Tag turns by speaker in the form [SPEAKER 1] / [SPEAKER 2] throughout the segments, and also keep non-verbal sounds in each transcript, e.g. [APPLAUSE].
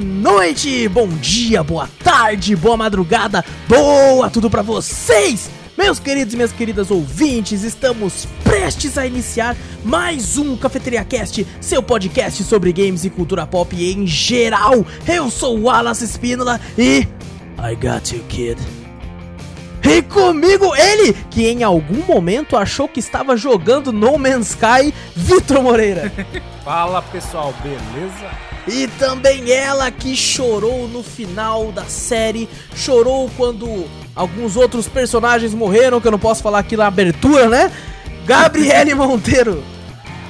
[SPEAKER 1] noite, bom dia, boa tarde, boa madrugada, boa tudo pra vocês! Meus queridos e minhas queridas ouvintes, estamos prestes a iniciar mais um Cafeteria Cast, seu podcast sobre games e cultura pop em geral. Eu sou o Wallace Espínola e. I got you, kid. E comigo ele, que em algum momento achou que estava jogando No Man's Sky, Vitor Moreira. [LAUGHS]
[SPEAKER 2] Fala pessoal, beleza?
[SPEAKER 1] E também ela que chorou no final da série, chorou quando alguns outros personagens morreram, que eu não posso falar aqui na abertura, né? Gabriele [LAUGHS] Monteiro.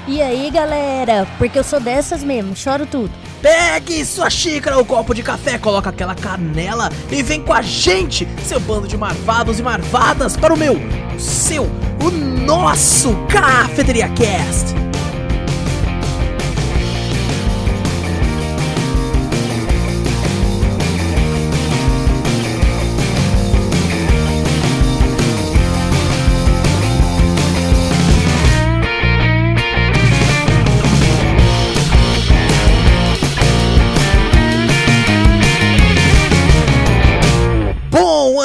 [SPEAKER 3] E aí, galera? Porque eu sou dessas mesmo, choro tudo.
[SPEAKER 1] Pegue sua xícara ou copo de café, coloca aquela canela e vem com a gente, seu bando de marvados e marvadas, para o meu, o seu, o nosso Cafeteria Cast.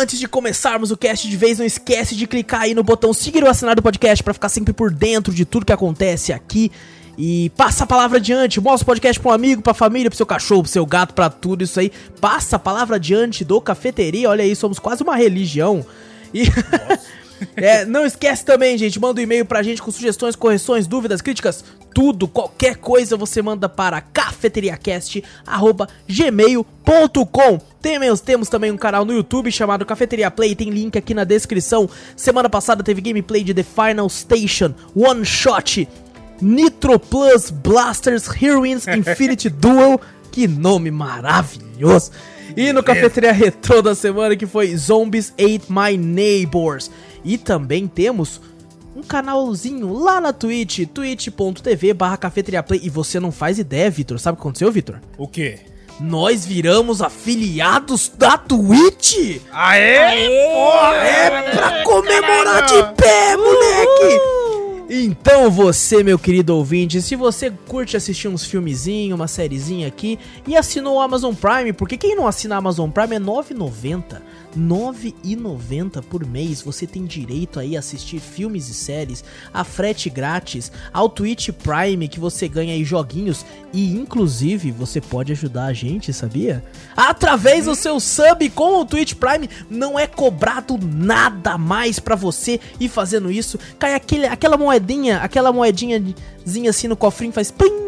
[SPEAKER 1] Antes de começarmos o cast de vez, não esquece de clicar aí no botão seguir ou assinar do podcast para ficar sempre por dentro de tudo que acontece aqui. E passa a palavra adiante, mostra o podcast pra um amigo, pra família, pro seu cachorro, pro seu gato, pra tudo isso aí. Passa a palavra adiante do cafeteria, olha aí, somos quase uma religião. E [LAUGHS] é, não esquece também, gente, manda um e-mail pra gente com sugestões, correções, dúvidas, críticas, tudo, qualquer coisa você manda para cafeteriacast@gmail.com. Temos, temos também um canal no YouTube chamado Cafeteria Play, tem link aqui na descrição. Semana passada teve gameplay de The Final Station, One Shot, Nitro Plus Blasters Heroines [LAUGHS] Infinity Duel. Que nome maravilhoso! E no Cafeteria Retro da semana que foi Zombies Ate My Neighbors. E também temos um canalzinho lá na Twitch, twitch.tv barra cafeteriaplay. E você não faz ideia, Vitor. Sabe o que aconteceu, Vitor?
[SPEAKER 2] O quê?
[SPEAKER 1] Nós viramos afiliados da Twitch!
[SPEAKER 2] Aê!
[SPEAKER 1] Aê! Porra, é pra comemorar de pé, moleque! Então você, meu querido ouvinte, se você curte assistir uns filmezinhos, uma sériezinha aqui e assinou o Amazon Prime, porque quem não assina a Amazon Prime é 9,90. 9,90 por mês você tem direito aí a assistir filmes e séries, a frete grátis, ao Twitch Prime que você ganha aí joguinhos e inclusive você pode ajudar a gente, sabia? Através do seu sub com o Twitch Prime não é cobrado nada mais para você e fazendo isso cai aquele, aquela moedinha, aquela moedinhazinha assim no cofrinho faz pim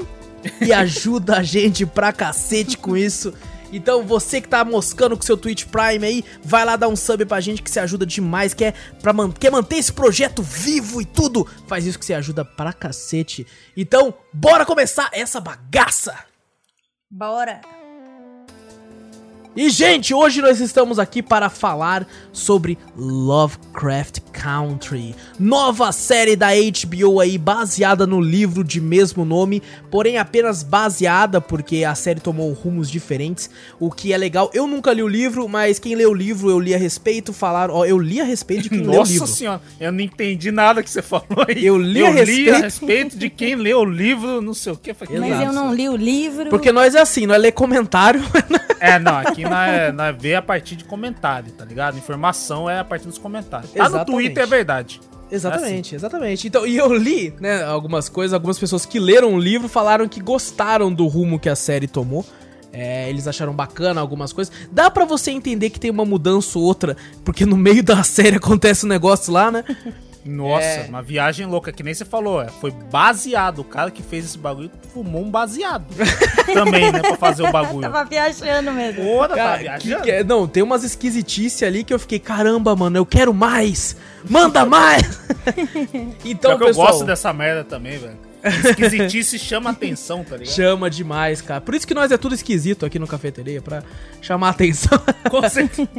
[SPEAKER 1] e [LAUGHS] ajuda a gente pra cacete com isso. Então você que tá moscando com seu Twitch Prime aí, vai lá dar um sub pra gente que se ajuda demais, quer, pra man quer manter esse projeto vivo e tudo, faz isso que você ajuda pra cacete. Então, bora começar essa bagaça!
[SPEAKER 3] Bora!
[SPEAKER 1] E, gente, hoje nós estamos aqui para falar sobre Lovecraft Country, nova série da HBO aí, baseada no livro de mesmo nome, porém apenas baseada, porque a série tomou rumos diferentes, o que é legal. Eu nunca li o livro, mas quem lê o livro eu li a respeito, falaram, ó, eu li a respeito de quem [LAUGHS] lê o livro.
[SPEAKER 2] Nossa senhora, eu não entendi nada que você falou aí.
[SPEAKER 1] Eu li, eu a, respeito... li a
[SPEAKER 2] respeito de quem lê o livro, não sei o que.
[SPEAKER 3] Mas eu não li o livro.
[SPEAKER 1] Porque nós é assim, nós lê comentário. [LAUGHS]
[SPEAKER 2] é, não, aqui nós, nós vê a partir de comentário, tá ligado? Informação é a partir dos comentários. Tá no Twitter é verdade.
[SPEAKER 1] Exatamente, é assim. exatamente. Então, e eu li, né, algumas coisas, algumas pessoas que leram o livro falaram que gostaram do rumo que a série tomou. É, eles acharam bacana algumas coisas. Dá para você entender que tem uma mudança ou outra, porque no meio da [LAUGHS] série acontece um negócio lá, né?
[SPEAKER 2] Nossa, é... uma viagem louca, que nem você falou. É, foi baseado. O cara que fez esse bagulho fumou um baseado. [LAUGHS] Também, né? Pra fazer o bagulho.
[SPEAKER 3] tava viajando mesmo.
[SPEAKER 2] Pô, cara, viajando.
[SPEAKER 1] Que que é? Não, tem umas esquisitices ali que eu fiquei, caramba, mano, eu quero mais! Manda mais! [LAUGHS]
[SPEAKER 2] então, pessoal... Eu gosto dessa merda também, velho. Esquisitice chama atenção, tá ligado?
[SPEAKER 1] Chama demais, cara. Por isso que nós é tudo esquisito aqui no Cafeteria, pra chamar atenção. Com [LAUGHS] certeza.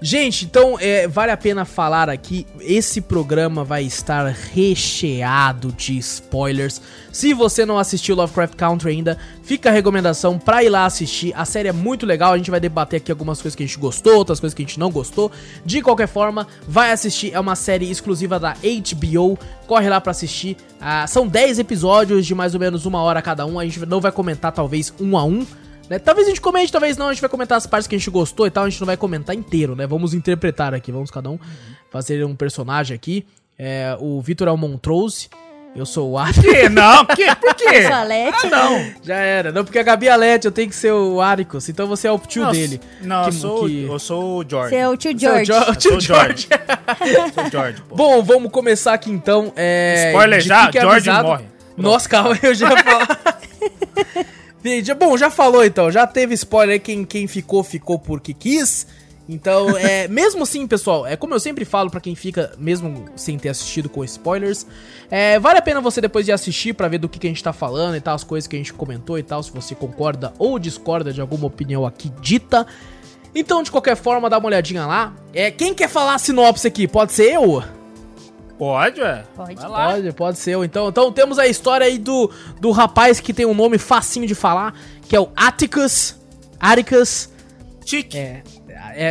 [SPEAKER 1] Gente, então é, vale a pena falar aqui, esse programa vai estar recheado de spoilers. Se você não assistiu Lovecraft Country ainda, fica a recomendação pra ir lá assistir. A série é muito legal, a gente vai debater aqui algumas coisas que a gente gostou, outras coisas que a gente não gostou. De qualquer forma, vai assistir, é uma série exclusiva da HBO, corre lá pra assistir. Ah, são 10 episódios de mais ou menos uma hora cada um, a gente não vai comentar talvez um a um, Né? Talvez a gente comente, talvez não, a gente vai comentar as partes que a gente gostou e tal, a gente não vai comentar inteiro, né? Vamos interpretar aqui, vamos cada um fazer um personagem aqui. É, o Vitor é o Montrose, eu sou o Atticus.
[SPEAKER 2] Que? Não, que? Por quê? [LAUGHS]
[SPEAKER 3] Eu sou a Leti.
[SPEAKER 2] Ah, não.
[SPEAKER 1] Já era, não, porque a Gabi é a Leti, eu tenho que ser o Aricus, então você é o tio
[SPEAKER 2] Não,
[SPEAKER 1] dele.
[SPEAKER 2] Não,
[SPEAKER 1] Que-
[SPEAKER 2] eu, sou,
[SPEAKER 1] que-
[SPEAKER 2] eu sou o George.
[SPEAKER 3] Você é o tio
[SPEAKER 1] Você é o
[SPEAKER 3] George.
[SPEAKER 1] O tio
[SPEAKER 2] sou o
[SPEAKER 1] George.
[SPEAKER 2] George. sou o George, pô.
[SPEAKER 1] Bom, vamos começar aqui então. É,
[SPEAKER 2] Spoiler já,
[SPEAKER 1] fique
[SPEAKER 2] George
[SPEAKER 1] avisado.
[SPEAKER 2] morre.
[SPEAKER 1] Nossa, calma, eu já ia falar. [LAUGHS] Bom, já falou então, já teve spoiler quem, quem ficou, ficou porque quis. Então, [LAUGHS] é, mesmo assim, pessoal, é como eu sempre falo pra quem fica, mesmo sem ter assistido com spoilers, é, vale a pena você depois de assistir pra ver do que, que a gente tá falando e tal, as coisas que a gente comentou e tal, se você concorda ou discorda de alguma opinião aqui dita. Então, de qualquer forma, dá uma olhadinha lá. É, quem quer falar a sinopse aqui? Pode ser eu?
[SPEAKER 2] Pode, ué.
[SPEAKER 3] Pode.
[SPEAKER 2] Vai lá.
[SPEAKER 1] Pode, pode ser. Então, então temos a história aí do, do rapaz que tem um nome facinho de falar, que é o Atticus. Atticus.
[SPEAKER 2] Tique.
[SPEAKER 1] É,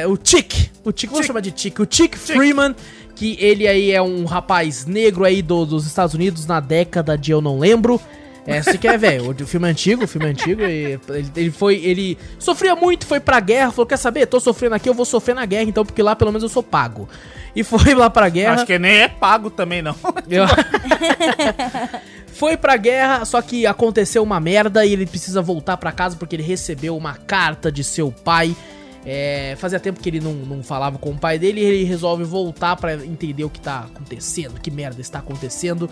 [SPEAKER 1] é o Tick. O Tick, vamos chamar de Tick. O Tick Freeman, que ele aí é um rapaz negro aí do- dos Estados Unidos na década de eu não lembro. É, você quer, velho, [LAUGHS] o filme é antigo, o filme é antigo, e ele, ele foi, ele sofria muito, foi pra guerra, falou, quer saber, tô sofrendo aqui, eu vou sofrer na guerra, então, porque lá pelo menos eu sou pago. E foi lá pra guerra.
[SPEAKER 2] Acho que nem é pago também, não. [LAUGHS]
[SPEAKER 1] Eu- [LAUGHS] Foi pra guerra, só que aconteceu uma merda e ele precisa voltar pra casa porque ele recebeu uma carta de seu pai. É, fazia tempo que ele não, não falava com o pai dele e ele resolve voltar pra entender o que tá acontecendo, que merda está acontecendo.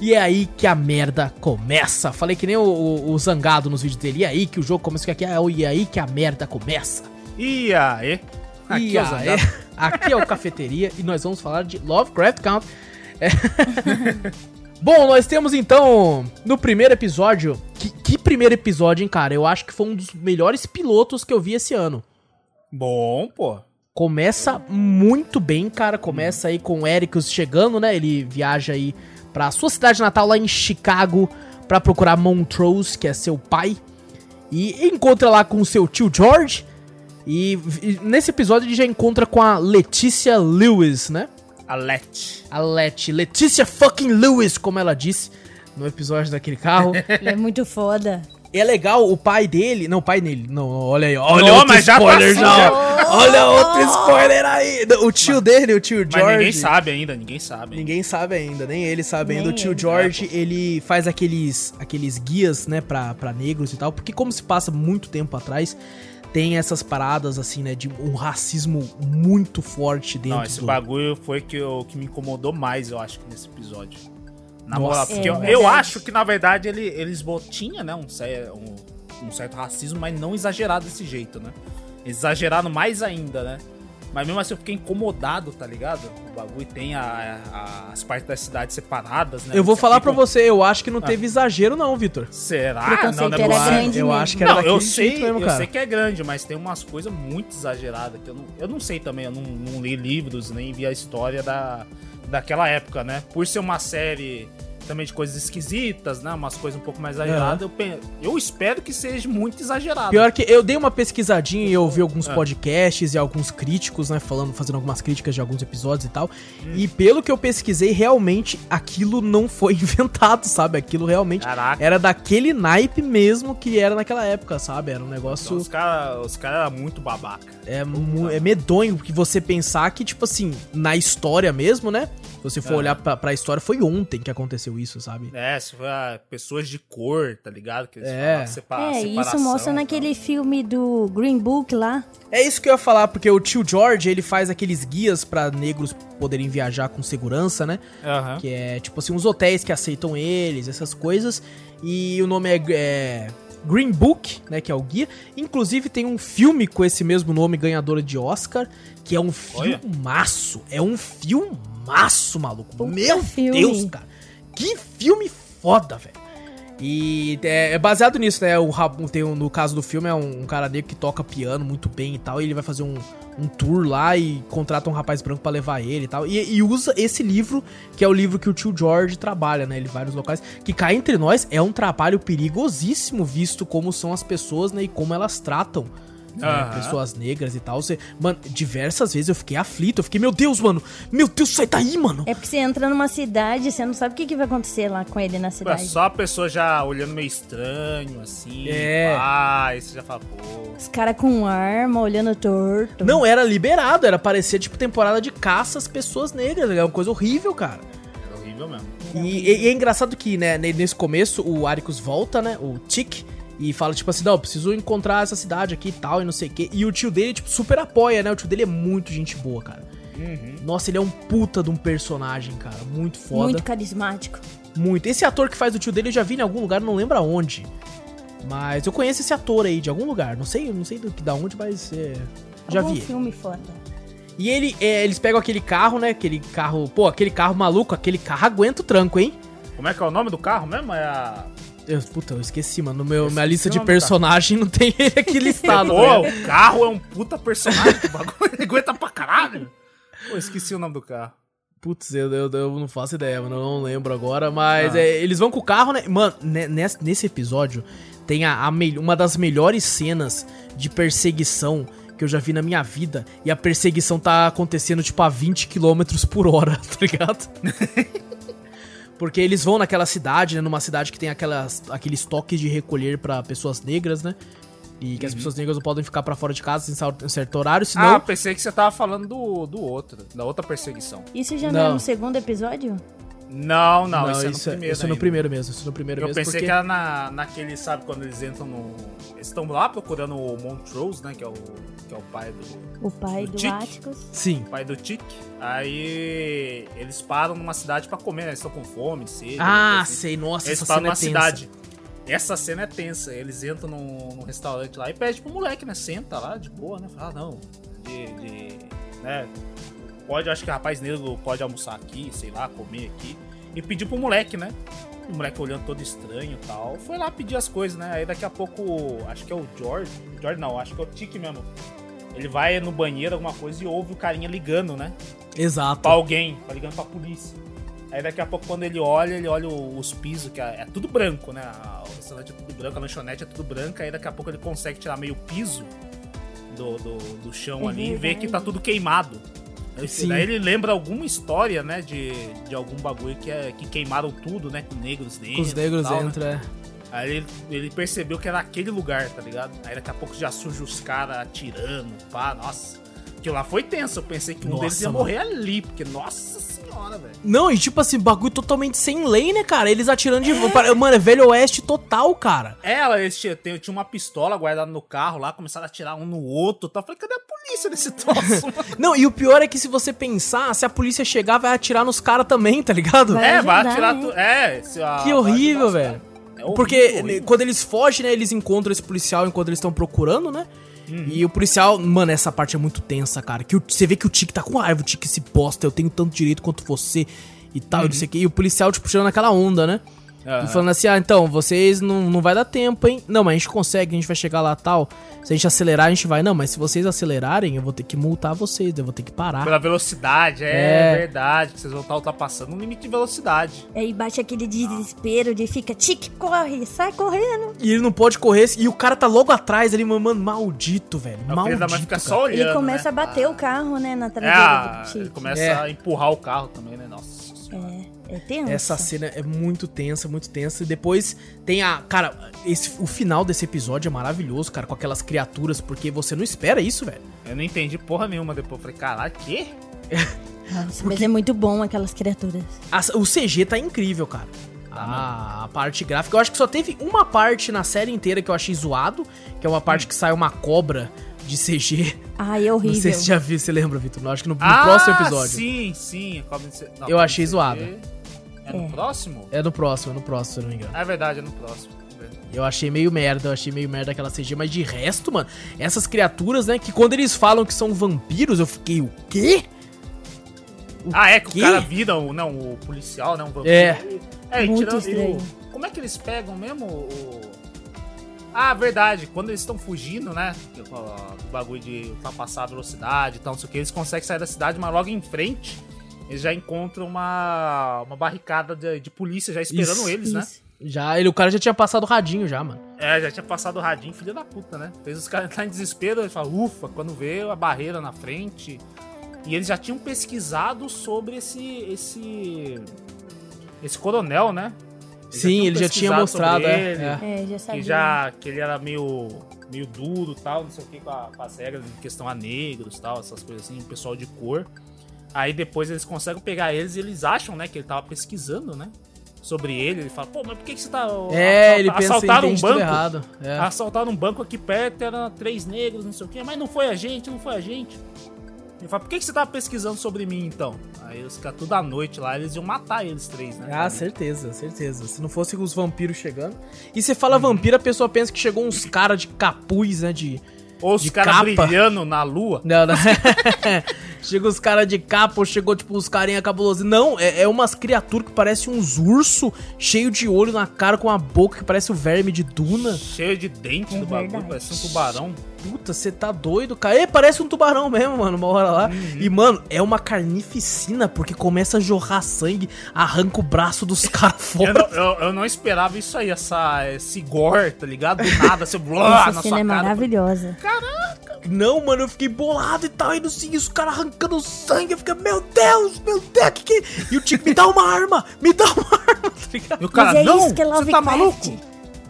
[SPEAKER 1] E é aí que a merda começa. Falei que nem o, o- o zangado nos vídeos dele. E é aí que o jogo começa. que aqui é- E aí que a merda começa.
[SPEAKER 2] E aí? Aqui
[SPEAKER 1] E
[SPEAKER 2] é o Zangado.
[SPEAKER 1] Aqui é o Cafeteria e nós vamos falar de Lovecraft Count. É. [LAUGHS] Bom, nós temos então no primeiro episódio. Que, que primeiro episódio, hein, cara? Eu acho que foi um dos melhores pilotos que eu vi esse ano.
[SPEAKER 2] Bom, pô.
[SPEAKER 1] Começa muito bem, cara. Começa aí com o Ericus chegando, né? Ele viaja aí pra sua cidade natal lá em Chicago pra procurar Montrose, que é seu pai. E encontra lá com o seu tio George. E, e nesse episódio ele já encontra com a Letícia Lewis, né?
[SPEAKER 2] A Let.
[SPEAKER 1] A Let. Letícia fucking Lewis, como ela disse no episódio daquele carro. [LAUGHS]
[SPEAKER 3] Ele é muito foda.
[SPEAKER 1] E é legal, o pai dele. Não, o pai dele. Não, olha aí. Olha
[SPEAKER 2] Não,
[SPEAKER 1] outro
[SPEAKER 2] mas já
[SPEAKER 1] spoiler já.
[SPEAKER 2] já.
[SPEAKER 1] Olha outro spoiler aí. O tio dele, o tio George.
[SPEAKER 2] Mas ninguém sabe ainda, ninguém sabe.
[SPEAKER 1] Ninguém sabe ainda, nem ele sabe ainda.
[SPEAKER 3] Nem
[SPEAKER 1] O tio
[SPEAKER 3] ele.
[SPEAKER 1] George, ele faz aqueles, aqueles guias, né, pra, pra negros e tal. Porque como se passa muito tempo atrás, tem essas paradas, assim, né, de um racismo muito forte dentro
[SPEAKER 2] Não, esse
[SPEAKER 1] do...
[SPEAKER 2] bagulho foi que, o que me incomodou mais, eu acho, que nesse episódio. Na
[SPEAKER 1] Nossa.
[SPEAKER 2] moral, porque
[SPEAKER 3] É,
[SPEAKER 2] eu, eu acho que, na verdade, ele, eles bo- tinha, né, um, um, um certo racismo, mas não exagerado desse jeito, né? Exagerado mais ainda, né? Mas mesmo assim eu fiquei incomodado, tá ligado? O bagulho tem a- a- as partes da cidade separadas, né?
[SPEAKER 1] Eu vou
[SPEAKER 2] Você
[SPEAKER 1] falar
[SPEAKER 2] fica-
[SPEAKER 1] pra você, eu acho que não teve exagero não, Vitor.
[SPEAKER 2] Será? Não,
[SPEAKER 3] era
[SPEAKER 2] não é possível.
[SPEAKER 3] grande
[SPEAKER 1] Eu
[SPEAKER 3] mesmo.
[SPEAKER 1] acho que era
[SPEAKER 2] Não, eu sei,
[SPEAKER 1] mesmo,
[SPEAKER 2] eu sei que é grande, mas tem umas coisas muito exageradas que eu não, eu não sei também, eu não, não li livros, nem vi a história da, daquela época, né? Por ser uma série também de coisas esquisitas, né? Umas coisas um pouco mais exageradas, eu, pen- eu espero que seja muito exagerado.
[SPEAKER 1] Pior que eu dei uma pesquisadinha e eu vi alguns
[SPEAKER 2] Ah.
[SPEAKER 1] podcasts e alguns críticos, né, falando, fazendo algumas críticas de alguns episódios e tal.
[SPEAKER 2] Hum.
[SPEAKER 1] E pelo que eu pesquisei, realmente aquilo não foi [LAUGHS] inventado, sabe? Aquilo realmente
[SPEAKER 2] Caraca.
[SPEAKER 1] era daquele naipe mesmo que era naquela época, sabe? Era um negócio
[SPEAKER 2] Então, os caras os cara eram muito babaca.
[SPEAKER 1] é, mu- é medonho que você pensar que, tipo assim, na história mesmo, né? Se você for
[SPEAKER 2] Ah.
[SPEAKER 1] olhar pra, pra história, foi ontem que aconteceu isso, sabe?
[SPEAKER 2] É, se for ah, pessoas de cor, tá ligado? Que eles
[SPEAKER 1] É.
[SPEAKER 2] falam separa-
[SPEAKER 3] É, isso mostra
[SPEAKER 2] e
[SPEAKER 3] naquele filme do Green Book lá.
[SPEAKER 1] É isso que eu ia falar, porque o tio George, ele faz aqueles guias pra negros poderem viajar com segurança, né?
[SPEAKER 2] Aham.
[SPEAKER 1] Que é, tipo assim, uns hotéis que aceitam eles, essas coisas. E o nome é, é Green Book, né? Que é o guia. Inclusive tem um filme com esse mesmo nome, ganhadora de Oscar, que é um
[SPEAKER 2] Olha.
[SPEAKER 1] filmaço. É um filmaço, maluco.
[SPEAKER 3] Puta
[SPEAKER 1] Meu
[SPEAKER 3] filme.
[SPEAKER 1] Deus, cara. Que filme foda, velho. E é, é baseado nisso, né? O, tem, no caso do filme, é um, um cara negro que toca piano muito bem e tal. E ele vai fazer um, um tour lá e contrata um rapaz branco pra levar ele e tal. E, e usa esse livro, que é o livro que o tio George trabalha, né? Ele vai nos locais. Que cá entre nós é um trabalho perigosíssimo, visto como são as pessoas, né? E como elas tratam né, pessoas negras e tal. Você, mano, diversas vezes eu fiquei aflito. Eu fiquei, meu Deus, mano. Meu Deus, sai daí, mano.
[SPEAKER 3] É porque você entra numa cidade, você não sabe o que, que vai acontecer lá com ele na
[SPEAKER 2] Pô,
[SPEAKER 3] cidade.
[SPEAKER 2] Só a pessoa já olhando meio estranho, assim.
[SPEAKER 1] É.
[SPEAKER 2] Ah, aí você já fala, pô.
[SPEAKER 3] Os caras com arma, olhando torto.
[SPEAKER 1] Não era liberado, era parecer tipo temporada de caça às pessoas negras. É uma coisa horrível, cara.
[SPEAKER 2] Era horrível mesmo.
[SPEAKER 1] E, e- e é engraçado que, né, ne- nesse começo, o Aricus volta, né, o Tic, e fala, tipo assim, não, eu preciso encontrar essa cidade aqui e tal, e não sei o quê. E o tio dele, tipo, super apoia, né, o tio dele é muito gente boa, cara.
[SPEAKER 2] Uhum.
[SPEAKER 1] Nossa, ele é um puta de um personagem, cara, muito foda.
[SPEAKER 3] Muito carismático.
[SPEAKER 1] Muito. Esse ator que faz o tio dele eu já vi em algum lugar, não lembro aonde. Mas eu conheço esse ator aí, de algum lugar. Não sei, não sei do que da onde, mas é, já
[SPEAKER 3] Algum
[SPEAKER 1] vi.
[SPEAKER 3] filme foda.
[SPEAKER 1] E ele, é, eles pegam aquele carro, né? Aquele carro. Pô, aquele carro maluco, aquele carro aguenta o tranco, hein?
[SPEAKER 2] Como é que é o nome do carro mesmo? É a.
[SPEAKER 1] Eu, puta, eu esqueci, mano. No meu,
[SPEAKER 2] Esqueci
[SPEAKER 1] minha lista
[SPEAKER 2] o
[SPEAKER 1] de personagem não tem ele [LAUGHS] aqui [LAUGHS] listado.
[SPEAKER 2] Pô, o carro é um puta personagem do bagulho. [LAUGHS] Aguenta pra caralho. Pô, esqueci o nome do carro.
[SPEAKER 1] Putz, eu, eu, eu não faço ideia, mano. Eu não lembro agora. Mas
[SPEAKER 2] Ah.
[SPEAKER 1] é, eles vão com o carro, né? Mano, ne- nesse, nesse episódio tem a, a uma das melhores cenas de perseguição que eu já vi na minha vida. E a perseguição tá acontecendo, tipo, a 20 km por hora, tá ligado? Porque eles vão naquela cidade, né? Numa cidade que tem aquelas, aqueles toques de recolher pra pessoas negras, né? E que as pessoas negras não podem ficar pra fora de casa em certo horário, senão.
[SPEAKER 2] Ah, pensei que você tava falando do, do outro, da outra perseguição.
[SPEAKER 3] Isso já não,
[SPEAKER 1] Não.
[SPEAKER 3] é no segundo episódio?
[SPEAKER 2] Não, não, isso,
[SPEAKER 1] isso,
[SPEAKER 2] é no primeiro.
[SPEAKER 1] isso é no primeiro mesmo. Isso é no primeiro
[SPEAKER 2] Eu
[SPEAKER 1] mesmo.
[SPEAKER 2] pensei
[SPEAKER 1] porque...
[SPEAKER 2] que era na, naquele, sabe, quando eles entram no. Eles estão lá procurando o Montrose, né? Que é o, que é o pai do.
[SPEAKER 3] O pai
[SPEAKER 2] O
[SPEAKER 3] do
[SPEAKER 2] Tic?
[SPEAKER 3] Atticus.
[SPEAKER 1] Sim.
[SPEAKER 2] pai do Tic. Aí eles param numa cidade pra comer, né? Eles estão com fome, sede.
[SPEAKER 1] Ah,
[SPEAKER 2] assim.
[SPEAKER 1] sei. Nossa,
[SPEAKER 2] Eles
[SPEAKER 1] essa
[SPEAKER 2] param
[SPEAKER 1] cena é
[SPEAKER 2] numa
[SPEAKER 1] tensa.
[SPEAKER 2] cidade. Essa cena é tensa. Eles entram num, num restaurante lá e pedem pro moleque, né? Senta lá, de boa, né? Fala, ah, não. De. de né? Pode, acho que rapaz negro pode almoçar aqui, sei lá, comer aqui. E pediu pro moleque, né? O moleque olhando todo estranho e tal. Foi lá pedir as coisas, né? Aí daqui a pouco, acho que é o George. George não, acho que é o Tiki mesmo. Ele vai no banheiro, alguma coisa, e ouve o carinha ligando, né?
[SPEAKER 1] Exato.
[SPEAKER 2] pra alguém, tá ligando pra polícia. Aí daqui a pouco, quando ele olha, ele olha os pisos, que é, é tudo branco, né? O restaurante é tudo branco, a lanchonete é tudo branca. Aí daqui a pouco ele consegue tirar meio piso do, do, do chão
[SPEAKER 3] É
[SPEAKER 2] ali e vê que tá tudo queimado. Aí,
[SPEAKER 1] Sim.
[SPEAKER 2] daí ele lembra alguma história, né? De, de algum bagulho que, é, que queimaram tudo, né? Com negros dentro.
[SPEAKER 1] Com os negros
[SPEAKER 2] tal, né?
[SPEAKER 1] entram, é.
[SPEAKER 2] Aí ele, ele percebeu que era aquele lugar, tá ligado? Aí daqui a pouco já surge os caras atirando, pá, nossa. Aquilo lá foi tenso, eu pensei que um
[SPEAKER 1] Nossa,
[SPEAKER 2] deles ia
[SPEAKER 1] mano.
[SPEAKER 2] morrer ali, porque, nossa senhora, velho.
[SPEAKER 1] Não, e tipo assim, bagulho totalmente sem lei, né, cara? Eles atirando de. Mano, é velho oeste total, cara.
[SPEAKER 2] É, ela, eles tinham, tinha tinha uma pistola guardada no carro lá, começaram a atirar um no outro. Tá? Eu falei, cadê a polícia nesse [LAUGHS] troço?
[SPEAKER 1] Não, e o pior é que se você pensar, se a polícia chegar, vai atirar nos caras também, tá ligado?
[SPEAKER 3] Vai
[SPEAKER 2] é, vai
[SPEAKER 3] ajudar,
[SPEAKER 2] atirar
[SPEAKER 3] né?
[SPEAKER 2] tudo. É, se a-
[SPEAKER 1] Que
[SPEAKER 2] vai
[SPEAKER 1] horrível, velho.
[SPEAKER 2] É horrível,
[SPEAKER 1] Porque
[SPEAKER 2] horrível.
[SPEAKER 1] quando eles fogem, né, eles encontram esse policial enquanto eles estão procurando, né?
[SPEAKER 2] Uhum.
[SPEAKER 1] E o policial, mano, essa parte é muito tensa, cara. Que o- você vê que o Tique tá com raiva, o Tique se posta, eu tenho tanto direito quanto você e tal, e não sei o que. E o policial, tipo, tirando aquela onda, né? E falando assim, ah, então, vocês não, não vai dar tempo, hein? Não, mas a gente consegue, a gente vai chegar lá tal. Se a gente acelerar, a gente vai. Não, mas se vocês acelerarem, eu vou ter que multar vocês, eu vou ter que parar.
[SPEAKER 2] Pela velocidade, é,
[SPEAKER 1] É.
[SPEAKER 2] verdade, que vocês vão estar ultrapassando um limite de velocidade.
[SPEAKER 3] Aí bate aquele desespero de fica, tique, corre, sai correndo.
[SPEAKER 1] E ele não pode correr, e o cara tá logo atrás ali, mano, maldito, velho.
[SPEAKER 2] Filho
[SPEAKER 1] Maldito.
[SPEAKER 2] da mãe fica só olhando.
[SPEAKER 3] Ele começa
[SPEAKER 2] né?
[SPEAKER 3] a bater
[SPEAKER 2] Ah.
[SPEAKER 3] o carro, né, na
[SPEAKER 2] É,
[SPEAKER 3] traseira
[SPEAKER 2] a-
[SPEAKER 3] do tique.
[SPEAKER 2] ele começa
[SPEAKER 1] É.
[SPEAKER 2] a empurrar o carro também, né? Nossa.
[SPEAKER 3] É, tenso.
[SPEAKER 1] Essa cena é muito tensa, muito tensa. E depois tem a. Cara, esse, o final desse episódio é maravilhoso, cara, com aquelas criaturas, porque você não espera isso, velho.
[SPEAKER 2] Eu não entendi porra nenhuma depois. Eu falei, caralho, quê? [LAUGHS]
[SPEAKER 3] Nossa, mas é muito bom aquelas criaturas.
[SPEAKER 1] A- o CG tá incrível, cara. A, a parte gráfica. Eu acho que só teve uma parte na série inteira que eu achei zoado, que é uma parte que sai uma cobra de CG.
[SPEAKER 3] Ai, é [LAUGHS]
[SPEAKER 1] Não
[SPEAKER 3] horrível.
[SPEAKER 1] sei se você já viu, você lembra, Vitor? Acho que no, no
[SPEAKER 2] ah,
[SPEAKER 1] próximo episódio.
[SPEAKER 2] sim, sim. a cobra de C- não,
[SPEAKER 1] Eu achei zoado.
[SPEAKER 2] É no
[SPEAKER 3] É.
[SPEAKER 2] próximo?
[SPEAKER 1] É no próximo, é no próximo, se eu não me engano.
[SPEAKER 2] É verdade, é no próximo.
[SPEAKER 1] Eu achei meio merda, eu achei meio merda aquela CG, mas de resto, mano, essas criaturas, né, que quando eles falam que são vampiros, eu fiquei, o quê?
[SPEAKER 2] Ah, é que
[SPEAKER 1] quê?
[SPEAKER 2] o cara vira o, não, o policial, né? Um vampiro.
[SPEAKER 1] É.
[SPEAKER 2] É,
[SPEAKER 3] Muito
[SPEAKER 2] tirando-
[SPEAKER 3] estranho.
[SPEAKER 2] o- como é que eles pegam mesmo o. Ah, verdade. Quando eles estão fugindo, né? Do do bagulho de ultrapassar a velocidade e tal, não sei o que, eles conseguem sair da cidade, mas logo em frente eles já encontram uma, uma barricada de, de polícia já esperando
[SPEAKER 1] Isso,
[SPEAKER 2] eles, né?
[SPEAKER 3] Isso.
[SPEAKER 1] Já, ele, o cara já tinha passado o radinho já, mano.
[SPEAKER 2] É, já tinha passado o radinho, filho da puta, né? Fez os caras [LAUGHS] entrar em desespero, ele fala, ufa, quando vê a barreira na frente. E eles já tinham pesquisado sobre esse. esse. esse coronel, né? Eles
[SPEAKER 1] Sim,
[SPEAKER 2] tinham
[SPEAKER 1] ele já tinha mostrado,
[SPEAKER 2] sobre
[SPEAKER 1] é,
[SPEAKER 2] ele,
[SPEAKER 1] é.
[SPEAKER 3] É, já sabia.
[SPEAKER 2] Que já. que ele era meio. meio duro tal, não sei o que, com, a- com as regras em questão a negros tal, essas coisas assim, pessoal de cor. Aí depois eles conseguem pegar eles e eles acham, né, que ele tava pesquisando, né? Sobre ele, ele fala, pô, mas por que, que você tá.
[SPEAKER 1] É, ele pensa
[SPEAKER 2] assaltaram um banco?
[SPEAKER 1] errado. É.
[SPEAKER 2] Assaltaram um banco aqui perto, eram três negros, não sei o quê, mas não foi a gente, não foi a gente. Ele fala, por que, que você tava pesquisando sobre mim então? Aí os caras tudo à noite lá, eles iam matar eles três, né?
[SPEAKER 1] Ah, certeza, certeza. Se não fosse os vampiros chegando. E você fala vampiro, a pessoa pensa que chegou uns caras de capuz, né? De.
[SPEAKER 2] Ou os caras brilhando na lua.
[SPEAKER 1] Não, não. [LAUGHS] [LAUGHS] chega os caras de capa, ou chegou tipo os carinha cabulosos. Não, é, é umas criaturas que parecem uns urso cheio de olho na cara com uma boca que parece o verme de Duna.
[SPEAKER 2] Cheio de dente
[SPEAKER 3] É
[SPEAKER 2] do bagulho, parece um tubarão.
[SPEAKER 1] Puta, você tá doido, cara. E parece um tubarão mesmo, mano, uma hora lá.
[SPEAKER 2] Uhum.
[SPEAKER 1] E, mano, é uma carnificina, porque começa a jorrar sangue, arranca o braço dos [LAUGHS] caras
[SPEAKER 2] Eu
[SPEAKER 1] fora.
[SPEAKER 2] não, eu- eu não esperava isso aí, essa, esse gore, tá ligado? Do nada, você blá
[SPEAKER 3] Essa
[SPEAKER 2] na
[SPEAKER 3] cena
[SPEAKER 2] sua
[SPEAKER 3] é
[SPEAKER 2] cara.
[SPEAKER 3] maravilhosa.
[SPEAKER 1] Não, mano, eu fiquei bolado e tal, e não sei, os caras arrancando sangue. Eu fiquei, meu Deus, meu Deus, que que. E o Tico, me dá uma arma, me dá uma arma, tá ligado?
[SPEAKER 2] E o cara,
[SPEAKER 3] Mas é
[SPEAKER 2] não,
[SPEAKER 3] isso que é
[SPEAKER 2] você tá maluco?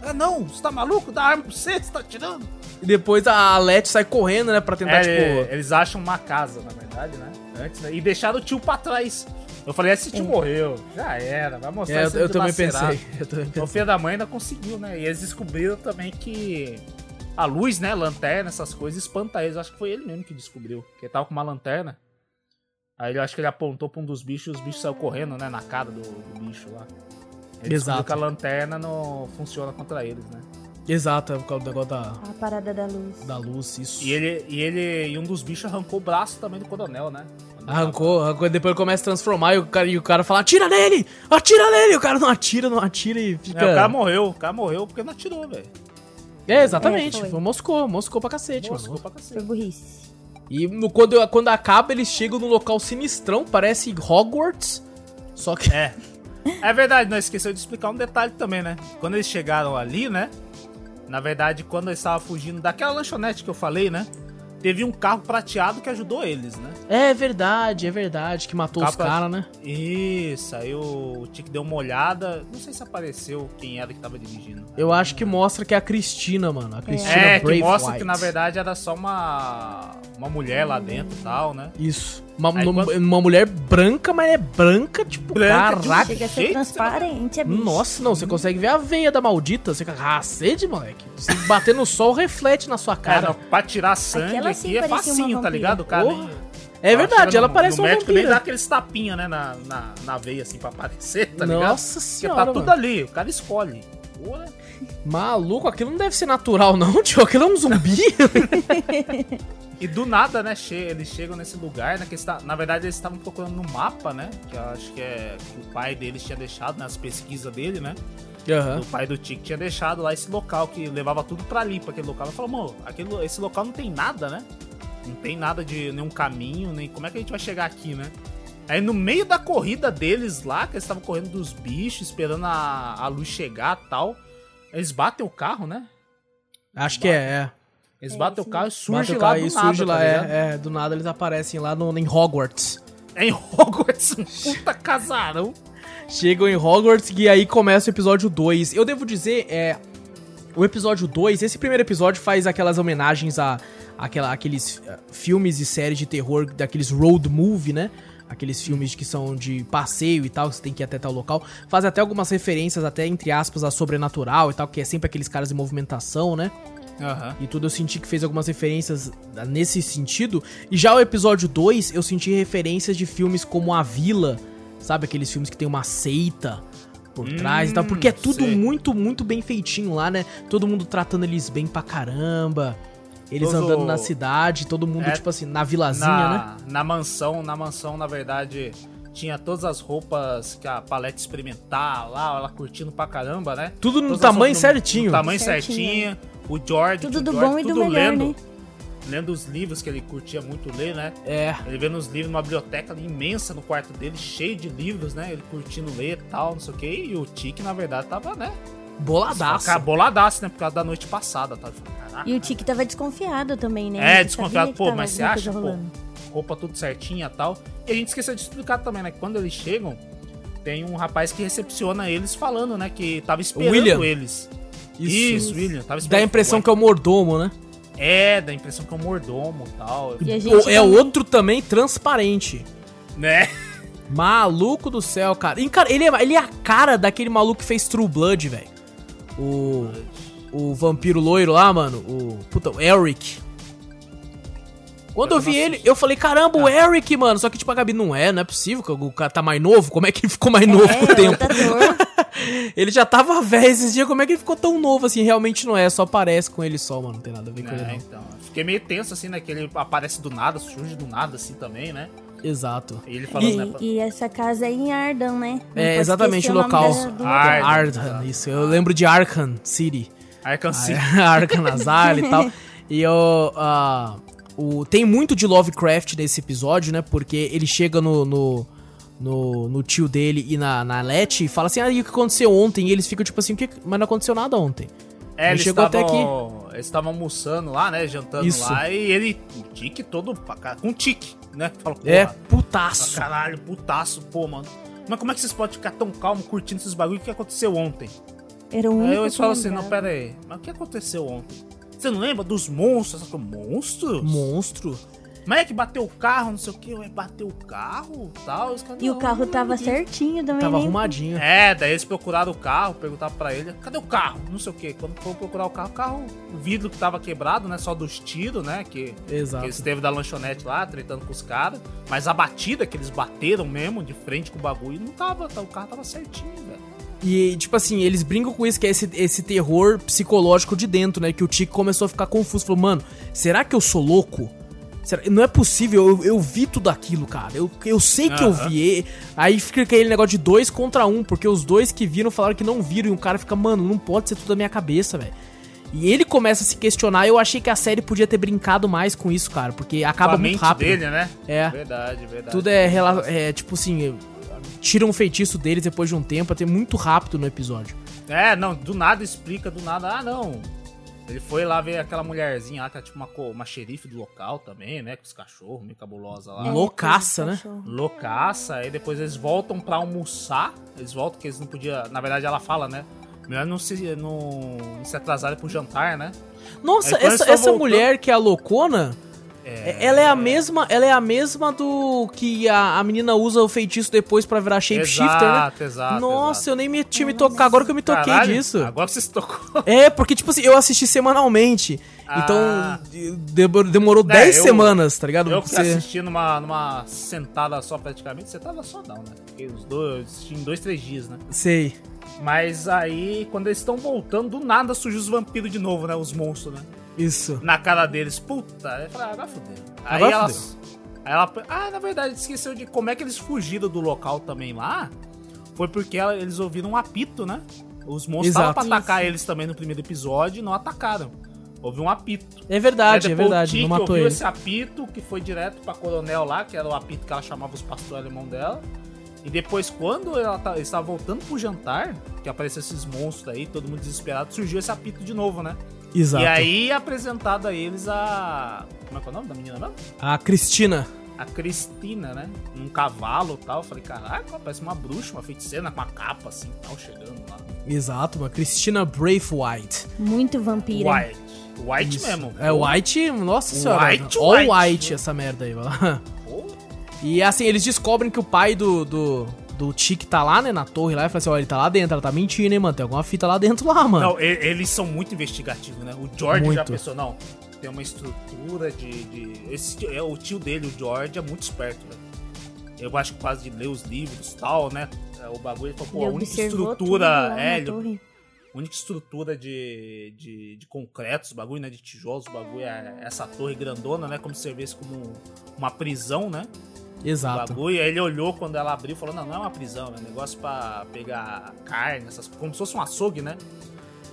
[SPEAKER 2] É, não, você tá maluco? Dá arma pra você, você tá tirando.
[SPEAKER 1] E depois a Leti sai correndo, né, pra tentar,
[SPEAKER 2] É,
[SPEAKER 1] tipo.
[SPEAKER 2] Eles acham uma casa, na verdade, né? Antes, né? E deixaram o tio pra trás. Eu falei, esse tio morreu. Já era, vai mostrar
[SPEAKER 1] É, eu,
[SPEAKER 2] esse
[SPEAKER 1] eu também
[SPEAKER 2] dilacerado.
[SPEAKER 1] pensei. [LAUGHS] Eu também
[SPEAKER 2] O
[SPEAKER 1] pensei.
[SPEAKER 2] filho da mãe ainda conseguiu, né? E eles descobriram também que a luz, né? Lanterna, essas coisas, espanta eles. Acho que foi ele mesmo que descobriu. Que ele tava com uma lanterna. Aí eu acho que ele apontou pra um dos bichos e os bichos saíram correndo, né? Na cara do, do bicho lá. Ele descobriu
[SPEAKER 1] Exato.
[SPEAKER 2] que a lanterna não funciona contra eles, né?
[SPEAKER 1] Exato, é por causa do negócio da,
[SPEAKER 3] A parada da luz.
[SPEAKER 1] da luz, isso.
[SPEAKER 2] E ele, e ele. E um dos bichos arrancou o braço também do coronel, né?
[SPEAKER 1] Arrancou, arrancou, depois ele começa a transformar e o cara, e o cara fala, atira nele! Atira nele! O cara não atira, não atira e fica...
[SPEAKER 2] É, o cara morreu, o cara morreu porque não atirou, velho.
[SPEAKER 1] É, exatamente,
[SPEAKER 3] É, foi.
[SPEAKER 1] foi. Moscou, Moscou pra cacete,
[SPEAKER 2] Moscou
[SPEAKER 1] mano.
[SPEAKER 2] pra
[SPEAKER 3] Foi
[SPEAKER 2] cacete.
[SPEAKER 3] burrice.
[SPEAKER 1] E no- quando, quando acaba, eles chegam num local sinistrão, parece Hogwarts, só que...
[SPEAKER 2] É. É verdade, nós esqueceu de explicar um detalhe também, né? Quando eles chegaram ali, né? Na verdade, quando eles estavam fugindo daquela lanchonete que eu falei, né? Teve um carro prateado que ajudou eles, né?
[SPEAKER 1] É verdade, é verdade, que matou os caras, né?
[SPEAKER 2] Isso, aí o Tic deu uma olhada. Não sei se apareceu quem era que tava dirigindo.
[SPEAKER 1] Eu acho que mostra que é a Cristina, mano. A Cristina
[SPEAKER 2] É, que
[SPEAKER 1] Braithwaite.
[SPEAKER 2] mostra que na verdade era só uma, uma mulher lá dentro e tal, né?
[SPEAKER 1] Isso. Uma,
[SPEAKER 2] Aí
[SPEAKER 1] no-
[SPEAKER 2] quando-
[SPEAKER 1] uma mulher branca, mas é branca, tipo,
[SPEAKER 2] Branca
[SPEAKER 1] caraca.
[SPEAKER 3] Chega a ser transparente, é bicho.
[SPEAKER 1] Nossa, não, você consegue ver a veia da maldita. Você fica, cacete, moleque. Se bater no sol, reflete na sua
[SPEAKER 2] Cara,
[SPEAKER 1] cara.
[SPEAKER 2] pra tirar sangue
[SPEAKER 3] Aquela
[SPEAKER 2] aqui é facinho, tá
[SPEAKER 3] vampira.
[SPEAKER 2] ligado? O cara
[SPEAKER 1] É verdade, ela
[SPEAKER 2] no-
[SPEAKER 1] parece
[SPEAKER 2] no
[SPEAKER 1] uma
[SPEAKER 2] médico nem dá
[SPEAKER 1] vampira.
[SPEAKER 2] aqueles tapinha, né, na, na, na veia, assim, pra aparecer, tá ligado?
[SPEAKER 1] Nossa
[SPEAKER 2] Porque
[SPEAKER 1] senhora,
[SPEAKER 2] tá tudo
[SPEAKER 1] mano.
[SPEAKER 2] ali, o cara escolhe. Porra.
[SPEAKER 1] Maluco, aquilo não deve ser natural, não, [LAUGHS] tio. Aquilo é um zumbi.
[SPEAKER 2] E do nada, né, che eles chegam nesse lugar, né, que eles tá- na verdade eles estavam procurando no mapa, né, que eu acho que é que o pai deles tinha deixado nas pesquisas dele, né,
[SPEAKER 1] Aham.
[SPEAKER 2] o pai do Tic tinha deixado lá esse local que levava tudo pra ali, pra aquele local. Ela falou, mano, aquele, esse local não tem nada, né, não tem nada de nenhum caminho, nem como é que a gente vai chegar aqui, né. Aí no meio da corrida deles lá, que eles estavam correndo dos bichos, esperando a, a luz chegar e tal, eles batem o carro, né,
[SPEAKER 1] Acho que é, é.
[SPEAKER 2] eles
[SPEAKER 3] É
[SPEAKER 2] batem
[SPEAKER 3] isso
[SPEAKER 2] o carro e surge
[SPEAKER 1] Bate o
[SPEAKER 2] lá
[SPEAKER 1] carro
[SPEAKER 2] do
[SPEAKER 1] e
[SPEAKER 2] nada,
[SPEAKER 1] surge
[SPEAKER 2] tá
[SPEAKER 1] lá,
[SPEAKER 2] ligado?
[SPEAKER 1] é, é. Do nada eles aparecem lá no, em Hogwarts.
[SPEAKER 2] É em Hogwarts, um puta casarão.
[SPEAKER 1] Chegam em Hogwarts e aí começa o episódio 2. Eu devo dizer, é. O episódio 2, esse primeiro episódio faz aquelas homenagens a, aquela, aqueles eh, filmes e séries de terror, daqueles road movie, né? Aqueles filmes que são de passeio e tal, que você tem que ir até tal local. Faz até algumas referências, até entre aspas, a sobrenatural e tal, que é sempre aqueles caras em movimentação, né?
[SPEAKER 2] Aham.
[SPEAKER 1] E tudo eu senti que fez algumas referências nesse sentido. E já o episódio 2, eu senti referências de filmes como A Vila, sabe? Aqueles filmes que tem uma seita por
[SPEAKER 2] Hum,
[SPEAKER 1] trás e tal. Porque é tudo
[SPEAKER 2] sei.
[SPEAKER 1] muito, muito bem feitinho lá, né? Todo mundo tratando eles bem pra caramba. Eles
[SPEAKER 2] Todo-
[SPEAKER 1] andando na cidade, todo mundo,
[SPEAKER 2] É,
[SPEAKER 1] tipo assim, na vilazinha, né?
[SPEAKER 2] na, na mansão, na mansão, na verdade, tinha todas as roupas que a Palette experimentar lá, ela curtindo pra caramba, né?
[SPEAKER 1] Tudo no
[SPEAKER 2] Todas as
[SPEAKER 1] tamanho
[SPEAKER 2] no-
[SPEAKER 1] certinho.
[SPEAKER 2] No tamanho
[SPEAKER 3] Certinho.
[SPEAKER 2] certinho. O George,
[SPEAKER 3] Tudo
[SPEAKER 2] o
[SPEAKER 3] do
[SPEAKER 2] George,
[SPEAKER 3] bom e do
[SPEAKER 2] tudo
[SPEAKER 3] melhor,
[SPEAKER 2] lendo.
[SPEAKER 3] né?
[SPEAKER 2] Lendo os livros que ele curtia muito ler, né?
[SPEAKER 1] É.
[SPEAKER 2] Ele vendo os livros numa biblioteca imensa no quarto dele, cheio de livros, né? Ele curtindo ler e tal, não sei o quê. E o Tiki, na verdade, tava, né?
[SPEAKER 1] Boladaço.
[SPEAKER 2] Cara, boladaço, né? Por causa da noite passada, tá? Falei.
[SPEAKER 3] E o Tiki tava desconfiado também, né?
[SPEAKER 2] É,
[SPEAKER 3] Ele
[SPEAKER 2] desconfiado. Pô, mas você acha, pô, roupa tudo certinha e tal. E a gente esqueceu de explicar também, né? Que quando eles chegam, tem um rapaz que recepciona eles falando, né? Que tava esperando
[SPEAKER 1] William.
[SPEAKER 2] eles. Isso, William. Tava
[SPEAKER 1] Dá
[SPEAKER 2] esperando.
[SPEAKER 1] a impressão que é o mordomo, né?
[SPEAKER 2] É, dá a impressão que é um mordomo e tal.
[SPEAKER 3] E
[SPEAKER 1] O- é
[SPEAKER 3] também-
[SPEAKER 1] outro também transparente.
[SPEAKER 2] Né?
[SPEAKER 1] Maluco do céu, cara. E, cara, ele é, ele é a cara daquele maluco que fez True Blood, velho. O. O vampiro loiro lá, mano. O. Puta, o Eric. Quando eu, vi ele, eu falei, caramba, o Eric, mano. Só que, tipo, a Gabi, não é, não é possível. que O cara tá mais novo. Como é que ele ficou mais novo com o
[SPEAKER 3] É,
[SPEAKER 1] tempo? [LAUGHS] Ele já tava velho esses dias. Como é que ele ficou tão novo assim? Realmente não é, só parece com ele só, mano. Não tem nada a ver com ele,
[SPEAKER 2] É,
[SPEAKER 1] não.
[SPEAKER 2] então. Fiquei meio tenso, assim, né? Que ele aparece do nada, surge do nada, assim, também, né?
[SPEAKER 1] Exato.
[SPEAKER 2] E ele falando, né?
[SPEAKER 3] E, e essa casa é em Ardan, né? Não
[SPEAKER 1] É, exatamente, o local.
[SPEAKER 3] da-
[SPEAKER 2] Ah.
[SPEAKER 1] Arkham, isso. Eu lembro de Arkham City.
[SPEAKER 2] Arkham City. [LAUGHS]
[SPEAKER 1] Arkham Asylum e tal. [LAUGHS] E eu. ah, o, tem muito de Lovecraft nesse episódio, né? Porque ele chega no. no no, no tio dele e na, na Letty e fala assim: Ah, e o que aconteceu ontem? E eles ficam tipo assim: o que, Mas não aconteceu nada ontem.
[SPEAKER 2] É,
[SPEAKER 1] Ele
[SPEAKER 2] eles
[SPEAKER 1] chegou até
[SPEAKER 2] estavam. Eles estavam almoçando lá, né? Jantando
[SPEAKER 1] Isso.
[SPEAKER 2] lá. E ele. O tique todo. Com tique, né? Fala,
[SPEAKER 1] É, putaço.
[SPEAKER 2] pra caralho, putaço, pô, mano. Mas como é que vocês podem ficar tão calmo curtindo esses bagulho? O que aconteceu ontem?
[SPEAKER 3] Era o
[SPEAKER 2] Aí eles falam assim: não, pera aí. Mas o que aconteceu ontem? Você não lembra dos monstros? Coisa, Monstros?
[SPEAKER 1] Monstro.
[SPEAKER 2] Mas é que bateu o carro, não sei o que, ué, bateu o carro tal. os caras,
[SPEAKER 3] E o carro
[SPEAKER 2] não
[SPEAKER 3] tava certinho também.
[SPEAKER 1] Tava
[SPEAKER 3] né?
[SPEAKER 1] arrumadinho.
[SPEAKER 2] É, daí eles procuraram o carro, perguntaram pra ele, cadê o carro? Não sei o que. Quando foram procurar o carro, o carro, o vidro que tava quebrado, né? Só dos tiros, né? Que, que
[SPEAKER 1] Exato.
[SPEAKER 2] eles teve da lanchonete lá, tretando com os caras. Mas a batida que eles bateram mesmo, de frente com o bagulho, não tava, o carro tava certinho, velho.
[SPEAKER 1] E, tipo assim, eles brincam com isso, que é esse, esse terror psicológico de dentro, né? Que o Tico começou a ficar confuso. Falou, mano, será que eu sou louco? Será- Não é possível, eu, eu vi tudo aquilo, cara. Eu, eu sei que eu vi. E- Aí fica aquele negócio de dois contra um, porque os dois que viram falaram que não viram. E o cara fica, mano, não pode ser tudo da minha cabeça, velho. E ele começa a se questionar. Eu achei que a série podia ter brincado mais com isso, cara, porque acaba muito rápido.
[SPEAKER 2] dele, né?
[SPEAKER 1] É.
[SPEAKER 2] Verdade, verdade.
[SPEAKER 1] Tudo é, é tipo assim, tira um feitiço deles depois de um tempo, até muito rápido no episódio.
[SPEAKER 2] É, não, do nada explica, do nada, ah, não. Ele foi lá ver aquela mulherzinha lá, que é tipo uma, uma xerife do local também, né? Com os cachorros, meio cabulosa lá.
[SPEAKER 3] É,
[SPEAKER 1] Loucaça, né?
[SPEAKER 2] loucaça, aí depois eles voltam pra almoçar. Eles voltam que eles não podiam. Na verdade, ela fala, né? Melhor não se, não, não se atrasarem pro jantar, né?
[SPEAKER 1] Nossa,
[SPEAKER 2] Aí
[SPEAKER 1] essa, essa
[SPEAKER 2] voltando-
[SPEAKER 1] mulher que é a loucona, ela é a mesma, ela é a mesma do que a, a menina usa o feitiço depois pra virar shapeshifter, né?
[SPEAKER 2] Exato, exato.
[SPEAKER 1] Nossa,
[SPEAKER 2] exato.
[SPEAKER 1] eu nem me, tinha me tocado, agora que eu me toquei
[SPEAKER 2] Caralho,
[SPEAKER 1] disso.
[SPEAKER 2] Agora você se tocou.
[SPEAKER 1] É, porque, tipo assim, eu assisti semanalmente.
[SPEAKER 2] Ah.
[SPEAKER 1] Então, demorou, demorou
[SPEAKER 2] É,
[SPEAKER 1] 10
[SPEAKER 2] eu-
[SPEAKER 1] semanas, tá ligado?
[SPEAKER 2] Eu
[SPEAKER 1] você-
[SPEAKER 2] assisti numa, numa sentada só praticamente, você tava só não, né? Fiquei os dois, assisti em dois, três dias, né?
[SPEAKER 1] Sei.
[SPEAKER 2] Mas aí, quando eles estão voltando, do nada surge os vampiros de novo, né? Os monstros, né?
[SPEAKER 1] Isso.
[SPEAKER 2] Na cara deles. Puta, aí eu falei, ah, agora fudeu. Aí
[SPEAKER 1] Agora
[SPEAKER 2] ela,
[SPEAKER 1] fudeu.
[SPEAKER 2] aí ela. Ah, na verdade, esqueceu de como é que eles fugiram do local também lá. Foi porque ela- eles ouviram um apito, né? Os monstros estavam pra atacar
[SPEAKER 3] Isso.
[SPEAKER 2] eles também no primeiro episódio e não atacaram. Houve um apito.
[SPEAKER 1] É verdade,
[SPEAKER 2] Aí
[SPEAKER 1] é verdade.
[SPEAKER 2] O Tiki
[SPEAKER 1] Não matou
[SPEAKER 2] ouviu
[SPEAKER 1] ele.
[SPEAKER 2] esse apito que foi direto pra coronel lá, que era o apito que ela chamava os pastores alemão dela. E depois, quando ela tá, eles estavam voltando pro jantar, que apareceu esses monstros aí, todo mundo desesperado, surgiu esse apito de novo, né?
[SPEAKER 1] Exato.
[SPEAKER 2] E aí apresentado a eles a. Como é que é o nome da menina mesmo?
[SPEAKER 1] A Cristina.
[SPEAKER 2] A Cristina, né? Num cavalo e tal. Eu falei, caraca, parece uma bruxa, uma feiticeira com uma capa assim tal, chegando lá.
[SPEAKER 1] Exato, uma Cristina Braithwaite.
[SPEAKER 3] Muito vampira.
[SPEAKER 2] White. White
[SPEAKER 1] Isso.
[SPEAKER 2] mesmo.
[SPEAKER 1] É White, nossa senhora.
[SPEAKER 2] White,
[SPEAKER 1] All
[SPEAKER 2] White.
[SPEAKER 1] White essa merda aí, vai lá. E assim, eles descobrem que o pai do, do, do Chick tá lá, né, na torre lá, e fala assim, ó, ele tá lá dentro, ela tá mentindo, hein, mano, tem alguma fita lá dentro lá, mano.
[SPEAKER 2] Não, eles são muito investigativos, né? O George já
[SPEAKER 1] Muito.
[SPEAKER 2] pensou, não, tem uma estrutura de. de- esse, é o tio dele, o George, é muito esperto, velho. Eu acho que quase de ler os livros e tal, né? É, O bagulho, ele falou, pô,
[SPEAKER 3] Ele
[SPEAKER 2] a única estrutura. É, ele-
[SPEAKER 3] torre.
[SPEAKER 2] única estrutura de, de, de concretos, bagulho, né? De tijolos, o bagulho é essa torre grandona, né? Como se servisse como uma prisão, né? O
[SPEAKER 1] Exato.
[SPEAKER 2] bagulho. Aí ele olhou quando ela abriu e falou: Não, não é uma prisão, é um negócio pra pegar carne, essas como se fosse um açougue, né?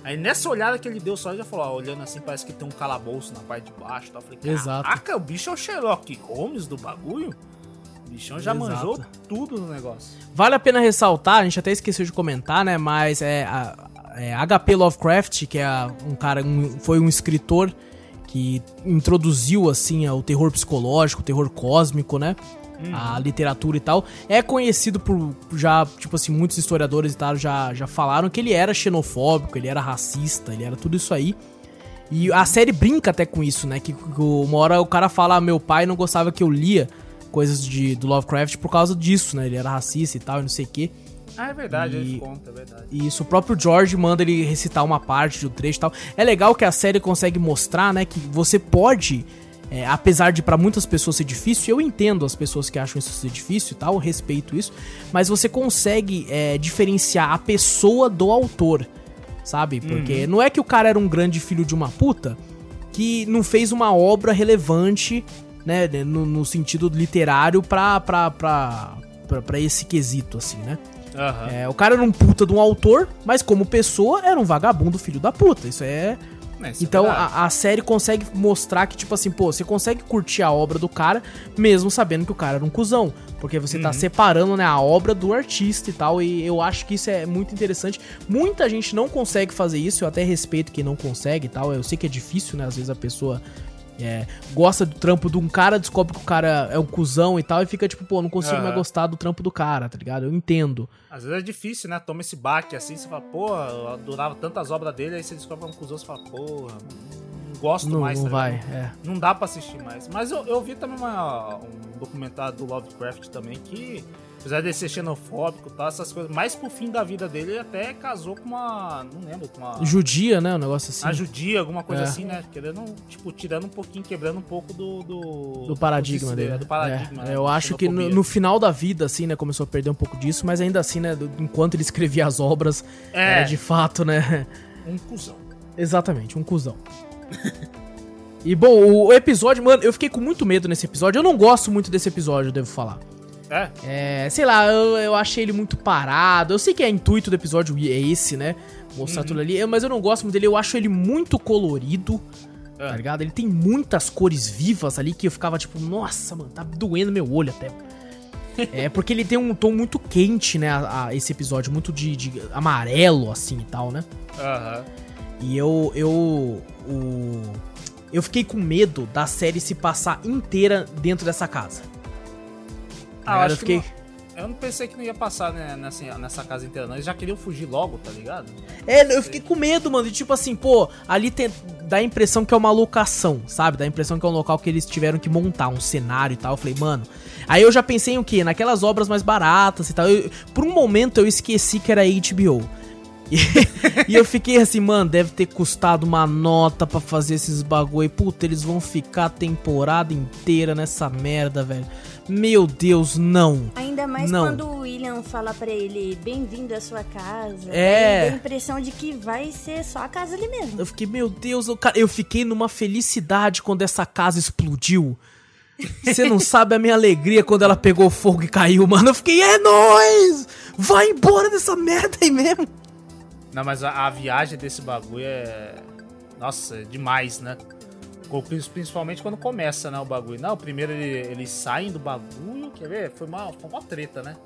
[SPEAKER 2] Aí nessa olhada que ele deu só, ele já falou, ó, olhando assim, parece que tem um calabouço na parte de baixo. Tá? Eu falei, caraca, o bicho é o Sherlock Holmes do bagulho? O bichão já
[SPEAKER 1] Exato.
[SPEAKER 2] manjou tudo no negócio.
[SPEAKER 1] Vale a pena ressaltar, a gente até esqueceu de comentar, né? Mas é, a, é HP Lovecraft, que é um cara, um- foi um escritor que introduziu assim o terror psicológico, o terror cósmico, né? A literatura e tal. É conhecido por já, tipo assim, muitos historiadores e tal já, já falaram que ele era xenofóbico, ele era racista, ele era tudo isso aí. E a série brinca até com isso, né? Que, que uma hora o cara fala, ah, meu pai não gostava que eu lia coisas de, do Lovecraft por causa disso, né? Ele era racista e tal, e não sei o quê.
[SPEAKER 2] Ah, é verdade,
[SPEAKER 1] E-
[SPEAKER 2] ele conta, é verdade.
[SPEAKER 1] E isso, o próprio George manda ele recitar uma parte do trecho e tal. É legal que a série consegue mostrar, né, que você pode, é, apesar de pra muitas pessoas ser difícil, eu entendo as pessoas que acham isso ser difícil e tal, eu respeito isso, mas você consegue é, diferenciar a pessoa do autor, sabe? Porque não é que o cara era um grande filho de uma puta que não fez uma obra relevante, né, no, no sentido literário pra, pra, pra, pra, pra esse quesito, assim, né?
[SPEAKER 2] Aham.
[SPEAKER 1] É, o cara era um puta de um autor, mas como pessoa era um vagabundo filho da puta. Isso é.
[SPEAKER 2] É, é
[SPEAKER 1] então
[SPEAKER 2] verdade.
[SPEAKER 1] a, a série consegue mostrar que, tipo assim, pô, você consegue curtir a obra do cara, mesmo sabendo que o cara era um cuzão. Porque você tá separando, né, a obra do artista e tal. E eu acho que isso é muito interessante. Muita gente não consegue fazer isso, eu até respeito quem não consegue e tal. Eu sei que é difícil, né? Às vezes a pessoa. É, gosta do trampo de um cara, descobre que o cara é um cuzão e tal, e fica tipo, pô, não consigo
[SPEAKER 2] Aham.
[SPEAKER 1] mais gostar do trampo do cara, tá ligado? Eu entendo.
[SPEAKER 2] Às vezes é difícil, né? Toma esse baque assim, você fala, pô, eu adorava tantas obras dele, aí você descobre um cuzão, você fala, porra, não gosto
[SPEAKER 1] Não,
[SPEAKER 2] mais.
[SPEAKER 1] não
[SPEAKER 2] tá
[SPEAKER 1] vai, é.
[SPEAKER 2] Não dá pra assistir mais. Mas eu, eu vi também uma- um documentário do Lovecraft também que, apesar de ser xenofóbico e tal, essas coisas, mais pro fim da vida dele, ele até casou com uma. Não lembro, com uma.
[SPEAKER 1] Judia, né? Um negócio assim.
[SPEAKER 2] A judia, alguma coisa
[SPEAKER 1] É.
[SPEAKER 2] assim, né? Querendo, tipo, tirando um pouquinho, quebrando um pouco do. Do,
[SPEAKER 1] Do paradigma dele.
[SPEAKER 2] Do paradigma,
[SPEAKER 1] É,
[SPEAKER 2] né?
[SPEAKER 1] eu acho que no, no final da vida, assim, né? Começou a perder um pouco disso, mas ainda assim, né? do- Enquanto ele escrevia as obras,
[SPEAKER 2] É.
[SPEAKER 1] era de fato, né?
[SPEAKER 2] Um cuzão.
[SPEAKER 1] Exatamente, um cuzão. E bom, o episódio, mano, eu fiquei com muito medo nesse episódio. Eu não gosto muito desse episódio, devo falar.
[SPEAKER 2] É.
[SPEAKER 1] É, sei lá, eu, eu achei ele muito parado. Eu sei que é intuito do episódio é esse, né?
[SPEAKER 2] Uhum.
[SPEAKER 1] Mostrar tudo ali. Mas eu não gosto muito dele. Eu acho ele muito colorido.
[SPEAKER 2] É.
[SPEAKER 1] Tá ligado? Ele tem muitas cores vivas ali que eu ficava tipo, nossa, mano, tá doendo meu olho até. É porque ele tem um tom muito quente, né? a- a- esse episódio, muito de, de amarelo, assim e tal, né?
[SPEAKER 2] Aham.
[SPEAKER 1] E eu. Eu. O, eu fiquei com medo da série se passar inteira dentro dessa casa. Tá
[SPEAKER 2] Ah, acho
[SPEAKER 1] eu fiquei.
[SPEAKER 2] que Eu não pensei que não ia passar né, nessa, nessa casa inteira, não. Eles já queriam fugir logo, tá ligado?
[SPEAKER 1] É, eu fiquei com medo, mano. De tipo assim, pô, ali tem, dá a impressão que é uma locação, sabe? Dá a impressão que é um local que eles tiveram que montar, um cenário e tal. Eu falei, mano. Aí eu já pensei em o quê? Naquelas obras mais baratas e tal. Eu- por um momento eu esqueci que era HBO. E, [LAUGHS] e eu fiquei assim, mano, deve ter custado uma nota pra fazer esses bagulho. Puta, eles vão ficar a temporada inteira nessa merda, velho. Meu Deus, não.
[SPEAKER 3] Ainda mais
[SPEAKER 1] Não.
[SPEAKER 3] quando o William fala pra ele, bem-vindo à sua casa.
[SPEAKER 1] É.
[SPEAKER 3] Aí Dá a impressão de que vai ser só a casa ali mesmo.
[SPEAKER 1] Eu fiquei, meu Deus, eu, cara, eu fiquei numa felicidade quando essa casa explodiu. Você não sabe a minha alegria quando ela pegou fogo e caiu, mano. Eu fiquei, é nóis! Vai embora dessa merda aí mesmo.
[SPEAKER 2] Não, mas a, a viagem desse bagulho é. Nossa, é demais, né? Principalmente quando começa, né, o bagulho. Não, primeiro ele- eles saem do bagulho, quer ver? Foi uma, foi uma treta, né?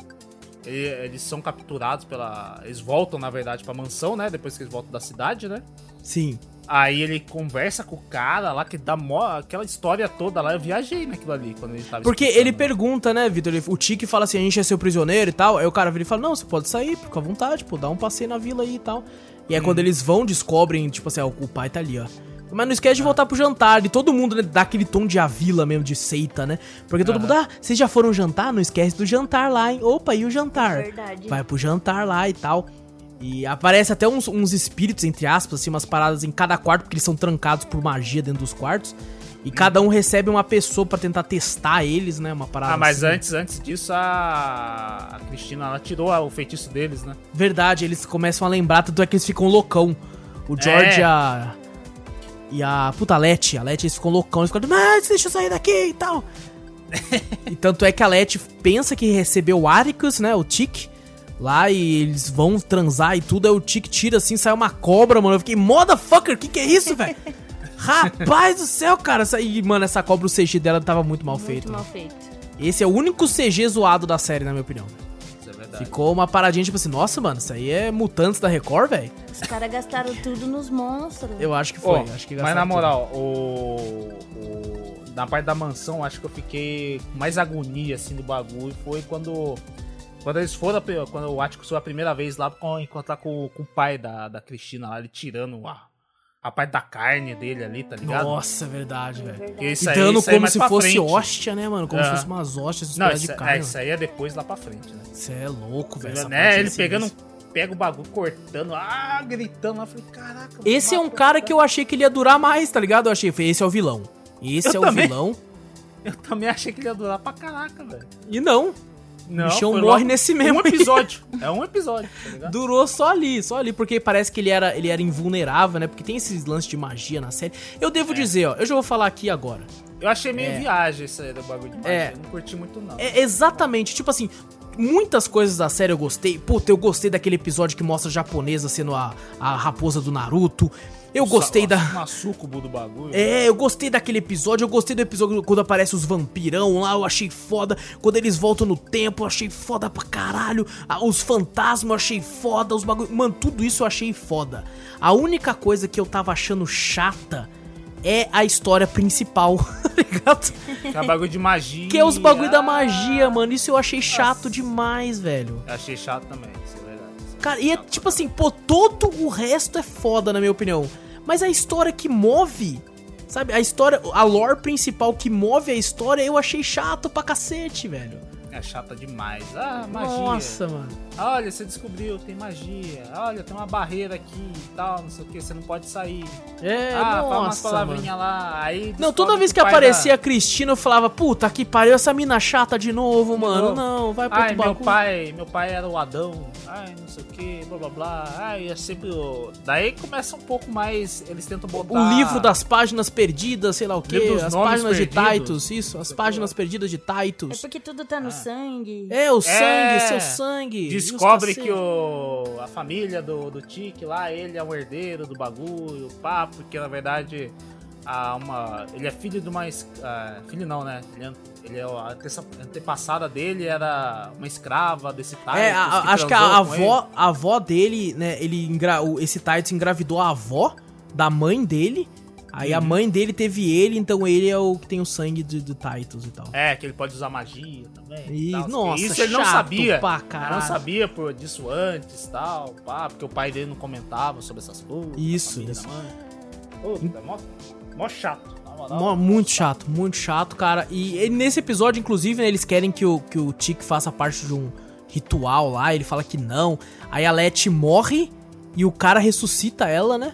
[SPEAKER 2] Ele- Eles são capturados pela. Eles voltam, na verdade, pra mansão, né? Depois que eles voltam da cidade, né?
[SPEAKER 1] Sim.
[SPEAKER 2] Aí ele conversa com o cara lá, que dá mó, aquela história toda lá. Eu viajei naquilo ali quando ele tava
[SPEAKER 1] Porque ele pergunta, né, Vitor? O Tiki fala assim: a gente é seu prisioneiro e tal. Aí o cara vira e fala: não, você pode sair, fica à vontade, pô, dá um passeio na vila aí e tal. E aí quando eles vão, descobrem, tipo assim, ó, o pai tá ali, ó. Mas não esquece de voltar pro jantar. E todo mundo, né, dá aquele tom de a vila mesmo, de seita, né? Porque todo
[SPEAKER 2] Aham.
[SPEAKER 1] mundo, ah, vocês já foram jantar? Não esquece do jantar lá, hein? Opa, e o jantar?
[SPEAKER 3] Verdade.
[SPEAKER 1] Vai pro jantar lá e tal. E aparece até uns, uns espíritos, entre aspas, assim, umas paradas em cada quarto, porque eles são trancados por magia dentro dos quartos. E cada um recebe uma pessoa pra tentar testar eles, né? Uma parada
[SPEAKER 2] Ah, mas
[SPEAKER 1] assim.
[SPEAKER 2] antes, antes disso, a, a Cristina, ela tirou o feitiço deles, né?
[SPEAKER 1] Verdade, eles começam a lembrar, tanto é que eles ficam loucão. O George
[SPEAKER 2] É.
[SPEAKER 1] e a. E a puta Letty, a Letty, eles ficam loucão, eles ficam, mas deixa eu sair daqui e tal. [LAUGHS] e tanto é que a Letty pensa que recebeu o Aricus, né? O Tic, lá e eles vão transar e tudo, aí o Tic tira assim, sai uma cobra, mano. Eu fiquei, motherfucker, que que é isso, velho? [LAUGHS] Rapaz do céu, cara. E, mano, essa cobra, o CG dela tava muito mal
[SPEAKER 3] Muito
[SPEAKER 1] feito.
[SPEAKER 3] mal feito.
[SPEAKER 1] Esse é o único CG zoado da série, na minha opinião.
[SPEAKER 2] Verdade.
[SPEAKER 1] Ficou uma paradinha tipo assim, nossa, mano, isso aí é Mutantes da Record, velho?
[SPEAKER 3] Os caras gastaram tudo nos monstros.
[SPEAKER 1] Eu acho que foi.
[SPEAKER 2] Ó,
[SPEAKER 1] acho que
[SPEAKER 2] mas
[SPEAKER 1] gastaram
[SPEAKER 2] na
[SPEAKER 1] tudo.
[SPEAKER 2] moral, o, o- na parte da mansão, acho que eu fiquei com mais agonia assim do bagulho. Foi quando. Quando eles foram, quando o Atticus foi a primeira vez lá pra encontrar com, com o pai da, da Cristina lá, ele tirando a, a parte da carne dele ali, tá ligado?
[SPEAKER 1] Nossa, é verdade,
[SPEAKER 3] É
[SPEAKER 1] velho.
[SPEAKER 3] verdade.
[SPEAKER 1] E
[SPEAKER 2] Isso aí-
[SPEAKER 1] dando
[SPEAKER 2] isso aí
[SPEAKER 1] como
[SPEAKER 2] mais
[SPEAKER 1] se fosse
[SPEAKER 2] frente.
[SPEAKER 1] hóstia, né, mano? Como
[SPEAKER 2] É.
[SPEAKER 1] se fosse umas hóstias,
[SPEAKER 2] Não, isso,
[SPEAKER 1] de
[SPEAKER 2] é,
[SPEAKER 1] carne.
[SPEAKER 2] isso aí é depois lá pra frente, né?
[SPEAKER 1] Você é louco, velho.
[SPEAKER 2] né? Ele pegando, pega o bagulho, cortando, ah, gritando lá. eu Falei, caraca.
[SPEAKER 1] Esse é um cara que eu achei que ele ia durar mais, tá ligado? Eu achei, falei, esse é o vilão. Esse
[SPEAKER 2] Eu
[SPEAKER 1] é
[SPEAKER 2] também.
[SPEAKER 1] o vilão. [LAUGHS]
[SPEAKER 2] Eu também achei que ele ia durar pra caraca, velho.
[SPEAKER 1] E não.
[SPEAKER 2] Não,
[SPEAKER 1] o bichão
[SPEAKER 2] foi
[SPEAKER 1] morre nesse mesmo.
[SPEAKER 2] Um episódio. é um episódio, tá ligado?
[SPEAKER 1] Durou só ali, só ali, porque parece que ele era, ele era invulnerável, né? Porque tem esses lances de magia na série. Eu devo
[SPEAKER 2] É.
[SPEAKER 1] dizer, ó, eu já vou falar aqui agora.
[SPEAKER 2] Eu achei meio
[SPEAKER 1] É.
[SPEAKER 2] viagem esse aí do bagulho de magia.
[SPEAKER 1] É.
[SPEAKER 2] Eu não curti muito, não.
[SPEAKER 1] É exatamente, tipo assim, muitas coisas da série eu gostei. Puta, eu gostei daquele episódio que mostra a japonesa sendo a, a raposa do Naruto. Eu gostei da.
[SPEAKER 2] Uma sucubo do bagulho.
[SPEAKER 1] É, eu gostei daquele episódio, eu gostei do episódio quando aparece os vampirão lá, eu achei foda. Quando eles voltam no tempo, eu achei foda pra caralho. Ah, Os fantasmas eu achei foda, os bagulho. Mano, tudo isso eu achei foda. A única coisa que eu tava achando chata é a história principal, [LAUGHS] tá ligado?
[SPEAKER 2] Que é bagulho de magia.
[SPEAKER 1] Que é os bagulho da
[SPEAKER 2] Ah,
[SPEAKER 1] magia, mano. Isso eu achei chato demais, velho.
[SPEAKER 2] Eu achei chato também, isso é verdade.
[SPEAKER 1] Cara, e é tipo assim, pô, todo o resto é foda, na minha opinião. Mas a história que move, sabe? A história, a lore principal que move a história, eu achei chato pra cacete, velho.
[SPEAKER 2] É chata demais. Ah, magia.
[SPEAKER 1] Nossa, mano.
[SPEAKER 2] Olha, você descobriu, tem magia. Olha, tem uma barreira aqui e tal, não sei o que, você não pode sair.
[SPEAKER 1] É,
[SPEAKER 2] ah, fala umas
[SPEAKER 1] nossa, mano.
[SPEAKER 2] palavrinhas lá. Aí
[SPEAKER 1] Não, toda vez que
[SPEAKER 2] pai
[SPEAKER 1] aparecia
[SPEAKER 2] da-
[SPEAKER 1] a Cristina, eu falava, puta que pariu, essa mina chata de novo, mano.
[SPEAKER 2] novo.
[SPEAKER 1] Não, vai pro
[SPEAKER 2] Ai, meu
[SPEAKER 1] bagulho.
[SPEAKER 2] pai, meu pai era o Adão. Ai, não sei o que, blá blá blá. Ai, é sempre o... Daí começa um pouco mais, eles tentam botar...
[SPEAKER 1] O livro das páginas perdidas, sei lá o
[SPEAKER 2] dos
[SPEAKER 1] as páginas de
[SPEAKER 2] perdidos.
[SPEAKER 1] Titus, isso, as páginas perdidas de
[SPEAKER 3] É
[SPEAKER 1] Titus.
[SPEAKER 3] porque tudo tá no sangue.
[SPEAKER 1] É, o sangue,
[SPEAKER 2] É.
[SPEAKER 1] seu sangue. e os
[SPEAKER 2] Descobre que o, a família do, do Tiki lá, ele é um herdeiro do bagulho, pá, porque na verdade a uma, ele é filho de uma. ah, filho não, né? Ele é, ele é a antepassada dele era uma escrava desse Titus.
[SPEAKER 1] É, a- a- acho que a avó, a avó dele, né, ele esse Titus engravidou a avó da mãe dele. Aí a mãe dele teve ele, então ele é o que tem o sangue do, do Titus e tal.
[SPEAKER 2] É, que ele pode usar magia também.
[SPEAKER 1] E,
[SPEAKER 2] tal,
[SPEAKER 1] nossa,
[SPEAKER 2] isso ele não sabia.
[SPEAKER 1] caralho.
[SPEAKER 2] não sabia por, disso antes tal, pá, porque o pai dele não comentava sobre essas coisas.
[SPEAKER 1] Isso, isso.
[SPEAKER 2] Puta, mó, mó chato.
[SPEAKER 1] Mó- muito chato, muito chato, cara. E, e nesse episódio, inclusive, né, eles querem que o, que o Tic faça parte de um ritual lá. Ele fala que não. Aí a Letty morre e o cara ressuscita ela, né?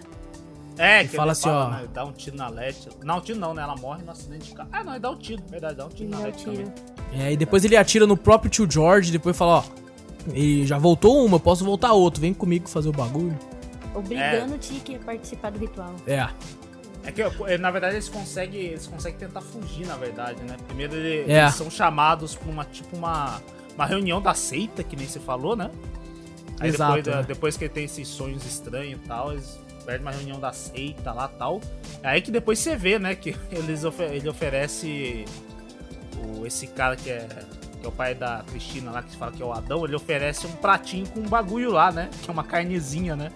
[SPEAKER 2] É,
[SPEAKER 1] E
[SPEAKER 2] que
[SPEAKER 1] fala
[SPEAKER 2] ele
[SPEAKER 1] assim, ó.
[SPEAKER 2] né, dá um tiro na Leti. Não, um tiro não, né? Ela morre no acidente de carro. Ah, não, ele dá um tiro, verdade, dá um tiro
[SPEAKER 3] Ele
[SPEAKER 2] na
[SPEAKER 3] tiro.
[SPEAKER 2] também.
[SPEAKER 1] É, e depois ele atira no próprio tio George. Depois fala: Ó, ele já voltou uma, eu posso voltar outro. Vem comigo fazer o bagulho.
[SPEAKER 3] Obrigando o Tiki a participar do ritual.
[SPEAKER 1] É.
[SPEAKER 2] É que, eh, na verdade, eles conseguem, eles conseguem tentar fugir, na verdade, né? Primeiro ele-
[SPEAKER 1] É.
[SPEAKER 2] eles são chamados pra uma, tipo, uma, uma reunião da seita, que nem você falou, né? Aí
[SPEAKER 1] Exato,
[SPEAKER 2] depois,
[SPEAKER 1] é.
[SPEAKER 2] depois que ele tem esses sonhos estranhos e tal, eles perdem uma reunião da seita lá e tal. É aí que depois você vê, né, que [LAUGHS] eles ele oferece o, esse cara que é, que é o pai da Cristina lá, que fala que é o Adão, ele oferece um pratinho com um bagulho lá, né? Que é uma carnezinha, né?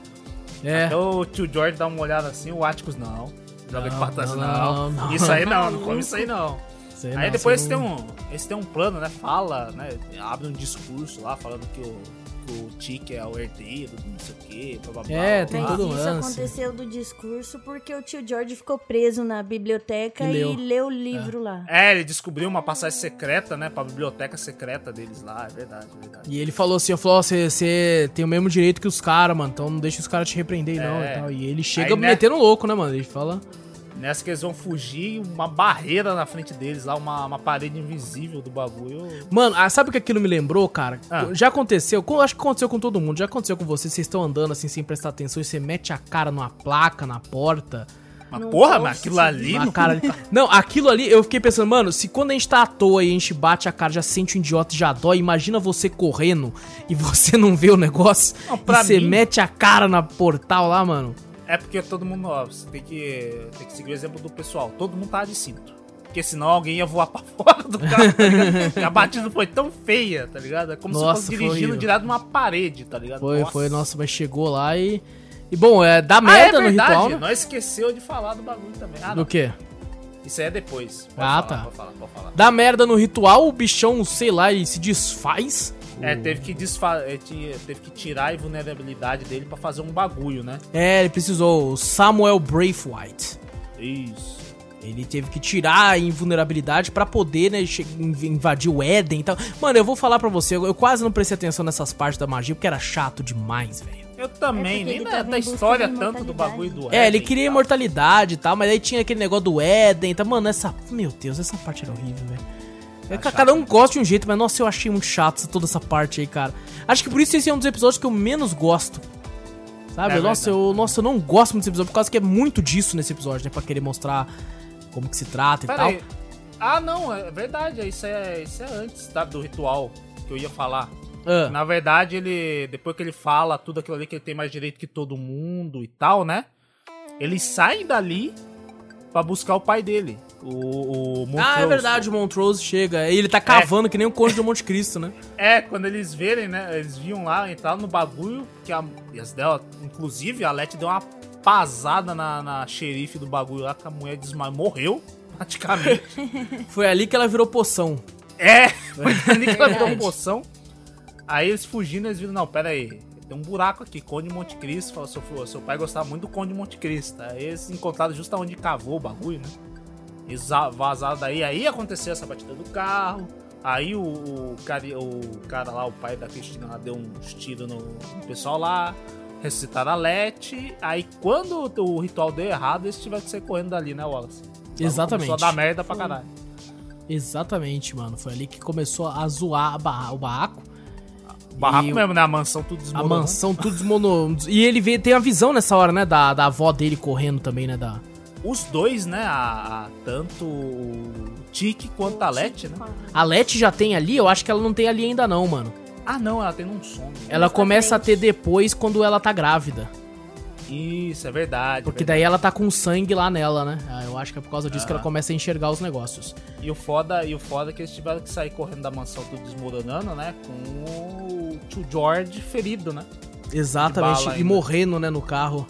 [SPEAKER 1] É.
[SPEAKER 2] Até o tio George dá uma olhada assim, o Atticus não. Joga de patas
[SPEAKER 1] não,
[SPEAKER 2] não,
[SPEAKER 1] não, não.
[SPEAKER 2] Isso aí não, não come [LAUGHS] isso aí não.
[SPEAKER 1] Sei
[SPEAKER 2] Aí
[SPEAKER 1] não,
[SPEAKER 2] depois tem
[SPEAKER 1] não.
[SPEAKER 2] um, eles têm um plano, né? Fala, né? Abre um discurso lá falando que o, o Tiki é o herdeiro, não sei o quê, blá blá blá.
[SPEAKER 1] É, tem
[SPEAKER 2] blá.
[SPEAKER 3] Mas
[SPEAKER 1] todo
[SPEAKER 3] isso
[SPEAKER 1] lance.
[SPEAKER 3] aconteceu do discurso porque o tio George ficou preso na biblioteca
[SPEAKER 1] E
[SPEAKER 3] e
[SPEAKER 1] leu.
[SPEAKER 3] leu, o livro lá.
[SPEAKER 2] É, ele descobriu uma passagem secreta, né? Pra biblioteca secreta deles lá, é verdade, é verdade.
[SPEAKER 1] E ele falou assim, eu falou, você tem o mesmo direito que os caras, mano, então não deixa os caras te repreender não
[SPEAKER 2] É.
[SPEAKER 1] e tal. E ele chega
[SPEAKER 2] Aí, né?
[SPEAKER 1] metendo louco, né, mano? Ele fala...
[SPEAKER 2] Nessa que eles vão fugir, uma barreira na frente deles lá, uma, uma parede invisível do bagulho.
[SPEAKER 1] Mano, ah, sabe o que aquilo me lembrou, cara?
[SPEAKER 2] Ah.
[SPEAKER 1] Já aconteceu, com- acho que aconteceu com todo mundo, já aconteceu com você, vocês estão andando assim sem prestar atenção e você mete a cara numa placa, na porta,
[SPEAKER 2] Mas
[SPEAKER 3] Não
[SPEAKER 2] porra, mas aquilo ali. Não-
[SPEAKER 1] cara. [LAUGHS] Não, aquilo ali, eu fiquei pensando, mano, se quando a gente tá à toa e a gente bate a cara, já sente um idiota e já dói, imagina você correndo e você [LAUGHS] não vê o negócio
[SPEAKER 2] Não,
[SPEAKER 1] e
[SPEAKER 2] pra
[SPEAKER 1] você
[SPEAKER 2] mim-
[SPEAKER 1] mete a cara na portal lá, mano.
[SPEAKER 2] É porque todo mundo, ó, você tem que, tem que seguir o exemplo do pessoal. Todo mundo tava de cinto. Porque senão alguém ia voar [LAUGHS] pra fora do carro, tá ligado? A batida foi tão feia, tá ligado? É como
[SPEAKER 1] Nossa,
[SPEAKER 2] se fosse dirigindo
[SPEAKER 1] horrível.
[SPEAKER 2] direto numa parede, tá ligado?
[SPEAKER 1] Foi, foi, nossa, mas chegou lá e. E bom, é dá merda
[SPEAKER 2] ah, é
[SPEAKER 1] no ritual, né?
[SPEAKER 2] Nós esqueceu de falar do bagulho também. Ah,
[SPEAKER 1] Do
[SPEAKER 2] não.
[SPEAKER 1] quê?
[SPEAKER 2] Isso aí é depois. Pode
[SPEAKER 1] Ah,
[SPEAKER 2] falar,
[SPEAKER 1] tá.
[SPEAKER 2] Pode falar, pode falar.
[SPEAKER 1] Dá merda no ritual, o bichão, sei lá, ele se desfaz.
[SPEAKER 2] É, teve que, desfa é, teve que tirar a invulnerabilidade dele pra fazer um bagulho, né?
[SPEAKER 1] É, ele precisou. o Samuel Braithwaite.
[SPEAKER 2] Isso.
[SPEAKER 1] Ele teve que tirar a invulnerabilidade pra poder, né, invadir o Éden e tal. Mano, eu vou falar pra você, eu, quase não prestei atenção nessas partes da magia, porque era chato demais, velho.
[SPEAKER 2] Eu também,
[SPEAKER 3] É
[SPEAKER 2] nem da, história tanto do bagulho do
[SPEAKER 1] É, ele
[SPEAKER 2] Éden
[SPEAKER 1] queria
[SPEAKER 2] e tal.
[SPEAKER 1] imortalidade e tal, mas aí tinha aquele negócio do Éden, tá? Mano, essa. Meu Deus, essa parte era horrível, velho. É, cada um gosta de um jeito, mas nossa, eu achei muito chato toda essa parte aí, cara. Acho que por isso esse é um dos episódios que eu menos gosto. Sabe?
[SPEAKER 2] É
[SPEAKER 1] nossa, eu, nossa, eu não gosto muito desse episódio, por causa que é muito disso nesse episódio, né? Pra querer mostrar como que se trata e
[SPEAKER 2] Pera
[SPEAKER 1] tal.
[SPEAKER 2] aí. Ah, não, é verdade. Isso é, isso é antes tá, do ritual que eu ia falar.
[SPEAKER 1] Ah,
[SPEAKER 2] Na verdade, ele. Depois que ele fala tudo aquilo ali que ele tem mais direito que todo mundo e tal, né? Eles saem dali pra buscar o pai dele. O, o
[SPEAKER 1] Ah, é verdade, o Montrose chega. E ele tá cavando que nem o Conde do Monte Cristo, né? [LAUGHS]
[SPEAKER 2] É, quando eles verem, né? Eles viam lá, entraram no bagulho, que a. e as dela, inclusive, a Leti deu uma pasada na, na xerife do bagulho lá, que a mulher desmaiou, morreu, [LAUGHS] praticamente. [LAUGHS]
[SPEAKER 1] Foi ali que ela virou poção.
[SPEAKER 2] é, foi ali que ela virou poção. Aí eles fugindo, eles viram, não, pera aí. Tem um buraco aqui, Conde de Monte Cristo. Falou, seu, seu pai gostava muito do Conde de Monte Cristo. Aí eles encontraram justo onde cavou o bagulho, né? Eles va- vazaram daí. Aí aconteceu essa batida do carro. Aí o, o, cara, o cara lá, o pai da Cristina lá, deu uns tiros no, no pessoal lá. Ressuscitaram a Leti. Aí quando o ritual deu errado, eles tiveram que sair correndo dali, né, Wallace?
[SPEAKER 1] Exatamente.
[SPEAKER 2] A dar merda pra caralho.
[SPEAKER 1] Exatamente, mano. Foi ali que começou a zoar a barra- o barraco.
[SPEAKER 2] O barraco
[SPEAKER 1] E
[SPEAKER 2] mesmo, né? A mansão tudo
[SPEAKER 1] A
[SPEAKER 2] desmoronou.
[SPEAKER 1] mansão tudo desmonou. E ele vê, tem a visão nessa hora, né? Da, da avó dele correndo também, né? Da...
[SPEAKER 2] Os dois, né? A, a- tanto o Tiki quanto a Leti, né?
[SPEAKER 1] A Letty já tem ali? Eu acho que ela não tem ali ainda não, mano.
[SPEAKER 2] Ah, não, ela tem um som.
[SPEAKER 1] Ela começa a ter depois quando ela tá grávida.
[SPEAKER 2] Isso, é verdade.
[SPEAKER 1] Porque
[SPEAKER 2] verdade.
[SPEAKER 1] daí ela tá com sangue lá nela, né? Ah, Eu acho que é por causa disso que ela
[SPEAKER 2] Aham.
[SPEAKER 1] começa a enxergar os negócios.
[SPEAKER 2] E o foda, e o foda é que eles tiveram que sair correndo da mansão tudo desmoronando, né? Com o tio George ferido, né?
[SPEAKER 1] Exatamente. E
[SPEAKER 2] ainda.
[SPEAKER 1] morrendo, né, no carro.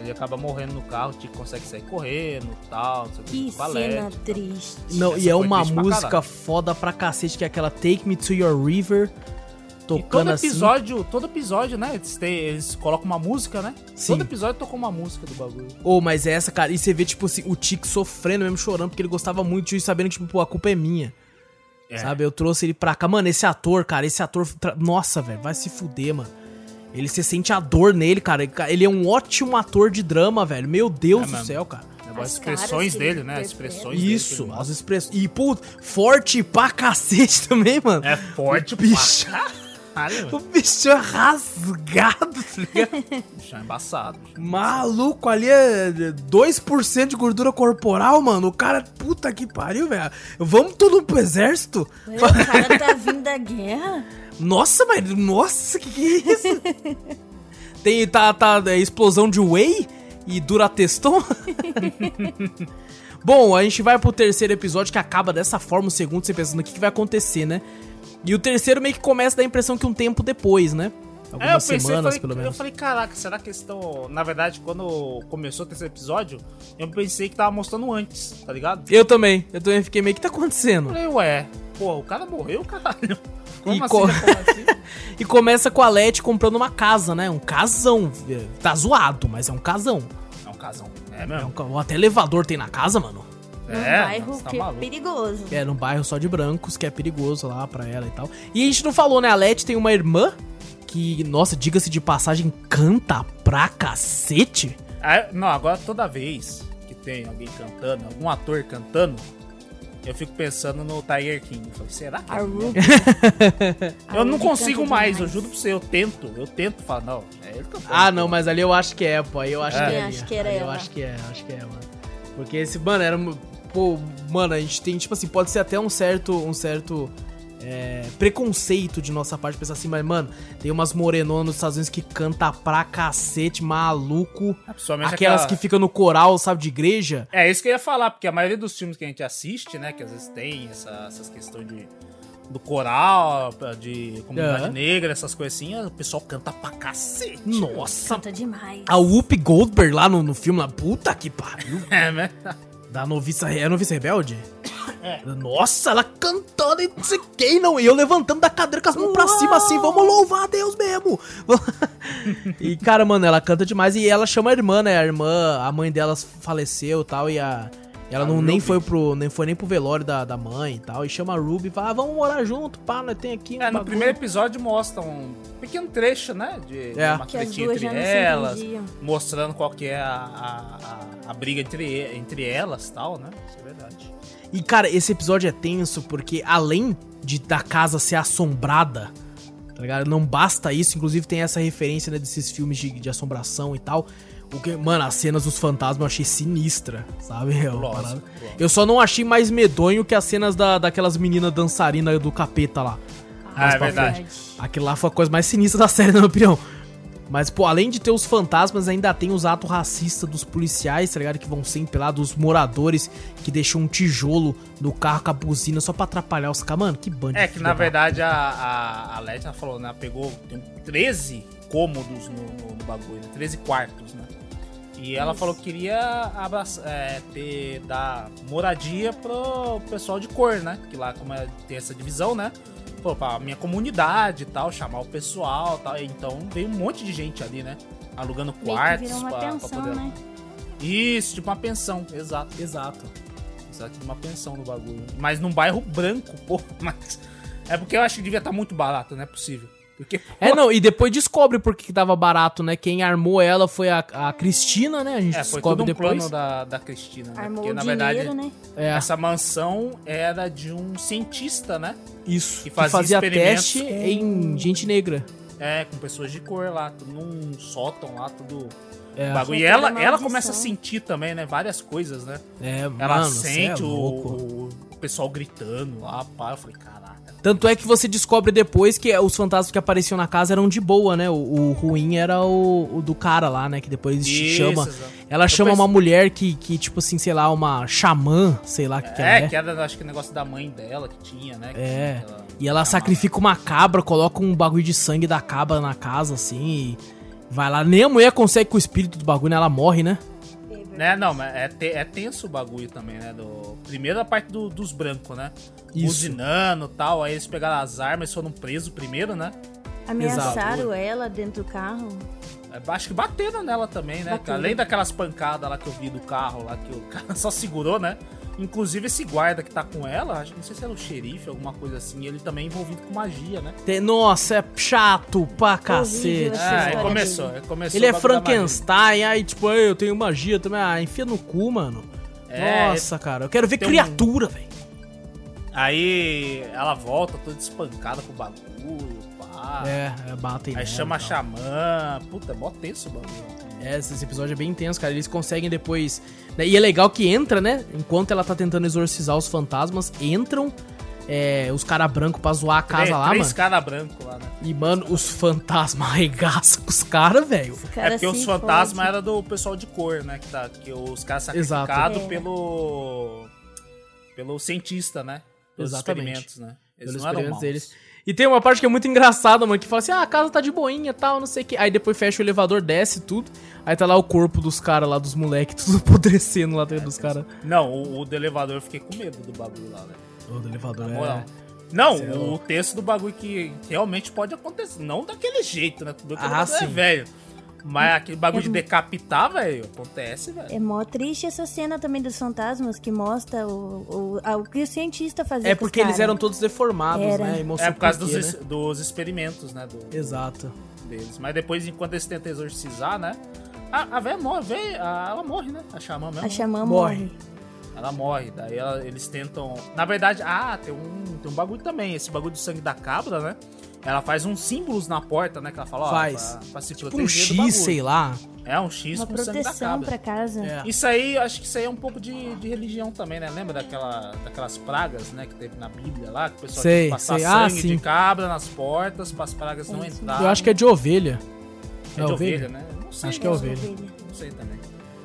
[SPEAKER 2] Ele acaba morrendo no carro, o Tiki consegue sair correndo e tal, não sei
[SPEAKER 3] Que cena triste.
[SPEAKER 1] Não,
[SPEAKER 2] Essa
[SPEAKER 1] e é uma
[SPEAKER 2] pra
[SPEAKER 1] música
[SPEAKER 2] caralho.
[SPEAKER 1] foda pra cacete, que é aquela Take Me to Your River.
[SPEAKER 2] E
[SPEAKER 1] Tocando
[SPEAKER 2] todo
[SPEAKER 1] assim.
[SPEAKER 2] episódio, todo episódio, né? Eles, têm- eles colocam uma música, né?
[SPEAKER 1] Sim.
[SPEAKER 2] Todo episódio tocou uma música do bagulho.
[SPEAKER 1] Ô, mas é essa, cara. E você vê, tipo assim, o Tic sofrendo mesmo, chorando, porque ele gostava muito disso, sabendo que, tipo, pô, a culpa é minha.
[SPEAKER 2] É.
[SPEAKER 1] Sabe? Eu trouxe ele pra cá. Mano, esse ator, cara, esse ator. tra- Nossa, velho, vai se fuder, mano. Ele se sente a dor nele, cara. Ele é um ótimo ator de drama, velho. Meu Deus
[SPEAKER 2] É
[SPEAKER 1] do
[SPEAKER 2] mesmo.
[SPEAKER 1] céu, cara.
[SPEAKER 2] As
[SPEAKER 3] As
[SPEAKER 2] expressões dele,
[SPEAKER 3] ele
[SPEAKER 2] né? As expressões dele
[SPEAKER 1] Isso,
[SPEAKER 2] ele
[SPEAKER 1] as expressões. E, pô, forte pra cacete [LAUGHS] também, mano.
[SPEAKER 2] É forte,
[SPEAKER 1] O bicho.
[SPEAKER 2] caralho, [LAUGHS]
[SPEAKER 1] O
[SPEAKER 2] mano.
[SPEAKER 1] bicho é rasgado, tá ligado?
[SPEAKER 2] Bicho é embaçado. bicho.
[SPEAKER 1] Maluco, ali é 2% de gordura corporal, mano. O cara, puta que pariu, velho. Vamos tudo pro exército?
[SPEAKER 3] Ué, O cara tá vindo da guerra? [LAUGHS]
[SPEAKER 1] Nossa, mas. Nossa, que que é isso? [LAUGHS] Tem, tá, tá, é, explosão de whey e durateston? [LAUGHS] Bom, a gente vai pro terceiro episódio que acaba dessa forma, o segundo, você pensando o que, que vai acontecer, né? E o terceiro meio que começa a dar a impressão que um tempo depois, né?
[SPEAKER 2] É, eu
[SPEAKER 1] Algumas
[SPEAKER 2] pensei,
[SPEAKER 1] semanas,
[SPEAKER 2] falei,
[SPEAKER 1] pelo
[SPEAKER 2] eu
[SPEAKER 1] menos.
[SPEAKER 2] falei, caraca, será que eles estão... Na verdade, quando começou o terceiro episódio, eu pensei que tava mostrando antes, tá ligado?
[SPEAKER 1] Eu também, eu também fiquei meio que tá acontecendo.
[SPEAKER 2] Eu falei, ué, pô, o cara morreu, caralho. Como
[SPEAKER 1] E
[SPEAKER 2] assim?
[SPEAKER 1] co-
[SPEAKER 2] assim? [LAUGHS]
[SPEAKER 1] E começa com a Leti comprando uma casa, né? Um casão. Tá zoado, mas é um casão.
[SPEAKER 2] É um casão. É
[SPEAKER 1] É um,
[SPEAKER 2] mesmo?
[SPEAKER 1] até elevador tem na casa, mano.
[SPEAKER 3] Num
[SPEAKER 2] É,
[SPEAKER 3] bairro
[SPEAKER 2] tá
[SPEAKER 3] que é perigoso.
[SPEAKER 1] É, num bairro só de brancos, que é perigoso lá pra ela e tal. E a gente não falou, né? A Leti tem uma irmã que, nossa, diga-se de passagem, canta pra cacete.
[SPEAKER 2] Ah, não, agora toda vez que tem alguém cantando, algum ator cantando, eu fico pensando no Tiger King. Eu falei, será que
[SPEAKER 3] A
[SPEAKER 2] é
[SPEAKER 3] Ruby. [LAUGHS] A
[SPEAKER 2] Eu não
[SPEAKER 3] Ruby
[SPEAKER 2] consigo mais, eu juro pra você, eu tento, eu tento falar, não, é ele cantando.
[SPEAKER 1] Ah, não, mas ali eu acho que é, pô. aí Eu acho
[SPEAKER 2] É.
[SPEAKER 1] que é.
[SPEAKER 3] Acho que era
[SPEAKER 1] Ali Eu
[SPEAKER 3] ela.
[SPEAKER 1] acho que é, acho que é, mano. Porque esse, mano, era. Pô, mano, a gente tem, tipo assim, pode ser até um certo. Um certo. É, preconceito de nossa parte pensar assim, mas, mano, tem umas morenonas nos Estados Unidos que canta pra cacete, maluco. Aquelas
[SPEAKER 2] aquela-
[SPEAKER 1] que ficam no coral, sabe, de igreja.
[SPEAKER 2] É isso que eu ia falar, porque a maioria dos filmes que a gente assiste, né, que às vezes tem essa- essas questões de do coral, de comunidade
[SPEAKER 1] Aham.
[SPEAKER 2] negra, essas coisas assim, o pessoal canta pra cacete.
[SPEAKER 1] Nossa.
[SPEAKER 3] Canta demais.
[SPEAKER 1] A Whoopi Goldberg lá no, no filme, lá, puta que pariu. [LAUGHS]
[SPEAKER 2] É, né?
[SPEAKER 1] Da noviça, é a noviça rebelde? [COUGHS] Nossa, ela cantando e não sei quem não. E eu levantando da cadeira com as mãos pra cima assim, vamos louvar a Deus mesmo. [LAUGHS] e cara, mano, ela canta demais e ela chama a irmã, né? A irmã, a mãe delas faleceu e tal e a ela não nem foi pro nem foi nem pro velório da, da mãe e tal. E chama a Ruby e fala: ah, "Vamos morar junto, pá, nós tem aqui um
[SPEAKER 2] É, no
[SPEAKER 1] bagulho."
[SPEAKER 2] primeiro episódio mostra um pequeno trecho, né? De, de
[SPEAKER 1] É.
[SPEAKER 2] uma
[SPEAKER 3] Que as
[SPEAKER 2] tretinha entre elas, mostrando qual que é a, a, a- a briga entre, entre elas tal, né? Isso é verdade.
[SPEAKER 1] E, cara, esse episódio é tenso porque, além de da casa ser assombrada, tá ligado? Não basta isso, inclusive tem essa referência, né, desses filmes de, de assombração e tal. O que, mano, as cenas dos fantasmas eu achei sinistra, sabe? [LAUGHS] É
[SPEAKER 2] Lógico.
[SPEAKER 1] Eu só não achei mais medonho que as cenas da, daquelas meninas dançarinas do capeta lá.
[SPEAKER 2] Ah, é verdade.
[SPEAKER 1] Aquilo lá foi a coisa mais sinistra [LAUGHS] da série, na minha opinião. Mas, pô, além de ter os fantasmas, ainda tem os atos racistas dos policiais, tá ligado? Que vão sempre lá, dos moradores que deixam um tijolo no carro com a buzina só pra atrapalhar os caras. Mano, que bando
[SPEAKER 2] É que na
[SPEAKER 1] da-
[SPEAKER 2] verdade a, a, a Leti ela falou, né? Pegou tem 13 cômodos no, no- no bagulho, né? 13 quartos, né? E ela falou que queria abraçar, é, ter, dar moradia pro pessoal de cor, né? Que lá, como é, tem essa divisão, né? Pô, pra minha comunidade e tal, chamar o pessoal e tal. Então veio um monte de gente ali, né? Alugando quartos
[SPEAKER 3] uma
[SPEAKER 2] pra, pra
[SPEAKER 3] pensão,
[SPEAKER 2] poder.
[SPEAKER 3] né?
[SPEAKER 2] Isso, tipo uma pensão, exato.
[SPEAKER 1] Exato.
[SPEAKER 2] Exato, tipo uma pensão no bagulho. Mas num bairro branco, pô. [LAUGHS] Mas. É porque eu acho que devia estar muito barato, não é possível. Porque,
[SPEAKER 1] É, não, e depois descobre por que que tava barato, né? Quem armou ela foi a, a Cristina, né? A gente
[SPEAKER 2] é, foi
[SPEAKER 1] descobre
[SPEAKER 2] um
[SPEAKER 1] depois.
[SPEAKER 2] plano da, da Cristina, né?
[SPEAKER 3] Armou
[SPEAKER 2] Porque,
[SPEAKER 3] o
[SPEAKER 2] na
[SPEAKER 3] dinheiro,
[SPEAKER 2] verdade,
[SPEAKER 3] né?
[SPEAKER 1] É,
[SPEAKER 2] essa mansão era de um cientista, né?
[SPEAKER 1] isso.
[SPEAKER 2] que
[SPEAKER 1] Que
[SPEAKER 2] fazia
[SPEAKER 1] fazia,
[SPEAKER 2] experimentos
[SPEAKER 1] teste
[SPEAKER 2] com-
[SPEAKER 1] em gente negra.
[SPEAKER 2] É, com pessoas de cor lá, tudo num sótão lá, tudo.
[SPEAKER 1] É,
[SPEAKER 2] bagulho. E ela, ela começa a sentir também, né? Várias coisas, né?
[SPEAKER 1] é
[SPEAKER 2] Ela
[SPEAKER 1] mano, cê
[SPEAKER 2] sente
[SPEAKER 1] é
[SPEAKER 2] o,
[SPEAKER 1] louco.
[SPEAKER 2] o- o pessoal gritando lá, pá. Eu falei, caraca.
[SPEAKER 1] Tanto é que você descobre depois que os fantasmas que apareciam na casa eram de boa, né? O, o ruim era o, o do cara lá, né? Que depois
[SPEAKER 2] Isso,
[SPEAKER 1] chama.
[SPEAKER 2] exato.
[SPEAKER 1] Ela chama uma mulher que, que, tipo assim, sei lá, uma xamã, sei lá o que, que ela
[SPEAKER 2] É,
[SPEAKER 1] é.
[SPEAKER 2] que era, acho que o negócio da mãe dela que tinha, né? que
[SPEAKER 1] É.
[SPEAKER 2] ela
[SPEAKER 1] E ela sacrifica uma cabra, coloca um bagulho de sangue da cabra na casa, assim, e vai lá. Nem a mulher consegue com o espírito do bagulho, né? Ela morre, né?
[SPEAKER 2] Né, não, mas é, te- é tenso o bagulho também, né? Do, primeiro a parte do- dos brancos, né?
[SPEAKER 1] Isso.
[SPEAKER 2] Buzinando e tal, aí eles pegaram as armas e foram presos primeiro, né?
[SPEAKER 3] Ameaçaram ela dentro do carro.
[SPEAKER 2] É, Acho que bateram nela também, né?
[SPEAKER 3] Bateram.
[SPEAKER 2] Além daquelas pancadas lá que eu vi do carro lá, que o [LAUGHS] cara só segurou, né? Inclusive esse guarda que tá com ela, acho que não sei se era o xerife, alguma coisa assim, ele também é envolvido com magia, né?
[SPEAKER 1] Tem- Nossa, é chato pra cacete.
[SPEAKER 2] É, começou, aí começou
[SPEAKER 1] Ele é. Frankenstein, aí tipo, "Ei, eu tenho magia também. Ah, enfia no cu, mano.
[SPEAKER 2] É,
[SPEAKER 1] Nossa, cara, eu quero ver
[SPEAKER 2] tem um-
[SPEAKER 1] criatura, velho.
[SPEAKER 2] Aí ela volta toda espancada com o bagulho, pá.
[SPEAKER 1] É, é, batem
[SPEAKER 2] Aí
[SPEAKER 1] nela
[SPEAKER 2] chama a xamã. Puta, é mó tenso o bagulho.
[SPEAKER 1] É, esse episódio é bem intenso, cara. Eles conseguem depois. né, E é legal que entra, né? Enquanto ela tá tentando exorcizar os fantasmas, entram é, os caras brancos pra zoar a casa
[SPEAKER 2] Três-
[SPEAKER 1] lá,
[SPEAKER 2] três
[SPEAKER 1] mano.
[SPEAKER 2] caras brancos lá, né?
[SPEAKER 1] E, mano, os fantasmas [LAUGHS] arregaçam com os caras, velho.
[SPEAKER 3] Cara,
[SPEAKER 2] é porque os fantasmas eram do pessoal de cor, né? Que, tá, que os caras sacrificados
[SPEAKER 3] É.
[SPEAKER 2] pelo. pelo cientista, né? Pelos
[SPEAKER 1] Exatamente.
[SPEAKER 2] experimentos, né? Eles
[SPEAKER 1] Pelos
[SPEAKER 2] não eram
[SPEAKER 1] experimentos
[SPEAKER 2] maus.
[SPEAKER 1] deles. E tem uma parte que é muito engraçada, mano, que fala assim: ah, a casa tá de boinha e tal, não sei o que. Aí depois fecha o elevador, desce tudo. Aí tá lá o corpo dos caras lá, dos moleques, [LAUGHS] tudo apodrecendo lá dentro dos caras.
[SPEAKER 2] Não, o, o do elevador eu fiquei com medo do bagulho lá, né?
[SPEAKER 1] O do elevador é.
[SPEAKER 2] Não,
[SPEAKER 1] Cê é
[SPEAKER 2] o
[SPEAKER 1] louco.
[SPEAKER 2] texto do bagulho que realmente pode acontecer. Não daquele jeito, né? Tudo que
[SPEAKER 1] Ah,
[SPEAKER 2] é
[SPEAKER 1] sim.
[SPEAKER 2] velho. Mas aquele bagulho de
[SPEAKER 3] É-
[SPEAKER 2] decapitar, velho, acontece, velho.
[SPEAKER 3] É mó triste essa cena também dos fantasmas que mostra o, o, a- o que o cientista fazia
[SPEAKER 1] É
[SPEAKER 3] com os
[SPEAKER 1] porque eles eram todos deformados,
[SPEAKER 3] Era.
[SPEAKER 1] né? E
[SPEAKER 2] É por causa
[SPEAKER 1] por
[SPEAKER 2] dos,
[SPEAKER 1] né?
[SPEAKER 2] dos experimentos, né? do-
[SPEAKER 1] Exato.
[SPEAKER 2] deles. Mas depois, enquanto eles tentam exorcizar, né? A, a velha morre, a véia, a- ela morre, né? A xamã mesmo.
[SPEAKER 3] A xamã
[SPEAKER 1] Morre.
[SPEAKER 3] morre.
[SPEAKER 2] Ela morre. Daí ela- eles tentam. Na verdade, ah, tem um, tem um bagulho também. Esse bagulho do sangue da cabra, né? Ela faz uns símbolos na porta, né? Que ela fala, ó,
[SPEAKER 1] Faz.
[SPEAKER 2] pra, pra se
[SPEAKER 1] Tipo
[SPEAKER 2] proteger
[SPEAKER 1] um X, sei lá.
[SPEAKER 2] É um X
[SPEAKER 3] Uma
[SPEAKER 2] com sangue da
[SPEAKER 3] proteção
[SPEAKER 2] cabra.
[SPEAKER 3] pra casa.
[SPEAKER 1] É.
[SPEAKER 2] Isso aí, acho que isso aí é um pouco de, de religião também, né? Lembra daquela, daquelas pragas, né? Que teve na Bíblia lá, que o pessoal
[SPEAKER 1] Sei,
[SPEAKER 2] tinha que passar
[SPEAKER 1] sei. Ah,
[SPEAKER 2] sangue
[SPEAKER 1] sim.
[SPEAKER 2] de cabra nas portas para as pragas não
[SPEAKER 3] É isso
[SPEAKER 2] entrarem.
[SPEAKER 1] Eu acho que é de ovelha.
[SPEAKER 2] É de ovelha, né? Não sei,
[SPEAKER 1] Acho que é
[SPEAKER 2] não,
[SPEAKER 1] ovelha.
[SPEAKER 2] Não sei também.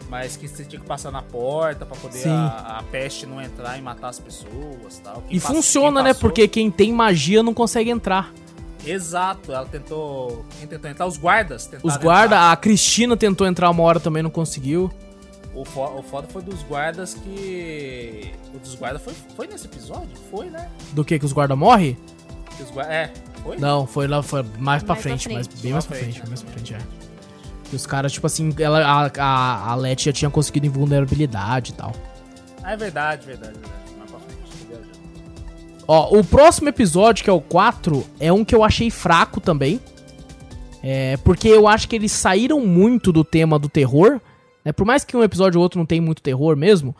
[SPEAKER 2] Mas que você tinha que passar na porta pra poder
[SPEAKER 1] Sim.
[SPEAKER 2] a, a peste não entrar e matar as pessoas tal. Quem
[SPEAKER 1] E
[SPEAKER 2] pass-
[SPEAKER 1] funciona, né? Porque quem tem magia não consegue entrar.
[SPEAKER 2] Exato, ela tentou. Quem tentou entrar? Os guardas tentaram
[SPEAKER 1] Os guarda,
[SPEAKER 2] entrar.
[SPEAKER 1] a Cristina tentou entrar uma hora também, não conseguiu.
[SPEAKER 2] O, fo- o foda foi dos guardas que. O dos guardas foi, foi nesse episódio? Foi, né?
[SPEAKER 1] Do que? Que os guarda morre?
[SPEAKER 2] Que os guarda... É, foi?
[SPEAKER 1] Não, foi lá, foi mais pra
[SPEAKER 3] Mais pra
[SPEAKER 1] frente,
[SPEAKER 3] frente.
[SPEAKER 1] mas bem mais pra
[SPEAKER 2] Pra
[SPEAKER 1] frente,
[SPEAKER 2] frente,
[SPEAKER 1] mais pra frente, é. Que os caras, tipo assim, ela, a, a, a Letty já tinha conseguido invulnerabilidade e tal.
[SPEAKER 2] Ah, é verdade, verdade, verdade.
[SPEAKER 1] Ó, o próximo episódio, que é o 4, é um que eu achei fraco também. É, porque eu acho que eles saíram muito do tema do terror. Né? Por mais que um episódio ou outro não tem muito terror mesmo.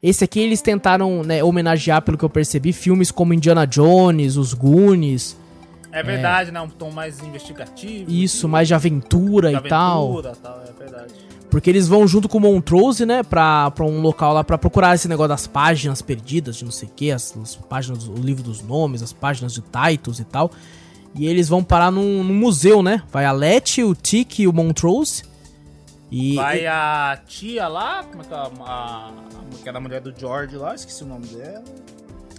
[SPEAKER 1] Esse aqui eles tentaram né, homenagear, pelo que eu percebi, filmes como Indiana Jones, Os Goonies.
[SPEAKER 2] É verdade, né? Um tom mais investigativo.
[SPEAKER 1] Isso, mais de aventura
[SPEAKER 2] de
[SPEAKER 1] e tal.
[SPEAKER 2] aventura e tal. É verdade.
[SPEAKER 1] Porque eles vão junto com o Montrose, né, pra, pra um local lá pra procurar esse negócio das páginas perdidas, de não sei o que, as, as páginas, o livro dos nomes, as páginas de titles e tal. E eles vão parar num, num museu, né? Vai a Letty, o Tick e o Montrose. E,
[SPEAKER 2] Vai a tia lá, como é que é a, a, a- que era a mulher do George lá, esqueci o nome dela.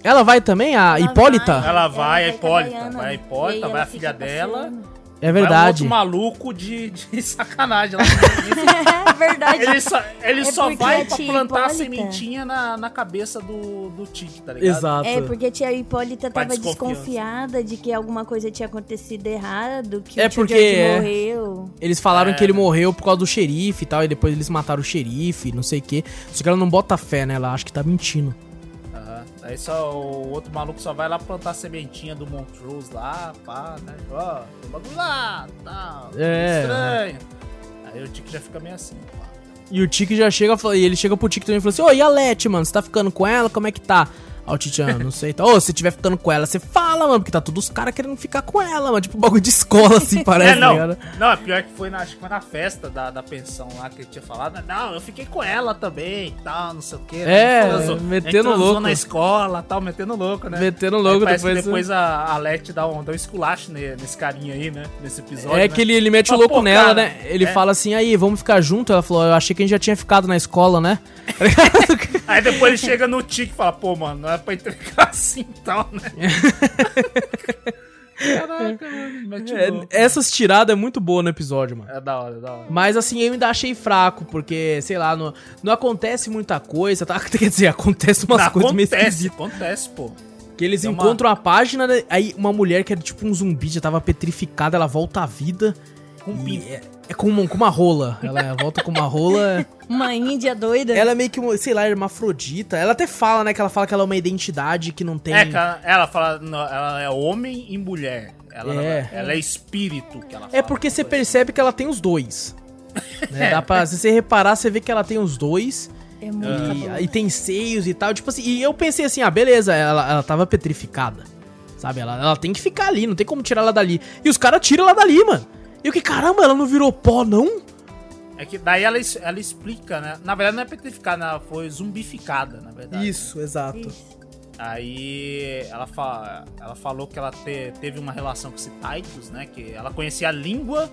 [SPEAKER 1] ela vai também, a
[SPEAKER 3] Ela
[SPEAKER 1] Hipólita?
[SPEAKER 3] vai,
[SPEAKER 2] Ela vai, a Hipólita, vai a
[SPEAKER 3] e
[SPEAKER 2] Hipólita, vai a
[SPEAKER 3] ela
[SPEAKER 2] filha dela.
[SPEAKER 3] passeando.
[SPEAKER 1] É
[SPEAKER 2] Vai um
[SPEAKER 1] verdade.
[SPEAKER 2] outro maluco de, de [LAUGHS] sacanagem lá. [LAUGHS]
[SPEAKER 3] É verdade.
[SPEAKER 2] ele só, ele
[SPEAKER 3] É
[SPEAKER 2] só vai
[SPEAKER 3] a
[SPEAKER 2] pra plantar a sementinha na, na cabeça do, do Tique, tá ligado?
[SPEAKER 1] Exato.
[SPEAKER 3] É, porque a tia Hipólita tava desconfiada de que alguma coisa tinha acontecido errado, que
[SPEAKER 1] É
[SPEAKER 3] o
[SPEAKER 1] porque- é.
[SPEAKER 3] morreu.
[SPEAKER 1] Eles falaram
[SPEAKER 2] É.
[SPEAKER 1] que ele morreu por causa do xerife e tal, e depois eles mataram o xerife, não sei o que. Só que ela não bota fé, né? Ela acha que tá mentindo.
[SPEAKER 2] Aí só o outro maluco só vai lá plantar a sementinha do Montrose lá, pá, né? Ó, um bagulho lá, tal.
[SPEAKER 1] É.
[SPEAKER 2] Estranho. Aí o Tique já fica meio assim, pá.
[SPEAKER 1] E o Tiki já chega e ele chega pro Tiki também e fala assim: Ô, e a Letty, mano? Você tá ficando com ela? Como é que tá? Aí o Titi, ah, não sei. Tá. Ô, se tiver ficando com ela, você fala, mano, porque tá todos os caras querendo ficar com ela, mano. Tipo, bagulho de escola, assim, [LAUGHS] parece,
[SPEAKER 2] é, não.
[SPEAKER 1] tá ligado?
[SPEAKER 2] Não, é pior que foi na, acho que foi na festa da, da pensão lá que ele tinha falado. Não, eu fiquei com ela também e tal, não sei o quê.
[SPEAKER 1] É,
[SPEAKER 2] A gente transou-
[SPEAKER 1] metendo
[SPEAKER 2] a gente transou
[SPEAKER 1] louco.
[SPEAKER 2] na escola tal, metendo louco, né?
[SPEAKER 1] Metendo
[SPEAKER 2] Aí
[SPEAKER 1] louco
[SPEAKER 2] parece
[SPEAKER 1] depois.
[SPEAKER 2] depois a, a Leti dá um, dá um esculacho ne- nesse carinho aí, né? Nesse episódio.
[SPEAKER 1] É
[SPEAKER 2] né?
[SPEAKER 1] que ele, ele mete o
[SPEAKER 2] Mas,
[SPEAKER 1] louco
[SPEAKER 2] pô,
[SPEAKER 1] nela,
[SPEAKER 2] cara,
[SPEAKER 1] né? Ele
[SPEAKER 2] é.
[SPEAKER 1] fala assim, aí, vamos ficar junto? Ela falou, eu achei que a gente já tinha ficado na escola, né? [LAUGHS]
[SPEAKER 2] Aí depois ele chega no Tique e fala, pô, mano, é pra entregar assim e tal, né? [LAUGHS] Caraca, mano,
[SPEAKER 1] É, essas tiradas é muito boa no episódio, mano.
[SPEAKER 2] É da hora, é da hora.
[SPEAKER 1] Mas assim, eu ainda achei fraco, porque, sei lá, não, não acontece muita coisa, tá? [LAUGHS] Quer dizer, acontece umas
[SPEAKER 2] Não,
[SPEAKER 1] coisas meio
[SPEAKER 2] acontece,
[SPEAKER 1] esquisitas.
[SPEAKER 2] acontece, pô.
[SPEAKER 1] Que eles
[SPEAKER 2] É uma-
[SPEAKER 1] encontram a página, né? aí uma mulher que era tipo um zumbi, já tava petrificada, ela volta à vida.
[SPEAKER 2] Com
[SPEAKER 1] e
[SPEAKER 2] pinto.
[SPEAKER 1] É, é com, uma, com uma rola. Ela volta com uma rola.
[SPEAKER 3] Uma índia doida.
[SPEAKER 1] ela é meio que, sei lá, hermafrodita. Ela até fala, né? Que ela fala que ela é uma identidade que não tem.
[SPEAKER 2] É, cara, ela fala, não, ela é homem e mulher. Ela
[SPEAKER 1] É.
[SPEAKER 2] ela é espírito que ela fala.
[SPEAKER 1] É porque você
[SPEAKER 2] Coisa.
[SPEAKER 1] percebe que ela tem os dois. [LAUGHS] Né? Dá pra, se você reparar, você vê que ela tem os dois.
[SPEAKER 3] É muito
[SPEAKER 1] E, e tem seios e tal. Tipo assim, e eu pensei assim, ah, beleza, ela, ela tava petrificada. Sabe? Ela, ela tem que ficar ali, não tem como tirar ela dali. E os caras tiram ela dali, mano. E eu que, caramba, ela não virou pó, não?
[SPEAKER 2] É que daí ela, ela explica, né? Na verdade não é petrificada, ela foi zumbificada, na verdade.
[SPEAKER 1] Isso, exato.
[SPEAKER 3] Isso.
[SPEAKER 2] Aí ela, fa ela falou que ela te- teve uma relação com esse Titus, né? Que ela conhecia a língua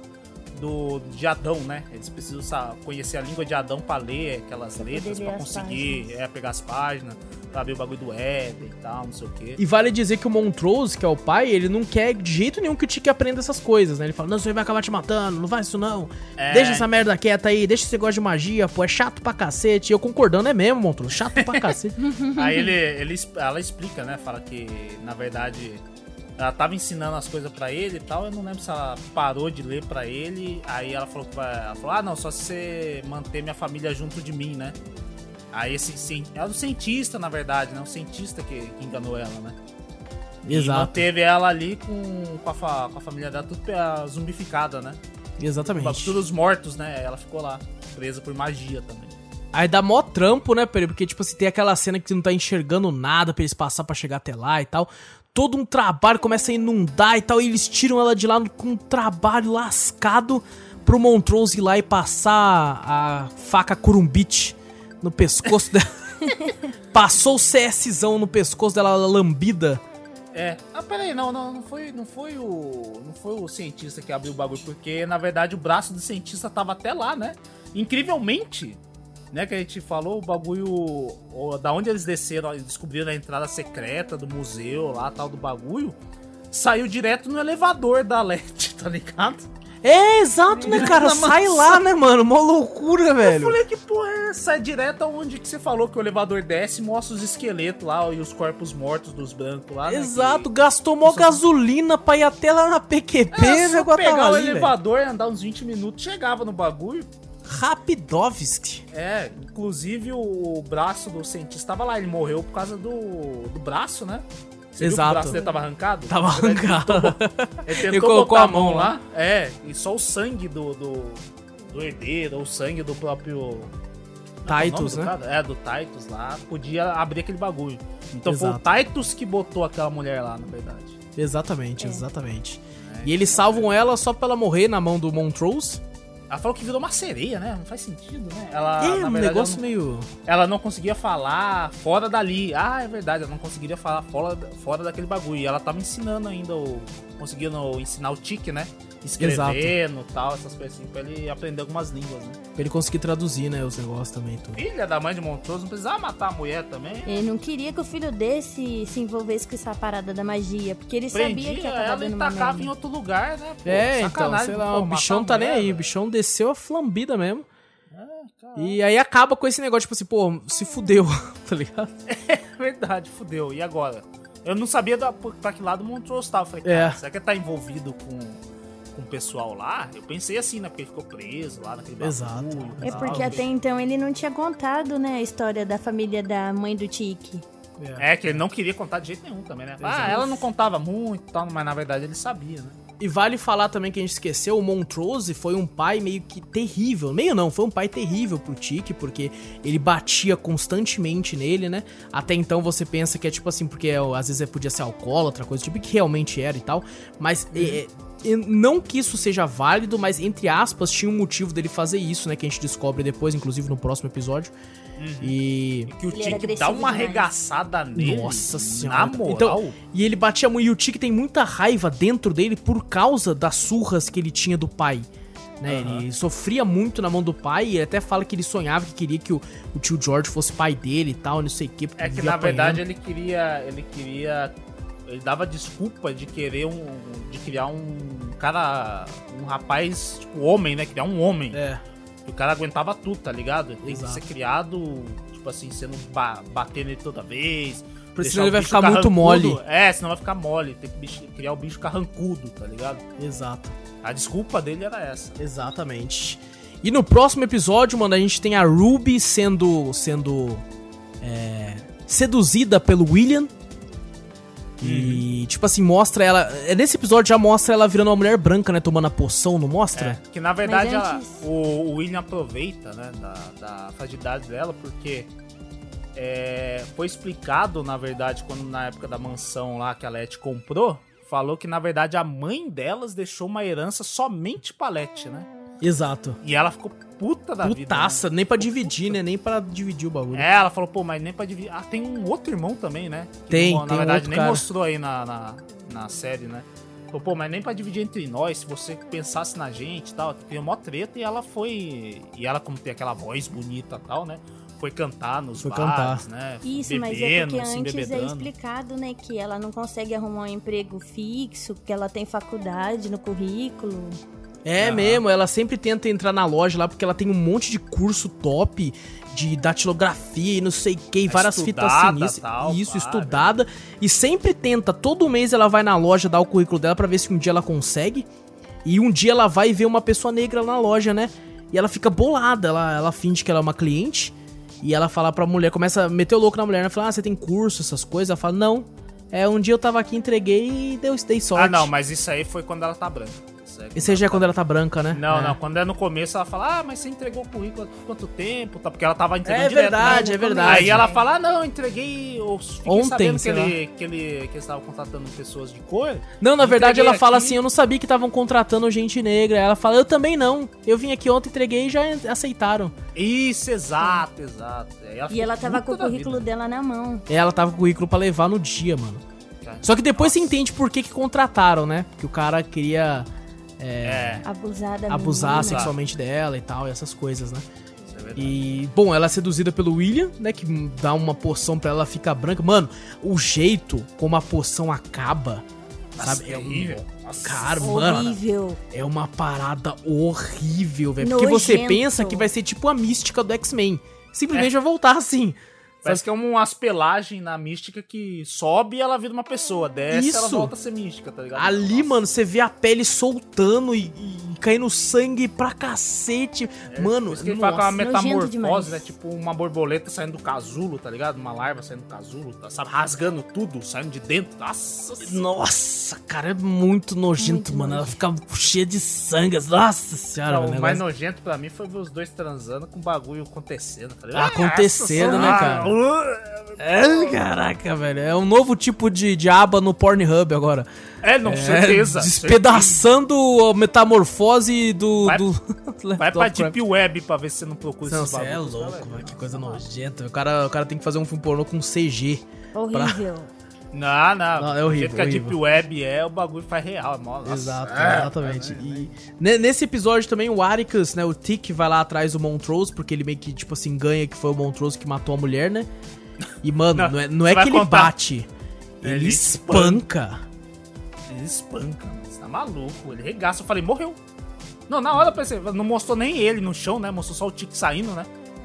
[SPEAKER 2] do, de Adão, né? Eles precisam sa- conhecer a língua de Adão pra ler aquelas
[SPEAKER 3] Pra
[SPEAKER 2] letras,
[SPEAKER 3] as
[SPEAKER 2] conseguir é, pegar as páginas, pra ver o bagulho do Éden e tal, não sei o quê.
[SPEAKER 1] E vale dizer que o Montrose, que é o pai, ele não quer de jeito nenhum que o Tiki aprenda essas coisas, né? Ele fala, não, você vai acabar te matando, não faz isso não.
[SPEAKER 2] É.
[SPEAKER 1] Deixa essa merda quieta aí, deixa esse negócio de magia, pô, é chato pra cacete. E eu concordando, é mesmo, Montrose, chato pra cacete. [LAUGHS]
[SPEAKER 2] Aí ele, ele, ela explica, né? Fala que, na verdade, ela tava ensinando as coisas pra ele e tal. Eu não lembro se ela parou de ler pra ele. Aí ela falou vai. Ela falou: Ah, não, só se você manter minha família junto de mim, né? Aí esse é o cientista, na verdade, né? O cientista que, que enganou ela, né? E
[SPEAKER 1] Exato.
[SPEAKER 2] manteve ela ali com, com, a, fa- com a família dela tudo pe- zumbificada, né?
[SPEAKER 1] Exatamente.
[SPEAKER 2] Todos mortos, né? Ela ficou lá, presa por magia também.
[SPEAKER 1] Aí dá mó trampo, né, Peri? Porque, tipo assim, tem aquela cena que você não tá enxergando nada pra eles passar pra chegar até lá e tal. Todo um trabalho começa a inundar e tal, e eles tiram ela de lá com um trabalho lascado pro Montrose ir lá e passar a faca curumbite no pescoço dela. [LAUGHS] Passou o CSzão no pescoço dela, lambida.
[SPEAKER 2] É. Ah, peraí, não, não, não foi, não foi o. Não foi o cientista que abriu o bagulho, porque na verdade o braço do cientista tava até lá, né? Incrivelmente, né, que a gente falou, o bagulho. O, da onde eles desceram, descobriram a entrada secreta do museu lá, tal, do bagulho. Saiu direto no elevador da LED, [LAUGHS] tá ligado?
[SPEAKER 1] É, exato, né, cara? Sai lá, né, mano? Mó loucura, velho.
[SPEAKER 2] Eu falei que, porra, é sai direto aonde que você falou que o elevador desce e mostra os esqueletos lá e os corpos mortos dos brancos lá.
[SPEAKER 1] Né, exato, que... gastou mó gasolina pra ir até lá na PQP,
[SPEAKER 2] é, só pegar o elevador e andar uns 20 minutos, chegava no bagulho.
[SPEAKER 1] Rapidovski.
[SPEAKER 2] É, inclusive o, braço do cientista tava lá, ele morreu por causa do, do braço, né? Você
[SPEAKER 1] Exato. o
[SPEAKER 2] braço dele tava arrancado?
[SPEAKER 1] Tava arrancado.
[SPEAKER 2] Ele, [LAUGHS] tentou ele colocou a mão lá. É, e só o sangue do, do, do herdeiro, ou o sangue do próprio.
[SPEAKER 1] É é Titus, né?
[SPEAKER 2] É, do Titus lá, podia abrir aquele bagulho. Então Exato. foi o Titus que botou aquela mulher lá, na verdade.
[SPEAKER 1] Exatamente, é. exatamente. É, e eles salvam ela só pra ela morrer na mão do Montrose.
[SPEAKER 2] Ela falou que virou uma sereia, né? Não faz sentido, né? Ela,
[SPEAKER 1] é, um verdade, negócio
[SPEAKER 2] ela
[SPEAKER 1] não, meio.
[SPEAKER 2] Ela não conseguia falar fora dali. Ah, é verdade, ela não conseguiria falar fora, fora daquele bagulho. E ela tava ensinando ainda o. Conseguindo ensinar o tique, né? Escrevendo e tal, essas coisas assim, pra ele aprender algumas línguas, né?
[SPEAKER 1] Pra ele conseguir traduzir, né, os negócios também, tudo.
[SPEAKER 2] Filha da mãe de Montrose, não precisava matar a mulher também.
[SPEAKER 3] Ele não queria que o filho desse se envolvesse com essa parada da magia, porque ele Prendia sabia que ia
[SPEAKER 2] ela e tacava em outro lugar, né?
[SPEAKER 1] Pô, é, então, sei lá, pô, o bichão tá nem aí, o bichão desceu a flambida mesmo. É, e aí acaba com esse negócio, tipo assim, pô, se fudeu, [LAUGHS] tá ligado? [LAUGHS]
[SPEAKER 2] É verdade, fudeu. E agora? Eu não sabia da, pra que lado o Montrose tava. Falei, cara, é. será que ele tá envolvido com com o pessoal lá, eu pensei assim, né? Porque ele ficou preso lá naquele
[SPEAKER 1] Exato.
[SPEAKER 3] é porque até então ele não tinha contado, né, a história da família da mãe do Tiki.
[SPEAKER 2] É. é, que ele não queria contar de jeito nenhum também, né? Ah, ela não contava muito e tal, mas na verdade ele sabia, né?
[SPEAKER 1] E vale falar também que a gente esqueceu, o Montrose foi um pai meio que terrível. Meio não, foi um pai terrível pro Tiki, porque ele batia constantemente nele, né? Até então você pensa que é tipo assim, porque às vezes podia ser alcoólatra, coisa tipo, que realmente era e tal. Mas uhum. é, não que isso seja válido, mas entre aspas tinha um motivo dele fazer isso, né? Que a gente descobre depois, inclusive no próximo episódio. Uhum. E...
[SPEAKER 2] Que o Tiki dá uma arregaçada nele.
[SPEAKER 1] Nossa senhora. Na moral. Então, e ele batia muito. E o Tiki tem muita raiva dentro dele por causa das surras que ele tinha do pai. Né? Uhum. Ele sofria muito na mão do pai e ele até fala que ele sonhava que queria que o, o tio George fosse pai dele e tal, não sei o que.
[SPEAKER 2] É que na apanhando. verdade ele queria. Ele queria ele dava desculpa de querer um. de criar um cara. um rapaz, tipo, homem, né? Criar um homem.
[SPEAKER 1] É.
[SPEAKER 2] O cara aguentava tudo, tá ligado? Tem Exato. que ser criado, tipo assim, sendo ba bater nele toda vez.
[SPEAKER 1] Porque senão ele vai ficar muito mole.
[SPEAKER 2] É, senão vai ficar mole. Tem que bicho, criar o bicho carrancudo, tá ligado?
[SPEAKER 1] Exato.
[SPEAKER 2] A desculpa dele era essa.
[SPEAKER 1] Exatamente. E no próximo episódio, mano, a gente tem a Ruby sendo. sendo. É, seduzida pelo William e, uhum. tipo assim, mostra ela. É, nesse episódio já mostra ela virando uma mulher branca, né? Tomando a poção, não mostra?
[SPEAKER 2] É, que na verdade antes... ela, o, o, William aproveita, né? Da, da fragilidade dela, porque é, foi explicado, na verdade, quando na época da mansão lá que a Letty comprou, falou que na verdade a mãe delas deixou uma herança somente pra Letty, né?
[SPEAKER 1] Exato.
[SPEAKER 2] E ela ficou puta da
[SPEAKER 1] Putaça, vida. Putaça, né? nem pra dividir, né? Nem pra dividir o bagulho.
[SPEAKER 2] É, ela falou, pô, mas nem pra dividir. Ah, tem um outro irmão também, né?
[SPEAKER 1] Que tem, tem
[SPEAKER 2] Na verdade,
[SPEAKER 1] um
[SPEAKER 2] nem
[SPEAKER 1] cara.
[SPEAKER 2] mostrou aí na, na, na série, né? Falou, pô, mas nem pra dividir entre nós, se você pensasse na gente e tal. Tem uma treta e ela foi. E ela, como tem aquela voz bonita e tal, né? Foi cantar nos foi bares, cantar. né?
[SPEAKER 3] Isso, bebendo, mas é porque assim, antes é explicado, né, que ela não consegue arrumar um emprego fixo, que ela tem faculdade no currículo.
[SPEAKER 1] É uhum. mesmo, ela sempre tenta entrar na loja lá porque ela tem um monte de curso top de datilografia e não sei o que, várias fitas sinistras. Tal, isso, claro. estudada. E sempre tenta, todo mês ela vai na loja dar o currículo dela para ver se um dia ela consegue. E um dia ela vai ver uma pessoa negra na loja, né? E ela fica bolada, ela, ela finge que ela é uma cliente. E ela fala pra mulher, começa a meter o louco na mulher, né? Fala, ah, você tem curso, essas coisas? Ela fala, não. É, um dia eu tava aqui, entreguei e deu, dei sorte.
[SPEAKER 2] Ah, não, mas isso aí foi quando ela tá branca. Consegue.
[SPEAKER 1] Esse aí já é quando ela tá branca, né?
[SPEAKER 2] Não,
[SPEAKER 1] é.
[SPEAKER 2] não. Quando é no começo, ela fala, ah, mas você entregou o currículo há quanto tempo? Tá, porque ela tava entregando
[SPEAKER 1] É
[SPEAKER 2] direto,
[SPEAKER 1] verdade,
[SPEAKER 2] né?
[SPEAKER 1] é verdade.
[SPEAKER 2] Aí ela fala, ah, não, eu entreguei. Eu fiquei
[SPEAKER 1] Ontem,
[SPEAKER 2] sabendo que, ele, que, ele, que eles estavam contratando pessoas de cor.
[SPEAKER 1] Não, na verdade ela fala
[SPEAKER 2] aqui.
[SPEAKER 1] assim, eu não sabia que estavam contratando gente negra. Ela fala, eu também não. Eu vim aqui ontem, entreguei e já aceitaram.
[SPEAKER 2] Isso, exato, exato. Aí
[SPEAKER 3] E ela tava com o currículo
[SPEAKER 2] vida.
[SPEAKER 3] dela na mão.
[SPEAKER 1] Ela tava com o currículo pra levar no dia, mano. Só que depois você
[SPEAKER 2] nossa.
[SPEAKER 1] entende por que que contrataram, né? Que o cara queria
[SPEAKER 2] É,
[SPEAKER 3] Abusar da
[SPEAKER 1] abusar
[SPEAKER 3] menina.
[SPEAKER 1] sexualmente dela e tal, e essas coisas, né?
[SPEAKER 2] é.
[SPEAKER 1] E, bom, ela é seduzida pelo William, né? Que dá uma poção pra ela ficar branca. Mano, o jeito como a poção acaba,
[SPEAKER 2] Nossa,
[SPEAKER 1] sabe?
[SPEAKER 2] é
[SPEAKER 1] um-
[SPEAKER 2] horrível. Nossa,
[SPEAKER 1] Cara, mano,
[SPEAKER 3] Horrível.
[SPEAKER 1] é uma parada horrível, velho. Porque você pensa que vai ser tipo a mística do X-Men. Simplesmente vai voltar assim.
[SPEAKER 2] Parece que é umas pelagens na mística que sobe e ela vira uma pessoa. Desce ela
[SPEAKER 1] Isso.
[SPEAKER 2] volta a ser mística, tá ligado?
[SPEAKER 1] Ali,
[SPEAKER 2] Nossa.
[SPEAKER 1] mano, você vê a pele soltando e, e caindo sangue pra cacete. mano,
[SPEAKER 2] Por isso que ele fala é uma metamorfose, né? Tipo uma borboleta saindo do casulo, tá ligado? Uma larva saindo do casulo, tá, sabe? Rasgando tudo, saindo de dentro. Nossa.
[SPEAKER 1] Nossa, cara, é muito nojento,
[SPEAKER 3] Muito
[SPEAKER 1] mano. Ela fica cheia de sangue. Nossa senhora,
[SPEAKER 2] Não,
[SPEAKER 1] velho.
[SPEAKER 2] o mais nojento pra mim foi ver os dois transando com o bagulho acontecendo, tá ligado?
[SPEAKER 1] Acontecendo, né, cara? É, caraca, velho. É um novo tipo de, de aba no Pornhub agora.
[SPEAKER 2] É, não,
[SPEAKER 1] É,
[SPEAKER 2] certeza.
[SPEAKER 1] Despedaçando a metamorfose do.
[SPEAKER 2] Vai-
[SPEAKER 1] do [LAUGHS]
[SPEAKER 2] Vai pra Deep Web pra ver se você não procura
[SPEAKER 1] Não,
[SPEAKER 2] esses
[SPEAKER 1] você é louco, velho. Que coisa nojenta. O cara, o cara tem que fazer um filme pornô com CG.
[SPEAKER 3] Horrível.
[SPEAKER 2] Não, não.
[SPEAKER 1] Não, é horrível,
[SPEAKER 2] jeito que a
[SPEAKER 1] horrível.
[SPEAKER 2] Deep Web é, o bagulho faz real. É mó, nossa.
[SPEAKER 1] Exato,
[SPEAKER 2] É,
[SPEAKER 1] exatamente. E ne- nesse episódio também o Aricus, né, o Tick vai lá atrás do Montrose, porque ele meio que, tipo assim, ganha que foi o Montrose que matou a mulher, né? E, mano, [LAUGHS] não,
[SPEAKER 2] Não,
[SPEAKER 1] é, não é que ele
[SPEAKER 2] contar.
[SPEAKER 1] bate, ele,
[SPEAKER 2] Ele
[SPEAKER 1] espanca.
[SPEAKER 2] Ele espanca, mano. Você tá maluco. Ele regaça. Eu falei, morreu. Não, na hora eu pensei, não mostrou nem ele no chão, né? Mostrou só o Tic saindo, né?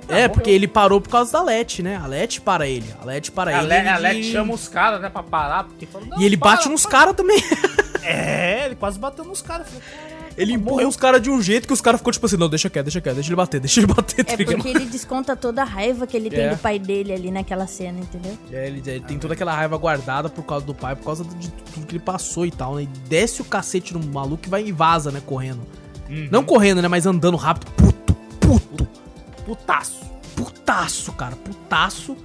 [SPEAKER 2] Ah,
[SPEAKER 1] É,
[SPEAKER 2] morreu.
[SPEAKER 1] porque ele parou por causa da Let, né? A Let para ele. A Let para
[SPEAKER 2] A
[SPEAKER 1] ele.
[SPEAKER 2] Le- a Let chama os caras, né, pra parar, porque falou, não,
[SPEAKER 1] E ele
[SPEAKER 2] para,
[SPEAKER 1] bate nos
[SPEAKER 2] para.
[SPEAKER 1] caras também. [LAUGHS]
[SPEAKER 2] É, ele quase bateu nos caras.
[SPEAKER 1] Ele
[SPEAKER 2] mano,
[SPEAKER 1] empurra os caras de um jeito que os caras ficou tipo assim, não, deixa quieto, deixa quieto, deixa ele bater, deixa ele bater, tá
[SPEAKER 3] É porque ele desconta toda a raiva que ele tem
[SPEAKER 1] É.
[SPEAKER 3] do pai dele ali naquela cena, entendeu?
[SPEAKER 1] É, ele, ele tem toda aquela raiva guardada por causa do pai, por causa de tudo que ele passou e tal, né? E desce o cacete no maluco e vai e vaza, né? Correndo.
[SPEAKER 2] Uhum.
[SPEAKER 1] Não correndo, né? Mas andando rápido. Puto, puto,
[SPEAKER 2] Putaço.
[SPEAKER 1] putaço, cara, putaço.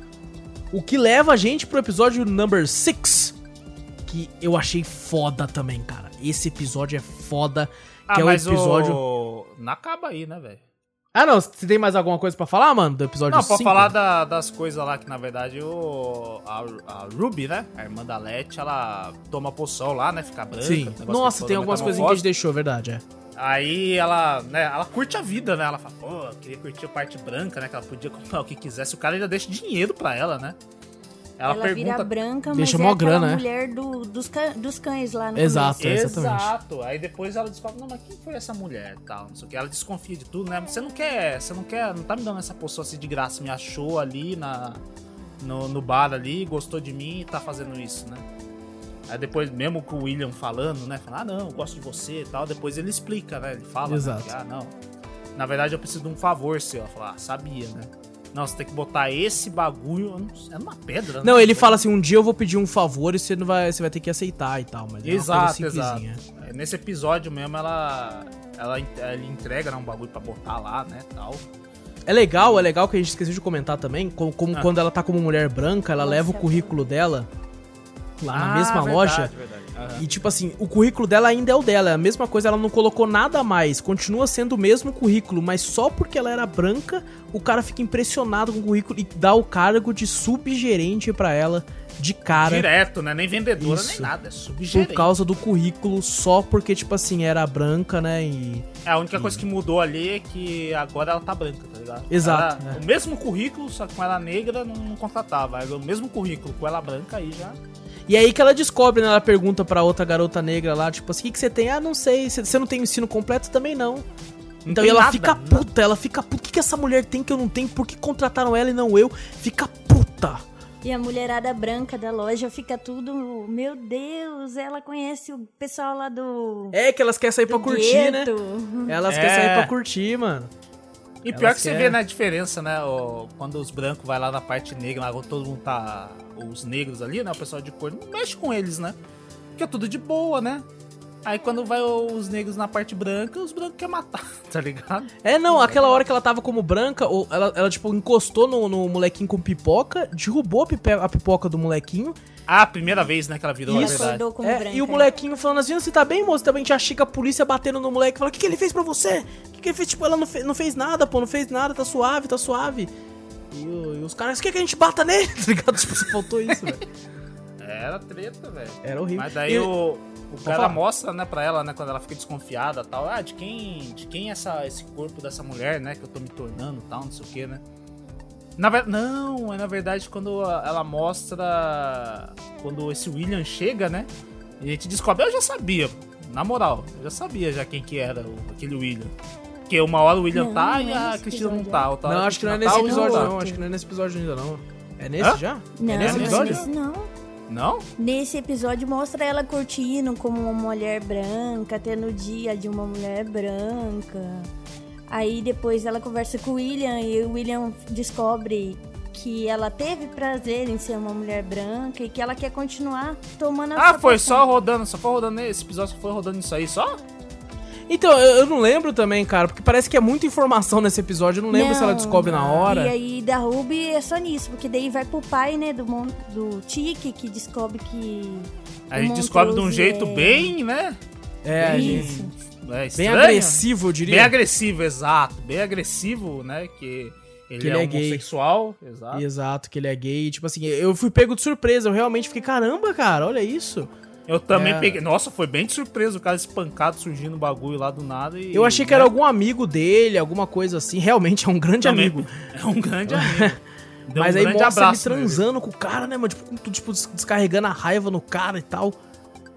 [SPEAKER 1] O que leva a gente pro episódio number 6, que eu achei foda também, cara. Esse episódio é foda, que
[SPEAKER 2] Ah,
[SPEAKER 1] é o episódio...
[SPEAKER 2] o... Não acaba aí, né, velho?
[SPEAKER 1] Ah, não, você tem mais alguma coisa pra falar, mano, do episódio
[SPEAKER 2] Não,
[SPEAKER 1] 5?
[SPEAKER 2] pra falar da- das coisas lá que, na verdade, o, a, a Ruby, né? A irmã da Let, ela toma poção lá, né? Fica branca.
[SPEAKER 1] Sim. Nossa, tem algumas coisinhas que a gente deixou, verdade, é.
[SPEAKER 2] Aí ela, né, ela curte a vida, né? Ela fala, pô, eu queria curtir a parte branca, né? Que ela podia comprar o que quisesse. O cara ainda deixa dinheiro pra ela, né? Ela,
[SPEAKER 3] Ela, vira
[SPEAKER 2] pergunta.
[SPEAKER 3] branca, mas
[SPEAKER 1] Deixa
[SPEAKER 3] é aquela
[SPEAKER 1] grana, né?
[SPEAKER 3] mulher do, dos, dos cães lá no
[SPEAKER 1] Exato.
[SPEAKER 3] começo.
[SPEAKER 1] É, exatamente.
[SPEAKER 2] Exato. Aí depois ela descobre, não, mas quem foi essa mulher tal, não sei o que. Ela desconfia de tudo, né? Você não quer, você não quer, não tá me dando essa poção assim de graça, me achou ali na, no, no bar ali, gostou de mim e tá fazendo isso, né? Aí depois, mesmo com o William falando, né? Fala, ah, não, eu gosto de você e tal. Depois ele explica, né? Ele fala, né,
[SPEAKER 1] Exato.
[SPEAKER 2] que, ah, não. Na verdade, eu preciso de um favor seu. Ela fala, ah, sabia, né? Não, você tem que botar esse bagulho. É numa pedra, né?
[SPEAKER 1] Não, ele fala assim, um dia eu vou pedir um favor e você não vai, você vai ter que aceitar e tal, mas é uma
[SPEAKER 2] Exato,
[SPEAKER 1] coisa
[SPEAKER 2] exato. É, Nesse episódio mesmo, ela, ela, ele entrega né, um bagulho pra botar lá, né, tal.
[SPEAKER 1] É legal, é legal que a gente esqueceu de comentar também, como, como
[SPEAKER 2] Ah.
[SPEAKER 1] quando ela tá como mulher branca, ela
[SPEAKER 3] Nossa,
[SPEAKER 1] leva o
[SPEAKER 3] é
[SPEAKER 1] currículo dela lá na
[SPEAKER 2] Ah,
[SPEAKER 1] mesma
[SPEAKER 2] verdade,
[SPEAKER 1] loja.
[SPEAKER 2] verdade. Aham.
[SPEAKER 1] E tipo assim, o currículo dela ainda é o dela, é a mesma coisa, ela não colocou nada mais, continua sendo o mesmo currículo, mas só porque ela era branca, o cara fica impressionado com o currículo e dá o cargo de subgerente pra ela de cara.
[SPEAKER 2] Direto, né? Nem vendedora,
[SPEAKER 1] Isso.
[SPEAKER 2] nem nada. É
[SPEAKER 1] Por
[SPEAKER 2] subgerente.
[SPEAKER 1] causa do currículo, só porque, tipo assim, era branca, né? E.
[SPEAKER 2] É, a única coisa que mudou ali é que agora ela tá branca, tá ligado?
[SPEAKER 1] Exato,
[SPEAKER 2] Ela-
[SPEAKER 1] é.
[SPEAKER 2] O mesmo currículo, só que com ela negra não, não contratava. Era o mesmo currículo com ela branca aí já.
[SPEAKER 1] E aí que ela descobre, né? Ela pergunta pra outra garota negra lá, tipo assim, o que, que você tem? Ah, não sei. Você não tem o ensino completo? Também não. Então e ela
[SPEAKER 2] nada,
[SPEAKER 1] fica
[SPEAKER 2] nada.
[SPEAKER 1] puta, ela fica puta. O que, que essa mulher tem que eu não tenho? Por que contrataram ela e não eu? Fica puta.
[SPEAKER 3] E a mulherada branca da loja fica tudo. Meu Deus, ela conhece o pessoal lá do.
[SPEAKER 1] É que elas querem sair pra curtir, né?
[SPEAKER 3] gueto.
[SPEAKER 1] Elas
[SPEAKER 2] É.
[SPEAKER 1] querem sair pra curtir, mano.
[SPEAKER 2] E
[SPEAKER 1] Elas
[SPEAKER 2] pior que você
[SPEAKER 1] querem-
[SPEAKER 2] vê, né, a diferença, né? quando os brancos vai lá na parte negra, lá quando todo mundo tá. Os negros ali, né? O pessoal de cor, não mexe com eles, né? Porque é tudo de boa, né? Aí quando vai os negros na parte branca, os brancos querem matar, [LAUGHS] tá ligado?
[SPEAKER 1] É, não, aquela hora que ela tava como branca, ela, ela tipo, encostou no, no molequinho com pipoca, derrubou a, pipe, a pipoca do molequinho.
[SPEAKER 2] Ah, a primeira vez, né, que ela virou,
[SPEAKER 1] Isso.
[SPEAKER 2] é
[SPEAKER 1] verdade. É, e o molequinho falando assim, você tá bem, moço? Também tinha Chica a polícia batendo no moleque, falando, o que, que ele fez pra você? O que, que ele fez? Tipo, ela não, fe não fez nada, pô, não fez nada, tá suave, tá suave. E, e os caras, quer que a gente bata nele? [LAUGHS] Tá ligado? Tipo, faltou isso, velho.
[SPEAKER 2] Era treta, velho.
[SPEAKER 1] Era horrível.
[SPEAKER 2] Mas daí e... o, o cara mostra, né, pra ela, né, quando ela fica desconfiada e tal. Ah, de quem, de quem é essa, esse corpo dessa mulher, né, que eu tô me tornando e tal, não sei o que, né. Na ver... Não, é na verdade quando ela mostra. Quando esse William chega, né? E a gente descobre. Eu já sabia, na moral, eu já sabia já quem que era o, aquele William. Porque uma hora o William não, tá não é e a Cristina não tá.
[SPEAKER 1] Não, acho que não é nesse tá, episódio, não. Acho que não é nesse episódio ainda, não. É nesse Hã? já?
[SPEAKER 3] Não,
[SPEAKER 1] é
[SPEAKER 3] nesse episódio? Não, não.
[SPEAKER 2] Não?
[SPEAKER 3] Nesse episódio mostra ela curtindo como uma mulher branca, tendo o dia de uma mulher branca. Aí depois ela conversa com o William e o William descobre que ela teve prazer em ser uma mulher branca e que ela quer continuar tomando
[SPEAKER 2] a Ah, foi só rodando, só foi rodando esse episódio, só foi rodando isso aí só?
[SPEAKER 1] Então, eu, não lembro também, cara, porque parece que é muita informação nesse episódio, eu não lembro não, se ela descobre na hora.
[SPEAKER 3] E aí da Ruby é só nisso, porque daí vai pro pai, né, do, do Tiki, que descobre que.
[SPEAKER 2] A gente descobre de um jeito é... bem, né?
[SPEAKER 1] É, Isso. É bem agressivo, eu diria.
[SPEAKER 2] Bem agressivo, exato. Bem agressivo, né? Que ele, que ele é, é homossexual.
[SPEAKER 1] Gay. Exato. Exato, que ele é gay. Tipo assim, eu fui pego de surpresa. Eu realmente fiquei, caramba, cara, olha isso.
[SPEAKER 2] Eu também é. peguei. Nossa, foi bem de surpresa o cara espancado surgindo um bagulho lá do nada. E,
[SPEAKER 1] eu achei que era algum amigo dele, alguma coisa assim. Realmente é um grande também, amigo.
[SPEAKER 2] É um grande amigo. [LAUGHS]
[SPEAKER 1] Deu Mas um aí mostra ele transando com o cara, né, mano? Tipo, tipo, descarregando a raiva no cara e tal.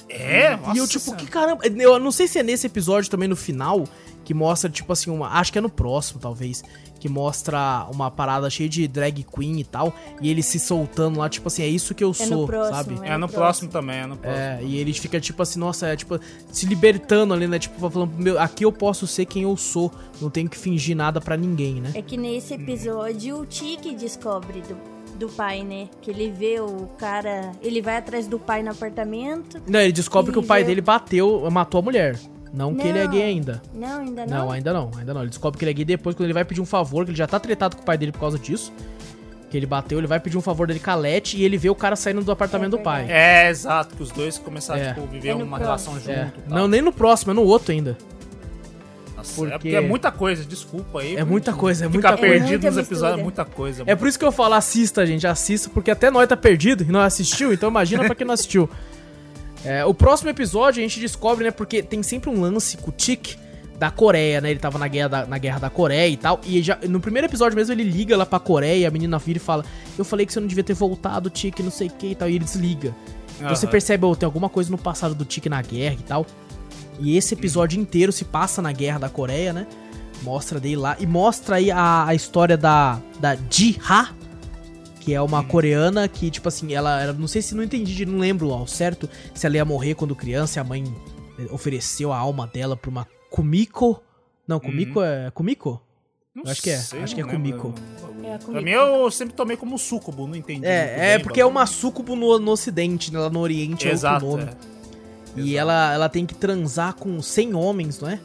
[SPEAKER 2] É,
[SPEAKER 1] E nossa eu, tipo, que caramba. Eu não sei se é nesse episódio também no final, que mostra, tipo assim, uma. Acho que é no próximo, talvez que mostra uma parada cheia de drag queen e tal, e ele se soltando lá, tipo assim, é isso que eu é sou, próximo, sabe?
[SPEAKER 2] É, é no, próximo. próximo também, é no próximo.
[SPEAKER 1] É, e ele fica tipo assim, nossa, é tipo, se libertando ali, né? Tipo, falando, meu, aqui eu posso ser quem eu sou, não tenho que fingir nada para ninguém, né?
[SPEAKER 3] É que nesse episódio o Tiki descobre do, do pai, né? Que ele vê o cara. Ele vai atrás do pai no apartamento.
[SPEAKER 1] Não, ele descobre que o pai vê... dele bateu, matou a mulher. Não, não, que ele é gay ainda.
[SPEAKER 3] Não, ainda não.
[SPEAKER 1] Não, ainda não, ainda não. Ele descobre que ele é gay depois, quando ele vai pedir um favor, que ele já tá tretado com o pai dele por causa disso. Que ele bateu, ele vai pedir um favor dele calete e ele vê o cara saindo do apartamento é do pai.
[SPEAKER 2] É, exato, que os dois começaram é. tipo, a viver é uma próximo. relação junto.
[SPEAKER 1] É. Não, nem no próximo, é no outro ainda.
[SPEAKER 2] Nossa, porque... É porque é muita coisa, desculpa aí.
[SPEAKER 1] É muita coisa, é muita
[SPEAKER 2] Ficar perdido nos episódios é muita coisa.
[SPEAKER 1] É, por isso que eu falo, assista, gente, assista, porque até nós tá perdido e não assistiu, então imagina pra quem não assistiu. [LAUGHS] É, o próximo episódio a gente descobre, né? Porque tem sempre um lance com o Tik da Coreia, né? Ele tava na guerra da, na guerra da Coreia e tal. E já, no primeiro episódio mesmo ele liga lá pra Coreia, a menina vira e fala: Eu falei que você não devia ter voltado, Tik, não sei o que e tal. E ele desliga. Uhum. Você percebe, oh, tem alguma coisa no passado do Tik na guerra e tal. E esse episódio inteiro se passa na guerra da Coreia, né? Mostra dele lá. E mostra aí a, a história da, da Ji-ha, que é uma coreana que, tipo assim, ela, ela, Não sei se não entendi, não lembro ao certo se ela ia morrer quando criança e a mãe eh, ofereceu a alma dela pra uma Kumiko. Não, Kumiko uhum. é. Kumiko? Não acho que é. Sei, acho que é Kumiko.
[SPEAKER 2] É Pra mim eu sempre tomei como sucubo, não entendi.
[SPEAKER 1] É, é porque é uma sucubo no, no ocidente, né? Lá no oriente
[SPEAKER 2] Exato, é
[SPEAKER 1] outro nome. É. E ela, ela tem que transar com 100 homens, não é?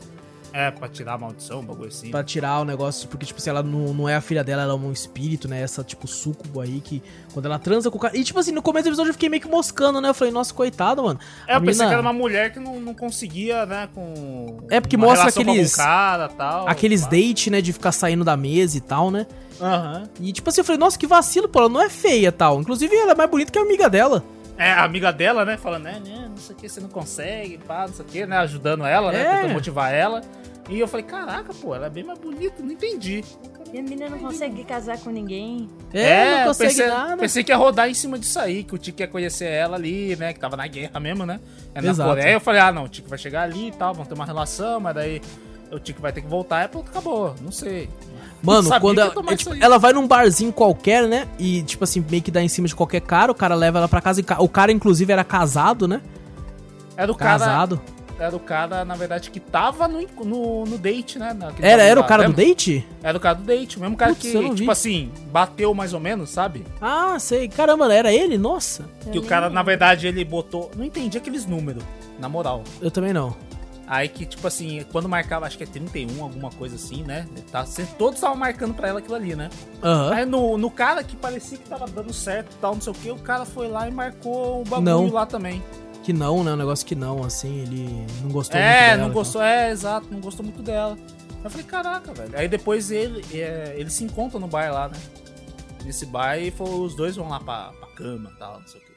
[SPEAKER 2] É, pra tirar a maldição, um bagulho assim.
[SPEAKER 1] Pra tirar o negócio, porque, tipo, se ela não, não é a filha dela, ela é um espírito, né? Essa, tipo, sucubo aí que. Quando ela transa com o cara. E, tipo assim, no começo do episódio eu fiquei meio que moscando, né? Eu falei, nossa, coitado, mano.
[SPEAKER 2] É, eu pensei mina... que era uma mulher que não, não conseguia, né? Com.
[SPEAKER 1] É, porque mostra aqueles.
[SPEAKER 2] cara, tal,
[SPEAKER 1] aqueles date, né? De ficar saindo da mesa e tal, né?
[SPEAKER 2] Aham. Uhum.
[SPEAKER 1] E, tipo assim, eu falei, nossa, que vacilo, pô, ela não é feia tal. Inclusive, ela é mais bonita que a amiga dela.
[SPEAKER 2] É, a amiga dela, né? Falando, né, né, não sei o que, você não consegue, pá, não sei o que, né? Ajudando ela, né? É. Tentando motivar ela. E eu falei, caraca, pô, ela é bem mais bonita, não entendi.
[SPEAKER 3] E a menina não consegue casar com ninguém.
[SPEAKER 2] É, é não consegue pensei, nada. Pensei que ia rodar em cima disso aí, que o Tiki ia conhecer ela ali, né? Que tava na guerra mesmo, né? É na Exato. Coreia. Eu falei, ah, não, o Tiki vai chegar ali e tal, vão ter uma relação, mas daí o Tiki vai ter que voltar e pronto, acabou. Não sei.
[SPEAKER 1] Mano, quando ela, é, tipo, ela vai num barzinho qualquer, né? E, tipo assim, meio que dá em cima de qualquer cara, o cara leva ela pra casa. O cara, inclusive, era casado, né?
[SPEAKER 2] É do casado. cara. era o cara, na verdade, que tava no, no, no date, né? naquele
[SPEAKER 1] Era, era o cara do
[SPEAKER 2] lembra?
[SPEAKER 1] date?
[SPEAKER 2] Era o cara do date, o mesmo cara
[SPEAKER 1] Putz,
[SPEAKER 2] que,
[SPEAKER 1] vi.
[SPEAKER 2] tipo assim, bateu mais ou menos, sabe?
[SPEAKER 1] Ah, sei. Caramba, era ele? Nossa.
[SPEAKER 2] Que o cara, na verdade, ele botou. Não entendi aqueles números, na moral.
[SPEAKER 1] Eu também não.
[SPEAKER 2] Aí que, tipo assim, quando marcava, acho que é 31, alguma coisa assim, né? Tá, todos estavam marcando pra ela aquilo ali, né?
[SPEAKER 1] Aham.
[SPEAKER 2] Aí no, no cara que parecia que tava dando certo e tal, não sei o que, o cara foi lá e marcou o bagulho
[SPEAKER 1] Não.
[SPEAKER 2] lá também.
[SPEAKER 1] Que não, né? Um negócio que não, assim, ele não gostou muito
[SPEAKER 2] é,
[SPEAKER 1] dela.
[SPEAKER 2] não
[SPEAKER 1] então.
[SPEAKER 2] gostou, é, exato, não gostou muito dela. Eu falei, caraca, velho. Aí depois ele, é, eles se encontram no bar lá, né? Nesse bar e foi- os dois vão lá pra, pra cama e tal, não sei o que.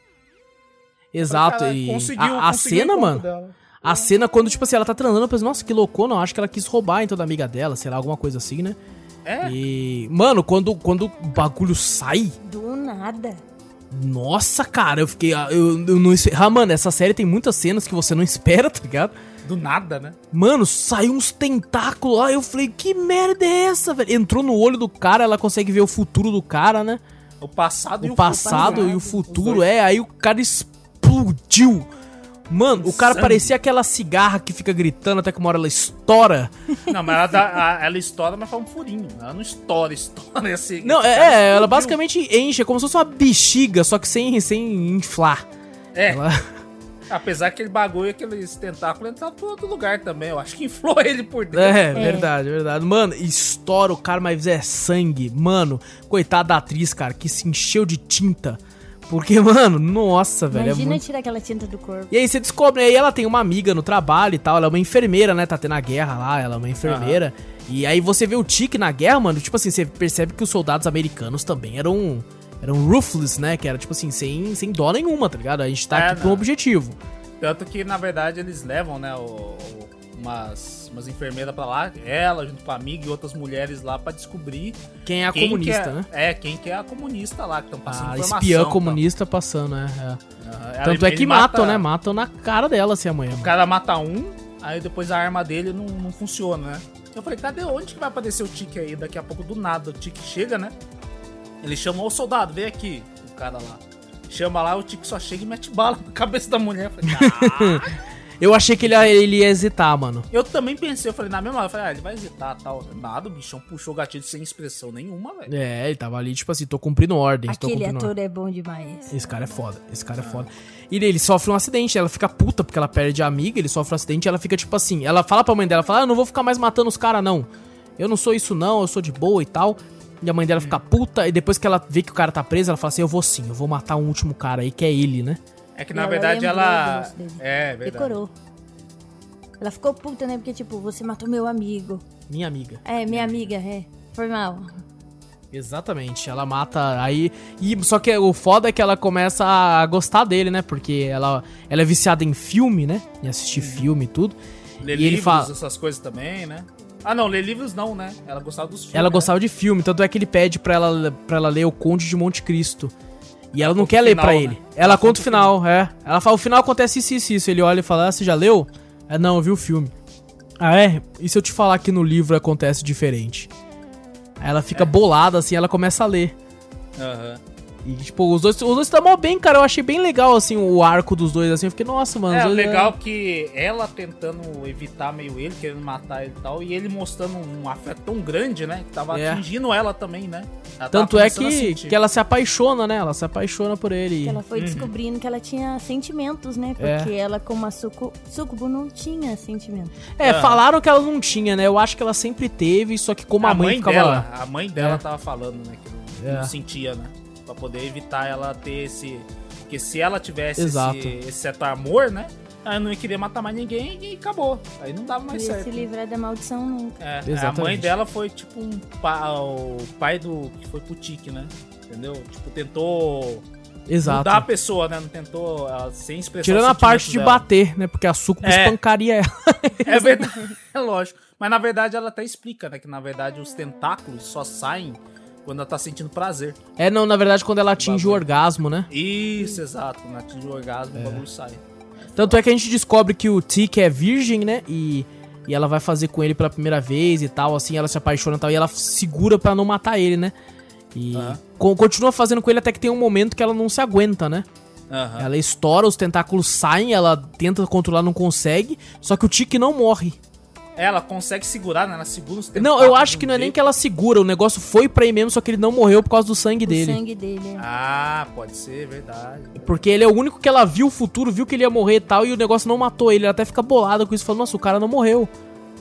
[SPEAKER 1] Exato.
[SPEAKER 2] Cara,
[SPEAKER 1] e
[SPEAKER 2] conseguiu-
[SPEAKER 1] a, a
[SPEAKER 2] conseguiu
[SPEAKER 1] cena, mano.
[SPEAKER 2] dela.
[SPEAKER 1] A cena quando, tipo assim, ela tá transando, eu penso, nossa, que loucona, acho que ela quis roubar então da amiga dela, sei lá, alguma coisa assim, né?
[SPEAKER 2] É,
[SPEAKER 1] E. Mano, quando, quando o bagulho sai.
[SPEAKER 3] Do nada.
[SPEAKER 1] Nossa, cara, eu fiquei. Eu, eu não. Ah, mano, essa série tem muitas cenas que você não [LAUGHS] espera, tá ligado?
[SPEAKER 2] do nada, né?
[SPEAKER 1] Mano, saiu uns tentáculos lá. Eu falei, que merda é essa, velho? Entrou no olho do cara, ela consegue ver o futuro do cara, né?
[SPEAKER 2] O passado e
[SPEAKER 1] O
[SPEAKER 2] o
[SPEAKER 1] passado
[SPEAKER 2] futuro,
[SPEAKER 1] e o
[SPEAKER 2] né?
[SPEAKER 1] futuro,
[SPEAKER 2] Os dois.
[SPEAKER 1] é. Aí o cara explodiu. Mano, o cara
[SPEAKER 2] Sangue.
[SPEAKER 1] parecia aquela cigarra que fica gritando até que uma hora ela estoura. [LAUGHS]
[SPEAKER 2] Não, mas ela, dá, ela estoura, mas faz um furinho. Ela não estoura, estoura [LAUGHS] assim.
[SPEAKER 1] Não, é,
[SPEAKER 2] cara
[SPEAKER 1] é, ela basicamente enche, é como se fosse uma bexiga, só que sem, sem inflar.
[SPEAKER 2] É,
[SPEAKER 1] Ela- [LAUGHS]
[SPEAKER 2] apesar que aquele bagulho, aqueles tentáculos entraram por outro lugar também. Eu acho que inflou ele por dentro.
[SPEAKER 1] É, verdade, verdade. Mano, estoura o cara, mas é sangue. Mano, coitada da atriz, cara, que se encheu de tinta. Porque, [LAUGHS] mano, nossa, velho. é
[SPEAKER 3] Imagina
[SPEAKER 1] muito-
[SPEAKER 3] tirar aquela tinta do corpo.
[SPEAKER 1] E aí você descobre, aí ela tem uma amiga no trabalho e tal, ela é uma enfermeira, né? Tá tendo a guerra lá, ela é uma enfermeira. E aí você vê o Tique na guerra, mano, tipo assim, você percebe que os soldados americanos também eram eram ruthless, né? Que era tipo assim, sem, sem dó nenhuma, tá ligado? A gente tá
[SPEAKER 2] É,
[SPEAKER 1] aqui com um objetivo.
[SPEAKER 2] Tanto que, na verdade, eles levam, né, o- o- umas, umas enfermeiras pra lá, ela junto com a amiga e outras mulheres lá pra descobrir
[SPEAKER 1] Quem é a
[SPEAKER 2] quem
[SPEAKER 1] comunista,
[SPEAKER 2] que é,
[SPEAKER 1] né?
[SPEAKER 2] É, quem que é a comunista lá, que estão passando
[SPEAKER 1] A
[SPEAKER 2] informação.
[SPEAKER 1] espiã
[SPEAKER 2] tal.
[SPEAKER 1] comunista passando, né? É.
[SPEAKER 2] Aham.
[SPEAKER 1] Tanto é que matam,
[SPEAKER 2] mata-
[SPEAKER 1] né? Matam na cara dela assim amanhã.
[SPEAKER 2] O cara mata um, aí depois a arma dele não, não funciona, né? Eu falei, cadê onde que vai aparecer o Tique aí? Daqui a pouco do nada o Tique chega, né? Ele chamou o soldado, vem aqui, o cara lá. Chama lá, o Tique só chega e mete bala na [LAUGHS] cabeça da mulher. Eu falei, "Ah." [LAUGHS]
[SPEAKER 1] Eu achei que ele, ia- ele ia hesitar, mano.
[SPEAKER 2] Eu também pensei, eu falei, na mesma hora, eu falei, ah, ele vai hesitar tal. Nada, o bichão puxou o gatilho sem expressão nenhuma, velho.
[SPEAKER 1] É, ele tava ali, tipo assim, tô cumprindo ordens, tô
[SPEAKER 3] Aquele
[SPEAKER 1] cumprindo
[SPEAKER 3] ator é bom demais.
[SPEAKER 1] Esse cara é foda, esse cara é foda. E ele sofre um acidente, ela fica puta porque ela perde a amiga, ele sofre um acidente e ela fica tipo assim, ela fala pra mãe dela, fala, ah, eu não vou ficar mais matando os caras não. Eu não sou isso não, eu sou de boa e tal. E a mãe dela fica puta, e depois que ela vê que o cara tá preso, ela fala assim, eu vou sim, eu vou matar um último cara aí, que é ele, né?
[SPEAKER 2] É que
[SPEAKER 3] E
[SPEAKER 2] na
[SPEAKER 3] ela
[SPEAKER 2] verdade ela.
[SPEAKER 3] dele.
[SPEAKER 2] É, verdade.
[SPEAKER 3] Decorou. Ela ficou puta, né? Porque, tipo, você matou meu amigo.
[SPEAKER 1] Minha amiga.
[SPEAKER 3] É, minha amiga, é. Foi mal.
[SPEAKER 1] Exatamente, ela mata aí. E, só que o foda é que ela começa a gostar dele, né? Porque ela, ela é viciada em filme, né? Em assistir filme e tudo.
[SPEAKER 2] Ler
[SPEAKER 1] E ele
[SPEAKER 2] livros,
[SPEAKER 1] fala-
[SPEAKER 2] essas coisas também, né? Ah, não, ler livros não, né? Ela gostava dos filmes.
[SPEAKER 1] Ela
[SPEAKER 2] né?
[SPEAKER 1] gostava de filme, tanto é que ele pede pra ela, pra ela ler O Conde de Monte Cristo. E ela não
[SPEAKER 2] conta
[SPEAKER 1] quer ler pra
[SPEAKER 2] né?
[SPEAKER 1] ele.
[SPEAKER 2] Ela conta o
[SPEAKER 1] final, é. Ela fala, o final acontece isso, isso, isso. Ele olha e fala, ah, você já leu? É, não, eu vi o filme. Ah, é? E se eu te falar que no livro acontece diferente? Aí ela
[SPEAKER 2] É.
[SPEAKER 1] fica bolada, assim, ela começa a ler.
[SPEAKER 2] Aham.
[SPEAKER 1] E, tipo, os dois, os dois estão mal bem, cara. Eu achei bem legal, assim, o arco dos dois, assim. Eu fiquei, nossa, mano.
[SPEAKER 2] É legal que ela tentando evitar meio ele, querendo matar ele e tal, e ele mostrando um afeto tão grande, né? Que tava
[SPEAKER 1] É.
[SPEAKER 2] atingindo ela também, né? Ela
[SPEAKER 1] Tanto é
[SPEAKER 2] a
[SPEAKER 1] que, que ela se apaixona, né? Ela se apaixona por ele.
[SPEAKER 3] Que ela foi
[SPEAKER 2] Uhum.
[SPEAKER 3] descobrindo que ela tinha sentimentos, né?
[SPEAKER 1] É.
[SPEAKER 3] Porque ela, como a sucu... sucubo, não tinha sentimento.
[SPEAKER 1] É,
[SPEAKER 2] Ah.
[SPEAKER 1] falaram que ela não tinha, né? Eu acho que ela sempre teve, só que como a, mãe, ficava
[SPEAKER 2] dela,
[SPEAKER 1] lá.
[SPEAKER 2] a mãe dela
[SPEAKER 1] É.
[SPEAKER 2] tava falando, né? Que não,
[SPEAKER 1] É.
[SPEAKER 2] não sentia, né? Pra poder evitar ela ter esse. Porque se ela tivesse
[SPEAKER 1] Exato.
[SPEAKER 2] esse, esse certo amor, né? Ela não ia querer matar mais ninguém e acabou. Aí não dava mais
[SPEAKER 3] ia
[SPEAKER 2] certo.
[SPEAKER 3] se livrar da maldição nunca.
[SPEAKER 2] É, a
[SPEAKER 1] Exatamente.
[SPEAKER 2] mãe dela foi tipo um pa, o pai do que foi pro tique, né? Entendeu? Tipo, tentou
[SPEAKER 1] Exato.
[SPEAKER 2] mudar a pessoa, né? Não tentou ela, sem expressar
[SPEAKER 1] Tirando a parte de
[SPEAKER 2] dela.
[SPEAKER 1] bater, né? Porque a Sucubo
[SPEAKER 2] É.
[SPEAKER 1] espancaria ela. [LAUGHS]
[SPEAKER 2] É verdade, [LAUGHS] é lógico. Mas na verdade ela até explica, né? Que na verdade os tentáculos só saem quando ela tá sentindo prazer.
[SPEAKER 1] É, não, na verdade, quando ela atinge o
[SPEAKER 2] Bagulho.
[SPEAKER 1] orgasmo, né?
[SPEAKER 2] Isso, exato. Quando atinge o orgasmo, o bagulho sai.
[SPEAKER 1] Tanto é que a gente descobre que o Tic é virgem, né? E, e ela vai fazer com ele pela primeira vez e tal, assim, ela se apaixona e tal, e ela segura pra não matar ele, né? E
[SPEAKER 2] Aham.
[SPEAKER 1] co- continua fazendo com ele até que tem um momento que ela não se aguenta, né?
[SPEAKER 2] Aham.
[SPEAKER 1] Ela estoura, os tentáculos saem, ela tenta controlar, não consegue. Só que o Tiki não morre.
[SPEAKER 2] Ela consegue segurar, né? Ela segura os
[SPEAKER 1] Não, eu acho que não é nem que ela segura, o negócio foi pra aí mesmo, só que ele não morreu por causa do sangue
[SPEAKER 3] O
[SPEAKER 1] dele.
[SPEAKER 3] sangue dele. é.
[SPEAKER 2] Ah, pode ser, verdade.
[SPEAKER 1] Porque ele é o único que ela viu o futuro, viu que ele ia morrer e tal, e o negócio não matou ele. Ela até fica bolada com isso, falando, nossa, o cara não morreu.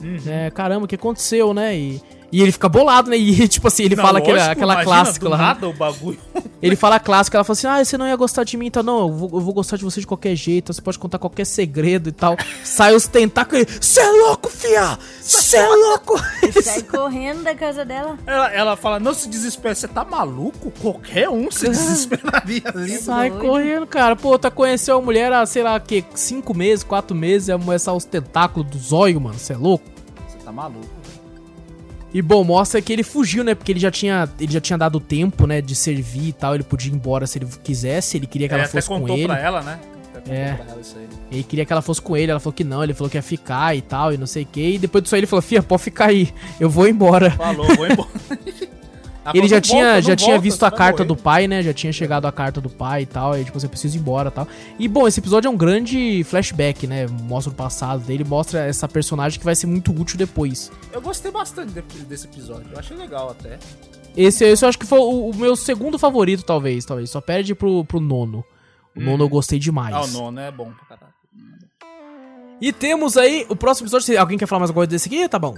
[SPEAKER 2] Uhum.
[SPEAKER 1] É, caramba, o que aconteceu, né? E, e ele fica bolado, né? E [LAUGHS] tipo assim, ele
[SPEAKER 2] Não,
[SPEAKER 1] fala aquela,
[SPEAKER 2] lógico,
[SPEAKER 1] aquela
[SPEAKER 2] imagina,
[SPEAKER 1] clássica lá.
[SPEAKER 2] nada o bagulho. [LAUGHS]
[SPEAKER 1] Ele fala a clássica, ela fala assim: Ah, você não ia gostar de mim, então não, eu vou, eu vou gostar de você de qualquer jeito, você pode contar qualquer segredo e tal. [LAUGHS] Sai os tentáculos, cê é louco, fia! Cê é louco!
[SPEAKER 3] Sai correndo da casa dela.
[SPEAKER 2] Ela, ela fala, não se desespere, você tá maluco? Qualquer um se desesperaria ali.
[SPEAKER 1] Sai
[SPEAKER 3] doido.
[SPEAKER 1] correndo, cara. Pô, tá conheceu a mulher há, sei lá, que cinco meses, quatro meses, e a mulher sai os tentáculos do zóio, mano, cê é louco?
[SPEAKER 2] Você tá maluco.
[SPEAKER 1] E bom, mostra que ele fugiu, né? Porque ele já tinha, ele já tinha dado tempo, né, de servir e tal. Ele podia ir embora se ele quisesse. Ele queria que
[SPEAKER 2] Ele
[SPEAKER 1] ela fosse com ele.
[SPEAKER 2] pra ela, né? Até contou
[SPEAKER 1] É.
[SPEAKER 2] pra ela isso aí.
[SPEAKER 1] Ele queria que ela fosse com ele. Ela falou que não. Ele falou que ia ficar e tal, e não sei o que. E depois disso aí ele falou: Fia, pode ficar aí. Eu vou embora.
[SPEAKER 2] Falou, vou embora. [LAUGHS]
[SPEAKER 1] Ele já
[SPEAKER 2] "Não
[SPEAKER 1] tinha,
[SPEAKER 2] volta,
[SPEAKER 1] já
[SPEAKER 2] não
[SPEAKER 1] tinha
[SPEAKER 2] volta,
[SPEAKER 1] visto a carta
[SPEAKER 2] morrer."
[SPEAKER 1] do pai, né? Já tinha chegado a carta do pai e tal. E tipo, você precisa ir embora e tal. E bom, esse episódio é um grande flashback, né? Mostra o passado dele, mostra essa personagem que vai ser muito útil depois.
[SPEAKER 2] Eu gostei bastante de- desse episódio. Eu achei legal até.
[SPEAKER 1] Esse, esse eu acho que foi o, o meu segundo favorito, talvez, talvez. Só perde pro, pro nono. O nono eu gostei demais.
[SPEAKER 2] Ah, o nono é bom pra caralho.
[SPEAKER 1] E temos aí o próximo episódio. Alguém quer falar mais alguma coisa desse aqui? Tá bom.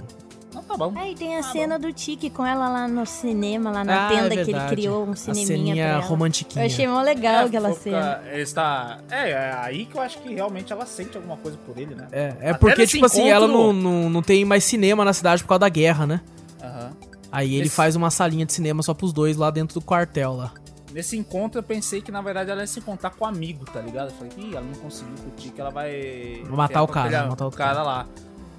[SPEAKER 2] Tá bom.
[SPEAKER 3] Aí tem a cena do Tiki com ela lá no cinema, lá na
[SPEAKER 1] Ah,
[SPEAKER 3] tenda
[SPEAKER 1] é
[SPEAKER 3] que ele criou, um
[SPEAKER 1] A
[SPEAKER 3] cineminha
[SPEAKER 1] ceninha
[SPEAKER 3] pra ela.
[SPEAKER 1] romantiquinha.
[SPEAKER 3] Eu achei mó legal
[SPEAKER 2] É,
[SPEAKER 3] aquela
[SPEAKER 2] fofa,
[SPEAKER 3] cena.
[SPEAKER 2] Está... É, é aí que eu acho que realmente ela sente alguma coisa por ele, né?
[SPEAKER 1] É, é
[SPEAKER 2] Até
[SPEAKER 1] porque, tipo assim,
[SPEAKER 2] encontro-
[SPEAKER 1] ela não, não, não tem mais cinema na cidade por causa da guerra, né?
[SPEAKER 2] Aham.
[SPEAKER 1] Aí ele
[SPEAKER 2] Esse-
[SPEAKER 1] faz uma salinha de cinema só pros dois lá dentro do quartel lá.
[SPEAKER 2] Nesse encontro eu pensei que na verdade ela ia se encontrar com o amigo, tá ligado? Eu falei, ih, ela não conseguiu curtir que ela vai.
[SPEAKER 1] Matar o cara, matar o
[SPEAKER 2] o cara lá.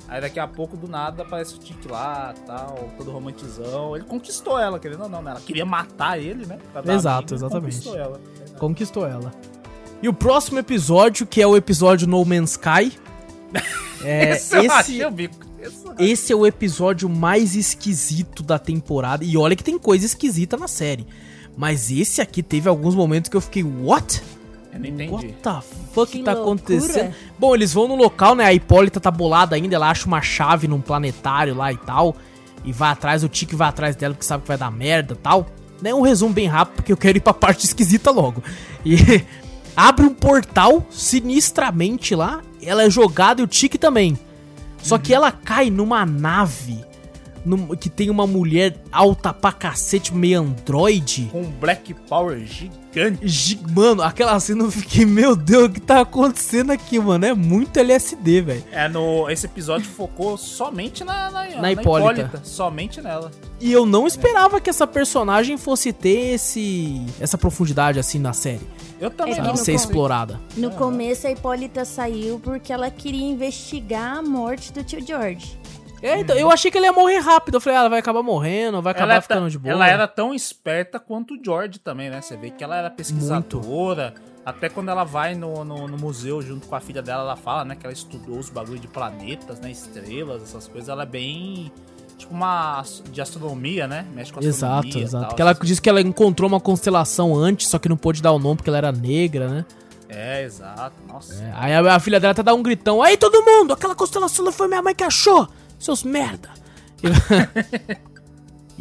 [SPEAKER 2] Aí daqui a pouco, do nada, aparece o Tique lá, tal, todo romantizão. Ele conquistou ela, querendo ou não, né? Ela queria matar ele, né?
[SPEAKER 1] Exato,
[SPEAKER 2] amiga,
[SPEAKER 1] exatamente.
[SPEAKER 2] Conquistou ela.
[SPEAKER 1] Conquistou ela. E o próximo episódio, que é o episódio No Man's Sky. [LAUGHS] É,
[SPEAKER 2] Esse
[SPEAKER 1] esse,
[SPEAKER 2] bico. Eu rachei.
[SPEAKER 1] esse é o episódio mais esquisito da temporada. E olha que tem coisa esquisita na série. Mas esse aqui teve alguns momentos que eu fiquei, what?
[SPEAKER 2] Eu não entendi.
[SPEAKER 1] What the fuck
[SPEAKER 3] Que
[SPEAKER 1] tá
[SPEAKER 3] loucura.
[SPEAKER 1] acontecendo? Bom, eles vão no local, né? A Hipólita tá bolada ainda, ela acha uma chave num planetário lá e tal. E vai atrás, o Tiki vai atrás dela porque sabe que vai dar merda e tal. Né? Um resumo bem rápido, porque eu quero ir pra parte esquisita logo. E [LAUGHS] abre um portal sinistramente lá. Ela é jogada e o Tiki também. Só que ela cai numa nave num- que tem uma mulher alta pra cacete, meio androide.
[SPEAKER 2] Com um Black Power gigante.
[SPEAKER 1] Gi- Mano, aquela cena eu fiquei, meu Deus, o que tá acontecendo aqui, mano? É muito LSD, velho.
[SPEAKER 2] É, no, esse episódio focou somente na, na, na
[SPEAKER 1] Hipólita.
[SPEAKER 2] Somente nela.
[SPEAKER 1] E eu não esperava que essa personagem fosse ter esse essa profundidade assim na série.
[SPEAKER 2] Eu também
[SPEAKER 3] É no
[SPEAKER 1] Ser explorada.
[SPEAKER 3] No começo a Hipólita saiu porque ela queria investigar a morte do tio George.
[SPEAKER 1] É, então, eu achei que ele ia morrer rápido. Eu falei, ah, ela vai acabar morrendo, vai acabar
[SPEAKER 2] ela,
[SPEAKER 1] ficando
[SPEAKER 2] ta-
[SPEAKER 1] de boa.
[SPEAKER 2] ela era tão esperta quanto o George também, né? Você vê que ela era pesquisadora. Até quando ela vai no, no, no museu junto com a filha dela, ela fala, né? Que ela estudou os bagulho de planetas, né? Estrelas, essas coisas. Ela é bem. Tipo uma. de astronomia, né? Mexe com astronomia.
[SPEAKER 1] Exato, exato.
[SPEAKER 2] tal,
[SPEAKER 1] Porque ela
[SPEAKER 2] essas
[SPEAKER 1] disse que ela encontrou uma constelação antes, só que não pôde dar o nome porque ela era negra, né?
[SPEAKER 2] É, exato. Nossa.
[SPEAKER 1] É, aí a, a filha dela até dá um gritão. Aí todo mundo, aquela constelação não foi minha mãe que achou, seus merda. [LAUGHS]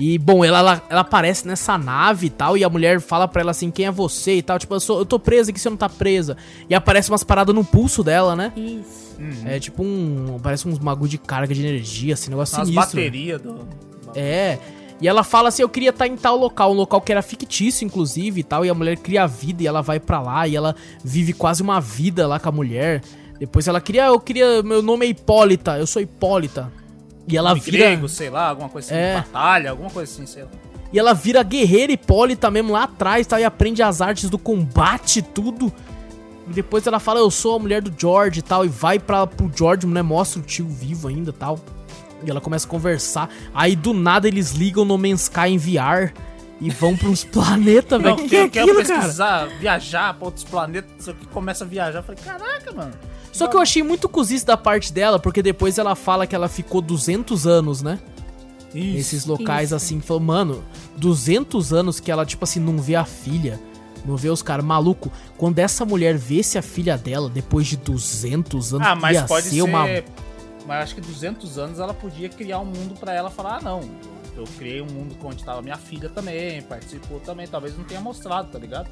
[SPEAKER 1] E, bom, ela, ela, ela aparece nessa nave e tal, e a mulher fala pra ela assim, quem é você e tal, tipo, eu, sou, eu tô presa aqui, você não tá presa. E aparece umas paradas no pulso dela, né?
[SPEAKER 3] Isso.
[SPEAKER 1] É tipo um, parece uns bagulho de carga de energia, assim, negócio
[SPEAKER 2] As
[SPEAKER 1] sinistro.
[SPEAKER 2] baterias do.
[SPEAKER 1] É. E ela fala assim: eu queria estar em tal local, um local que era fictício, inclusive e tal. E a mulher cria a vida e ela vai pra lá e ela vive quase uma vida lá com a mulher. Depois ela queria, eu queria, meu nome é Hipólita, eu sou Hipólita. E ela vira.
[SPEAKER 2] grego, sei lá, alguma coisa assim,
[SPEAKER 1] É.
[SPEAKER 2] batalha, alguma coisa assim, sei lá.
[SPEAKER 1] E ela vira guerreira Hipólita mesmo lá atrás, tá? E aprende as artes do combate e tudo. E depois ela fala, eu sou a mulher do George e tal. E vai pra, pro George, né? Mostra o tio vivo ainda e tal. E ela começa a conversar. Aí do nada eles ligam no Man's Sky em VR. E vão pra uns [LAUGHS] planetas, velho. Que que é
[SPEAKER 2] quer
[SPEAKER 1] aquilo, cara?
[SPEAKER 2] pesquisar, viajar pra outros planetas, só que começa a viajar. Eu falei, caraca, mano.
[SPEAKER 1] Só que eu achei muito cozice da parte dela, porque depois ela fala que ela ficou 200 anos, né? Nesses locais
[SPEAKER 3] Isso.
[SPEAKER 1] assim, falou, mano, 200 anos que ela, tipo assim, não vê a filha. Não vê os caras maluco. Quando essa mulher vesse a filha dela depois de 200 anos,
[SPEAKER 2] Ah, mas
[SPEAKER 1] ia
[SPEAKER 2] pode
[SPEAKER 1] ser
[SPEAKER 2] ser.
[SPEAKER 1] uma
[SPEAKER 2] Mas acho que 200 anos ela podia criar um mundo pra ela falar: ah, não, eu criei um mundo onde tava minha filha também, participou também. Talvez não tenha mostrado, tá ligado?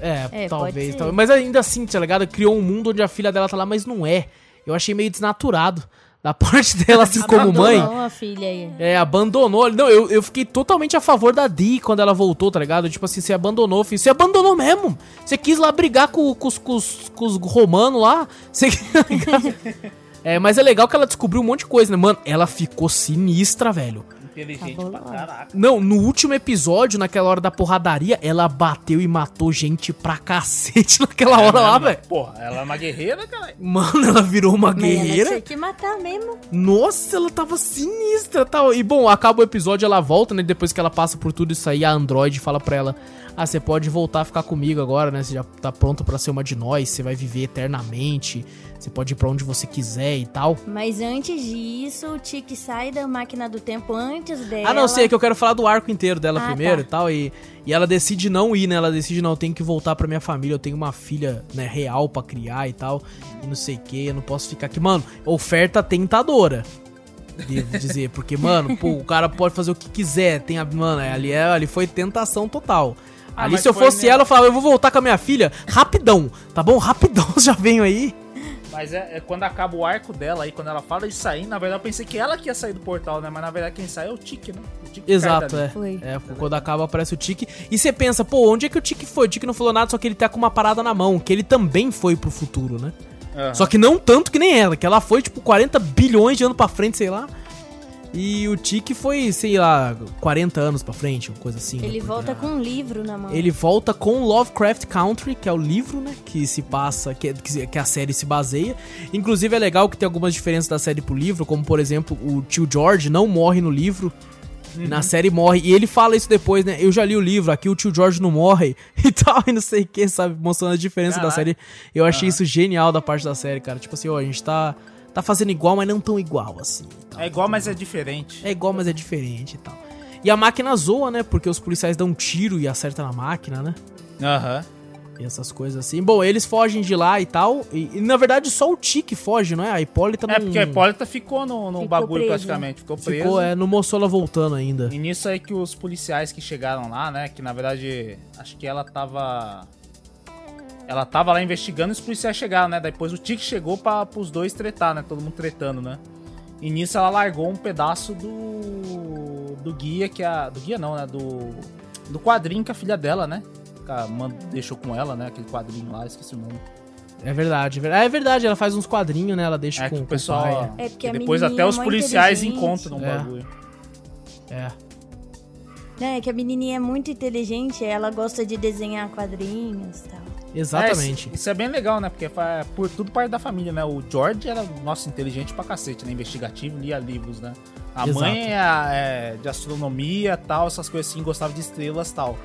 [SPEAKER 1] É,
[SPEAKER 3] É,
[SPEAKER 1] talvez, talvez. Mas ainda assim, tá ligado? Criou um mundo onde a filha dela tá lá, mas não é. Eu achei meio desnaturado da [LAUGHS] parte dela, assim, como mãe.
[SPEAKER 3] Abandonou a filha aí.
[SPEAKER 1] É, abandonou. Não, eu, eu fiquei totalmente a favor da Dee quando ela voltou, tá ligado? Tipo assim, você abandonou, filho. Você abandonou mesmo. Você quis lá brigar com, com, os- com, com os romanos lá. Você... [LAUGHS] [LAUGHS] é, mas é legal que ela descobriu um monte de coisa, né? Mano, ela ficou sinistra, velho.
[SPEAKER 2] Inteligente
[SPEAKER 3] Tá
[SPEAKER 2] pra caraca.
[SPEAKER 1] Não, no último episódio, naquela hora da porradaria, ela bateu e matou gente pra cacete [LAUGHS] naquela hora lá,
[SPEAKER 2] Ela-
[SPEAKER 1] velho.
[SPEAKER 2] Porra, ela é uma guerreira, cara.
[SPEAKER 1] Mano, ela virou uma
[SPEAKER 3] Mas ela
[SPEAKER 1] guerreira.
[SPEAKER 3] tinha que matar mesmo.
[SPEAKER 1] Nossa, ela tava sinistra tal. E bom, acaba o episódio, ela volta, né? Depois que ela passa por tudo isso aí, a Android fala pra ela: Ah, você pode voltar a ficar comigo agora, né? Você já tá pronta pra ser uma de nós, você vai viver eternamente, você pode ir pra onde você quiser e tal.
[SPEAKER 3] Mas antes disso, o Tiki sai da máquina do tempo antes dela.
[SPEAKER 1] Ah, não, sei, é que eu quero falar do arco inteiro dela
[SPEAKER 3] Ah,
[SPEAKER 1] primeiro
[SPEAKER 3] tá.
[SPEAKER 1] e tal. E, e ela decide não ir, né? Ela decide, não, eu tenho que voltar pra minha família, eu tenho uma filha, né, real pra criar e tal. E não sei o que, eu não posso ficar aqui. Mano, oferta tentadora. Devo [LAUGHS] dizer, porque, mano, pô, o cara pode fazer o que quiser. Tem a, mano, ali, é, ali foi tentação total.
[SPEAKER 2] Ah,
[SPEAKER 1] ali, se eu fosse ela, eu falava, eu vou voltar com a minha filha rapidão, tá bom? Rapidão, [LAUGHS] já venho aí.
[SPEAKER 2] Mas é, é quando acaba o arco dela aí, quando ela fala de sair, na verdade eu pensei que ela que ia sair do portal, né? Mas na verdade quem sai é o Tiki, né? O Tiki cai
[SPEAKER 1] Exato, é.
[SPEAKER 3] Foi.
[SPEAKER 1] É, quando acaba aparece o Tiki. E você pensa, pô, onde é que o Tiki foi? O Tiki não falou nada, só que ele tá com uma parada na mão, que ele também foi pro futuro, né?
[SPEAKER 2] Aham.
[SPEAKER 1] Só que não tanto que nem ela, que ela foi tipo 40 bilhões de anos pra frente, sei lá. E o Tiki foi, sei lá, 40 anos pra frente, uma coisa assim. né?
[SPEAKER 3] Ele
[SPEAKER 1] Porque
[SPEAKER 3] volta com um livro na mão.
[SPEAKER 1] Ele volta com Lovecraft Country, que é o livro, né? Que se passa, que, que, que a série se baseia. Inclusive é legal que tem algumas diferenças da série pro livro, como por exemplo, o tio George não morre no livro. Na série morre. E ele fala isso depois, né? Eu já li o livro, aqui o tio George não morre [LAUGHS] e tal, e não sei o que, sabe? Mostrando a diferença da
[SPEAKER 2] Caraca.
[SPEAKER 1] série. Eu achei isso genial da parte da série, cara. Tipo assim, ó, a gente tá, tá fazendo igual, mas não tão igual assim. tal.
[SPEAKER 2] É igual, mas é diferente.
[SPEAKER 1] É igual, mas é diferente e tal. E a máquina zoa, né? Porque os policiais dão um tiro e acertam na máquina, né?
[SPEAKER 2] Aham.
[SPEAKER 1] E essas coisas assim. Bom, eles fogem de lá e tal. E, e, na verdade só o Tiki foge, não é? A Hipólita não.
[SPEAKER 2] É porque a Hipólita ficou no, no
[SPEAKER 3] Ficou
[SPEAKER 2] bagulho
[SPEAKER 3] presa.
[SPEAKER 2] praticamente, ficou presa.
[SPEAKER 1] Ficou, é, não mostrou ela voltando ainda.
[SPEAKER 2] E nisso aí que os policiais que chegaram lá, né? Que na verdade, acho que ela tava. Ela tava lá investigando e os policiais chegaram, né? Depois o Tiki chegou pra, pros dois tretar, né? Todo mundo tretando, né? E nisso ela largou um pedaço do. Do guia, que é a. Do guia não, né? Do. Do quadrinho que a filha dela, né? que a mãe deixou com ela, né? Aquele quadrinho lá, esqueci o nome.
[SPEAKER 1] É verdade, é verdade. É verdade, ela faz uns quadrinhos, né? Ela deixa
[SPEAKER 2] É
[SPEAKER 1] com,
[SPEAKER 2] que o
[SPEAKER 1] com
[SPEAKER 2] pessoal.
[SPEAKER 1] pai.
[SPEAKER 3] É porque a
[SPEAKER 2] depois até os
[SPEAKER 3] é mó
[SPEAKER 2] policiais encontram o
[SPEAKER 1] É.
[SPEAKER 2] bagulho.
[SPEAKER 1] É.
[SPEAKER 3] É, que a menininha é muito inteligente, ela gosta de desenhar quadrinhos e tal.
[SPEAKER 1] Exatamente.
[SPEAKER 2] É, isso, isso é bem legal, né? Porque é por tudo parte da família, né? O George era, nossa, inteligente pra cacete, né? Investigativo, lia livros, né? A
[SPEAKER 1] Exato.
[SPEAKER 2] mãe é, é de astronomia tal, essas coisas assim, gostava de estrelas tal.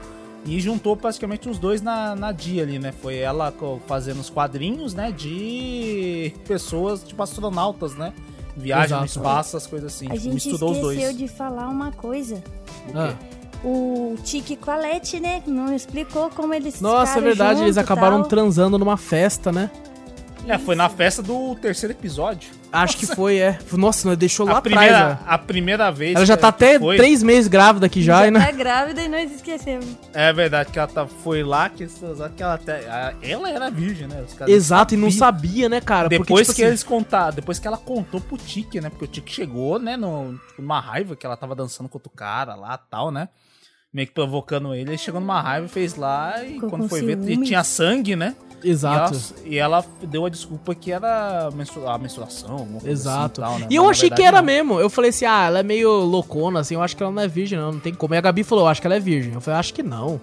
[SPEAKER 2] E juntou praticamente os dois na, na dia ali, né? Foi ela co- fazendo os quadrinhos, né? De pessoas, tipo astronautas, né? Viagem no
[SPEAKER 1] Exato.
[SPEAKER 2] espaço, essas coisas assim.
[SPEAKER 3] A
[SPEAKER 2] Tipo,
[SPEAKER 3] gente
[SPEAKER 2] misturou os
[SPEAKER 3] esqueceu
[SPEAKER 2] dois.
[SPEAKER 3] de falar uma coisa.
[SPEAKER 2] O quê?
[SPEAKER 1] Ah.
[SPEAKER 3] O Tiki com a Leti, né? Não explicou como eles
[SPEAKER 1] Nossa, é verdade, eles acabaram
[SPEAKER 3] tal.
[SPEAKER 1] transando numa festa, né?
[SPEAKER 2] É, foi na festa do terceiro episódio.
[SPEAKER 1] Acho que foi, é. Nossa, nós deixou lá
[SPEAKER 2] a,
[SPEAKER 1] atrás,
[SPEAKER 2] primeira,
[SPEAKER 1] né?
[SPEAKER 2] a primeira vez.
[SPEAKER 1] Ela já tá até
[SPEAKER 2] foi-
[SPEAKER 1] três meses grávida aqui já,
[SPEAKER 3] Já
[SPEAKER 1] né?
[SPEAKER 3] tá grávida e nós esquecemos.
[SPEAKER 2] É verdade, que ela tá, foi lá que, que ela até. Ela era virgem, né? Os caras
[SPEAKER 1] Exato, e não sabia, né, cara? Porque,
[SPEAKER 2] Depois
[SPEAKER 1] tipo
[SPEAKER 2] que
[SPEAKER 1] assim,
[SPEAKER 2] eles contaram, depois que ela contou pro Tiki, né? Porque o Tiki chegou, né, no, tipo, numa raiva que ela tava dançando com outro cara lá tal, né? Meio que provocando ele, ele chegou numa raiva e fez lá e
[SPEAKER 3] Ficou
[SPEAKER 2] quando foi ver,
[SPEAKER 3] ciúmes.
[SPEAKER 2] tinha sangue, né?
[SPEAKER 1] Exato.
[SPEAKER 2] E ela, e ela deu a desculpa que era a menstruação, alguma coisa
[SPEAKER 1] Exato.
[SPEAKER 2] assim, tal, né?
[SPEAKER 1] E eu
[SPEAKER 2] Mas,
[SPEAKER 1] achei que
[SPEAKER 2] verdade,
[SPEAKER 1] era
[SPEAKER 2] não.
[SPEAKER 1] mesmo. Eu falei assim, ah, ela é meio loucona, assim, eu acho que ela não é virgem, não, não tem como. E a Gabi falou, eu acho que ela é virgem. Eu falei, acho que não.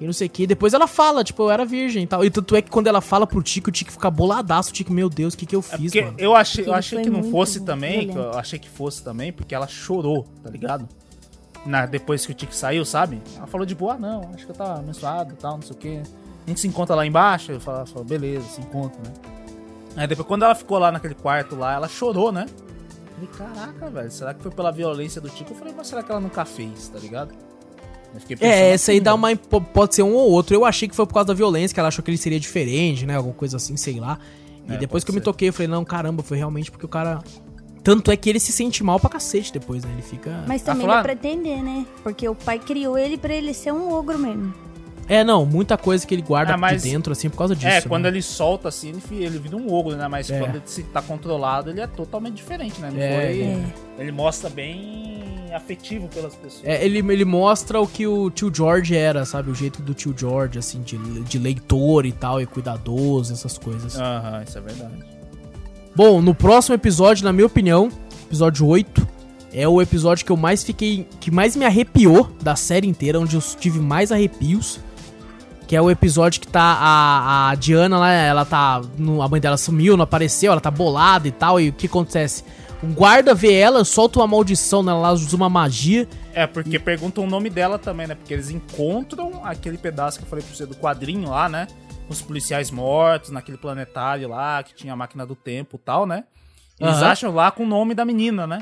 [SPEAKER 1] E não sei o que. Depois ela fala, tipo, eu era virgem e tal. E tanto é que quando ela fala pro Tico, o Tico fica boladaço. O Tico, meu Deus, o que que eu
[SPEAKER 2] É
[SPEAKER 1] fiz,
[SPEAKER 2] porque
[SPEAKER 1] mano?
[SPEAKER 2] eu achei, eu achei que não fosse também, que eu achei que fosse também, porque ela chorou, tá ligado? Na, depois que o Tiki saiu, sabe? Ela falou de boa, ah, não, acho que eu tava menstruado e tal, não sei o quê. A gente se encontra lá embaixo, eu falo, falo, beleza, se encontra, né? Aí depois, quando ela ficou lá naquele quarto lá, ela chorou, né? Eu falei, caraca, velho, será que foi pela violência do Tico? Eu falei, mas será que ela nunca fez, tá ligado? Eu fiquei pensando
[SPEAKER 1] É, essa aí
[SPEAKER 2] assim,
[SPEAKER 1] dá
[SPEAKER 2] velho.
[SPEAKER 1] uma. Pode ser um ou outro. Eu achei que foi por causa da violência, que ela achou que ele seria diferente, né? Alguma coisa assim, sei lá. E
[SPEAKER 2] É,
[SPEAKER 1] depois que eu me toquei, eu falei, não, caramba, foi realmente porque o cara. Tanto é que ele se sente mal pra cacete depois, né? Ele fica.
[SPEAKER 3] Mas
[SPEAKER 2] Ah,
[SPEAKER 3] também dá pra entender, né? Porque o pai criou ele pra ele ser um ogro mesmo.
[SPEAKER 1] É, não, muita coisa que ele guarda
[SPEAKER 2] Ah, mas-
[SPEAKER 1] de dentro, assim, por causa disso.
[SPEAKER 2] É, quando
[SPEAKER 1] né?
[SPEAKER 2] ele solta assim, ele, ele vira um ogro, né? Mas
[SPEAKER 1] É.
[SPEAKER 2] quando ele se tá controlado, ele é totalmente diferente, né? Não
[SPEAKER 1] É,
[SPEAKER 2] foi-
[SPEAKER 3] é.
[SPEAKER 2] Ele mostra bem afetivo pelas pessoas.
[SPEAKER 1] É, ele, ele mostra o que o tio George era, sabe? O jeito do tio George, assim, de, de leitor e tal, e cuidadoso, essas coisas.
[SPEAKER 2] Aham, isso é verdade.
[SPEAKER 1] Bom, no próximo episódio, na minha opinião, episódio 8, é o episódio que eu mais fiquei. que mais me arrepiou da série inteira, onde eu tive mais arrepios. Que é o episódio que tá a, a Diana lá, ela tá. no- a mãe dela sumiu, não apareceu, ela tá bolada e tal. E o que acontece? Um guarda vê ela, solta uma maldição nela, ela usa uma magia.
[SPEAKER 2] É, porque perguntam o nome dela também, né? Porque eles encontram aquele pedaço que eu falei pra você do quadrinho lá, né? Os policiais mortos naquele planetário lá, que tinha a máquina do tempo e tal, né? Eles
[SPEAKER 1] Aham.
[SPEAKER 2] acham lá com o nome da menina, né?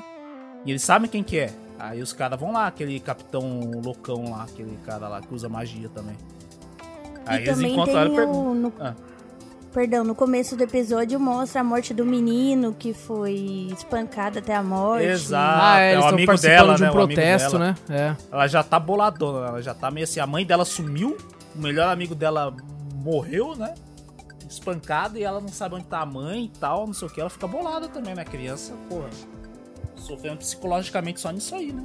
[SPEAKER 2] E eles sabem quem que é. Aí os caras vão lá, aquele capitão loucão lá, aquele cara lá que usa magia também. Aí
[SPEAKER 3] e também tem
[SPEAKER 2] ela e
[SPEAKER 3] o. No,
[SPEAKER 2] Ah.
[SPEAKER 3] Perdão, no começo do episódio mostra a morte do menino que foi espancado até a morte.
[SPEAKER 2] Exato. é o
[SPEAKER 1] tão
[SPEAKER 2] amigo dela,
[SPEAKER 1] de um
[SPEAKER 2] né? O
[SPEAKER 1] protesto, né? É.
[SPEAKER 2] Ela já tá boladona, ela já tá meio assim. A mãe dela sumiu, o melhor amigo dela morreu, né? Espancado e ela não sabe onde tá a mãe e tal, não sei o que. Ela fica bolada também, né? Criança, porra. Sofrendo psicologicamente só nisso aí, né?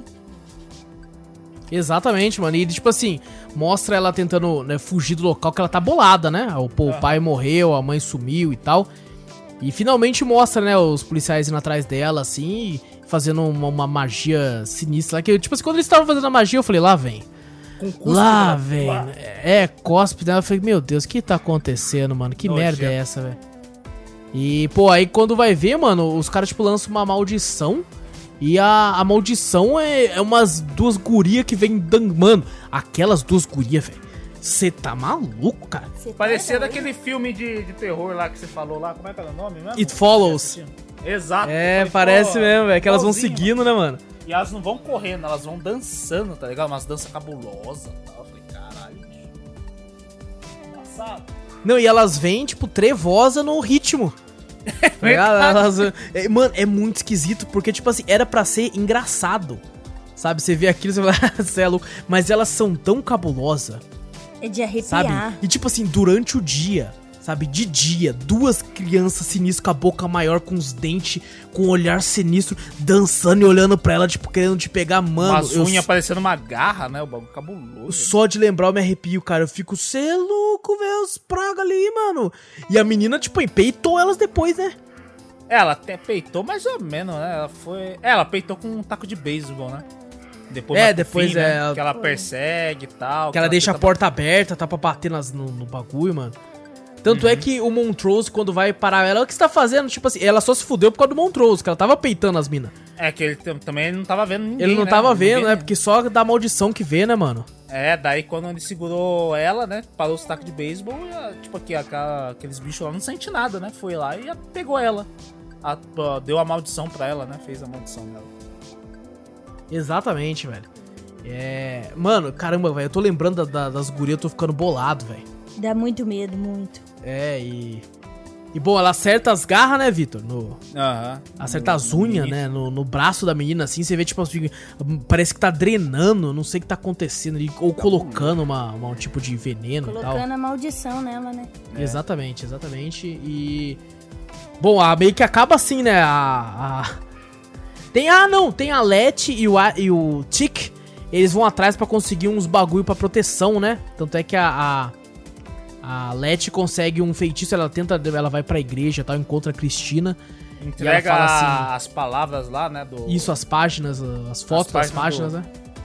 [SPEAKER 1] Exatamente, mano. E tipo assim, mostra ela tentando né, fugir do local que ela tá bolada, né? O, pô, o
[SPEAKER 2] Aham.
[SPEAKER 1] pai morreu, a mãe sumiu e tal. E finalmente mostra, né, os policiais indo atrás dela, assim, fazendo uma, uma magia sinistra. Que, tipo assim, quando eles estavam fazendo a magia, eu falei, lá vem. Lá vem.
[SPEAKER 2] Lá.
[SPEAKER 1] É, cospe dela. Eu falei, meu Deus, o que tá acontecendo, mano? Que
[SPEAKER 2] Nojento.
[SPEAKER 1] merda é essa, velho? E, pô, aí quando vai ver, mano, os caras, tipo, lançam uma maldição. E a, a maldição é, é umas duas gurias que vem dando. Mano, aquelas duas gurias, velho. Você tá maluco, cara?
[SPEAKER 3] Você tá
[SPEAKER 2] Parecia
[SPEAKER 3] doido?
[SPEAKER 2] daquele filme de, de terror lá que você falou lá. Como é que era o nome mesmo?
[SPEAKER 1] It Follows.
[SPEAKER 2] Exato.
[SPEAKER 1] É, parece
[SPEAKER 2] pô,
[SPEAKER 1] mesmo, velho. Que elas vão seguindo, né, mano?
[SPEAKER 2] E elas não vão correndo, elas vão dançando, tá ligado? Umas danças cabulosas e tal. Eu falei, caralho, bicho. Engraçado.
[SPEAKER 1] Não, e elas vêm, tipo, trevosa no ritmo. [LAUGHS] Tá ligado? Elas- é, mano, é muito esquisito, porque, tipo assim, era pra ser engraçado. Sabe? Você vê aquilo e você fala, [LAUGHS] você é louco. Mas elas são tão cabulosas,
[SPEAKER 3] É de
[SPEAKER 1] sabe?
[SPEAKER 3] arrepiar.
[SPEAKER 1] E, tipo assim, durante o dia, sabe? De dia, duas crianças sinistras com a boca maior, com os dentes, com um olhar sinistro, dançando e olhando pra ela, tipo, querendo te pegar, mano. Eu
[SPEAKER 2] unhas parecendo uma garra, né? O bagulho cabuloso.
[SPEAKER 1] só de lembrar eu me arrepio, cara. Eu fico, cê é louco, velho, os praga ali, mano. E a menina, tipo, peitou elas depois, né?
[SPEAKER 2] Ela até peitou mais ou menos, né? Ela foi. é, Ela peitou com um taco de beisebol, né? Depois
[SPEAKER 1] É, depois
[SPEAKER 2] fim,
[SPEAKER 1] é,
[SPEAKER 2] né?
[SPEAKER 1] ela-
[SPEAKER 2] Que ela persegue e tal.
[SPEAKER 1] Que ela deixa a porta aberta, tá pra bater nas, no, no bagulho, mano. Tanto
[SPEAKER 2] Uhum.
[SPEAKER 1] é que o Montrose, quando vai parar ela, o que você tá fazendo? Tipo assim, ela só se fudeu por causa do Montrose, que ela tava peitando as minas.
[SPEAKER 2] É que ele tam- também não tava vendo ninguém.
[SPEAKER 1] Ele não
[SPEAKER 2] né?
[SPEAKER 1] tava vendo, né?
[SPEAKER 2] ninguém.
[SPEAKER 1] Porque só da maldição que vê, né, mano?
[SPEAKER 2] É, daí quando ele segurou ela, né? Parou os tacos de beisebol e, a- tipo, aqui, aquela- aqueles bichos lá não sente nada, né? Foi lá e pegou ela. A- deu a maldição pra ela, né? Fez a maldição dela.
[SPEAKER 1] Exatamente, velho. É. Mano, caramba, velho, eu tô lembrando da- da- das gurias, eu tô ficando bolado, velho.
[SPEAKER 3] Dá muito medo, muito.
[SPEAKER 1] É, e. E bom, ela acerta as garras, né, Vitor? No,
[SPEAKER 2] Aham.
[SPEAKER 1] Acerta
[SPEAKER 2] No-
[SPEAKER 1] as unhas, né? No, no braço da menina, assim, você vê, tipo, assim, parece que tá drenando, não sei o que tá acontecendo ali, ou colocando uma, uma- um tipo de veneno e tal.
[SPEAKER 3] Colocando a maldição nela, né?
[SPEAKER 2] É.
[SPEAKER 1] Exatamente, exatamente. E. Bom, a meio que acaba assim, né? A. a- Tem. Ah, não! Tem a Let e o, A- e o Tick. Eles vão atrás pra conseguir uns bagulho pra proteção, né? Tanto é que a. a... A Let consegue um feitiço, ela tenta, ela vai pra igreja e tal, encontra a Cristina.
[SPEAKER 2] Entrega
[SPEAKER 1] assim-
[SPEAKER 2] as palavras lá, né? Do...
[SPEAKER 1] Isso, as páginas, as fotos das
[SPEAKER 2] páginas
[SPEAKER 1] páginas,
[SPEAKER 2] do-
[SPEAKER 1] né?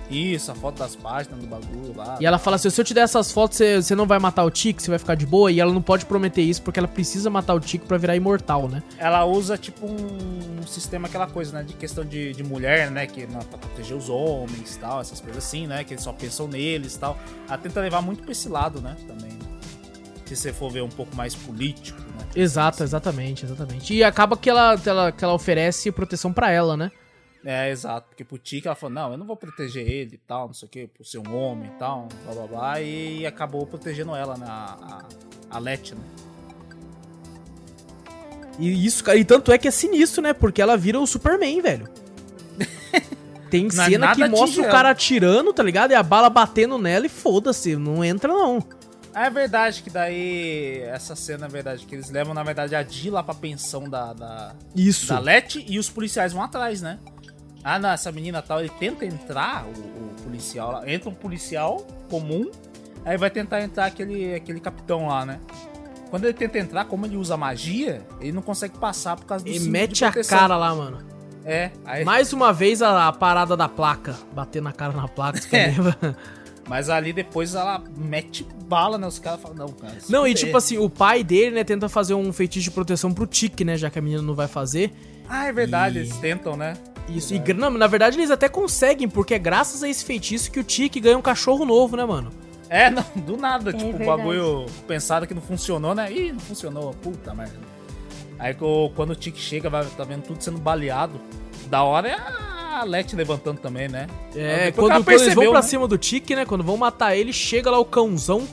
[SPEAKER 2] Isso, a foto das páginas do bagulho lá.
[SPEAKER 1] E ela fala assim: se eu te der essas fotos, você, você não vai matar o Tico, você vai ficar de boa. E ela não pode prometer isso porque ela precisa matar o Tico pra virar imortal, né?
[SPEAKER 2] Ela usa, tipo, um, um sistema, aquela coisa, né? De questão de, de mulher, né? Que não, pra proteger os homens e tal, essas coisas assim, né? Que eles só pensam neles e tal. Ela tenta levar muito pra esse lado, né? Também. Se você for ver um pouco mais político, né?
[SPEAKER 1] Exato, exatamente, exatamente. E acaba que ela, ela, que ela oferece proteção pra ela, né?
[SPEAKER 2] É, exato. Porque pro Tiki ela falou, não, eu não vou proteger ele e tal, não sei o que, por ser um homem e tal, blá blá blá. E acabou protegendo ela, né? A, a, a Let, né?
[SPEAKER 1] E isso, e tanto é que é sinistro, né? Porque ela vira o Superman, velho. [LAUGHS] Tem
[SPEAKER 2] é
[SPEAKER 1] cena que mostra o cara atirando, tá ligado? E a bala batendo nela e foda-se, não entra não.
[SPEAKER 2] É verdade que daí. Essa cena é verdade, que eles levam, na verdade, a Di lá pra pensão da, da,
[SPEAKER 1] Isso.
[SPEAKER 2] da Let e os policiais vão atrás, né? Ah, não, essa menina tal, ele tenta entrar, o, o policial lá. Entra um policial comum, aí vai tentar entrar aquele, aquele capitão lá, né? Quando ele tenta entrar, como ele usa magia, ele não consegue passar por causa do
[SPEAKER 1] E
[SPEAKER 2] de
[SPEAKER 1] mete a cara lá, mano.
[SPEAKER 2] É, aí,
[SPEAKER 1] Mais uma vez a, a parada da placa. Bater na cara na placa, você [LAUGHS]
[SPEAKER 2] É.
[SPEAKER 1] lembra?
[SPEAKER 2] Mas ali depois ela mete bala, né? Os caras falam, não, cara.
[SPEAKER 1] Não, e tipo assim, o pai dele, né, tenta fazer um feitiço de proteção pro Tique, né? Já que a menina não vai fazer.
[SPEAKER 2] Ah, é verdade,
[SPEAKER 1] E-
[SPEAKER 2] eles tentam, né?
[SPEAKER 1] Isso, e gra- não, na verdade eles até conseguem, porque é graças a esse feitiço que o Tique ganha um cachorro novo, né, mano?
[SPEAKER 2] É, não, do nada,
[SPEAKER 3] É
[SPEAKER 2] tipo, o bagulho pensado que não funcionou, né? Ih, não funcionou, puta merda. Aí quando o Tique chega, vai, tá vendo tudo sendo baleado. Da hora é a Let levantando também, né?
[SPEAKER 1] É,
[SPEAKER 2] Depois
[SPEAKER 1] quando, quando eles vão
[SPEAKER 2] percebeu,
[SPEAKER 1] pra
[SPEAKER 2] né?
[SPEAKER 1] cima do Tique, né? Quando vão matar ele, chega lá o cãozão.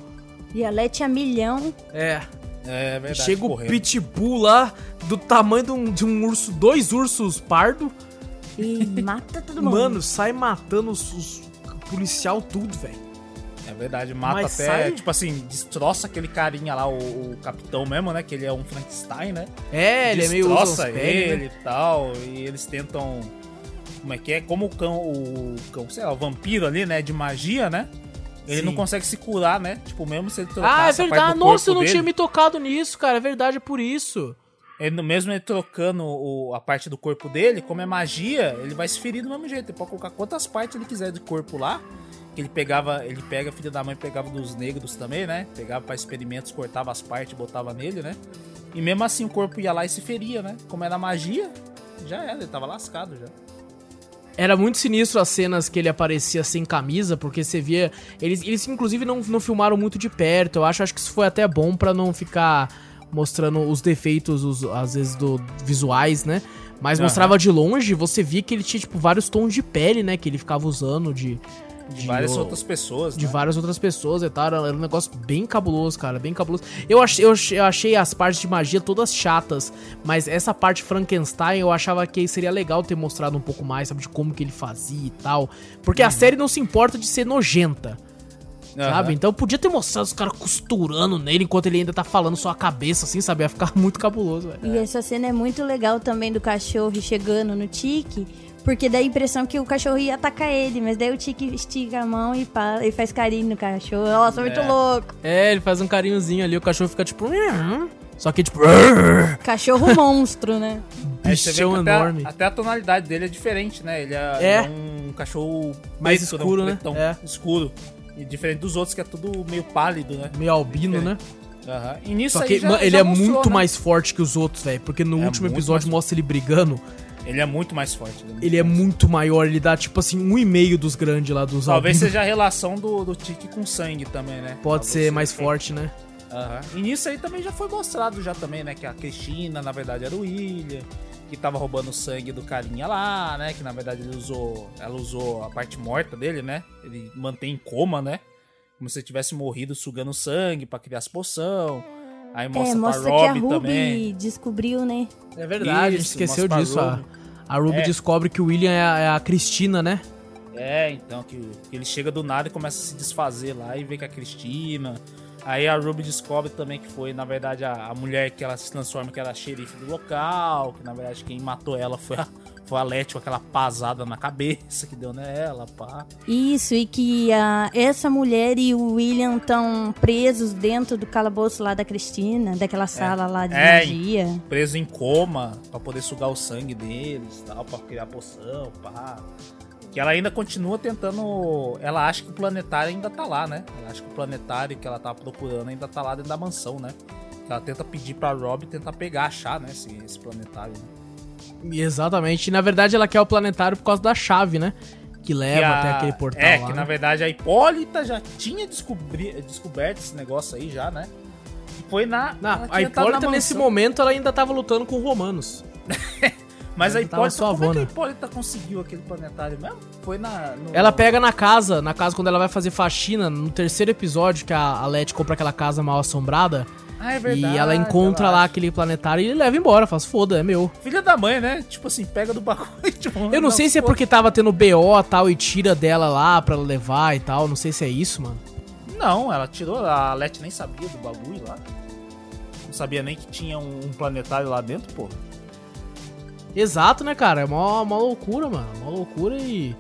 [SPEAKER 3] E a Leti a milhão.
[SPEAKER 1] É,
[SPEAKER 2] É verdade.
[SPEAKER 1] chega o
[SPEAKER 2] correndo.
[SPEAKER 1] pitbull lá, do tamanho de um, de um urso, dois ursos pardo.
[SPEAKER 3] E [LAUGHS] mata todo mundo.
[SPEAKER 1] Mano, sai matando os, os policial tudo, velho.
[SPEAKER 2] É verdade, mata
[SPEAKER 1] Mas
[SPEAKER 2] até,
[SPEAKER 1] sai-
[SPEAKER 2] tipo assim, destroça aquele carinha lá, o, o capitão mesmo, né? Que ele é um Frankenstein, né?
[SPEAKER 1] É, ele é meio
[SPEAKER 2] destroça
[SPEAKER 1] pés,
[SPEAKER 2] ele
[SPEAKER 1] né?
[SPEAKER 2] e tal. E eles tentam. Como é que é? Como o cão, o cão, sei lá, o vampiro ali, né? De magia, né? Ele
[SPEAKER 1] Sim.
[SPEAKER 2] não consegue se curar, né? Tipo, mesmo se ele
[SPEAKER 1] Ah, é verdade. Nossa, eu não tinha
[SPEAKER 2] dele,
[SPEAKER 1] me tocado nisso, cara. É verdade, é por isso.
[SPEAKER 2] ele, mesmo ele trocando o- a parte do corpo dele, como é magia, ele vai se ferir do mesmo jeito. Ele pode colocar quantas partes ele quiser do corpo lá. Que ele pegava, ele pega, filho da mãe pegava dos negros também, né? Pegava pra experimentos, cortava as partes, botava nele, né? E mesmo assim o corpo ia lá e se feria, né? Como era magia, já era, ele tava lascado já.
[SPEAKER 1] Era muito sinistro as cenas que ele aparecia sem camisa, porque você via. Eles, eles inclusive, não, não filmaram muito de perto. Eu acho, acho que isso foi até bom pra não ficar mostrando os defeitos, os, às vezes, do visuais, né? Mas mostrava de longe, você via que ele tinha, tipo, vários tons de pele, né? Que ele ficava usando de.
[SPEAKER 2] De várias
[SPEAKER 1] o-
[SPEAKER 2] outras pessoas,
[SPEAKER 1] de
[SPEAKER 2] né?
[SPEAKER 1] várias outras pessoas e tal. Era, era um negócio bem cabuloso, cara, bem cabuloso. Eu achei, eu, achei- eu achei as partes de magia todas chatas, mas essa parte Frankenstein eu achava que seria legal ter mostrado um pouco mais, sabe, de como que ele fazia e tal. Porque a série não se importa de ser nojenta,
[SPEAKER 2] Uhum.
[SPEAKER 1] Sabe? Então podia ter mostrado os caras costurando nele enquanto ele ainda tá falando só a cabeça, assim, sabe? Ia ficar [LAUGHS] muito cabuloso, velho.
[SPEAKER 3] E essa cena é muito legal também do cachorro chegando no Tique, porque dá a impressão que o cachorro ia atacar ele, mas daí o Tique estica a mão e, pá, e faz carinho no cachorro. Nossa, muito
[SPEAKER 2] É.
[SPEAKER 3] louco.
[SPEAKER 1] É, ele faz um carinhozinho ali, o cachorro fica tipo. Só que tipo.
[SPEAKER 3] Cachorro [LAUGHS] monstro, né?
[SPEAKER 2] Aí você vê
[SPEAKER 1] Bichão enorme.
[SPEAKER 2] até a tonalidade dele é diferente, né? Ele é,
[SPEAKER 1] É.
[SPEAKER 2] ele é um cachorro
[SPEAKER 1] Mais
[SPEAKER 2] preto,
[SPEAKER 1] escuro,
[SPEAKER 2] um
[SPEAKER 1] né?
[SPEAKER 2] pretão
[SPEAKER 1] É.
[SPEAKER 2] escuro. E diferente dos outros, que é tudo meio pálido, né?
[SPEAKER 1] Meio albino, né?
[SPEAKER 2] Aham. E nisso
[SPEAKER 1] Só
[SPEAKER 2] aí
[SPEAKER 1] que
[SPEAKER 2] já-
[SPEAKER 1] ele
[SPEAKER 2] já
[SPEAKER 1] é
[SPEAKER 2] mostrou,
[SPEAKER 1] muito
[SPEAKER 2] né?
[SPEAKER 1] mais forte que os outros, velho. Porque no
[SPEAKER 2] É
[SPEAKER 1] último
[SPEAKER 2] muito
[SPEAKER 1] episódio
[SPEAKER 2] mais-
[SPEAKER 1] mostra ele brigando.
[SPEAKER 2] Ele é muito mais forte. né?
[SPEAKER 1] Ele é muito maior, ele dá tipo assim, um e meio dos grandes lá dos
[SPEAKER 2] Talvez
[SPEAKER 1] albinos.
[SPEAKER 2] seja a relação do, do Tique com sangue também, né?
[SPEAKER 1] Pode
[SPEAKER 2] Talvez
[SPEAKER 1] ser mais forte, né?
[SPEAKER 2] Aham. E nisso aí também já foi mostrado já também, né? Que a Cristina, na verdade, era o William. Que tava roubando o sangue do carinha lá, né? Que na verdade ele usou. Ela usou a parte morta dele, né? Ele mantém em coma, né? Como se ele tivesse morrido sugando sangue pra criar as poção. Aí mostra,
[SPEAKER 3] é, mostra
[SPEAKER 2] pra
[SPEAKER 3] que a Ruby
[SPEAKER 2] também.
[SPEAKER 3] descobriu, né?
[SPEAKER 1] É verdade, a gente
[SPEAKER 2] Isso,
[SPEAKER 1] esqueceu disso. A,
[SPEAKER 2] Ruby.
[SPEAKER 1] a Ruby
[SPEAKER 2] É.
[SPEAKER 1] descobre que o William é a, é a Cristina, né?
[SPEAKER 2] É, então, que, que ele chega do nada e começa a se desfazer lá e vê que é a Cristina. Aí a Ruby descobre também que foi, na verdade, a, a mulher que ela se transforma, que era a xerife do local, que na verdade quem matou ela foi a, foi a com aquela pasada na cabeça que deu nela, pá.
[SPEAKER 3] Isso, e que a, essa mulher e o William estão presos dentro do calabouço lá da Cristina, daquela sala lá de
[SPEAKER 2] É,
[SPEAKER 3] magia.
[SPEAKER 2] Preso em coma pra poder sugar o sangue deles tal, pra criar poção, pá. Que ela ainda continua tentando. Ela acha que o planetário ainda tá lá, né? Ela acha que o planetário que ela tá procurando ainda tá lá dentro da mansão, né? Ela tenta pedir pra Rob tentar pegar, achar, né? Esse, esse planetário. Né?
[SPEAKER 1] Exatamente. E, na verdade, ela quer o planetário por causa da chave, né? Que leva
[SPEAKER 2] Que a-
[SPEAKER 1] até aquele portal
[SPEAKER 2] É,
[SPEAKER 1] lá.
[SPEAKER 2] que
[SPEAKER 1] né?
[SPEAKER 2] na verdade a Hipólita já tinha descobri... descoberto esse negócio aí já, né? E foi na. Ela
[SPEAKER 1] a Hipólita,
[SPEAKER 2] na
[SPEAKER 1] nesse momento, ela ainda tava lutando com romanos. [LAUGHS]
[SPEAKER 2] Mas a
[SPEAKER 1] Ela
[SPEAKER 2] Hipólita, como é que a
[SPEAKER 1] suavona.
[SPEAKER 2] Hipólita conseguiu aquele planetário mesmo? Foi na... no-
[SPEAKER 1] Ela pega na casa, na casa quando ela vai fazer faxina, no terceiro episódio, que a, Letty compra aquela casa mal assombrada.
[SPEAKER 2] Ah, é verdade.
[SPEAKER 1] e ela encontra lá aquele planetário e leva embora. Faz, foda, é meu.
[SPEAKER 2] Filha da mãe, né? Tipo assim, pega do bagulho e [LAUGHS] tipo,
[SPEAKER 1] Eu não sei se é porque tava tendo BO e tal e tira dela lá pra ela levar e tal. Não sei se é isso, mano.
[SPEAKER 2] Não, ela tirou, a Let nem sabia do bagulho lá. Não sabia nem que tinha um, um planetário lá dentro, pô.
[SPEAKER 1] Exato, né, cara? É mó, mó loucura, mano. Mó loucura e.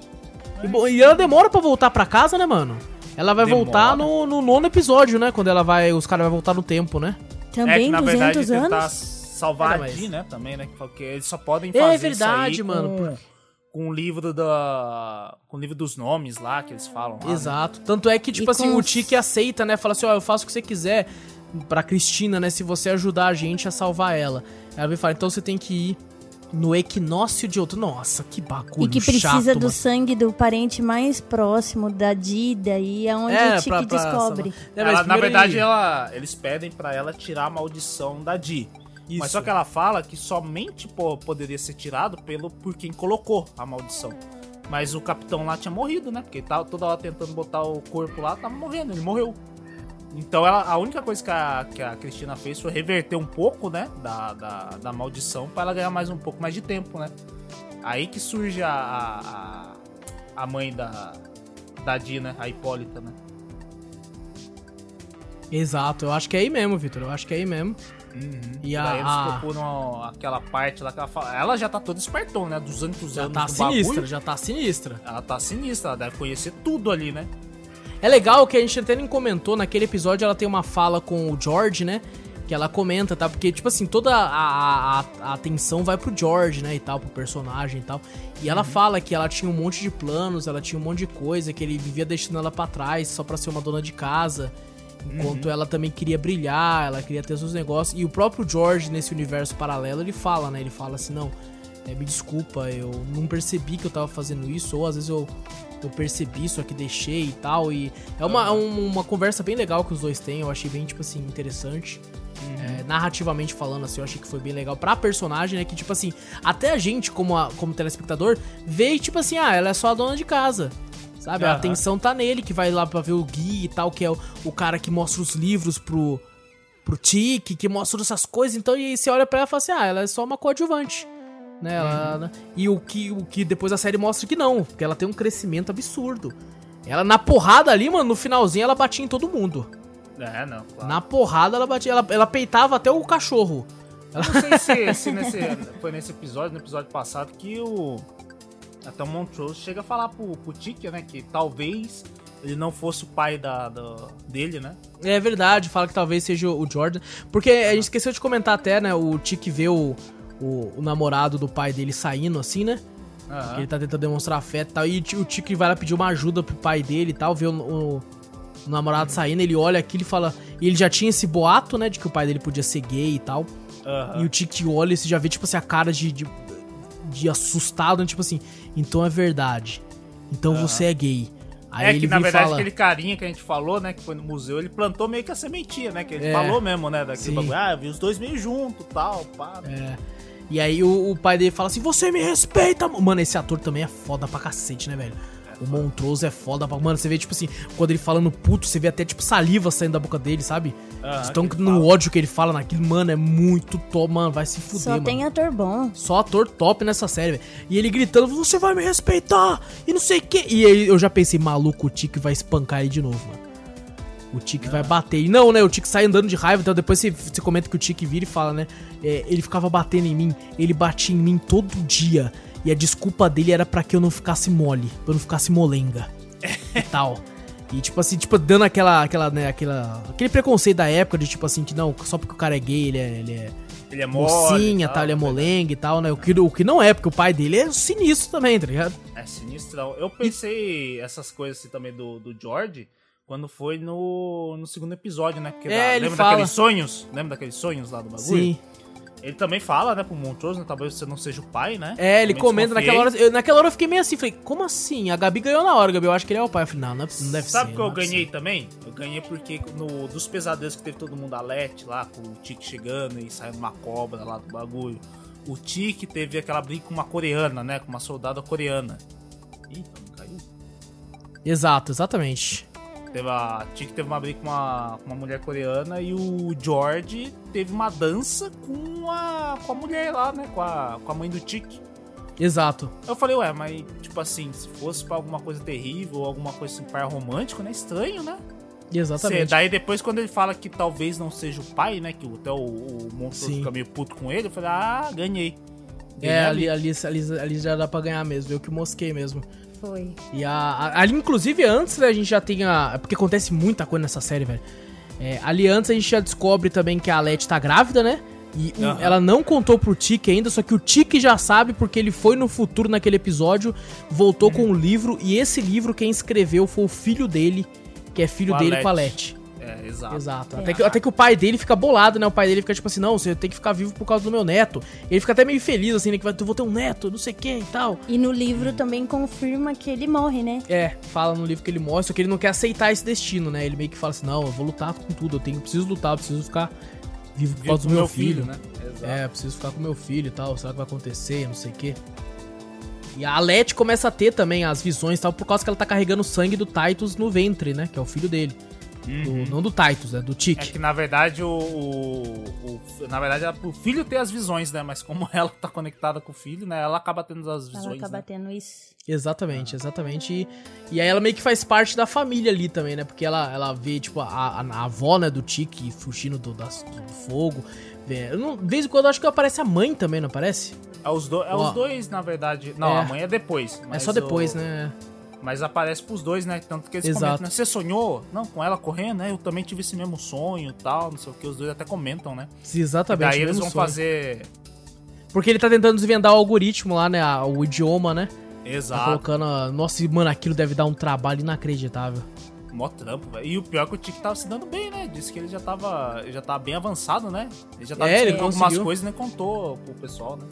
[SPEAKER 1] E, bom, e ela demora pra voltar pra casa, né, mano? Ela vai
[SPEAKER 2] Demora.
[SPEAKER 1] voltar no, no nono episódio, né? Quando ela vai. Os caras vão voltar no tempo, né?
[SPEAKER 3] Também
[SPEAKER 2] é que na
[SPEAKER 3] 200
[SPEAKER 2] verdade tentar
[SPEAKER 3] anos?
[SPEAKER 2] salvar
[SPEAKER 1] É,
[SPEAKER 2] a
[SPEAKER 1] mas-
[SPEAKER 2] Dee, né, também, né? Porque eles só podem
[SPEAKER 1] É
[SPEAKER 2] fazer
[SPEAKER 1] verdade,
[SPEAKER 2] isso aí
[SPEAKER 1] mano,
[SPEAKER 2] com,
[SPEAKER 1] por-
[SPEAKER 2] com o livro da... com o livro dos nomes lá, que eles falam lá, né?
[SPEAKER 1] Exato. Tanto é que, tipo
[SPEAKER 3] E
[SPEAKER 1] assim,
[SPEAKER 3] com
[SPEAKER 1] o Tiki aceita, né? Fala assim, ó, eu faço o que você quiser pra Cristina, né? Se você ajudar a gente a salvar ela. Ela vem falar, então você tem que ir no equinócio de outro. Nossa, que bagulho
[SPEAKER 3] E que precisa
[SPEAKER 1] chato,
[SPEAKER 3] do
[SPEAKER 1] mano.
[SPEAKER 3] sangue do parente mais próximo da Dida e é onde
[SPEAKER 1] É,
[SPEAKER 3] o Tiki
[SPEAKER 1] pra- pra-
[SPEAKER 3] descobre.
[SPEAKER 1] É, mas
[SPEAKER 2] Ela- na verdade,
[SPEAKER 1] ele-
[SPEAKER 2] ela, eles pedem pra ela tirar a maldição da Dee.
[SPEAKER 1] Isso.
[SPEAKER 2] Mas só que ela fala que somente pô, poderia ser tirado pelo, por quem colocou a maldição. Mas o capitão lá tinha morrido, né? Porque ele tava toda hora tentando botar o corpo lá, tava morrendo, ele morreu. Então ela, a única coisa que a, que a Cristina fez foi reverter um pouco, né? Da, da, da maldição pra ela ganhar mais um pouco mais de tempo, né? Aí que surge a, a, a- a mãe da, da né? A Hipólita, né?
[SPEAKER 1] Exato, eu acho que é aí mesmo, Vitor. Eu acho que é aí mesmo. E a-
[SPEAKER 2] Daí eles
[SPEAKER 1] a-
[SPEAKER 2] procuram aquela parte lá que ela fala. Ela já tá toda espertona, né? 200
[SPEAKER 1] Já
[SPEAKER 2] anos
[SPEAKER 1] tá
[SPEAKER 2] no
[SPEAKER 1] sinistra,
[SPEAKER 2] bagulho.
[SPEAKER 1] já tá sinistra.
[SPEAKER 2] Ela tá sinistra, ela deve conhecer tudo ali, né?
[SPEAKER 1] É legal que a gente até nem comentou, naquele episódio ela tem uma fala com o George, né? Que ela comenta, tá? Porque, tipo assim, toda a, a- a atenção vai pro George, né? E tal, pro personagem e tal. E ela fala que ela tinha um monte de planos, ela tinha um monte de coisa, que ele vivia deixando ela pra trás só pra ser uma dona de casa. Enquanto ela também queria brilhar, ela queria ter seus negócios. E o próprio George, nesse universo paralelo, ele fala, né? Ele fala assim, não, é, me desculpa, eu não percebi que eu tava fazendo isso, ou às vezes eu, eu percebi, só que deixei e tal. E é uma, é um- uma conversa bem legal que os dois têm, eu achei bem, tipo assim, interessante. É, narrativamente falando, assim, eu achei que foi bem legal pra personagem, né? Que, tipo assim, até a gente, como, a- como telespectador, vê, tipo assim, ah, ela é só a dona de casa. Sabe? A
[SPEAKER 2] Aham.
[SPEAKER 1] atenção tá nele, que vai lá pra ver o Gui e tal, que é o, o cara que mostra os livros pro, pro Tiki, que mostra essas coisas. Então, e aí você olha pra ela e fala assim, ah, ela é só uma coadjuvante. Né? Ela, né? E o que, o que depois a série mostra que não, porque ela tem um crescimento absurdo. Ela, na porrada ali, mano, no finalzinho, ela batia em todo mundo.
[SPEAKER 2] É, não, claro.
[SPEAKER 1] Na porrada, ela batia. Ela, ela peitava até o cachorro.
[SPEAKER 2] Eu não sei se, se nesse, foi nesse episódio, no episódio passado, que o. Até o Montrose chega a falar pro, pro Tiki, né? Que talvez ele não fosse o pai da, da- dele, né?
[SPEAKER 1] É verdade, fala que talvez seja o Jordan. Porque a gente esqueceu de comentar até, né? O Tiki vê o, o, o namorado do pai dele saindo assim, né? Que ele tá tentando demonstrar afeto e tal. E o Tiki vai lá pedir uma ajuda pro pai dele e tal, vê o, o- o namorado saindo, ele olha aquilo e fala. E ele já tinha esse boato, né? De que o pai dele podia ser gay e tal.
[SPEAKER 2] Aham.
[SPEAKER 1] E o Tiki olha e você já vê, tipo assim, a cara de, de, de assustado, né? tipo assim, então é verdade. Então você é gay. Aí
[SPEAKER 2] é
[SPEAKER 1] ele
[SPEAKER 2] que na verdade
[SPEAKER 1] fala.
[SPEAKER 2] aquele carinha que a gente falou, né, que foi no museu, ele plantou meio que a sementinha, né, que ele
[SPEAKER 1] É.
[SPEAKER 2] falou mesmo, né, daquele bagulho, ah, eu vi os dois meio junto, tal, pá.
[SPEAKER 1] É. E aí o, o pai dele fala assim, você me respeita, mo-" mano, esse ator também é foda pra cacete, né, velho? O Montrose é foda pra... Mano, você vê, tipo assim, quando ele falando puto, você vê até, tipo, saliva saindo da boca dele, sabe?
[SPEAKER 2] Aham,
[SPEAKER 1] Então, no
[SPEAKER 2] fala.
[SPEAKER 1] ódio que ele fala naquilo, mano, é muito top, mano, vai se fuder,
[SPEAKER 3] Só
[SPEAKER 1] mano.
[SPEAKER 3] tem ator bom.
[SPEAKER 1] Só ator top nessa série, velho. E ele gritando, você vai me respeitar, e não sei o que. E aí eu já pensei, maluco, o Tique vai espancar ele de novo, mano. O Tique vai bater. E não, né? O Tique sai andando de raiva, então depois você, você comenta que o Tique vira e fala, né? é, ele ficava batendo em mim, ele batia em mim todo dia. E a desculpa dele era pra que eu não ficasse mole, pra eu não ficasse molenga. [LAUGHS] e tal. E tipo assim, tipo, dando aquela, aquela, né, aquela, aquele preconceito da época de tipo assim, que não, só porque o cara é gay, ele é, ele é
[SPEAKER 2] Ele é mole,
[SPEAKER 1] mocinha,
[SPEAKER 2] tal,
[SPEAKER 1] tal, ele é molenga e tal, né? O que, o que não é, porque o pai dele é sinistro também, tá ligado?
[SPEAKER 2] É sinistrão. Eu pensei essas coisas assim também do, do George quando foi no, no segundo episódio, né? Porque
[SPEAKER 1] É,
[SPEAKER 2] da-
[SPEAKER 1] ele
[SPEAKER 2] lembra
[SPEAKER 1] fala.
[SPEAKER 2] daqueles sonhos? Lembra daqueles sonhos lá do bagulho?
[SPEAKER 1] Sim.
[SPEAKER 2] Ele também fala, né, pro Montrose, né? Talvez você não seja o pai, né?
[SPEAKER 1] É, ele
[SPEAKER 2] Também
[SPEAKER 1] comenta naquela hora. Eu, naquela hora eu fiquei meio assim, falei, como assim? A Gabi ganhou na hora, Gabi. Eu acho que ele é o pai. Eu falei, não, não, é- não deve ser.
[SPEAKER 2] Sabe o que
[SPEAKER 1] não
[SPEAKER 2] eu
[SPEAKER 1] é
[SPEAKER 2] ganhei
[SPEAKER 1] possível.
[SPEAKER 2] também? Eu ganhei porque no, dos pesadelos que teve todo mundo a Let lá, com o Tiki chegando e saindo uma cobra lá do bagulho. o Tiki teve aquela briga com uma coreana, né? Com uma soldada coreana. Ih, caiu.
[SPEAKER 1] Exato, exatamente.
[SPEAKER 2] Teve a Tiki teve uma briga com uma, com uma mulher coreana e o George teve uma dança com a, com a mulher lá, né? Com a, com a mãe do Tiki.
[SPEAKER 1] Exato.
[SPEAKER 2] Eu falei, ué, mas tipo assim, se fosse pra alguma coisa terrível, alguma coisa assim, par romântico, né? Estranho, né?
[SPEAKER 1] Exatamente.
[SPEAKER 2] Cê- daí depois quando ele fala que talvez não seja o pai, né? Que o- até o, o monstro
[SPEAKER 1] Sim.
[SPEAKER 2] fica meio puto com ele, eu falei, ah, ganhei. Ganhei
[SPEAKER 1] É, ali, ali, ali, ali já dá pra ganhar mesmo. Eu que mosquei mesmo.
[SPEAKER 3] Foi.
[SPEAKER 1] E a, a- ali, inclusive, antes né, a gente já tem a. Porque acontece muita coisa nessa série, velho. É, ali antes a gente já descobre também que a Letty tá grávida, né? E
[SPEAKER 2] Aham.
[SPEAKER 1] ela não contou pro Tiki ainda, só que o Tiki já sabe porque ele foi no futuro naquele episódio, voltou com um livro, e esse livro quem escreveu foi o filho dele, que é filho
[SPEAKER 2] Com a
[SPEAKER 1] dele com a
[SPEAKER 2] Letty. É, exato.
[SPEAKER 1] Exato.
[SPEAKER 3] É.
[SPEAKER 1] Até, que, até que o pai dele fica bolado, né? O pai dele fica tipo assim, não, você tem que ficar vivo por causa do meu neto. Ele fica até meio feliz, assim, né? Que vai, eu vou ter um neto, não sei o que e tal.
[SPEAKER 3] E no livro também confirma que ele morre, né?
[SPEAKER 1] É, fala no livro que ele mostra, só que ele não quer aceitar esse destino, né? Ele meio que fala assim, não, eu vou lutar com tudo, eu tenho, eu preciso lutar, eu preciso ficar vivo por causa do meu filho.
[SPEAKER 2] né? Exato.
[SPEAKER 1] É, eu preciso ficar com meu filho e tal, será que vai acontecer, não sei o quê. E a Letty começa a ter também as visões e tal, por causa que ela tá carregando o sangue do Titus no ventre, né? Que é o filho dele. Do- não do Titus, né? Do
[SPEAKER 2] É
[SPEAKER 1] Tiki.
[SPEAKER 2] que na verdade o, o- o- Na verdade, é pro filho ter as visões, né? Mas como [LAUGHS] ela tá conectada com o filho, né? Ela acaba tendo as
[SPEAKER 3] Ela
[SPEAKER 2] visões.
[SPEAKER 3] acaba
[SPEAKER 2] né?
[SPEAKER 3] tendo isso.
[SPEAKER 1] Exatamente, exatamente. E, e aí ela meio que faz parte da família ali também, né? Porque ela, ela vê, tipo, a, a, a avó, né, do Tiki fugindo do, das- do fogo. Vê, eu não, de vez em quando eu acho que aparece a mãe também, não aparece?
[SPEAKER 2] É, os, do- é os dois, na verdade. Não,
[SPEAKER 1] É.
[SPEAKER 2] a mãe é depois.
[SPEAKER 1] é
[SPEAKER 2] mas
[SPEAKER 1] só depois,
[SPEAKER 2] o-
[SPEAKER 1] né?
[SPEAKER 2] Mas aparece pros dois, né? Tanto que eles
[SPEAKER 1] Exato.
[SPEAKER 2] comentam, né? Você sonhou? Não, com ela correndo, né? Eu também tive esse mesmo sonho e tal, não sei o que. Os dois até comentam, né?
[SPEAKER 1] Exatamente.
[SPEAKER 2] Daí eles vão
[SPEAKER 1] sonho.
[SPEAKER 2] fazer.
[SPEAKER 1] Porque ele tá tentando desvendar o algoritmo lá, né? O idioma, né? Tá
[SPEAKER 2] Exato.
[SPEAKER 1] colocando. a- Nossa, e, mano, aquilo deve dar um trabalho inacreditável.
[SPEAKER 2] Mó trampo, velho. E o pior é que o Tiki tava se dando bem, né? Disse que ele já tava, já tava bem avançado, né? Ele já tava
[SPEAKER 1] É, ele
[SPEAKER 2] algumas coisas e nem contou pro pessoal, né?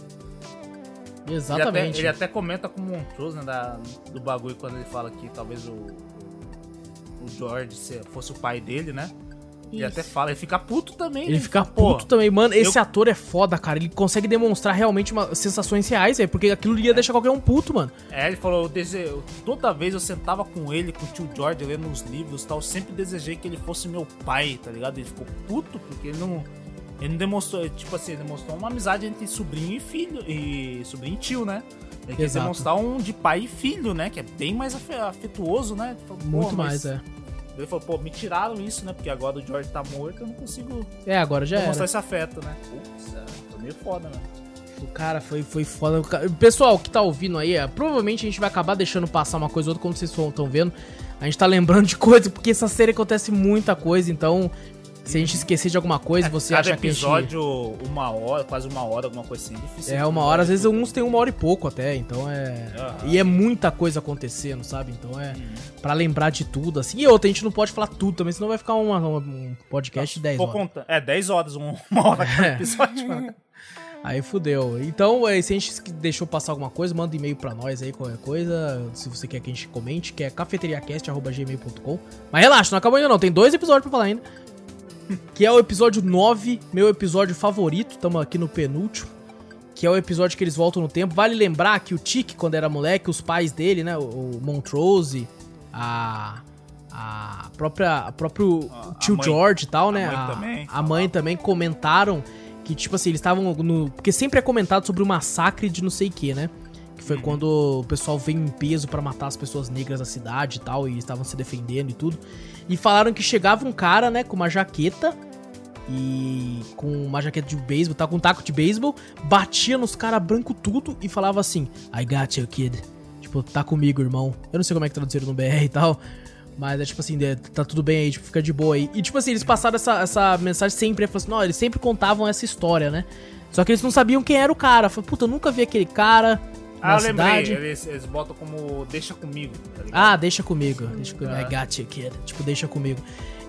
[SPEAKER 2] Ele até,
[SPEAKER 1] Exatamente.
[SPEAKER 2] ele até comenta com o Montrose, né? Da, do bagulho quando ele fala que talvez o, o George se- fosse o pai dele, né? Ele
[SPEAKER 3] Isso.
[SPEAKER 2] até fala, ele fica puto também.
[SPEAKER 1] Ele
[SPEAKER 2] né?
[SPEAKER 1] fica
[SPEAKER 2] fala, "Pô,
[SPEAKER 1] puto também. Mano, esse
[SPEAKER 2] eu-
[SPEAKER 1] ator é foda, cara. Ele consegue demonstrar realmente uma, sensações reais, velho. Porque aquilo ia deixar qualquer um puto, mano.
[SPEAKER 2] É, ele falou, eu dese... toda vez eu sentava com ele, com o tio George, lendo os livros e tal, eu sempre desejei que ele fosse meu pai, tá ligado? Ele ficou puto porque ele não. Ele não demonstrou, tipo assim, ele demonstrou uma amizade entre sobrinho e filho. E sobrinho e tio, né? Ele quis demonstrar um de pai e filho, né? Que é bem mais afe- afetuoso, né? Falou,
[SPEAKER 1] Muito mais, é.
[SPEAKER 2] Ele falou, pô, me tiraram isso, né? Porque agora o George tá morto, eu não consigo
[SPEAKER 1] É, agora já
[SPEAKER 2] demonstrar
[SPEAKER 1] era.
[SPEAKER 2] esse afeto, né? Putz, é, tô meio foda, né?
[SPEAKER 1] O cara foi, foi foda. Pessoal que tá ouvindo aí, é, provavelmente a gente vai acabar deixando passar uma coisa ou outra, como vocês estão vendo. A gente tá lembrando de coisa, porque essa série acontece muita coisa, então. Se a gente esquecer de alguma coisa, você
[SPEAKER 2] É, Cada
[SPEAKER 1] acha que a gente...
[SPEAKER 2] episódio, uma hora, quase uma hora, alguma coisa assim, difícil.
[SPEAKER 1] É, uma hora, às vezes uns tem uma hora e pouco até, então é.
[SPEAKER 2] Aham.
[SPEAKER 1] E é muita coisa acontecendo, sabe? Então é
[SPEAKER 2] Uhum.
[SPEAKER 1] Pra lembrar de tudo, assim. E outra, a gente não pode falar tudo também, senão vai ficar uma- uma- um podcast de 10
[SPEAKER 2] Vou
[SPEAKER 1] horas.
[SPEAKER 2] contar. É, 10 horas, um- uma hora cada [LAUGHS]
[SPEAKER 1] É.
[SPEAKER 2] episódio.
[SPEAKER 1] Aí fudeu. Então, é, se a gente deixou passar alguma coisa, manda e-mail pra nós aí, qualquer coisa. Se você quer que a gente comente, que é cafeteriacast.gmail.com. Mas relaxa, não acabou ainda não, tem dois episódios pra falar ainda. Que é o episódio 9, meu episódio favorito. Tamo aqui no penúltimo. Que é o episódio que eles voltam no tempo. Vale lembrar que o Tiki, quando era moleque, os pais dele, né? O, Montrose, a. A própria. A próprio
[SPEAKER 2] A- a
[SPEAKER 1] tio
[SPEAKER 2] mãe-
[SPEAKER 1] George e tal,
[SPEAKER 2] a
[SPEAKER 1] né?
[SPEAKER 2] mãe
[SPEAKER 1] a,
[SPEAKER 2] também
[SPEAKER 1] a mãe também comentaram que, tipo assim, eles estavam no. Porque sempre é comentado sobre o massacre de não sei o que, né? Que foi quando o pessoal veio em peso pra matar as pessoas negras da cidade e tal, e eles estavam se defendendo e tudo. E falaram que chegava um cara, né, com uma jaqueta e com uma jaqueta de beisebol, tá com um taco de beisebol, batia nos caras branco tudo e falava assim: I got you, kid. Tipo, tá comigo, irmão. Eu não sei como é que traduziram no BR e tal. Mas é tipo assim, é, tá tudo bem aí, tipo, fica de boa aí. E tipo assim, eles passaram essa, essa mensagem sempre, assim, não, eles sempre contavam essa história, né? Só que eles não sabiam quem era o cara. Falei, puta, eu nunca vi aquele cara
[SPEAKER 2] Ah, eu lembrei.
[SPEAKER 1] cidade.
[SPEAKER 2] Eles, eles botam como deixa comigo, tá?
[SPEAKER 1] Ah, deixa comigo. Deixa comigo.
[SPEAKER 2] Ah.
[SPEAKER 1] I got you, kid. Tipo, deixa comigo.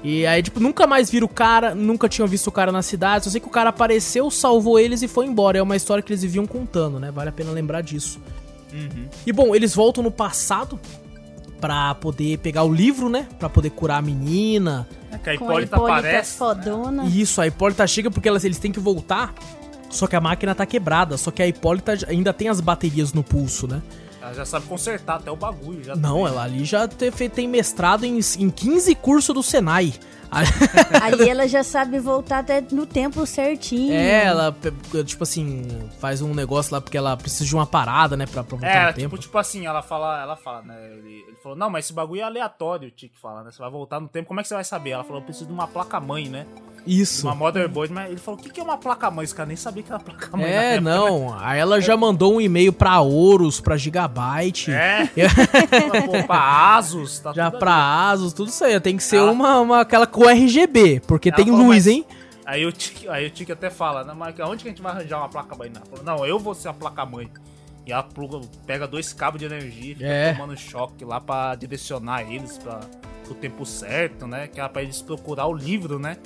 [SPEAKER 1] E aí, tipo, nunca mais viram o cara, nunca tinham visto o cara na cidade. Só sei que o cara apareceu, salvou eles e foi embora. É uma história que eles viviam contando, né? Vale a pena lembrar disso.
[SPEAKER 2] Uhum.
[SPEAKER 1] E bom, eles voltam no passado pra poder pegar o livro, né? Pra poder curar a menina.
[SPEAKER 2] É que a
[SPEAKER 3] Com a
[SPEAKER 2] Hipólita
[SPEAKER 3] Hipólita
[SPEAKER 2] aparece.
[SPEAKER 3] fodona.
[SPEAKER 1] E isso, a Hipólita chega porque elas, eles têm que voltar Só que a máquina tá quebrada, só que a Hipólita ainda tem as baterias no pulso, né?
[SPEAKER 2] Ela já sabe consertar até o bagulho. Já
[SPEAKER 1] Não, ela ali já tem mestrado em, em 15 cursos do Senai.
[SPEAKER 3] Ali [LAUGHS] ela já sabe voltar até no tempo certinho.
[SPEAKER 1] É, ela, tipo assim, faz um negócio lá porque ela precisa de uma parada, né, pra, pra voltar
[SPEAKER 2] É,
[SPEAKER 1] no
[SPEAKER 2] tipo,
[SPEAKER 1] tempo.
[SPEAKER 2] tipo assim, ela fala, ela fala, né? Ele, ele falou, não, mas esse bagulho é aleatório, o Tiki fala, né? Você vai voltar no tempo, como é que você vai saber? Ela falou, eu preciso de uma placa-mãe, né?
[SPEAKER 1] Isso.
[SPEAKER 2] Uma motherboard, mas ele falou, o que, que é uma placa-mãe? Esse cara nem sabia que era placa-mãe.
[SPEAKER 1] É, não. Aí ela já mandou um e-mail pra Horus, pra Gigabyte.
[SPEAKER 2] né? É, [LAUGHS] pô, pra Asus, tá
[SPEAKER 1] Já pra
[SPEAKER 2] ali.
[SPEAKER 1] Asus, tudo isso aí. Tem que ser
[SPEAKER 2] Ela-
[SPEAKER 1] uma, uma aquela com RGB, porque
[SPEAKER 2] Ela
[SPEAKER 1] tem
[SPEAKER 2] falou,
[SPEAKER 1] luz,
[SPEAKER 2] mas-
[SPEAKER 1] hein?
[SPEAKER 2] Aí o Tiki, aí o Tiki até fala, né, mas onde que a gente vai arranjar uma placa-mãe? Não, eu vou ser a placa-mãe. E ela pluga, pega dois cabos de energia e fica
[SPEAKER 1] É.
[SPEAKER 2] tomando choque lá pra direcionar eles pra, pro tempo certo, né? Que era pra eles procurar o livro, né?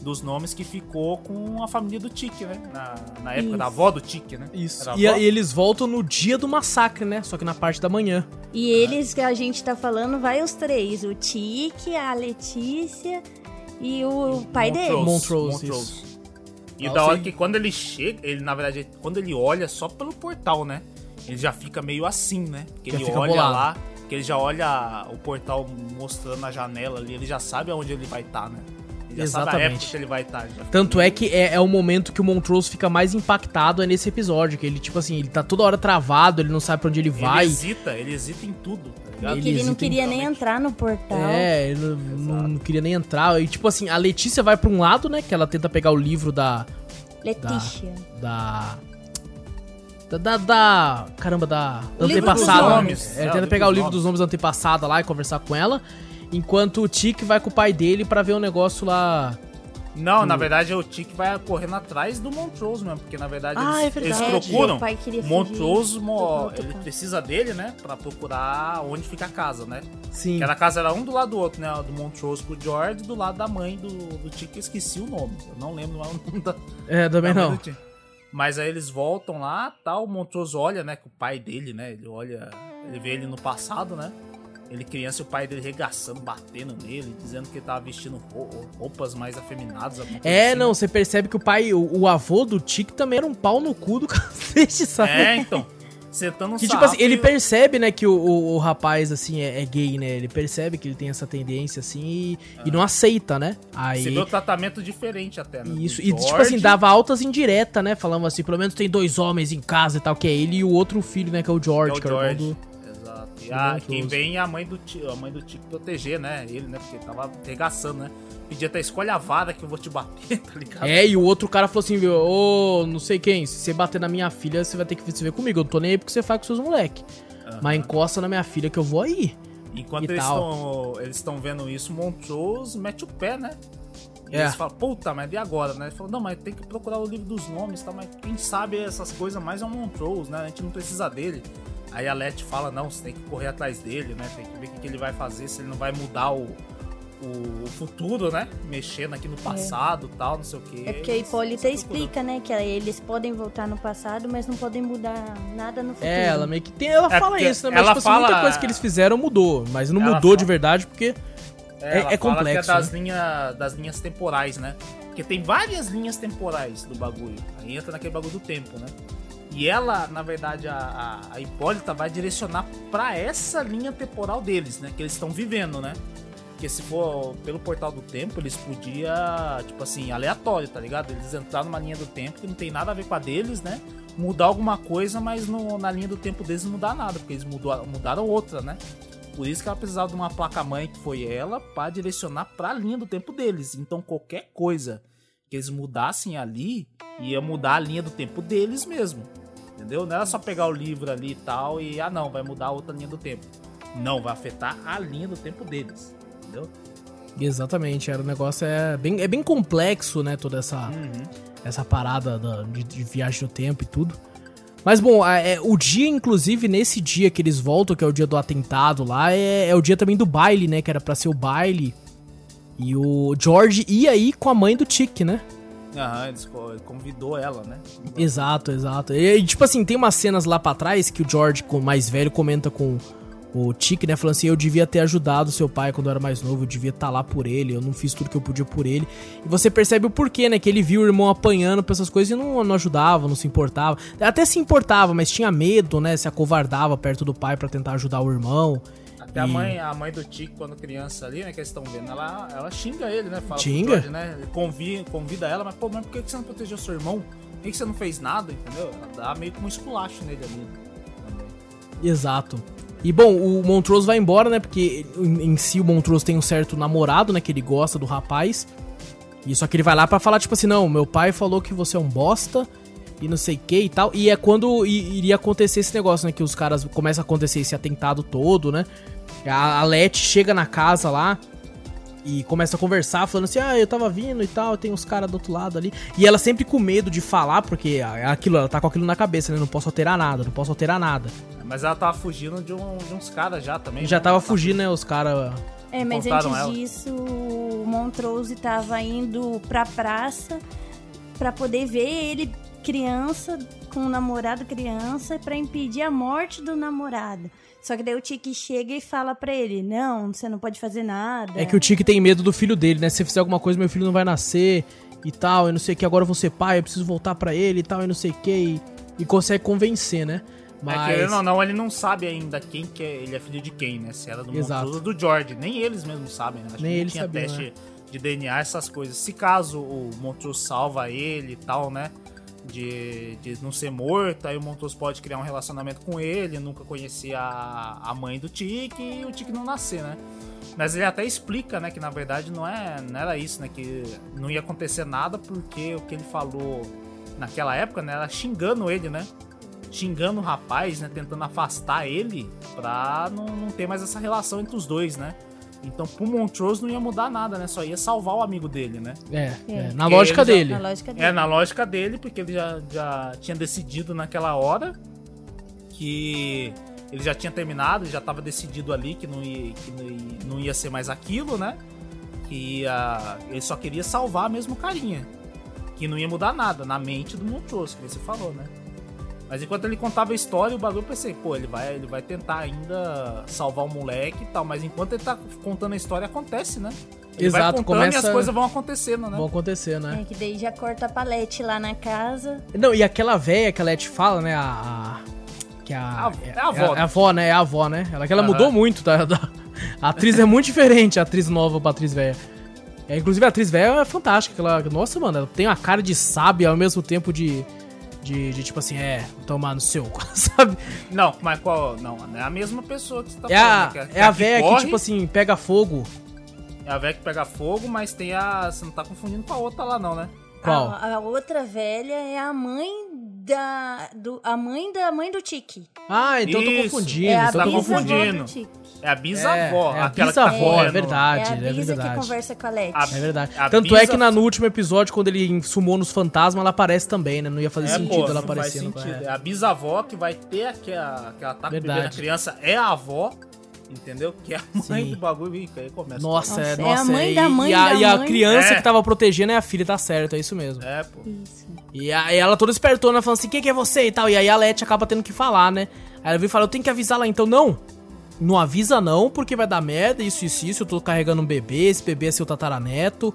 [SPEAKER 2] Dos nomes que ficou com a família do Tiki, né? Na, na época
[SPEAKER 3] Isso.
[SPEAKER 2] da avó do Tiki, né?
[SPEAKER 1] Isso.
[SPEAKER 2] A
[SPEAKER 1] E, e eles voltam no dia do massacre, né? Só que na parte da manhã.
[SPEAKER 3] E eles que a gente tá falando, vai os três. O Tiki, a Letícia e o pai dele.
[SPEAKER 1] Montrose, isso.
[SPEAKER 2] E
[SPEAKER 1] Nossa,
[SPEAKER 2] da hora que quando ele chega, ele na verdade, quando ele olha só pelo portal, né? Ele já fica meio assim, né? Porque ele olha
[SPEAKER 1] bolado.
[SPEAKER 2] lá, que ele já olha o portal mostrando a janela ali, ele já sabe aonde ele vai estar, né? Ele já sabe a
[SPEAKER 1] Exatamente.
[SPEAKER 2] época que ele vai estar.
[SPEAKER 1] Tanto é que é, é o momento que o Montrose fica mais impactado é nesse episódio. Que ele, tipo assim, ele tá toda hora travado, ele não sabe pra onde ele vai.
[SPEAKER 2] Ele hesita, ele hesita em tudo, tá ligado?
[SPEAKER 3] Porque ele não queria nem entrar no portal.
[SPEAKER 1] É, ele não, não- queria nem entrar. E tipo assim, a Letícia vai pra um lado, né? Que ela tenta pegar o livro da.
[SPEAKER 3] Letícia.
[SPEAKER 1] Da. Da. Da. da- caramba, da. da
[SPEAKER 3] O livro dos
[SPEAKER 1] antepassada. É,
[SPEAKER 2] É, o
[SPEAKER 1] tenta pegar o livro dos nomes da antepassada lá e conversar com ela. Enquanto o Tic vai com o pai dele pra ver um negócio lá.
[SPEAKER 2] Não, na verdade o Tiki vai correndo atrás do Montrose mesmo, porque na verdade
[SPEAKER 1] Ah,
[SPEAKER 2] eles,
[SPEAKER 1] é
[SPEAKER 2] eles
[SPEAKER 1] verdade.
[SPEAKER 2] procuram.
[SPEAKER 3] O
[SPEAKER 2] Montrose,
[SPEAKER 3] do
[SPEAKER 2] mo- ele precisa dele, né, Pra procurar onde fica a casa, né?
[SPEAKER 1] Sim.
[SPEAKER 2] Que a casa era um do lado do outro, né? Do Montrose com o George, do lado da mãe do, do Tiki, eu esqueci o nome. Eu não lembro mais o nome da,
[SPEAKER 1] É, também
[SPEAKER 2] da
[SPEAKER 1] não.
[SPEAKER 2] Mas aí eles voltam lá, tal, o Montrose olha, né, com o pai dele, né? Ele olha, ele vê ele no passado, né? Ele criança e o pai dele regaçando, batendo nele, dizendo que ele tava vestindo rou- roupas mais afeminadas.
[SPEAKER 1] É,
[SPEAKER 2] assim.
[SPEAKER 1] não, você percebe que o pai, o, o avô do Tic também era um pau no cu do [LAUGHS] cacete, sabe?
[SPEAKER 2] É, então. Sentando um
[SPEAKER 1] Que tipo assim, ele
[SPEAKER 2] e-
[SPEAKER 1] percebe, né, que o, o, o rapaz, assim, é, é gay, né? Ele percebe que ele tem essa tendência, assim, e, e não aceita, né? Aí.
[SPEAKER 2] Você vê o tratamento diferente até, né?
[SPEAKER 1] Isso, e tipo assim, dava altas indiretas, né? Falando assim, pelo menos tem dois homens em casa e tal, que é ele e o outro filho, né? Que é o
[SPEAKER 2] Que é
[SPEAKER 1] George,
[SPEAKER 2] o
[SPEAKER 1] que é o
[SPEAKER 2] George.
[SPEAKER 1] do.
[SPEAKER 2] E a, quem vem é a mãe do tio, a mãe do Tico proteger, né? Ele, né? Porque tava regaçando, né? Pedia até escolha a vara que eu vou te bater, [LAUGHS] tá ligado?
[SPEAKER 1] É, e o outro cara falou assim, viu, ô, não sei quem, se você bater na minha filha, você vai ter que se ver comigo. Eu não tô nem aí porque você faz com seus moleque. Mas encosta na minha filha que eu vou aí.
[SPEAKER 2] Enquanto eles
[SPEAKER 1] tal.
[SPEAKER 2] estão eles estão vendo isso, Montrose mete o pé, né? E
[SPEAKER 1] É.
[SPEAKER 2] eles falam, puta, mas e agora, né? Ele falou, não, mas tem que procurar o livro dos nomes, tá? Mas quem sabe essas coisas mais é o Montrose, né? A gente não precisa dele. Aí a Letty fala, não, você tem que correr atrás dele, né? Tem que ver o que, ele vai fazer, se ele não vai mudar o, o, futuro, né? Mexendo aqui no passado e tal, não sei o quê.
[SPEAKER 3] É porque a Hipólita
[SPEAKER 2] procuram.
[SPEAKER 3] explica, né? Que eles podem voltar no passado, mas não podem mudar nada no futuro.
[SPEAKER 1] É, ela meio que tem. Ela
[SPEAKER 2] É,
[SPEAKER 1] fala isso, né? Mas,
[SPEAKER 2] ela
[SPEAKER 1] tipo assim, muita
[SPEAKER 2] fala-
[SPEAKER 1] coisa que eles fizeram mudou. Mas não
[SPEAKER 2] Ela
[SPEAKER 1] mudou de
[SPEAKER 2] fala-
[SPEAKER 1] verdade porque. É- é
[SPEAKER 2] fala
[SPEAKER 1] complexo,
[SPEAKER 2] Que é das,
[SPEAKER 1] né?
[SPEAKER 2] linha, das linhas temporais, né? Porque tem várias linhas temporais do bagulho. Aí entra naquele bagulho do tempo, né? E ela, na verdade, a, a, a Hipólita vai direcionar pra essa linha temporal deles, né? Que eles estão vivendo, né? Porque se for pelo portal do tempo, eles podiam, tipo assim, aleatório, tá ligado? Eles entrar numa linha do tempo que não tem nada a ver com a deles, né? Mudar alguma coisa, mas no- na linha do tempo deles não mudar nada, porque eles mudaram outra, né? Por isso que ela precisava de uma placa-mãe, que foi ela, pra direcionar pra linha do tempo deles. Então qualquer coisa que eles mudassem ali, ia mudar a linha do tempo deles mesmo. Entendeu? Não era só pegar o livro ali e tal e, ah não, vai mudar a outra linha do tempo. Não, vai afetar a linha do tempo deles. Entendeu?
[SPEAKER 1] Exatamente, era um negócio é bem, é bem complexo, né? Toda essa,
[SPEAKER 2] Uhum.
[SPEAKER 1] essa parada da- de, de viagem no tempo e tudo. Mas bom, a- é, o dia, inclusive, nesse dia que eles voltam, que é o dia do atentado lá, é, é o dia também do baile, né? Que era pra ser o baile. E o George ia aí com a mãe do Tic, né?
[SPEAKER 2] Aham, ele convidou ela, né?
[SPEAKER 1] Exato, exato. E, tipo assim, tem umas cenas lá pra trás que o George, com mais velho, comenta com, o Tic, né, falando assim, eu devia ter ajudado seu pai quando eu era mais novo, eu devia estar tá lá por ele, eu não fiz tudo que eu podia por ele. E você percebe o porquê, né, que ele viu o irmão apanhando pra essas coisas e não, não ajudava, não se importava. Até se importava, mas tinha medo, né, se acovardava perto do pai para tentar ajudar o irmão.
[SPEAKER 2] Até e... a mãe, a mãe do Tic, quando criança ali, né, que eles estão vendo, ela, ela xinga ele, né, fala
[SPEAKER 1] xinga? George,
[SPEAKER 2] né, convida, convida ela, mas pô, mas por que você não protegeu seu irmão? Por que você não fez nada, entendeu? Ela dá meio que um esculacho nele ali.
[SPEAKER 1] Exato. E bom, o Montrose vai embora, né? Porque em si o Montrose tem um certo namorado, né? Que ele gosta do rapaz. E só que ele vai lá para falar, tipo assim, não, meu pai falou que você é um bosta e não sei o que e tal. E é quando iria acontecer esse negócio, né? Que os caras começa a acontecer esse atentado todo, né? A, a chega na casa lá e começa a conversar, falando assim: ah, eu tava vindo e tal, tem uns caras do outro lado ali. E ela sempre com medo de falar, porque aquilo, ela tá com aquilo na cabeça, né? Não posso alterar nada, não posso alterar nada.
[SPEAKER 2] Mas ela tava fugindo de, um, de uns caras já também.
[SPEAKER 1] Já né? tava fugindo, né? Os caras.
[SPEAKER 3] É, mas antes ela. disso, o Montrose tava indo pra praça pra poder ver ele criança com um namorado criança para impedir a morte do namorado. Só que daí o Tiki chega e fala pra ele: Não, você não pode fazer nada.
[SPEAKER 1] É que o Tiki tem medo do filho dele, né? Se você fizer alguma coisa, meu filho não vai nascer e tal, e não sei o que, agora eu vou ser pai, eu preciso voltar para ele e tal, e não sei o que, e, e consegue convencer, né?
[SPEAKER 2] Mas... É que não, não, ele não sabe ainda quem que é, ele é filho de quem, né? Se era do Montrose ou do George. Nem eles mesmos sabem, né?
[SPEAKER 1] Acho Nem eles
[SPEAKER 2] tinha
[SPEAKER 1] sabiam,
[SPEAKER 2] teste
[SPEAKER 1] né?
[SPEAKER 2] de DNA, essas coisas. Se caso o Montrose salva ele e tal, né? De, de não ser morto, aí o Montrose pode criar um relacionamento com ele, nunca conhecer a, mãe do Tique e o Tique não nascer, né? Mas ele até explica, né, que na verdade não, é, não era isso, né? Que não ia acontecer nada porque o que ele falou naquela época, né, era xingando ele, né? xingando o rapaz, né? Tentando afastar ele pra não, não ter mais essa relação entre os dois, né? Então, pro Montrose não ia mudar nada, né? Só ia salvar o amigo dele, né?
[SPEAKER 1] É, é. é na lógica dele.
[SPEAKER 3] Já, na lógica dele.
[SPEAKER 2] É, na lógica dele, porque ele já, já tinha decidido naquela hora que ele já tinha terminado, já estava decidido ali que não ia, que não ia ser mais aquilo, né? Que ia, ele só queria salvar mesmo o carinha. Que não ia mudar nada na mente do Montrose, que você falou, né? Mas enquanto ele contava a história, o bagulho eu pensei, pô, ele vai, ele vai tentar ainda salvar o moleque e tal. Mas enquanto ele tá contando a história, acontece, né? Ele
[SPEAKER 1] Exato, começa...
[SPEAKER 2] e as coisas vão acontecendo, né?
[SPEAKER 1] Vão acontecer, né?
[SPEAKER 3] É que daí já corta a palete lá na casa.
[SPEAKER 1] Não, e aquela véia que a Leti fala, né? A, a, que a, a, é, é a avó. É, é a avó, né? É a avó, né? Ela que ela uhum. mudou muito, tá? [LAUGHS] A atriz é muito diferente, a atriz nova pra atriz velha. É, inclusive a atriz velha é fantástica. Ela, nossa, mano, ela tem uma cara de sábia ao mesmo tempo de de, de, tipo assim, é, tomar no seu, [LAUGHS] sabe?
[SPEAKER 2] Não, mas qual. Não, é a mesma pessoa que você tá
[SPEAKER 1] é falando. A, que, é, é a véia que, que, tipo assim, pega fogo.
[SPEAKER 2] É a véia que pega fogo, mas tem a. Você não tá confundindo com a outra lá, não, né?
[SPEAKER 1] Qual?
[SPEAKER 3] A, a outra velha é a mãe da. Do, a mãe da mãe do Tiki.
[SPEAKER 1] Ah, então Isso. eu tô confundindo.
[SPEAKER 3] É a
[SPEAKER 1] tô
[SPEAKER 3] confundindo.
[SPEAKER 2] É a bisavó.
[SPEAKER 1] É, é a bisavó, é, verdade.
[SPEAKER 3] É a
[SPEAKER 1] é verdade.
[SPEAKER 3] que conversa com a Letty.
[SPEAKER 1] A, é verdade. Tanto é que na, no último episódio, quando ele sumou nos fantasmas, ela aparece também, né? Não ia fazer é, sentido pô, ela aparecer. Faz sentido.
[SPEAKER 2] É a bisavó que vai ter aquela, que ela tá a criança, é a avó. Entendeu? Que é a mãe Sim. do bagulho e aí começa.
[SPEAKER 1] Nossa, é, nossa, é a mãe da mãe e, a, da e a criança é. que tava protegendo é a filha, tá certo, é isso mesmo.
[SPEAKER 2] É, pô.
[SPEAKER 3] Isso.
[SPEAKER 1] E aí ela toda espertona falando assim: quem que é você e tal. E aí a Leti acaba tendo que falar, né? Aí ela vem e fala: eu tenho que avisar lá então. Não, não avisa não, porque vai dar merda, isso, isso, isso. Eu tô carregando um bebê, esse bebê é seu tataraneto.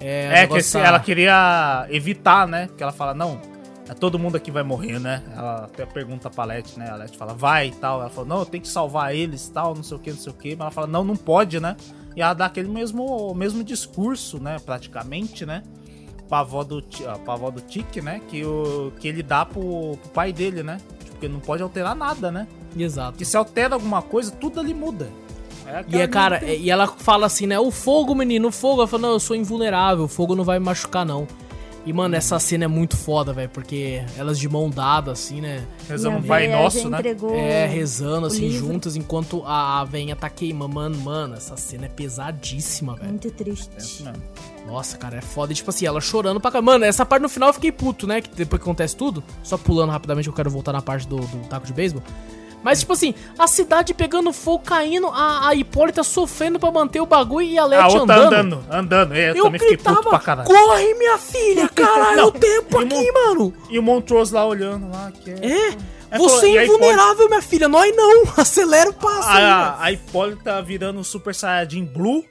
[SPEAKER 2] É, é que tá... ela queria evitar, né? Que ela fala, não, é, todo mundo aqui vai morrer, né? Ela até pergunta pra Leti, né? A Leti fala, vai e tal. Ela fala, não, eu tenho que salvar eles e tal, não sei o que, não sei o que. Mas ela fala, não, não pode, né? E ela dá aquele mesmo, mesmo discurso, né? Praticamente, né? Pra avó do, pra avó do Tique, né? Que, o, que ele dá pro, pro pai dele, né? Porque não pode alterar nada, né?
[SPEAKER 1] Exato.
[SPEAKER 2] Porque se altera alguma coisa, tudo ali muda.
[SPEAKER 1] É e, é, cara, e ela fala assim, né? O fogo, menino, o fogo. Ela fala, não, eu sou invulnerável, o fogo não vai me machucar, não. E, mano, essa cena é muito foda, velho, porque elas de mão dada, assim, né?
[SPEAKER 2] Rezando um Pai Nosso, né?
[SPEAKER 1] É, rezando, assim, livro. juntas, enquanto a, a venha tá queimando. Mano, mano, essa cena é pesadíssima, velho.
[SPEAKER 3] Muito triste.
[SPEAKER 1] É Nossa, cara, é foda. E, tipo assim, ela chorando pra cá. Mano, essa parte no final eu fiquei puto, né? Que depois que acontece tudo, só pulando rapidamente, eu quero voltar na parte do, do taco de beisebol. Mas, tipo assim, a cidade pegando fogo, caindo, a, a Hipólita sofrendo pra manter o bagulho e a
[SPEAKER 2] A
[SPEAKER 1] Leti
[SPEAKER 2] outra
[SPEAKER 1] andando.
[SPEAKER 2] andando, andando. É, eu,
[SPEAKER 1] Eu
[SPEAKER 2] também fiquei
[SPEAKER 1] gritava,
[SPEAKER 2] puto pra caralho.
[SPEAKER 1] corre, minha filha, caralho, o tempo aqui, mano.
[SPEAKER 2] E o Montrose lá olhando lá. Que
[SPEAKER 1] É,
[SPEAKER 2] É,
[SPEAKER 1] você
[SPEAKER 2] falou, e
[SPEAKER 1] é
[SPEAKER 2] aí
[SPEAKER 1] invulnerável, minha filha, nós não. [LAUGHS] Acelera o passo aí, velho.
[SPEAKER 2] A, a Hipólita virando um Super Saiyajin Blue.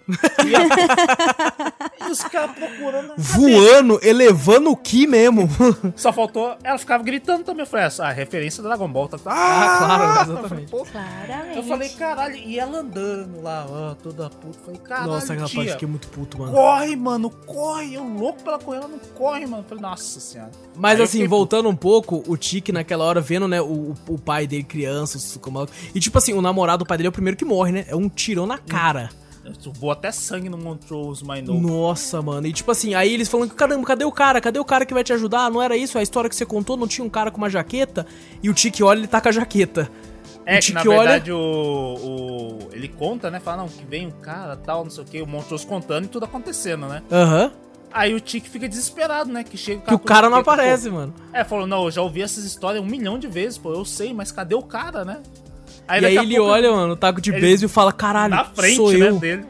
[SPEAKER 2] E, [LAUGHS] a- e os caras procurando.
[SPEAKER 1] Voando, elevando o Ki mesmo. [LAUGHS]
[SPEAKER 2] Só faltou. Ela ficava gritando também. Eu falei, essa a referência da Dragon Ball. Tá,
[SPEAKER 1] Ah, claro,
[SPEAKER 2] Eu
[SPEAKER 1] exatamente.
[SPEAKER 2] pô,
[SPEAKER 3] Claramente.
[SPEAKER 2] Eu falei, caralho, e ela andando lá, ó, toda puta. Falei, caralho,
[SPEAKER 1] Nossa, aquela parte
[SPEAKER 2] tia,
[SPEAKER 1] fiquei muito puto, mano.
[SPEAKER 2] corre, mano, corre. Eu louco pra ela correr, ela não corre, mano. Eu falei, nossa senhora.
[SPEAKER 1] Mas
[SPEAKER 2] Aí
[SPEAKER 1] assim,
[SPEAKER 2] fiquei
[SPEAKER 1] voltando um pouco, o Tiki naquela hora vendo, né, o, o pai dele criança, como- e tipo assim, o namorado do pai dele é o primeiro que morre, né? É um tirão na cara.
[SPEAKER 2] Eu vou até sangue no Montrose mais novo.
[SPEAKER 1] Nossa, mano. E tipo assim, aí eles falando, caramba, cadê o cara? Cadê o cara que vai te ajudar? Não era isso? A história que você contou, não tinha um cara com uma jaqueta? E o Tiki olha, ele tá com a jaqueta.
[SPEAKER 2] É
[SPEAKER 1] o
[SPEAKER 2] que na
[SPEAKER 1] olha-
[SPEAKER 2] verdade o, o- Ele conta, né? Fala, não, que vem um cara tal, não sei o que, o Montrose contando e tudo acontecendo, né?
[SPEAKER 1] Aham.
[SPEAKER 2] Aí o Tiki fica desesperado, né? Que chega
[SPEAKER 1] Que o cara não
[SPEAKER 2] "Por quê?
[SPEAKER 1] aparece, mano.
[SPEAKER 2] É, falou, não, eu já ouvi essas histórias um milhão de vezes, pô, eu sei, mas cadê o cara, né?
[SPEAKER 1] e aí
[SPEAKER 2] daqui a
[SPEAKER 1] ele
[SPEAKER 2] pouco,
[SPEAKER 1] olha, mano, o taco de beisebol e fala, caralho,
[SPEAKER 2] na frente,
[SPEAKER 1] sou
[SPEAKER 2] né,
[SPEAKER 1] eu.
[SPEAKER 2] dele.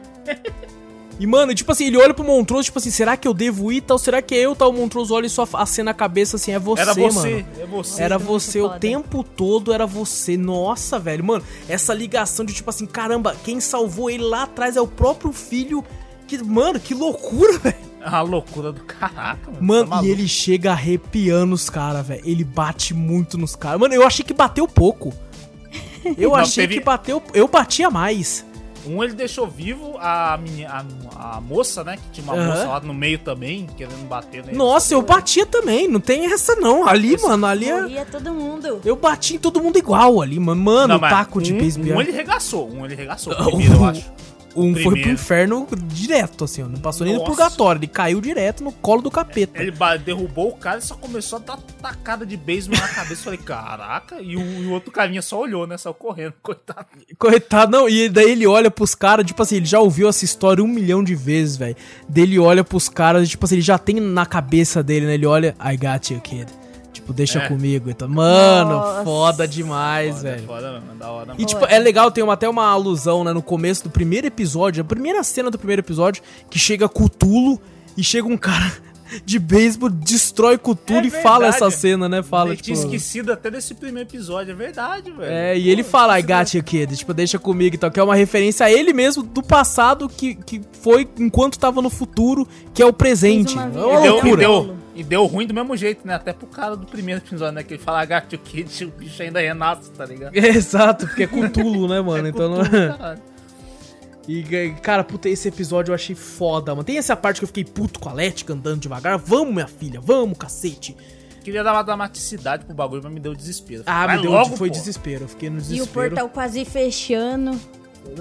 [SPEAKER 1] E, mano, tipo assim, ele olha pro Montrose, tipo assim, será que eu devo ir tal? Será que é eu tal? O Montrose olha e só acena a cabeça assim, é você,
[SPEAKER 2] Era você,
[SPEAKER 1] mano.
[SPEAKER 2] é você.
[SPEAKER 1] Era você o
[SPEAKER 3] foda.
[SPEAKER 1] tempo todo, era você. Nossa, velho. Mano, essa ligação de tipo assim, caramba, quem salvou ele lá atrás é o próprio filho. Que, mano, que loucura, [LAUGHS] velho.
[SPEAKER 2] A loucura do caraca, mano.
[SPEAKER 1] Mano,
[SPEAKER 2] Tá
[SPEAKER 1] e ele chega arrepiando os caras, velho. Ele bate muito nos caras. Mano, eu achei que bateu pouco. [LAUGHS] Eu
[SPEAKER 2] Não,
[SPEAKER 1] achei
[SPEAKER 2] teve-
[SPEAKER 1] que bateu. Eu batia mais.
[SPEAKER 2] Um ele deixou vivo a, menina, a, a moça, né? Que tinha uma
[SPEAKER 1] Aham.
[SPEAKER 2] moça lá no meio também, querendo bater nele.
[SPEAKER 1] Nossa, eu batia também. Não tem essa não. Ali,
[SPEAKER 2] Esse-
[SPEAKER 1] mano, ali é...
[SPEAKER 3] Morria todo mundo.
[SPEAKER 1] Eu bati em todo mundo igual ali, mano. Mano,
[SPEAKER 2] Não,
[SPEAKER 1] taco de
[SPEAKER 2] um,
[SPEAKER 1] beisebol.
[SPEAKER 2] um ele regaçou, um ele regaçou. [LAUGHS] Primeiro, eu acho.
[SPEAKER 1] Um foi pro inferno direto, assim, ó. Não passou nem no
[SPEAKER 2] Nossa.
[SPEAKER 1] purgatório. Ele caiu direto no colo do capeta.
[SPEAKER 2] Ele derrubou o cara e só começou a dar tacada de beisebol na cabeça. Falei, caraca. E o, e o outro carinha só olhou, né? Saiu correndo, [LAUGHS] coitado.
[SPEAKER 1] Coitado, não. E daí ele olha pros caras, tipo assim, ele já ouviu essa história um milhão de vezes, velho. Daí ele olha pros caras, tipo assim, ele já tem na cabeça dele, né? Ele olha, I got you, kid. Tipo, deixa
[SPEAKER 2] É.
[SPEAKER 1] comigo. Então, mano,
[SPEAKER 3] Nossa.
[SPEAKER 1] foda demais,
[SPEAKER 2] Foda,
[SPEAKER 1] velho.
[SPEAKER 2] foda mesmo, da hora.
[SPEAKER 1] E
[SPEAKER 2] mano.
[SPEAKER 1] tipo, é legal, tem uma, até uma alusão, né, no começo do primeiro episódio, a primeira cena do primeiro episódio, que chega Cutulo e chega um cara [LAUGHS] de beisebol, destrói Cutulo
[SPEAKER 2] É
[SPEAKER 1] e fala essa cena, né? Fala,
[SPEAKER 2] Eu
[SPEAKER 1] tipo...
[SPEAKER 2] tinha esquecido até desse primeiro episódio, é verdade, velho.
[SPEAKER 1] É, e ele fala, I got you, kid, tipo, deixa comigo e tal, que é uma referência a ele mesmo do passado que, que foi enquanto tava no futuro, que é o presente. É
[SPEAKER 3] uma
[SPEAKER 2] E e,
[SPEAKER 1] loucura.
[SPEAKER 2] deu, e deu ruim do mesmo jeito, né? Até pro cara do primeiro episódio, né? Que ele fala Gato Kid, o bicho ainda renasce, tá ligado? [LAUGHS]
[SPEAKER 1] Exato, porque é Cutulo, né, mano? [LAUGHS]
[SPEAKER 2] É
[SPEAKER 1] então
[SPEAKER 2] com
[SPEAKER 1] não...
[SPEAKER 2] caralho.
[SPEAKER 1] E, cara, puta, esse episódio eu achei foda, mano. Tem essa parte que eu fiquei puto com a Letica andando devagar. Vamos, minha filha, vamos, cacete.
[SPEAKER 2] Queria dar uma dramaticidade pro bagulho, mas me deu desespero.
[SPEAKER 1] Ah,
[SPEAKER 2] Vai
[SPEAKER 1] me deu,
[SPEAKER 2] logo,
[SPEAKER 1] foi
[SPEAKER 2] pô.
[SPEAKER 1] desespero. Eu fiquei no
[SPEAKER 3] E
[SPEAKER 1] desespero.
[SPEAKER 3] o portal quase fechando.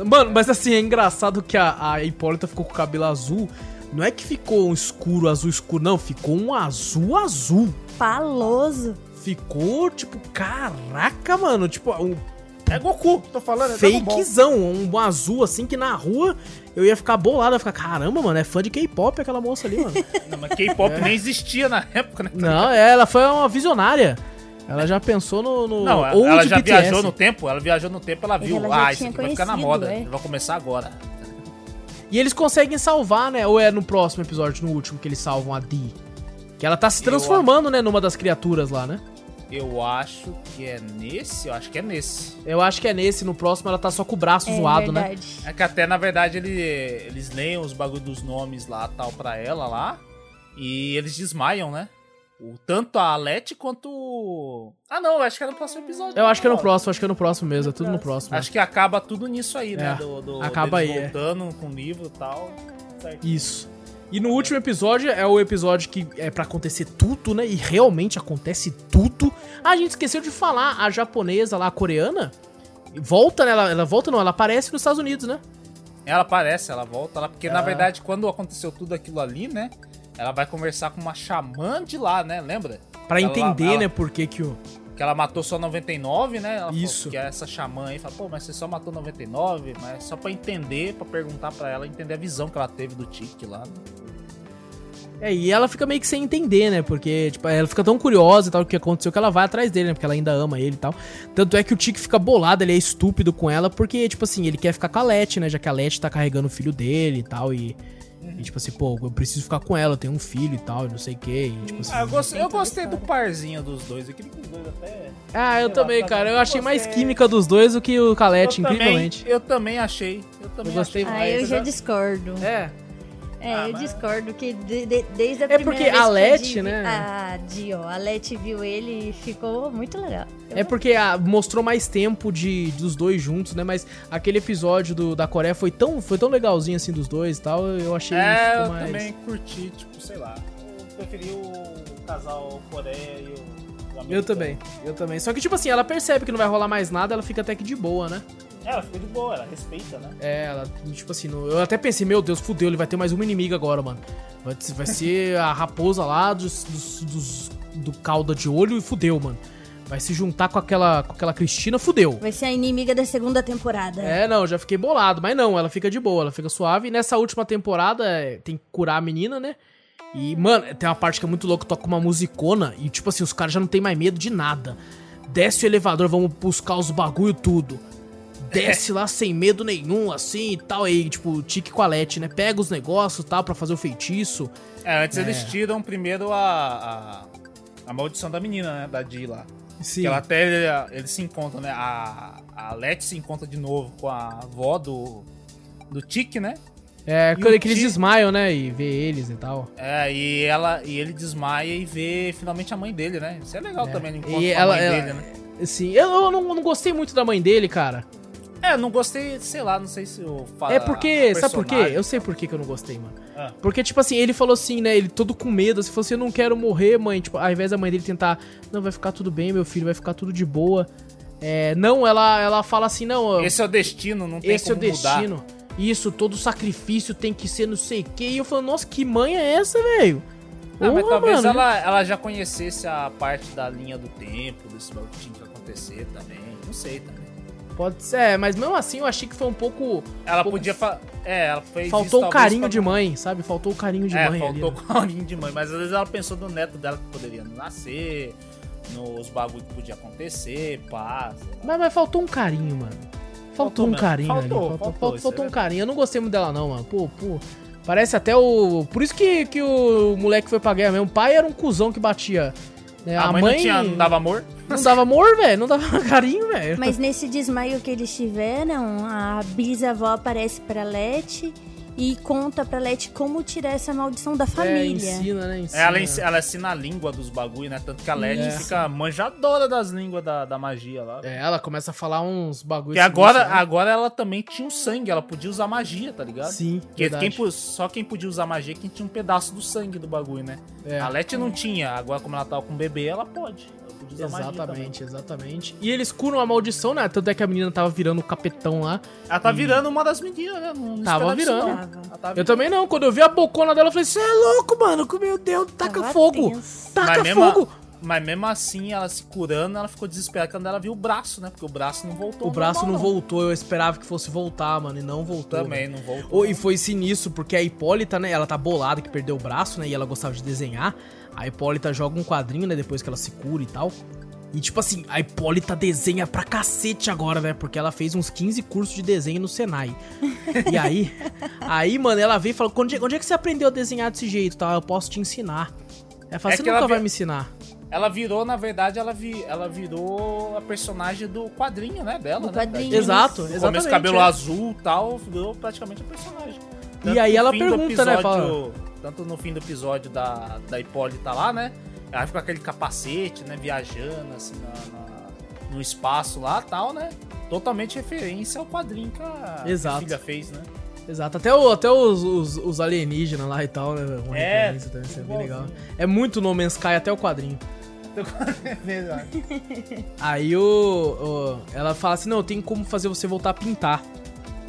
[SPEAKER 1] Mano, mas assim, é engraçado que a, a Hipólita ficou com o cabelo azul. Não é que ficou um escuro, azul escuro, não. Ficou um azul azul.
[SPEAKER 3] Paloso.
[SPEAKER 1] Ficou, tipo, caraca, mano. Tipo, um
[SPEAKER 2] É Goku, tô falando, é
[SPEAKER 1] fakezão. Um azul, assim, que na rua eu ia ficar bolado. Eu ia ficar, caramba, mano, é fã de K-pop aquela moça ali, mano. [LAUGHS]
[SPEAKER 2] Não, mas K-pop nem existia na época, né?
[SPEAKER 1] não, é, ela foi uma visionária. Ela já pensou no. no
[SPEAKER 2] Não,
[SPEAKER 1] ou
[SPEAKER 2] ela
[SPEAKER 1] de
[SPEAKER 2] já
[SPEAKER 1] BTS.
[SPEAKER 2] viajou no tempo, ela viajou no tempo, ela viu,
[SPEAKER 3] Ela
[SPEAKER 2] ah, isso aqui vai ficar na moda,
[SPEAKER 3] é.
[SPEAKER 2] vai começar agora.
[SPEAKER 1] E eles conseguem salvar, né? Ou é no próximo episódio, no último, que eles salvam a Dee? Que ela tá se
[SPEAKER 2] Eu
[SPEAKER 1] transformando, né, numa das criaturas lá, né?
[SPEAKER 2] Eu acho que é nesse, eu acho que é nesse.
[SPEAKER 1] Eu acho que é nesse, no próximo ela tá só com o braço
[SPEAKER 3] É
[SPEAKER 1] zoado, né?
[SPEAKER 3] verdade.
[SPEAKER 2] É que até, na verdade, ele, eles leem os bagulho dos nomes lá, tal, pra ela lá, e eles desmaiam, né? O, tanto a Alete quanto. Ah, não, eu acho que é no próximo episódio.
[SPEAKER 1] Eu acho que é no próximo, acho que é no próximo mesmo, é tudo no próximo.
[SPEAKER 2] Acho que acaba tudo nisso aí, né?
[SPEAKER 1] É,
[SPEAKER 2] Do, do,
[SPEAKER 1] acaba aí, é.
[SPEAKER 2] voltando com o livro e tal. Certo.
[SPEAKER 1] Isso. E no último episódio é o episódio que é pra acontecer tudo, né? E realmente acontece tudo. Ah, a gente esqueceu de falar, a japonesa lá, a coreana, volta, né? Ela, ela volta não, ela aparece nos Estados Unidos, né?
[SPEAKER 2] Ela aparece, ela volta lá, porque na
[SPEAKER 1] Ah.
[SPEAKER 2] verdade, quando aconteceu tudo aquilo ali, né? Ela vai conversar com uma xamã de lá, né? Lembra?
[SPEAKER 1] Pra
[SPEAKER 2] Ela-
[SPEAKER 1] entender,
[SPEAKER 2] ela-
[SPEAKER 1] né, por que que o...
[SPEAKER 2] Que ela matou só 99, né? Ela
[SPEAKER 1] Isso.
[SPEAKER 2] que é essa xamã aí fala, pô, mas você só matou 99, mas só pra entender, pra perguntar pra ela, entender a visão que ela teve do Tiki lá.
[SPEAKER 1] É, e ela fica meio que sem entender, né? Porque, tipo, ela fica tão curiosa e tal, o que aconteceu, que ela vai atrás dele, né? Porque ela ainda ama ele e tal. Tanto é que o Tiki fica bolado, ele é estúpido com ela, porque, tipo assim, ele quer ficar com a Leti, né? Já que a Leti tá carregando o filho dele e tal, e... E, tipo assim, pô, eu preciso ficar com ela, eu tenho um filho e tal, e não sei o que. E, tipo assim,
[SPEAKER 2] Ah, eu gostei, eu gostei do parzinho dos dois. Eu queria que os dois até.
[SPEAKER 1] ah, eu
[SPEAKER 2] sei
[SPEAKER 1] também,
[SPEAKER 2] lá,
[SPEAKER 1] cara. Eu achei mais química dos dois do que o Calete,
[SPEAKER 2] eu também,
[SPEAKER 1] incrivelmente.
[SPEAKER 2] eu também achei. Eu também
[SPEAKER 1] Eu gostei
[SPEAKER 2] achei
[SPEAKER 3] Ah,
[SPEAKER 2] mais.
[SPEAKER 3] eu já discordo.
[SPEAKER 1] É.
[SPEAKER 3] É,
[SPEAKER 2] Ah,
[SPEAKER 3] eu
[SPEAKER 2] mas-
[SPEAKER 3] discordo que de- de- desde a
[SPEAKER 1] É
[SPEAKER 3] primeira
[SPEAKER 1] porque
[SPEAKER 3] vez
[SPEAKER 1] a Leti, né?
[SPEAKER 3] A Dio, a Leti viu ele e ficou muito legal.
[SPEAKER 1] É porque ah, mostrou mais tempo de dos dois juntos, né? Mas aquele episódio do, da Coreia foi tão, foi tão legalzinho assim dos dois e tal. Eu achei
[SPEAKER 2] É, eu
[SPEAKER 1] mais.
[SPEAKER 2] também curti, tipo, sei lá. Eu preferi o casal Coreia e o. o
[SPEAKER 1] Eu também, eu também. Só que, tipo assim, ela percebe que não vai rolar mais nada, ela fica até que de boa, né?
[SPEAKER 2] É, ela ficou de boa, ela respeita, né?
[SPEAKER 1] É, ela, tipo assim, no- eu até pensei, meu Deus, fudeu, ele vai ter mais uma inimiga agora, mano. Vai, vai ser [LAUGHS] a raposa lá dos, dos, dos- do cauda de olho e fudeu, mano. Vai se juntar com aquela, com aquela Cristina, fudeu.
[SPEAKER 3] Vai ser a inimiga da segunda temporada.
[SPEAKER 1] É, não, já fiquei bolado. Mas não, ela fica de boa, ela fica suave. E nessa última temporada é, tem que curar a menina, né? E, mano, tem uma parte que é muito louca, toca uma musicona e, tipo assim, os caras já não tem mais medo de nada. Desce o elevador, vamos buscar os bagulho tudo. Desce lá sem medo nenhum, assim e tal. Aí, tipo, Tique com a Leti, né? Pega os negócios e tal pra fazer o feitiço.
[SPEAKER 2] É, antes eles tiram primeiro a, a. a maldição da menina, né? Da Di lá.
[SPEAKER 1] Sim.
[SPEAKER 2] Que ela até. Eles se encontram, né? A, a Letty se encontra de novo com a avó do. Do Tique, né?
[SPEAKER 1] É, quando
[SPEAKER 2] o
[SPEAKER 1] que eles desmaiam, né? E vê eles e tal.
[SPEAKER 2] É, e ela e ele desmaia e vê finalmente a mãe dele, né? Isso é legal também, ele encontra
[SPEAKER 1] E
[SPEAKER 2] com
[SPEAKER 1] ela,
[SPEAKER 2] a mãe
[SPEAKER 1] ela-
[SPEAKER 2] dele, né?
[SPEAKER 1] Sim, eu, eu não, não gostei muito da mãe dele, cara.
[SPEAKER 2] É, não gostei, sei lá, não sei se eu falo.
[SPEAKER 1] É porque, sabe por quê? Eu sei por que eu não gostei, mano.
[SPEAKER 2] Ah.
[SPEAKER 1] Porque, tipo assim, ele falou assim, né? Ele todo com medo, assim, falou assim: Eu não quero morrer, mãe. Tipo, ao invés da mãe dele tentar, não, vai ficar tudo bem, meu filho, vai ficar tudo de boa. É, não, ela, ela fala assim: Não,
[SPEAKER 2] Esse é o destino, não tem
[SPEAKER 1] esse é o
[SPEAKER 2] como mudar.
[SPEAKER 1] destino. Isso, todo sacrifício tem que ser não sei o quê. E eu falo: Nossa, que mãe é essa, velho?
[SPEAKER 2] Ah, mas talvez
[SPEAKER 1] mano.
[SPEAKER 2] ela, ela já conhecesse a parte da linha do tempo, desse bagulho que tinha que acontecer também. Não sei também.
[SPEAKER 1] Pode ser, é, mas mesmo assim eu achei que foi um pouco.
[SPEAKER 2] Ela
[SPEAKER 1] pouco-
[SPEAKER 2] podia. Fa... É, ela fez.
[SPEAKER 1] Faltou o carinho
[SPEAKER 2] pra-
[SPEAKER 1] de mãe, sabe? Faltou o carinho de
[SPEAKER 2] é,
[SPEAKER 1] mãe
[SPEAKER 2] faltou
[SPEAKER 1] ali. né? [LAUGHS]
[SPEAKER 2] carinho de mãe. Mas às vezes ela pensou no neto dela que poderia nascer, nos bagulhos que podia acontecer, pá.
[SPEAKER 1] Mas, mas faltou um carinho, mano. Faltou,
[SPEAKER 2] Faltou
[SPEAKER 1] um carinho
[SPEAKER 2] Faltou,
[SPEAKER 1] ali. Faltou,
[SPEAKER 2] faltou,
[SPEAKER 1] faltou
[SPEAKER 2] é
[SPEAKER 1] um carinho. Eu não gostei muito dela, não, mano. Pô, pô. Parece até o. Por isso que, que o moleque foi pra guerra mesmo. O pai era um cuzão que batia. Né?
[SPEAKER 2] A, mãe, não, tinha, não dava amor?
[SPEAKER 1] não dava amor, velho. Não dava [LAUGHS] carinho, velho.
[SPEAKER 3] Mas nesse desmaio que eles tiveram, a bisavó aparece pra Leti e conta pra Leti como tirar essa maldição da
[SPEAKER 1] É,
[SPEAKER 3] família.
[SPEAKER 1] ensina, né? Ensina.
[SPEAKER 2] Ela, ens- ela ensina a língua dos bagulhos, né? Tanto que a Led
[SPEAKER 1] É.
[SPEAKER 2] fica manjadora das línguas da, da magia lá.
[SPEAKER 1] É, ela começa a falar uns bagulhos.
[SPEAKER 2] Porque agora,
[SPEAKER 1] né?
[SPEAKER 2] agora ela também tinha o sangue, ela podia usar magia, tá ligado?
[SPEAKER 1] Sim, verdade.
[SPEAKER 2] quem, só quem podia usar magia é quem tinha um pedaço do sangue do bagulho, né?
[SPEAKER 1] É.
[SPEAKER 2] A Leti não tinha, agora como ela tava com o bebê, ela pode.
[SPEAKER 1] Exatamente, exatamente. E eles curam a maldição, né? Tanto é que a menina tava virando o capetão lá.
[SPEAKER 2] Ela tá virando uma das meninas, né? Não, não
[SPEAKER 1] Tava virando.
[SPEAKER 2] não.
[SPEAKER 3] Tava.
[SPEAKER 2] Tá
[SPEAKER 1] Eu também não. Quando eu vi a bocona dela, eu falei: Você é louco, mano. Meu Deus, taca
[SPEAKER 3] Tava
[SPEAKER 1] fogo.
[SPEAKER 3] tenso.
[SPEAKER 1] Taca
[SPEAKER 2] Mas mesmo,
[SPEAKER 1] fogo.
[SPEAKER 2] mas mesmo assim, ela se curando, ela ficou desesperada quando ela viu o braço, né? Porque o braço não voltou.
[SPEAKER 1] O braço
[SPEAKER 2] normal,
[SPEAKER 1] não voltou, eu esperava que fosse voltar, mano, e não voltou.
[SPEAKER 2] Também
[SPEAKER 1] né?
[SPEAKER 2] não voltou.
[SPEAKER 1] Oh, e foi sinistro, porque a Hipólita, né, ela tá bolada que perdeu o braço, né, e ela gostava de desenhar. A Hipólita joga um quadrinho, né, depois que ela se cura e tal. E tipo assim, a Hipólita desenha pra cacete agora, né, porque ela fez uns 15 cursos de desenho no Senai. e aí, [LAUGHS] aí, mano, ela veio e falou, onde, onde é que você aprendeu a desenhar desse jeito, tá? Eu posso te ensinar. Ela fala,
[SPEAKER 2] É
[SPEAKER 1] você
[SPEAKER 2] que
[SPEAKER 1] nunca
[SPEAKER 2] ela
[SPEAKER 1] vai
[SPEAKER 2] vi-
[SPEAKER 1] me ensinar.
[SPEAKER 2] Ela virou, na verdade, ela, vi, ela virou a personagem do quadrinho, né? Dela,
[SPEAKER 3] Do
[SPEAKER 2] né?
[SPEAKER 3] quadrinho.
[SPEAKER 1] Exato,
[SPEAKER 2] Começo
[SPEAKER 1] exatamente.
[SPEAKER 2] cabelo
[SPEAKER 1] é.
[SPEAKER 2] azul e tal, virou praticamente a personagem.
[SPEAKER 1] E
[SPEAKER 2] que
[SPEAKER 1] aí ela pergunta, né,
[SPEAKER 2] episódio- Tanto no fim do episódio da, da Hipólita lá, né? Ela fica com aquele capacete, né? Viajando, assim, na, na- no espaço lá e tal, né? Totalmente referência ao quadrinho que a, que a
[SPEAKER 1] Exato.
[SPEAKER 2] filha fez, né?
[SPEAKER 1] Exato, até, o, até os, os, os alienígenas lá e tal, né? Uma
[SPEAKER 2] É,
[SPEAKER 1] referência também, isso é bem legal. É muito No Man's Sky até o quadrinho.
[SPEAKER 2] É.
[SPEAKER 1] Aí o, o- ela fala assim: não, tem como fazer você voltar a pintar.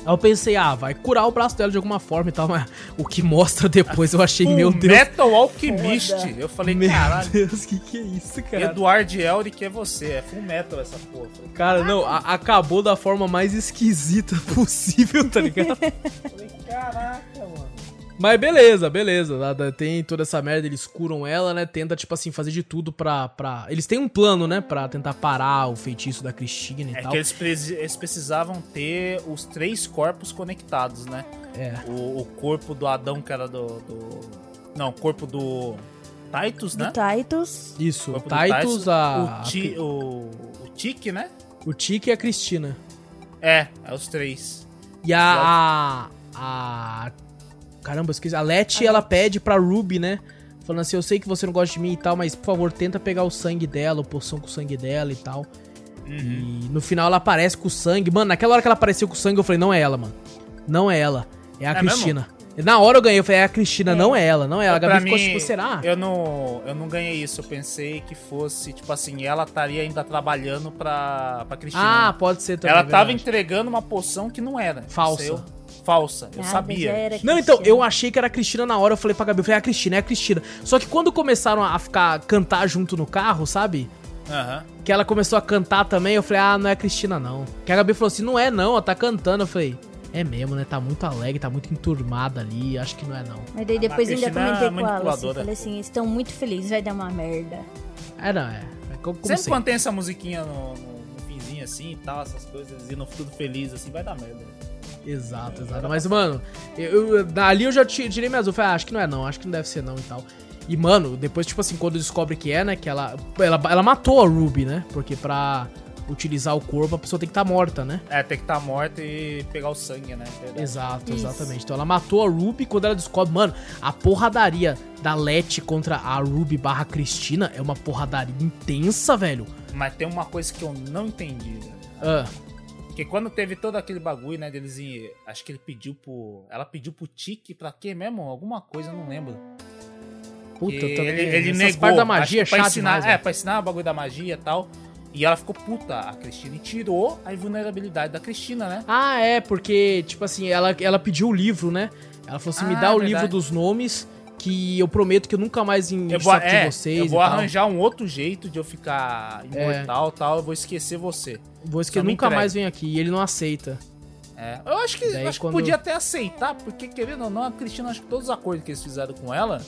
[SPEAKER 1] Aí eu pensei, ah, vai curar o braço dela de alguma forma e tal, mas o que mostra depois eu achei, meu Deus.
[SPEAKER 2] Metal Alchemist.
[SPEAKER 3] Foda.
[SPEAKER 2] Eu falei,
[SPEAKER 1] Meu
[SPEAKER 2] caralho.
[SPEAKER 1] Deus, que que é isso, cara?
[SPEAKER 2] Eduardo Elric é você, é full metal essa porra. Falei,
[SPEAKER 1] Cara, não, a- acabou da forma mais esquisita [LAUGHS] possível, tá ligado?
[SPEAKER 2] falei, caraca, mano.
[SPEAKER 1] Mas beleza, beleza. nada- Tem toda essa merda, eles curam ela, né? Tenta, tipo assim, fazer de tudo pra. pra... Eles têm um plano, né? Pra tentar parar o feitiço da Cristina e
[SPEAKER 2] É
[SPEAKER 1] tal.
[SPEAKER 2] que eles, presi- eles precisavam ter os três corpos conectados, né?
[SPEAKER 1] É.
[SPEAKER 2] O, o corpo do Adão, que era do. do- Não, o corpo do Titus,
[SPEAKER 3] Do
[SPEAKER 2] né?
[SPEAKER 3] Titus.
[SPEAKER 1] Isso,
[SPEAKER 2] O do
[SPEAKER 1] Titus, a.
[SPEAKER 2] O, Ti, o, o Tiki, né?
[SPEAKER 1] O Tiki e a Cristina.
[SPEAKER 2] É, é os três.
[SPEAKER 1] E a. A. a- Caramba, eu esqueci. A Letty, ela pede pra Ruby, né? Falando assim, eu sei que você não gosta de mim e tal, mas por favor, tenta pegar o sangue dela, o poção com o sangue dela e tal.
[SPEAKER 2] Uhum.
[SPEAKER 1] E no final ela aparece com o sangue. Mano, naquela hora que ela apareceu com o sangue, eu falei, não é ela, mano. Não é ela. É a
[SPEAKER 2] É
[SPEAKER 1] Cristina. Na hora eu ganhei, eu falei, é a Cristina, não é ela, não é ela. A Gabi ficou
[SPEAKER 2] mim,
[SPEAKER 1] tipo, será?
[SPEAKER 2] Eu não, eu não ganhei isso. Eu pensei que fosse, tipo assim, ela estaria ainda trabalhando pra, pra Cristina.
[SPEAKER 1] Ah, pode ser também.
[SPEAKER 2] ela tava
[SPEAKER 1] verdade.
[SPEAKER 2] entregando uma poção que não era.
[SPEAKER 1] Falsa.
[SPEAKER 2] Falsa, eu
[SPEAKER 3] Ah, já
[SPEAKER 2] sabia.
[SPEAKER 3] era
[SPEAKER 1] Não, então, eu achei que era a Cristina na hora, eu falei pra Gabi, eu falei, é a Cristina, é a Cristina. Só que quando começaram a ficar, cantar junto no carro, sabe?
[SPEAKER 2] Aham.
[SPEAKER 1] Que ela começou a cantar também, eu falei, ah, não é a Cristina não. Que a Gabi falou assim, não é não, ela tá cantando. Eu falei, é mesmo, né? Tá muito alegre, tá muito enturmada ali, acho que não é não.
[SPEAKER 3] Mas daí depois
[SPEAKER 2] A
[SPEAKER 3] eu ainda
[SPEAKER 2] Cristina
[SPEAKER 3] comentei
[SPEAKER 2] é
[SPEAKER 3] com ela, assim, falei assim, estão muito felizes, vai dar uma merda.
[SPEAKER 1] É, não, é. é como, como
[SPEAKER 2] Sempre quando tem essa musiquinha no, no, no finzinho assim e tal, essas coisas, e no tudo feliz assim, vai dar merda.
[SPEAKER 1] Exato, exato. Mas, mano, eu, eu- dali eu já ti- tirei minhas dúvidas. Falei, ah, acho que não é não, acho que não deve ser não e tal. E, mano, depois, tipo assim, quando descobre que é, né, que ela, ela, ela matou a Ruby, né? Porque pra utilizar o corpo, a pessoa tem que estar morta, né?
[SPEAKER 2] É, tem que estar tá morta e pegar o sangue, né? Verdade.
[SPEAKER 1] Exato,
[SPEAKER 3] Isso.
[SPEAKER 1] exatamente. Então ela matou a Ruby quando ela descobre, mano, a porradaria da Letty contra a Ruby barra Cristina é uma porradaria intensa, velho.
[SPEAKER 2] Mas tem uma coisa que eu não entendi, velho.
[SPEAKER 1] Ah,
[SPEAKER 2] Porque quando teve todo aquele bagulho, né, deles ir, acho que ele pediu pro, ela pediu pro Tiki pra quê mesmo? Alguma coisa, não lembro.
[SPEAKER 1] puta,
[SPEAKER 2] Que
[SPEAKER 1] eu também.
[SPEAKER 2] ele, ele negou.
[SPEAKER 1] partes da
[SPEAKER 2] acho
[SPEAKER 1] magia é
[SPEAKER 2] pra ensinar,
[SPEAKER 1] demais,
[SPEAKER 2] É, pra ensinar o bagulho da magia e tal. E ela ficou puta, a Cristina, e tirou a invulnerabilidade da Cristina, né?
[SPEAKER 1] Ah, é, porque, tipo assim, ela, ela pediu o livro, né? Ela falou assim: me
[SPEAKER 2] Ah,
[SPEAKER 1] dá o
[SPEAKER 2] verdade.
[SPEAKER 1] livro dos nomes que eu prometo que eu nunca mais encho
[SPEAKER 2] Eu vou, é,
[SPEAKER 1] de vocês.
[SPEAKER 2] eu vou
[SPEAKER 1] tal.
[SPEAKER 2] arranjar um outro jeito de eu ficar
[SPEAKER 1] É.
[SPEAKER 2] imortal e tal, eu vou esquecer você.
[SPEAKER 1] Vou que
[SPEAKER 2] só
[SPEAKER 1] eu
[SPEAKER 2] me
[SPEAKER 1] nunca
[SPEAKER 2] entregue.
[SPEAKER 1] mais venho aqui. E ele não aceita.
[SPEAKER 2] É, eu acho que,
[SPEAKER 1] Daí
[SPEAKER 2] acho
[SPEAKER 1] quando-
[SPEAKER 2] que podia até aceitar, porque querendo ou não, a Cristina, acho que todos os acordos que eles fizeram com ela,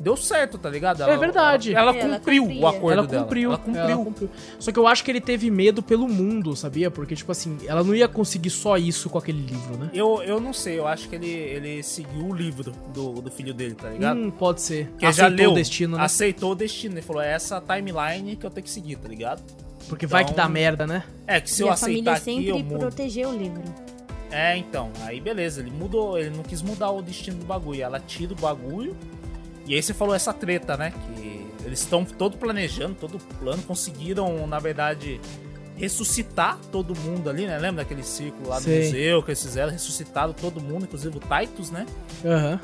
[SPEAKER 2] deu certo, tá ligado? Ela,
[SPEAKER 1] É verdade.
[SPEAKER 2] Ela, ela
[SPEAKER 3] Ela
[SPEAKER 2] cumpriu
[SPEAKER 3] cumpria.
[SPEAKER 2] o acordo
[SPEAKER 1] ela
[SPEAKER 2] dela.
[SPEAKER 1] cumpriu,
[SPEAKER 2] Ela cumpriu.
[SPEAKER 1] ela cumpriu. Só que eu acho que ele teve medo pelo mundo, sabia? Porque, tipo assim, ela não ia conseguir só isso com aquele livro, né?
[SPEAKER 2] Eu, eu não sei, eu acho que ele, ele seguiu o livro do, do filho dele, tá ligado?
[SPEAKER 1] Hum, pode ser.
[SPEAKER 2] Porque já leu,
[SPEAKER 1] o destino, né?
[SPEAKER 2] aceitou o destino. Ele falou, é essa timeline que eu tenho que seguir, tá ligado?
[SPEAKER 1] Porque vai que
[SPEAKER 2] então-
[SPEAKER 1] dá merda, né?
[SPEAKER 2] É, que se
[SPEAKER 3] e
[SPEAKER 2] eu
[SPEAKER 3] a
[SPEAKER 2] aceitar
[SPEAKER 3] família
[SPEAKER 2] aqui, eu
[SPEAKER 3] sempre protegeu o livro.
[SPEAKER 2] É, então, aí beleza, ele mudou, ele não quis mudar o destino do bagulho. Ela tira o bagulho. E aí você falou essa treta, né? Que eles estão todo planejando, todo plano, conseguiram, na verdade, ressuscitar todo mundo ali, né? Lembra daquele círculo lá do museu que eles fizeram? Ressuscitaram todo mundo, inclusive o Titus, né?
[SPEAKER 1] Aham.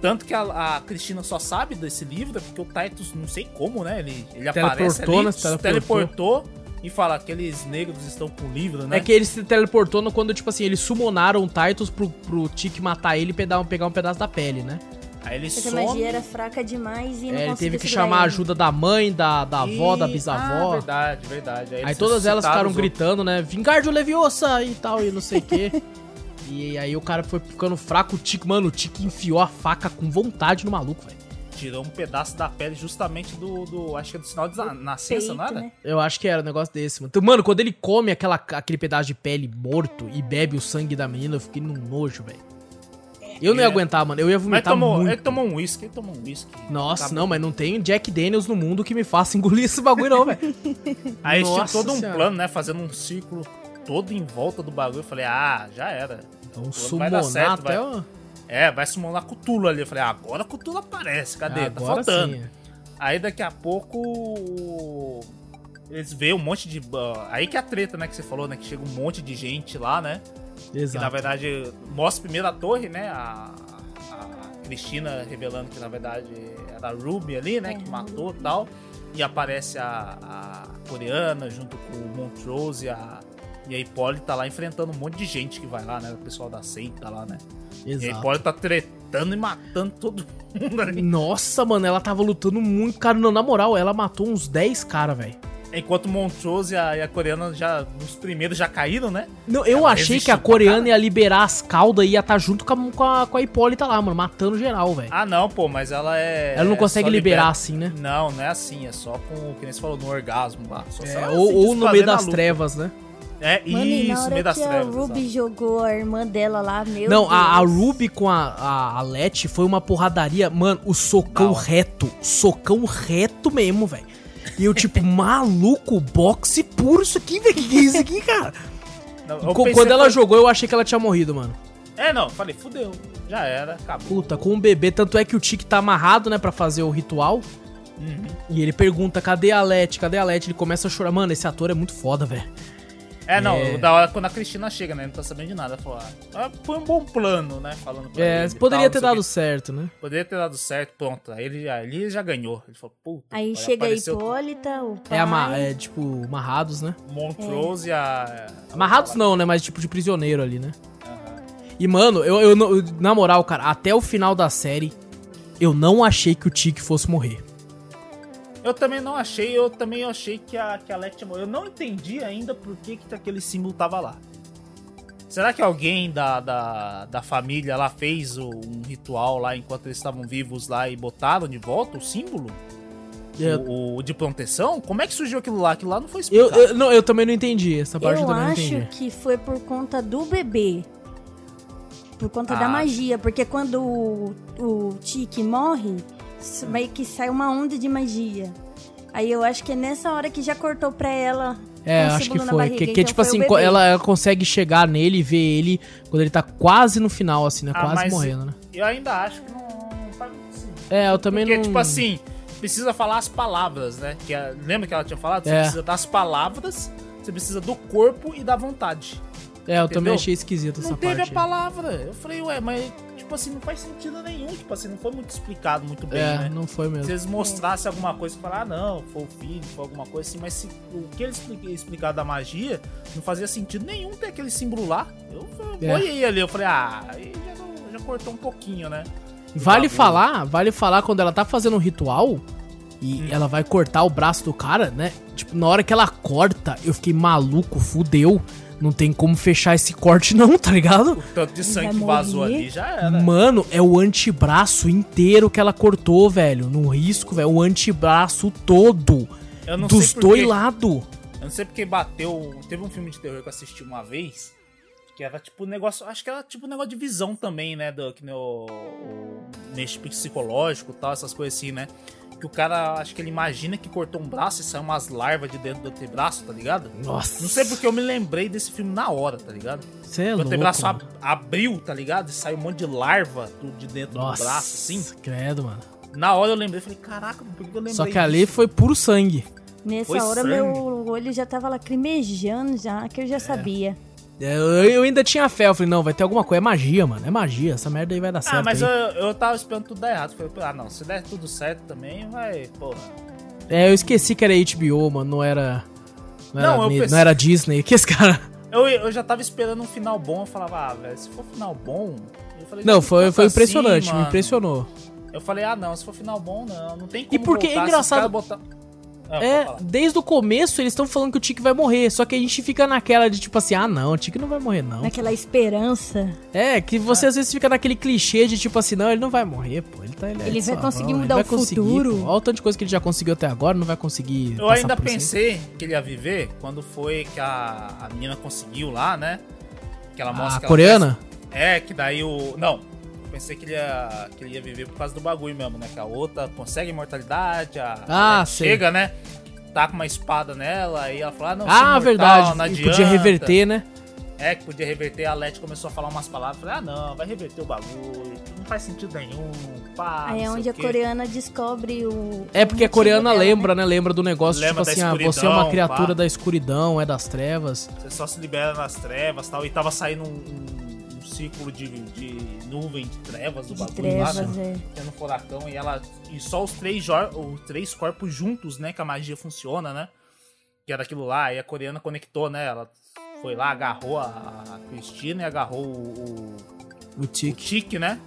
[SPEAKER 2] Tanto que a, a Cristina só sabe desse livro, é porque o Titus, não sei como, né? Ele, ele
[SPEAKER 1] Teleportou,
[SPEAKER 2] aparece ali,
[SPEAKER 1] né?
[SPEAKER 2] se
[SPEAKER 1] Teleportou.
[SPEAKER 2] teleportou e fala aqueles negros estão com o livro, né?
[SPEAKER 1] É que ele se teleportou no- quando, tipo assim, eles summonaram o Titus pro, pro Tiki matar ele e pegar, pegar um pedaço da pele, né?
[SPEAKER 2] Aí ele
[SPEAKER 3] Só que a
[SPEAKER 2] some.
[SPEAKER 3] magia era fraca demais e não
[SPEAKER 1] É, ele teve que chamar a ajuda da mãe, da, da avó, da
[SPEAKER 2] E- Ah,
[SPEAKER 1] bisavó.
[SPEAKER 2] verdade, verdade.
[SPEAKER 1] Aí
[SPEAKER 2] eles
[SPEAKER 1] todas elas ficaram gritando, né? Vingardio Leviosa e tal, e não sei o quê. [LAUGHS] E aí o cara foi ficando fraco, o Tiki, mano, o Tiki enfiou a faca com vontade no maluco, velho.
[SPEAKER 2] Tirou um pedaço da pele justamente do. do acho que é do sinal de na- nascença,
[SPEAKER 3] Peito,
[SPEAKER 2] não era?
[SPEAKER 3] né?
[SPEAKER 1] Eu acho que era um negócio desse, mano. Então, mano, quando ele come aquela, aquele pedaço de pele morto e bebe o sangue da menina, eu fiquei num nojo, velho. Eu não ia
[SPEAKER 2] É.
[SPEAKER 1] aguentar, mano. Eu ia
[SPEAKER 2] Mas
[SPEAKER 1] vomitar
[SPEAKER 2] tomou,
[SPEAKER 1] muito.
[SPEAKER 2] ele tomou um whisky, ele tomou um whisky.
[SPEAKER 1] Nossa,
[SPEAKER 2] Tá
[SPEAKER 1] não, mas não tem Jack Daniels no mundo que me faça engolir esse bagulho, não, velho. [LAUGHS]
[SPEAKER 2] Aí eles tinham
[SPEAKER 1] Nossa
[SPEAKER 2] todo um
[SPEAKER 1] Senhora.
[SPEAKER 2] plano, né? Fazendo um círculo todo em volta do bagulho. Eu falei, ah, já era.
[SPEAKER 1] Então,
[SPEAKER 2] vai dar
[SPEAKER 1] summonar
[SPEAKER 2] certo,
[SPEAKER 1] até
[SPEAKER 2] vai.
[SPEAKER 1] o...
[SPEAKER 2] É, vai summonar Cthulhu ali. Eu falei, ah, agora Cthulhu aparece, cadê? tá
[SPEAKER 1] Agora
[SPEAKER 2] faltando.
[SPEAKER 1] sim.
[SPEAKER 2] Aí daqui a pouco. Eles veem um monte de. ah, Aí que é a treta, né? Que você falou, né? Que chega um monte de gente lá, né? Que
[SPEAKER 1] Exato.
[SPEAKER 2] na verdade mostra primeiro a torre, né? A, a Cristina revelando que na verdade era a Ruby ali, né? Que
[SPEAKER 3] É.
[SPEAKER 2] matou e tal. E aparece a, a coreana junto com o Montrose e a, e a Hipólita lá enfrentando um monte de gente que vai lá, né? O pessoal da seita lá, né? E a
[SPEAKER 1] Exato.
[SPEAKER 2] Hipólita tretando e matando todo mundo ali.
[SPEAKER 1] Nossa, mano, ela tava lutando muito, cara. Não, na moral, ela matou uns 10 caras, velho.
[SPEAKER 2] Enquanto Montrose e a, e a coreana já, nos primeiros já caíram, né?
[SPEAKER 1] Não, eu
[SPEAKER 2] Ela
[SPEAKER 1] achei que a coreana ia liberar as caudas e ia estar junto com a, com, a, com a Hipólita lá, mano, matando geral, velho.
[SPEAKER 2] Ah, não, pô, mas ela é.
[SPEAKER 1] Ela não consegue
[SPEAKER 2] só
[SPEAKER 1] liberar
[SPEAKER 2] libera-
[SPEAKER 1] assim, né?
[SPEAKER 2] Não, não é assim, é só com o que nem você falou, no orgasmo lá.
[SPEAKER 1] É, ou,
[SPEAKER 2] se
[SPEAKER 1] ou no meio das
[SPEAKER 2] luta.
[SPEAKER 1] trevas, né?
[SPEAKER 2] É,
[SPEAKER 3] Mano, e na
[SPEAKER 2] isso,
[SPEAKER 3] hora
[SPEAKER 2] meio das
[SPEAKER 3] que a
[SPEAKER 2] trevas.
[SPEAKER 3] Ruby
[SPEAKER 2] exato.
[SPEAKER 3] jogou a irmã dela lá, meu
[SPEAKER 1] Não,
[SPEAKER 3] Deus.
[SPEAKER 1] a, a Ruby com a, a, a Letty foi uma porradaria. Mano, o socão
[SPEAKER 2] hora.
[SPEAKER 1] reto. Socão reto mesmo, velho. E eu, tipo, maluco, boxe puro isso aqui, velho. Que que é isso aqui, cara?
[SPEAKER 2] Não,
[SPEAKER 1] Quando ela
[SPEAKER 2] foi-
[SPEAKER 1] jogou, eu achei que ela tinha morrido, mano.
[SPEAKER 2] É, não, falei, fudeu. Já era, acabou.
[SPEAKER 1] Puta, com o bebê. Tanto é que o Tiki tá amarrado, né, pra fazer o ritual.
[SPEAKER 2] Uhum.
[SPEAKER 1] E ele pergunta, cadê a Letty? Cadê a Letty? Ele começa a chorar. Mano, esse ator é muito foda, velho.
[SPEAKER 2] É, não,
[SPEAKER 1] É.
[SPEAKER 2] o da hora quando a Cristina chega, né? Não tá sabendo de nada. Falou, ah, foi um bom plano, né? Falando pra
[SPEAKER 1] É,
[SPEAKER 2] ele
[SPEAKER 1] poderia
[SPEAKER 2] tal,
[SPEAKER 1] ter dado certo, né?
[SPEAKER 2] Poderia ter dado certo, pronto. Aí ele já, ele já ganhou. Ele falou, puta.
[SPEAKER 3] Aí
[SPEAKER 2] olha,
[SPEAKER 3] chega a Hipólita, o pai.
[SPEAKER 1] É, ama é tipo, amarrados, né?
[SPEAKER 2] Montrose e a.
[SPEAKER 1] Amarrados não, né? Mas tipo de prisioneiro ali, né?
[SPEAKER 2] Aham.
[SPEAKER 1] E, mano, eu, eu, na moral, cara, até o final da série, eu não achei que o Tiki fosse morrer.
[SPEAKER 2] Eu também não achei, eu também achei que a, que a Letty morreu. Eu não entendi ainda por que, que aquele símbolo tava lá. Será que alguém da, da, da família lá fez um ritual lá enquanto eles estavam vivos lá e botaram de volta o símbolo?
[SPEAKER 1] Eu,
[SPEAKER 2] O, o de proteção? Como é que surgiu aquilo lá? Aquilo lá não foi
[SPEAKER 1] eu,
[SPEAKER 2] explicado.
[SPEAKER 1] eu- não, eu também não entendi. Essa parte eu,
[SPEAKER 3] Eu
[SPEAKER 1] também não
[SPEAKER 3] acho que foi por conta do bebê. Por conta
[SPEAKER 2] Ah.
[SPEAKER 3] da magia. Porque quando o, o Tiki morre, meio que sai uma onda de magia. Aí eu acho que é nessa hora que já cortou pra ela.
[SPEAKER 1] É,
[SPEAKER 3] um
[SPEAKER 1] acho que foi.
[SPEAKER 3] barriga,
[SPEAKER 1] Que, que,
[SPEAKER 3] então
[SPEAKER 1] tipo assim, ela, ela consegue chegar nele e ver ele quando ele tá quase no final, assim, né?
[SPEAKER 2] Ah,
[SPEAKER 1] quase morrendo, né?
[SPEAKER 2] Eu ainda acho que não, não faz sentido.
[SPEAKER 1] É, eu também
[SPEAKER 2] Porque,
[SPEAKER 1] não.
[SPEAKER 2] tipo assim, precisa falar as palavras, né? Que a- lembra que ela tinha falado? Você
[SPEAKER 1] É.
[SPEAKER 2] precisa das palavras, você precisa do corpo e da vontade.
[SPEAKER 1] É, eu também
[SPEAKER 2] entendeu?
[SPEAKER 1] achei esquisito essa
[SPEAKER 2] não teve
[SPEAKER 1] parte.
[SPEAKER 2] a palavra. Eu falei, ué, mas, tipo assim, não faz sentido nenhum. Tipo assim, não foi muito explicado muito bem,
[SPEAKER 1] É,
[SPEAKER 2] né?
[SPEAKER 1] não foi
[SPEAKER 2] Se
[SPEAKER 1] mesmo.
[SPEAKER 2] eles mostrassem alguma coisa e falar, ah, não, foi o filho, foi alguma coisa assim, mas se, o que eles expli- explicaram da magia não fazia sentido nenhum ter aquele símbolo lá. Eu
[SPEAKER 1] É.
[SPEAKER 2] boiei ali, eu falei, ah, aí já, já cortou um pouquinho, né?
[SPEAKER 1] Vale
[SPEAKER 2] bagulho.
[SPEAKER 1] falar, vale falar quando ela tá fazendo um ritual e
[SPEAKER 2] Hum.
[SPEAKER 1] ela vai cortar o braço do cara, né? Tipo, na hora que ela corta, eu fiquei maluco, fudeu. Não tem como fechar esse corte, não, tá ligado?
[SPEAKER 2] O tanto de
[SPEAKER 3] Ele
[SPEAKER 2] sangue que vazou ali já era.
[SPEAKER 1] Mano, é o antebraço inteiro que ela cortou, velho. No risco, velho. O antebraço todo.
[SPEAKER 2] Eu não
[SPEAKER 1] dos
[SPEAKER 2] sei por
[SPEAKER 1] dois lados.
[SPEAKER 2] Eu não sei porque bateu. Teve um filme de terror que eu assisti uma vez. Que era tipo um negócio. Acho que era tipo um negócio de visão também, né? Do, que nem o. o mexe psicológico e tal, essas coisas assim, né? Que o cara, acho que ele imagina que cortou um braço e saiu umas larvas de dentro do antebraço, tá ligado?
[SPEAKER 1] Nossa.
[SPEAKER 2] Não sei porque eu me lembrei desse filme na hora, tá ligado?
[SPEAKER 1] Você é
[SPEAKER 2] o
[SPEAKER 1] louco.
[SPEAKER 2] antebraço ab- abriu, tá ligado? E saiu um monte de larva do- de dentro
[SPEAKER 1] Nossa.
[SPEAKER 2] do braço, assim.
[SPEAKER 1] Credo, mano.
[SPEAKER 2] Na hora eu lembrei, falei, caraca, por que eu lembrei
[SPEAKER 1] Só que ali foi puro sangue.
[SPEAKER 3] Nessa
[SPEAKER 2] Foi
[SPEAKER 3] hora
[SPEAKER 2] sangue.
[SPEAKER 3] meu olho já tava lacrimejando já, que eu
[SPEAKER 1] É.
[SPEAKER 3] já sabia.
[SPEAKER 1] Eu, eu ainda tinha fé. Eu falei, não, vai ter alguma coisa. É magia, mano. É magia. Essa merda aí vai dar certo.
[SPEAKER 2] Ah, mas eu,
[SPEAKER 1] aí.
[SPEAKER 2] eu tava esperando tudo dar errado. Falei, ah, não, se der tudo certo também, vai, porra.
[SPEAKER 1] É, eu esqueci que era HBO, mano. Não era. Não,
[SPEAKER 2] Não,
[SPEAKER 1] era,
[SPEAKER 2] pensei-
[SPEAKER 1] não era Disney. [LAUGHS] Que esse cara.
[SPEAKER 2] Eu, eu já tava esperando um final bom, eu falava, ah, velho, se for final bom. Eu falei,
[SPEAKER 1] Não,
[SPEAKER 2] "Não,
[SPEAKER 1] foi,
[SPEAKER 2] tanto
[SPEAKER 1] foi
[SPEAKER 2] assim,
[SPEAKER 1] impressionante. me
[SPEAKER 2] mano."
[SPEAKER 1] impressionou.
[SPEAKER 2] Eu falei, ah, não, se for final bom, não, não tem como.
[SPEAKER 1] E porque é
[SPEAKER 2] voltar, os
[SPEAKER 1] engraçado-.
[SPEAKER 2] Ah,
[SPEAKER 1] É, desde o começo eles estão falando que o Tiki vai morrer. Só que a gente fica naquela de tipo assim, ah não, o Tiki não vai morrer, não.
[SPEAKER 3] Naquela esperança.
[SPEAKER 1] É, que você às vezes fica naquele clichê de tipo assim, não, ele não vai morrer, pô. Ele, tá, ele, é
[SPEAKER 3] Ele vai conseguir
[SPEAKER 1] ele
[SPEAKER 3] mudar
[SPEAKER 1] vai
[SPEAKER 3] o
[SPEAKER 1] conseguir,
[SPEAKER 3] futuro.
[SPEAKER 1] pô. Olha o tanto de coisa que ele já conseguiu até agora, não vai conseguir.
[SPEAKER 2] Eu ainda
[SPEAKER 1] isso
[SPEAKER 2] pensei que ele ia viver quando foi que a, a menina conseguiu lá, né? Que ela mostra
[SPEAKER 1] A
[SPEAKER 2] que ela
[SPEAKER 1] coreana?
[SPEAKER 2] É, que daí o. Não. Pensei que ele, ia, que ele ia viver por causa do bagulho mesmo, né? Que a outra consegue imortalidade, a
[SPEAKER 1] Ah, sei.
[SPEAKER 2] chega, né? Tá com uma espada nela, aí ela fala, ah, não,
[SPEAKER 1] Ah,
[SPEAKER 2] imortal,
[SPEAKER 1] verdade.
[SPEAKER 2] não
[SPEAKER 1] E
[SPEAKER 2] adianta.
[SPEAKER 1] podia reverter, né?
[SPEAKER 2] É, que podia reverter. A Leti começou a falar umas palavras. Falei, ah, não, vai reverter o bagulho. Não faz sentido nenhum. Pá,
[SPEAKER 3] Aí é onde a coreana descobre o.
[SPEAKER 1] É porque a coreana
[SPEAKER 3] dela,
[SPEAKER 1] lembra, né? Lembra do negócio,
[SPEAKER 2] Lembra
[SPEAKER 1] tipo assim, ah, você é uma criatura
[SPEAKER 2] pá.
[SPEAKER 1] da escuridão, é das trevas.
[SPEAKER 2] Você só se libera nas trevas e tal. E tava saindo um, um círculo de, de nuvem de trevas do
[SPEAKER 3] De
[SPEAKER 2] bagulho lá,
[SPEAKER 3] trevas,
[SPEAKER 2] né?
[SPEAKER 3] é.
[SPEAKER 2] Tendo furacão e ela. E só os três, os três corpos juntos, né? Que a magia funciona, né? Que era aquilo lá. E a coreana conectou, né? Ela foi lá, agarrou a, a Cristina e agarrou o, o,
[SPEAKER 1] O
[SPEAKER 2] o
[SPEAKER 1] Tiki.
[SPEAKER 2] Tique, né?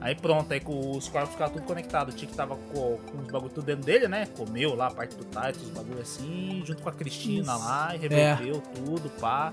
[SPEAKER 2] Aí pronto, aí com os corpos ficavam tudo conectados. O Tiki tava com, com os bagulho tudo dentro dele, né? Comeu lá a parte do Titus, os bagulho assim, junto com a Cristina
[SPEAKER 3] Isso.
[SPEAKER 2] lá, e reverteu tudo, pá.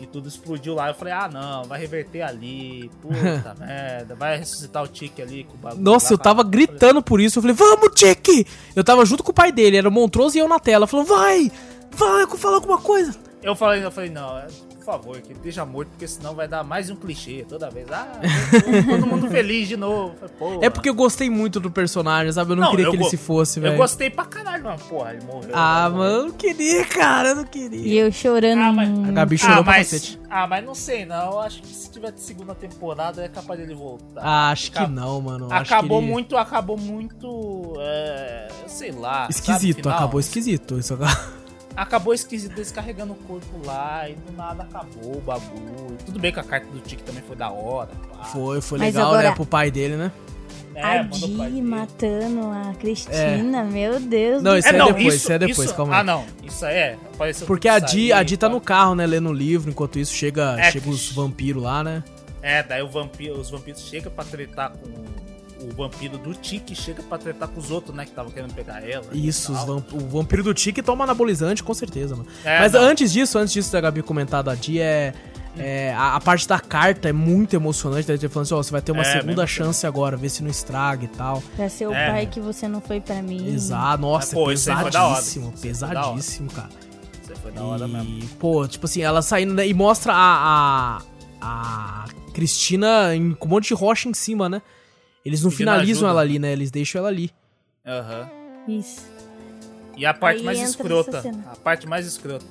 [SPEAKER 2] E tudo explodiu lá. Eu falei, ah não, vai reverter ali, puta [LAUGHS] merda, vai ressuscitar o Tiki ali com o bagulho.
[SPEAKER 1] Nossa,
[SPEAKER 2] lá,
[SPEAKER 1] eu tava
[SPEAKER 2] pá.
[SPEAKER 1] gritando por isso. Eu falei, vamos, Tiki! Eu tava junto com o pai dele, era o Montrose e eu na tela. Falando, vai! Vai, fala alguma coisa.
[SPEAKER 2] Eu falei, eu falei, não, é, favor, que deixa morto, porque senão vai dar mais um clichê toda vez. Ah, [LAUGHS] todo mundo feliz de novo. Eu
[SPEAKER 1] É porque eu gostei muito do personagem, sabe? Eu não,
[SPEAKER 2] Não,
[SPEAKER 1] queria
[SPEAKER 2] eu
[SPEAKER 1] que ele se fosse,
[SPEAKER 2] Eu
[SPEAKER 1] velho.
[SPEAKER 2] gostei pra caralho, mas porra, ele morreu.
[SPEAKER 1] Ah,
[SPEAKER 2] né?
[SPEAKER 1] mano, eu não queria, cara, eu não queria.
[SPEAKER 3] E eu chorando.
[SPEAKER 2] Ah, mas-
[SPEAKER 1] A Gabi chorou
[SPEAKER 2] Ah
[SPEAKER 1] pra
[SPEAKER 2] mas,
[SPEAKER 1] cacete.
[SPEAKER 2] ah, mas não sei, não. Eu acho que se tiver segunda temporada é capaz dele voltar.
[SPEAKER 1] Ah, acho que
[SPEAKER 2] Acab-
[SPEAKER 1] não, mano. eu acho
[SPEAKER 2] Acabou
[SPEAKER 1] que ele-
[SPEAKER 2] muito, acabou muito. É, sei lá. sabe,
[SPEAKER 1] Esquisito,
[SPEAKER 2] final?
[SPEAKER 1] acabou esquisito. Isso
[SPEAKER 2] Acabou esquisito descarregando o corpo lá e do nada acabou o bagulho. Tudo bem que a carta do Tiki também foi da hora. pá.
[SPEAKER 1] foi, foi
[SPEAKER 3] Mas
[SPEAKER 1] legal,
[SPEAKER 3] agora-
[SPEAKER 1] né? Pro pai dele, né?
[SPEAKER 2] É,
[SPEAKER 3] a Di matando a Cristina, meu Deus
[SPEAKER 1] Não, isso
[SPEAKER 2] É,
[SPEAKER 1] é
[SPEAKER 2] não,
[SPEAKER 1] depois,
[SPEAKER 2] isso,
[SPEAKER 1] isso é depois,
[SPEAKER 2] isso-
[SPEAKER 1] calma aí.
[SPEAKER 2] Ah, não. Isso aí é. Apareceu
[SPEAKER 1] Porque a Di,
[SPEAKER 2] aí,
[SPEAKER 1] a Di tá no carro, né? Lendo o livro. Enquanto isso, chega,
[SPEAKER 2] É,
[SPEAKER 1] chega os vampiros lá, né?
[SPEAKER 2] É, daí o vampiro, os vampiros chegam pra tretar com. O vampiro do Tiki chega pra tretar com os outros, né? Que estavam querendo pegar ela.
[SPEAKER 1] Isso, vamp- o vampiro do Tiki toma anabolizante, com certeza, mano.
[SPEAKER 2] É,
[SPEAKER 1] Mas
[SPEAKER 2] não.
[SPEAKER 1] antes disso, antes disso da Gabi comentar da Di, é. é, a, a parte da carta é muito emocionante. Daí ele falando assim: ó, você vai ter uma
[SPEAKER 2] É,
[SPEAKER 1] segunda
[SPEAKER 2] mesmo.
[SPEAKER 1] chance agora, vê se não estraga e tal.
[SPEAKER 3] Pra ser o
[SPEAKER 2] É.
[SPEAKER 3] pai que você não foi pra mim.
[SPEAKER 1] Exato, nossa,
[SPEAKER 2] Mas, pô,
[SPEAKER 1] é
[SPEAKER 2] isso aí foi da hora.
[SPEAKER 1] pesadíssimo,
[SPEAKER 2] da
[SPEAKER 1] pesadíssimo, cara.
[SPEAKER 2] Isso aí foi da hora mesmo.
[SPEAKER 1] E, pô, tipo assim, ela saindo né, e mostra a, a, a Cristina em, com um monte de rocha em cima, né? Eles não
[SPEAKER 2] Pedindo
[SPEAKER 1] finalizam
[SPEAKER 2] ajuda.
[SPEAKER 1] ela ali, né? Eles deixam ela ali.
[SPEAKER 2] Aham.
[SPEAKER 3] Isso.
[SPEAKER 2] E a parte
[SPEAKER 3] Aí
[SPEAKER 2] mais escrota. A parte mais escrota.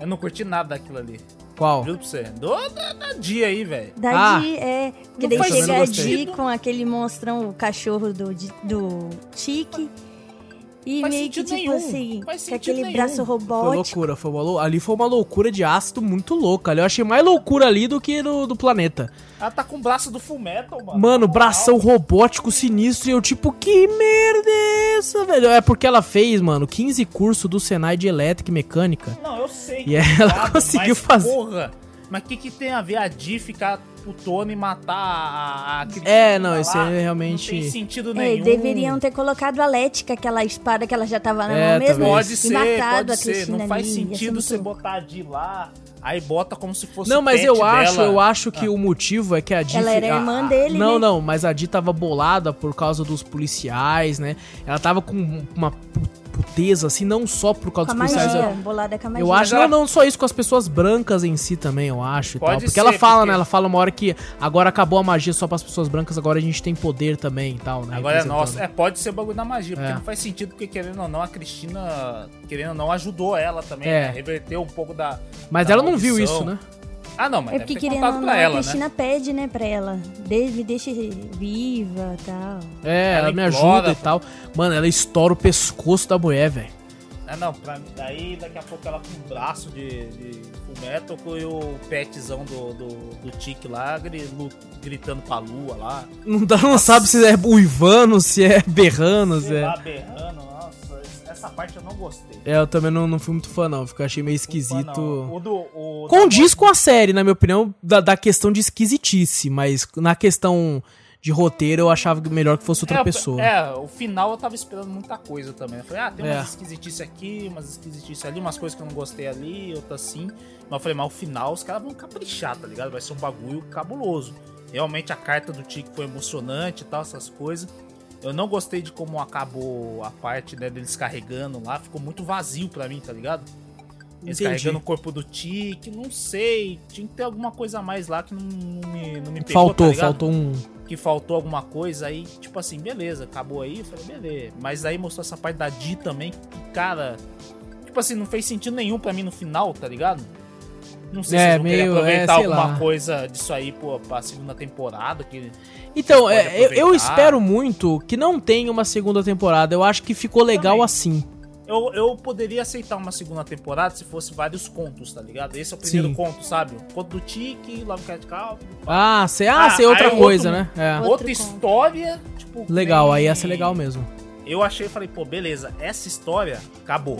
[SPEAKER 2] Eu não curti nada daquilo ali.
[SPEAKER 1] Qual?
[SPEAKER 2] Juro pra você. Do, da, da dia aí, velho.
[SPEAKER 3] Da
[SPEAKER 1] Ah.
[SPEAKER 3] Di, é. Que daí chega a
[SPEAKER 1] sentido.
[SPEAKER 3] Di com aquele monstrão, o cachorro do, do Tiki. E
[SPEAKER 2] Faz
[SPEAKER 3] meio que tipo
[SPEAKER 2] nenhum.
[SPEAKER 3] assim, com aquele
[SPEAKER 2] nenhum.
[SPEAKER 3] braço
[SPEAKER 1] Foi
[SPEAKER 3] robótico.
[SPEAKER 1] loucura, foi uma lou- ali foi uma loucura de ácido muito louca. ali. Eu achei mais loucura ali do que no, do planeta.
[SPEAKER 2] Ela tá com o braço do Full Metal, mano.
[SPEAKER 1] Mano, bração robótico sinistro e eu tipo, que merda é essa, velho? É porque ela fez, mano, 15 cursos do Senai de elétrica e mecânica.
[SPEAKER 2] Não, eu sei.
[SPEAKER 1] E ela conseguiu
[SPEAKER 2] mas,
[SPEAKER 1] fazer.
[SPEAKER 2] Porra, mas o que, que tem a ver a Di ficar putona e matar a, a
[SPEAKER 1] É, não, isso aí realmente-
[SPEAKER 2] Não tem sentido
[SPEAKER 3] É,
[SPEAKER 2] nenhum.
[SPEAKER 3] deveriam ter colocado a Lética, aquela espada que ela já tava na
[SPEAKER 1] É,
[SPEAKER 3] mão mesmo.
[SPEAKER 2] Pode
[SPEAKER 3] e
[SPEAKER 2] ser,
[SPEAKER 3] matado
[SPEAKER 2] pode
[SPEAKER 3] a
[SPEAKER 2] ser.
[SPEAKER 3] Cristina
[SPEAKER 2] Não faz
[SPEAKER 3] ali,
[SPEAKER 2] sentido
[SPEAKER 3] muito
[SPEAKER 2] você botar a Di lá, aí bota como se fosse
[SPEAKER 1] Não,
[SPEAKER 2] o
[SPEAKER 1] mas
[SPEAKER 2] pet
[SPEAKER 1] eu acho,
[SPEAKER 2] dela.
[SPEAKER 1] eu acho que o motivo é que a Di...
[SPEAKER 3] Ela era
[SPEAKER 1] a-
[SPEAKER 3] irmã
[SPEAKER 1] a-
[SPEAKER 3] dele,
[SPEAKER 1] Não,
[SPEAKER 3] né?
[SPEAKER 1] não, mas a Di tava bolada por causa dos policiais, né? Ela tava com uma puteza, assim, não só por causa
[SPEAKER 3] Com
[SPEAKER 1] dos policiais.
[SPEAKER 3] magia,
[SPEAKER 1] eu-
[SPEAKER 3] bolada com a magia.
[SPEAKER 1] Eu acho,
[SPEAKER 2] ela-
[SPEAKER 1] não, não só isso, com as pessoas brancas em si também, eu acho. E
[SPEAKER 2] Pode
[SPEAKER 1] tal. Porque
[SPEAKER 2] ser,
[SPEAKER 1] ela fala,
[SPEAKER 2] porque-
[SPEAKER 1] né? Ela fala uma hora que agora acabou a magia só pras pessoas brancas, agora a gente tem poder também e tal, né?
[SPEAKER 2] Agora é nossa. É, pode ser o bagulho da magia, porque
[SPEAKER 1] É.
[SPEAKER 2] não faz sentido, porque querendo ou não, a Cristina, querendo ou não, ajudou ela também,
[SPEAKER 1] É.
[SPEAKER 2] né? Reverteu um pouco da.
[SPEAKER 1] Mas
[SPEAKER 2] da
[SPEAKER 1] ela não viu isso, né?
[SPEAKER 2] Ah, não, mas
[SPEAKER 3] É porque querendo ou não, a
[SPEAKER 2] ela, né?
[SPEAKER 3] Cristina pede, né, pra ela. De- me deixe viva e tal.
[SPEAKER 1] É, ela,
[SPEAKER 2] Ela
[SPEAKER 1] me
[SPEAKER 2] implora,
[SPEAKER 1] ajuda e
[SPEAKER 2] pô.
[SPEAKER 1] tal. Mano, ela estoura o pescoço da mulher, velho.
[SPEAKER 2] Ah, não, pra daí daqui a pouco ela com o braço de, de full metal e o petzão do, do, do Tique lá gritando pra lua lá.
[SPEAKER 1] Não, dá- não sabe se é uivando, se é berrando, se
[SPEAKER 2] Sei
[SPEAKER 1] é...
[SPEAKER 2] lá, essa parte eu não gostei.
[SPEAKER 1] É, eu também não, não fui muito fã, não. Eu achei meio esquisito.
[SPEAKER 2] O do, o
[SPEAKER 1] Condiz com a série, na minha opinião, da, da questão de esquisitice, mas na questão de roteiro eu achava que melhor que fosse outra
[SPEAKER 2] é,
[SPEAKER 1] pessoa.
[SPEAKER 2] É, o final eu tava esperando muita coisa também. Eu falei, ah, tem
[SPEAKER 1] É.
[SPEAKER 2] umas esquisitices aqui, umas esquisitices ali, umas coisas que eu não gostei ali, outras sim. Mas eu falei, mas o final os caras vão caprichar, tá ligado? Vai ser um bagulho cabuloso. Realmente a carta do Tique foi emocionante e tal, essas coisas. Eu não gostei de como acabou a parte né, deles carregando lá, ficou muito vazio pra mim, tá ligado? Eles
[SPEAKER 1] Entendi.
[SPEAKER 2] carregando o corpo do Tique, não sei. Tinha que ter alguma coisa a mais lá que não, não me, não me pegou,
[SPEAKER 1] faltou,
[SPEAKER 2] tá
[SPEAKER 1] faltou um.
[SPEAKER 2] que faltou alguma coisa aí, tipo assim, beleza, acabou aí, eu falei, beleza. Mas aí mostrou essa parte da Di também, que, cara, tipo assim, não fez sentido nenhum pra mim no final, tá ligado? Não sei
[SPEAKER 1] É,
[SPEAKER 2] se eles vão querer
[SPEAKER 1] meio-
[SPEAKER 2] aproveitar
[SPEAKER 1] é,
[SPEAKER 2] alguma
[SPEAKER 1] lá.
[SPEAKER 2] coisa disso aí, pô, pra segunda temporada, que...
[SPEAKER 1] Então, é, eu, espero muito que não tenha uma segunda temporada. Eu acho que ficou legal
[SPEAKER 2] Também.
[SPEAKER 1] assim.
[SPEAKER 2] Eu, eu poderia aceitar uma segunda temporada se fosse vários contos, tá ligado? Esse é o primeiro
[SPEAKER 1] Sim.
[SPEAKER 2] conto, sabe? O conto do Tiki, Lovecraft Country.
[SPEAKER 1] Ah, sei, ah,
[SPEAKER 2] Ah,
[SPEAKER 1] sei outra
[SPEAKER 2] aí
[SPEAKER 1] coisa,
[SPEAKER 2] outro-
[SPEAKER 1] né? É.
[SPEAKER 3] Outro
[SPEAKER 2] Outra história, tipo...
[SPEAKER 1] Legal,
[SPEAKER 2] bem-
[SPEAKER 1] aí ia ser legal mesmo.
[SPEAKER 2] Eu achei, falei, pô, beleza, essa história acabou.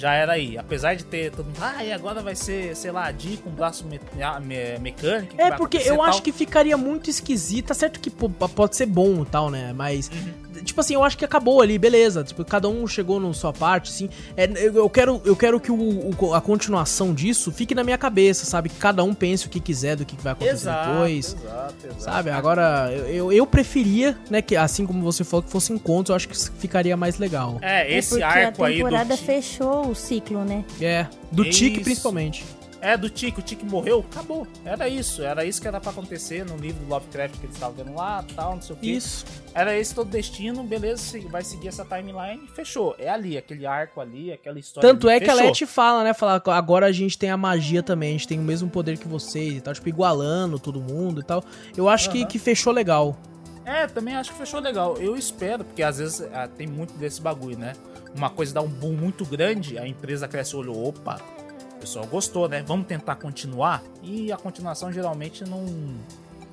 [SPEAKER 2] Já era aí. Apesar de ter todo mundo, ah, e agora vai ser, sei lá, a com braço me me mecânico.
[SPEAKER 1] É, porque eu acho que ficaria muito esquisito. Tá certo que pode ser bom e tal, né? Mas, uhum. Tipo assim, eu acho que acabou ali, beleza. Tipo, cada um chegou na sua parte, assim. É, eu, quero, eu quero que o, o, a continuação disso fique na minha cabeça, sabe? Que cada um pense o que quiser do que vai acontecer exato, depois. Exato, exato. Sabe? Agora, eu, eu preferia, né, que assim como você falou, que fosse encontros, eu acho que ficaria mais legal.
[SPEAKER 2] É, esse é arco aí.
[SPEAKER 3] A temporada fechou o ciclo, né?
[SPEAKER 1] É, do é Tique principalmente.
[SPEAKER 2] É, do Tique, o Tique morreu, acabou. Era isso, era isso que era pra acontecer no livro do Lovecraft que eles estavam vendo lá, tal, não sei o que.
[SPEAKER 1] Isso.
[SPEAKER 2] Era esse todo destino, beleza, vai seguir essa timeline, fechou. É ali, aquele arco ali, aquela história.
[SPEAKER 1] Tanto
[SPEAKER 2] ali,
[SPEAKER 1] é fechou. que a Letty fala, né, fala, agora a gente tem a magia também, a gente tem o mesmo poder que vocês e tal, tipo, igualando todo mundo e tal. Eu acho uhum. que, que fechou legal.
[SPEAKER 2] É, também acho que fechou legal. Eu espero, porque às vezes ah, tem muito desse bagulho, né? Uma coisa dá um boom muito grande, a empresa cresce o olho, opa, pessoal gostou, né? Vamos tentar continuar. E a continuação geralmente não.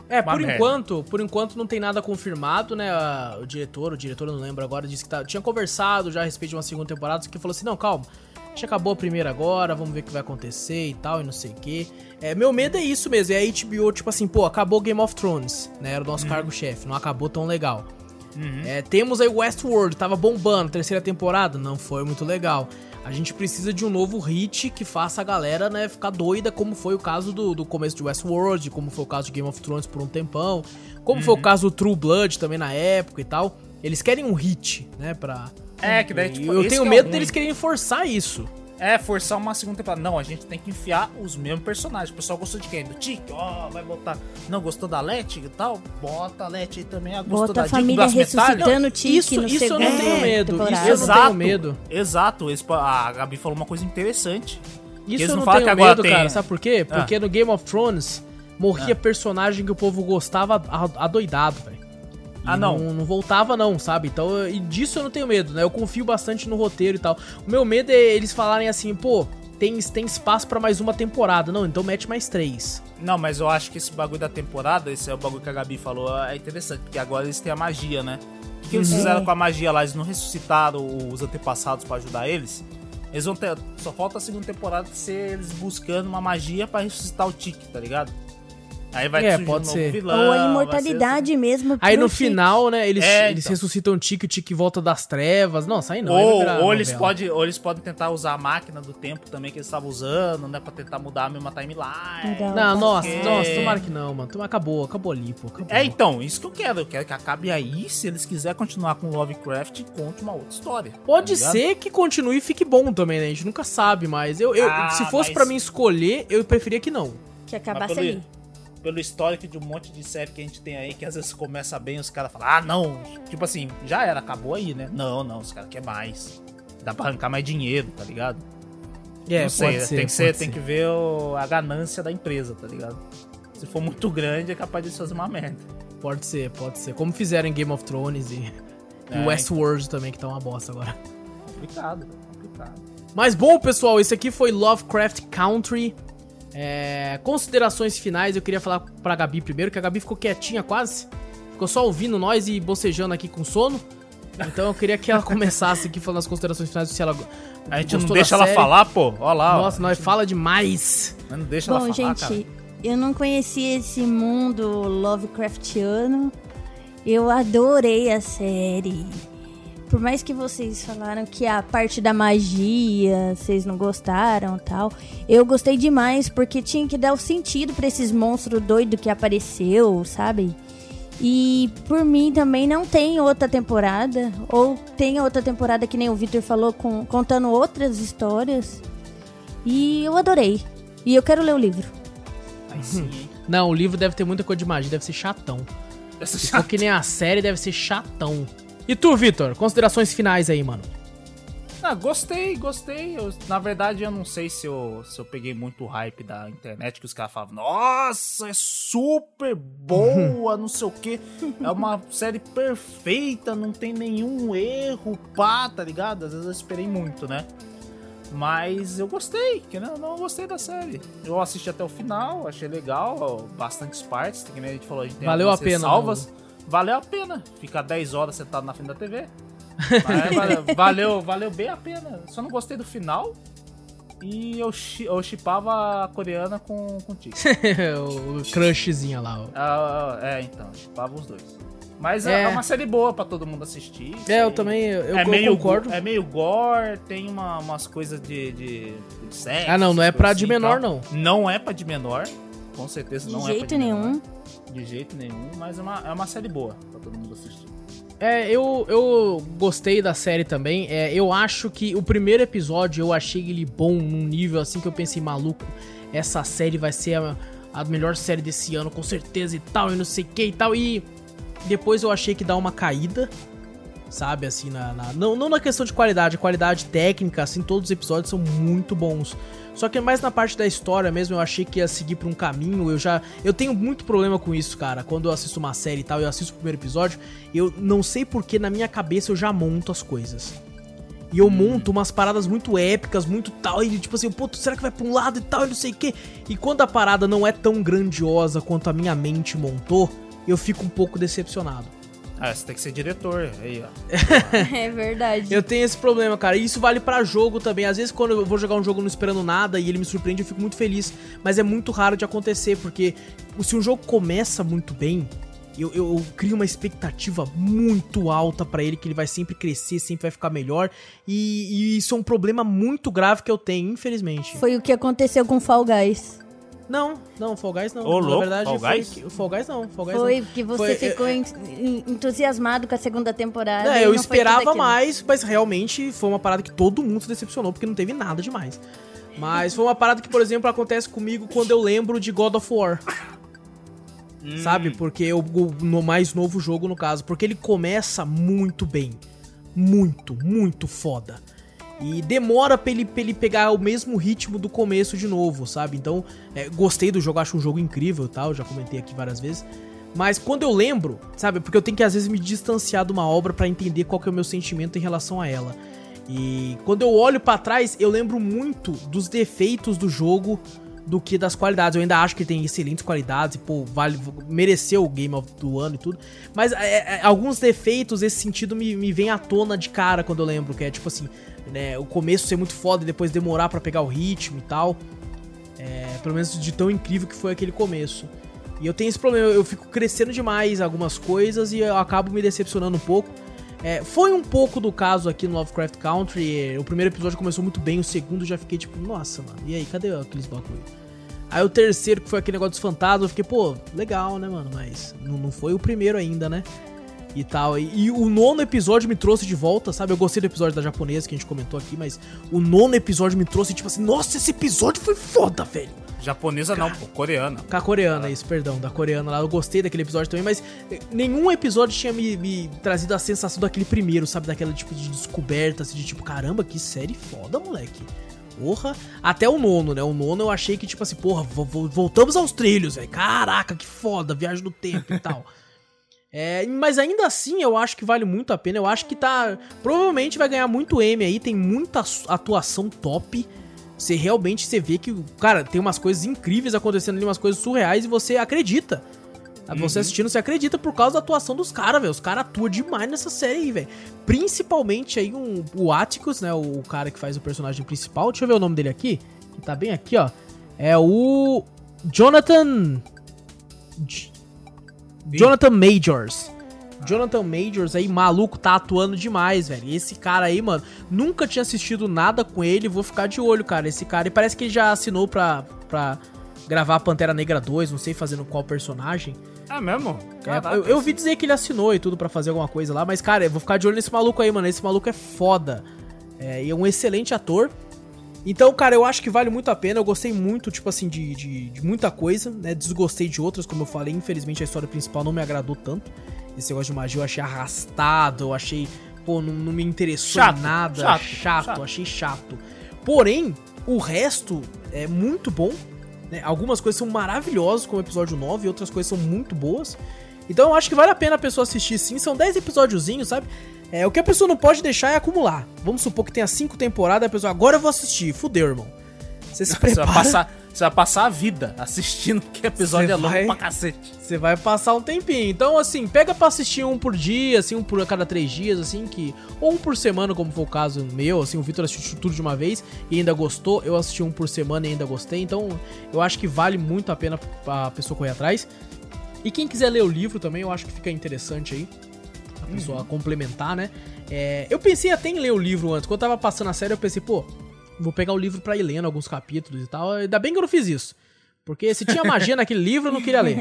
[SPEAKER 1] É, por merda. enquanto, por enquanto não tem nada confirmado, né? O diretor, o diretor não lembro agora, disse que tá, tinha conversado já a respeito de uma segunda temporada, que falou assim: não, calma, a gente acabou a primeira agora, vamos ver o que vai acontecer e tal, e não sei o quê. É, meu medo é isso mesmo, é a HBO, tipo assim, pô, acabou Game of Thrones, né? Era o nosso uhum. cargo-chefe, não acabou tão legal. Uhum. É, temos aí Westworld, tava bombando, terceira temporada, não foi muito legal. A gente precisa de um novo hit que faça a galera, né, ficar doida, como foi o caso do, do começo de Westworld, como foi o caso de Game of Thrones por um tempão, como uhum. foi o uhum. caso do True Blood também na época e tal. Eles querem um hit, né, pra...
[SPEAKER 2] É, que daí, tipo,
[SPEAKER 1] Eu tenho é medo é deles quererem forçar isso.
[SPEAKER 2] É, forçar uma segunda temporada. Não, a gente tem que enfiar os mesmos personagens. O pessoal gostou de quem? Do Tic? Ó, oh, vai botar. Não, gostou da Letty e tal? Bota a Letty também. Ah, gostou
[SPEAKER 3] Bota
[SPEAKER 2] da
[SPEAKER 3] a família ressuscitando o Tic
[SPEAKER 1] Isso,
[SPEAKER 3] no
[SPEAKER 1] isso eu não tenho medo.
[SPEAKER 2] Isso
[SPEAKER 1] eu não tenho medo.
[SPEAKER 2] Exato. A Gabi falou uma coisa interessante.
[SPEAKER 1] Isso eu não, não tenho medo, tem... cara. Sabe por quê? Porque ah. no Game of Thrones morria ah. personagem que o povo gostava adoidado, velho. Ah, não. não. não. voltava, não, sabe? Então, e disso eu não tenho medo, né? Eu confio bastante no roteiro e tal. O meu medo é eles falarem assim, pô, tem, tem espaço para mais uma temporada. Não, então mete mais três.
[SPEAKER 2] Não, mas eu acho que esse bagulho da temporada, esse é o bagulho que a Gabi falou, é interessante, porque agora eles têm a magia, né? O que eles uhum. fizeram com a magia lá? Eles não ressuscitaram os antepassados para ajudar eles? Eles vão ter. Só falta a segunda temporada ser eles buscando uma magia para ressuscitar o Tiki, tá ligado? Aí vai
[SPEAKER 1] é, pode um ser.
[SPEAKER 3] Vilão, Ou a imortalidade assim. mesmo.
[SPEAKER 1] Aí no final, né, eles, é, eles então. ressuscitam o Tique, o Tique volta das trevas. Nossa, aí não.
[SPEAKER 2] Ou, ou eles, pode, ou eles podem tentar usar a máquina do tempo também que eles estavam usando, né, pra tentar mudar a mesma timeline.
[SPEAKER 1] Legal. Não, nossa, nossa, tomara que não, mano. Acabou, acabou ali, pô. Acabou.
[SPEAKER 2] É, então, isso que eu quero. Eu quero que acabe aí. Se eles quiserem continuar com Lovecraft, conte uma outra história.
[SPEAKER 1] Pode tá ser que continue e fique bom também, né? A gente nunca sabe, mas eu, eu ah, se fosse mas... para mim escolher, eu preferia que não.
[SPEAKER 3] Que acabasse ali
[SPEAKER 2] pelo histórico de um monte de série que a gente tem aí, que às vezes começa bem os caras falam, ah, não, tipo assim, já era, acabou aí, né? Não, não, os caras querem mais. Dá pra arrancar mais dinheiro, tá ligado? É, não sei, ser, tem que ser, ser, tem que ver o, a ganância da empresa, tá ligado? Se for muito grande, é capaz de fazer uma merda.
[SPEAKER 1] Pode ser, pode ser. Como fizeram em Game of Thrones e, [LAUGHS] é, Westworld também, que tá uma bosta agora.
[SPEAKER 2] Complicado, complicado.
[SPEAKER 1] Mas bom, pessoal, esse aqui foi Lovecraft Country. É, considerações finais, eu queria falar pra Gabi primeiro, que a Gabi ficou quietinha quase. Ficou só ouvindo nós e bocejando aqui com sono. Então eu queria que ela [LAUGHS] começasse aqui falando as considerações finais se ela.
[SPEAKER 2] A gente não deixa ela falar, pô. Olha lá.
[SPEAKER 1] Nossa, ó. nós fala demais.
[SPEAKER 2] Mas não deixa Bom, ela falar. Bom, gente, cara.
[SPEAKER 3] eu não conhecia esse mundo Lovecraftiano. Eu adorei a série por mais que vocês falaram que a parte da magia vocês não gostaram tal, eu gostei demais porque tinha que dar o sentido para esses monstros doidos que apareceu, sabe? E por mim também não tem outra temporada, ou tem outra temporada que nem o Victor falou, com, contando outras histórias. E eu adorei. E eu quero ler o livro.
[SPEAKER 1] Ai, sim. Não, o livro deve ter muita coisa de magia, deve ser chatão. Deve ser chatão. que nem a série deve ser chatão. E tu, Vitor? Considerações finais aí, mano.
[SPEAKER 2] Ah, gostei, gostei. Eu, na verdade, eu não sei se eu, se eu peguei muito hype da internet, que os caras falavam, nossa, é super boa, não sei o que. É uma [LAUGHS] série perfeita, não tem nenhum erro, pá, tá ligado? Às vezes eu esperei muito, né? Mas eu gostei, que não, não gostei da série. Eu assisti até o final, achei legal, bastantes partes, que a gente falou, a gente tem
[SPEAKER 1] Valeu a pena.
[SPEAKER 2] Salvas. Valeu a pena ficar 10 horas sentado na frente da TV. [LAUGHS] Valeu, valeu bem a pena. Só não gostei do final. E eu, eu chipava a coreana com, com o Tiki. [LAUGHS]
[SPEAKER 1] o crushzinho lá.
[SPEAKER 2] Ó. Ah, é, então, chipava os dois. Mas é. é, uma série boa para todo mundo assistir.
[SPEAKER 1] É, eu também eu,
[SPEAKER 2] é
[SPEAKER 1] eu
[SPEAKER 2] meio,
[SPEAKER 1] concordo.
[SPEAKER 2] É meio gore, tem uma, umas coisas de, de, de sexo.
[SPEAKER 1] Ah, não, não é pra assim, de menor, não.
[SPEAKER 2] Não é pra de menor. Com certeza não
[SPEAKER 3] de
[SPEAKER 2] é
[SPEAKER 3] jeito pra de nenhum.
[SPEAKER 2] menor. De jeito nenhum, mas é uma, é uma série boa pra todo mundo assistir.
[SPEAKER 1] É, eu, eu gostei da série também. É, eu acho que o primeiro episódio eu achei ele bom num nível assim que eu pensei, maluco, essa série vai ser a, a melhor série desse ano, com certeza e tal, e não sei o que e tal. E depois eu achei que dá uma caída, sabe, assim, na, na, não, não na questão de qualidade, qualidade técnica, assim, todos os episódios são muito bons. Só que mais na parte da história mesmo, eu achei que ia seguir por um caminho. Eu já. Eu tenho muito problema com isso, cara. Quando eu assisto uma série e tal, eu assisto o primeiro episódio, eu não sei porque na minha cabeça eu já monto as coisas. E eu hum. monto umas paradas muito épicas, muito tal, e tipo assim, pô, será que vai pra um lado e tal, e não sei o quê. E quando a parada não é tão grandiosa quanto a minha mente montou, eu fico um pouco decepcionado.
[SPEAKER 2] Ah, você tem que ser diretor. Aí, ó. [LAUGHS]
[SPEAKER 3] é verdade.
[SPEAKER 1] Eu tenho esse problema, cara. E isso vale para jogo também. Às vezes, quando eu vou jogar um jogo não esperando nada e ele me surpreende, eu fico muito feliz. Mas é muito raro de acontecer, porque se um jogo começa muito bem, eu, eu, eu, crio uma expectativa muito alta para ele, que ele vai sempre crescer, sempre vai ficar melhor. E, e, isso é um problema muito grave que eu tenho, infelizmente.
[SPEAKER 3] Foi o que aconteceu com Fall Guys.
[SPEAKER 1] Não, não, Fall Guys não.
[SPEAKER 2] Ô, Na louco, verdade, Fall Guys?
[SPEAKER 1] Foi, Fall Guys não, Fall Guys
[SPEAKER 3] Foi,
[SPEAKER 1] não.
[SPEAKER 3] que você foi, ficou é, entusiasmado com a segunda temporada.
[SPEAKER 1] É, eu esperava mais, mas realmente foi uma parada que todo mundo se decepcionou, porque não teve nada demais. Mas foi uma parada que, por exemplo, acontece comigo quando eu lembro de God of War. Hum. Sabe? Porque eu, no mais novo jogo, no caso. Porque ele começa muito bem. Muito, muito foda. E demora pra ele, pra ele pegar o mesmo ritmo do começo de novo, sabe? Então, é, gostei do jogo, acho um jogo incrível tal, já comentei aqui várias vezes. Mas quando eu lembro, sabe? Porque eu tenho que às vezes me distanciar de uma obra para entender qual que é o meu sentimento em relação a ela. E quando eu olho para trás, eu lembro muito dos defeitos do jogo do que das qualidades. Eu ainda acho que tem excelentes qualidades e, pô, vale, mereceu o Game of do ano e tudo. Mas é, é, alguns defeitos, esse sentido, me, me vem à tona de cara quando eu lembro, que é tipo assim, né, o começo ser muito foda e depois demorar para pegar o ritmo e tal. É, pelo menos de tão incrível que foi aquele começo. E eu tenho esse problema, eu fico crescendo demais algumas coisas e eu acabo me decepcionando um pouco. É, foi um pouco do caso aqui no Lovecraft Country. O primeiro episódio começou muito bem, o segundo já fiquei tipo, nossa, mano, e aí, cadê aqueles bagulho? Aí o terceiro, que foi aquele negócio dos fantasmas, eu fiquei, pô, legal, né, mano? Mas não, não foi o primeiro ainda, né? E tal. E, e, o nono episódio me trouxe de volta, sabe? Eu gostei do episódio da japonesa que a gente comentou aqui, mas o nono episódio me trouxe, tipo assim, nossa, esse episódio foi foda, velho.
[SPEAKER 2] Japonesa Cara, não, pô, coreana.
[SPEAKER 1] Com a coreana, ah. isso, perdão, da coreana lá. Eu gostei daquele episódio também, mas eh, nenhum episódio tinha me, me, trazido a sensação daquele primeiro, sabe? Daquela tipo de descoberta, assim, de tipo, caramba, que série foda, moleque. Porra. Até o nono, né? O nono eu achei que, tipo assim, porra, voltamos aos trilhos, velho. Caraca, que foda, viagem no tempo e tal. [LAUGHS] É, mas ainda assim eu acho que vale muito a pena. Eu acho que tá. Provavelmente vai ganhar muito M aí, tem muita atuação top. Você realmente você vê que, cara, tem umas coisas incríveis acontecendo ali, umas coisas surreais e você acredita. Você uhum. assistindo, você acredita por causa da atuação dos caras, velho. Os caras atuam demais nessa série aí, velho. Principalmente aí um, o Atticus, né? O, o cara que faz o personagem principal. Deixa eu ver o nome dele aqui. Que tá bem aqui, ó. É o. Jonathan. Jonathan Majors. Jonathan Majors aí, maluco, tá atuando demais, velho. Esse cara aí, mano, nunca tinha assistido nada com ele, vou ficar de olho, cara. Esse cara, e parece que ele já assinou pra, pra gravar Pantera Negra 2, não sei fazendo qual personagem.
[SPEAKER 2] É mesmo?
[SPEAKER 1] É, eu, eu ouvi dizer que ele assinou e tudo para fazer alguma coisa lá, mas, cara, eu vou ficar de olho nesse maluco aí, mano. Esse maluco é foda. É, e é um excelente ator. Então, cara, eu acho que vale muito a pena. Eu gostei muito, tipo assim, de, de, de, muita coisa, né? Desgostei de outras, como eu falei. Infelizmente, a história principal não me agradou tanto. Esse negócio de magia eu achei arrastado, eu achei. Pô, não, não me interessou chato, nada. Chato, chato, chato, achei chato. Porém, o resto é muito bom. Né? Algumas coisas são maravilhosas, como o episódio 9, e outras coisas são muito boas. Então eu acho que vale a pena a pessoa assistir sim. São 10 episódiozinhos, sabe? É, o que a pessoa não pode deixar é acumular. Vamos supor que tenha cinco temporadas, a pessoa, agora eu vou assistir. Fudeu, irmão. Você se prepara.
[SPEAKER 2] Você vai passar, Você vai passar a vida assistindo, porque o episódio
[SPEAKER 1] Você
[SPEAKER 2] é longo
[SPEAKER 1] vai-
[SPEAKER 2] pra cacete.
[SPEAKER 1] Você vai passar um tempinho. Então, assim, pega pra assistir um por dia, assim, um por cada três dias, assim, que. Ou um por semana, como foi o caso meu, assim, o Vitor assistiu tudo de uma vez e ainda gostou. Eu assisti um por semana e ainda gostei. Então, eu acho que vale muito a pena a pessoa correr atrás. E quem quiser ler o livro também, eu acho que fica interessante aí. A pessoa complementar, né? É, eu pensei até em ler o livro antes. Quando eu tava passando a série, eu pensei, pô, vou pegar o livro pra ir lendo alguns capítulos e tal. Ainda bem que eu não fiz isso. Porque se tinha magia [LAUGHS] naquele livro, eu não queria ler.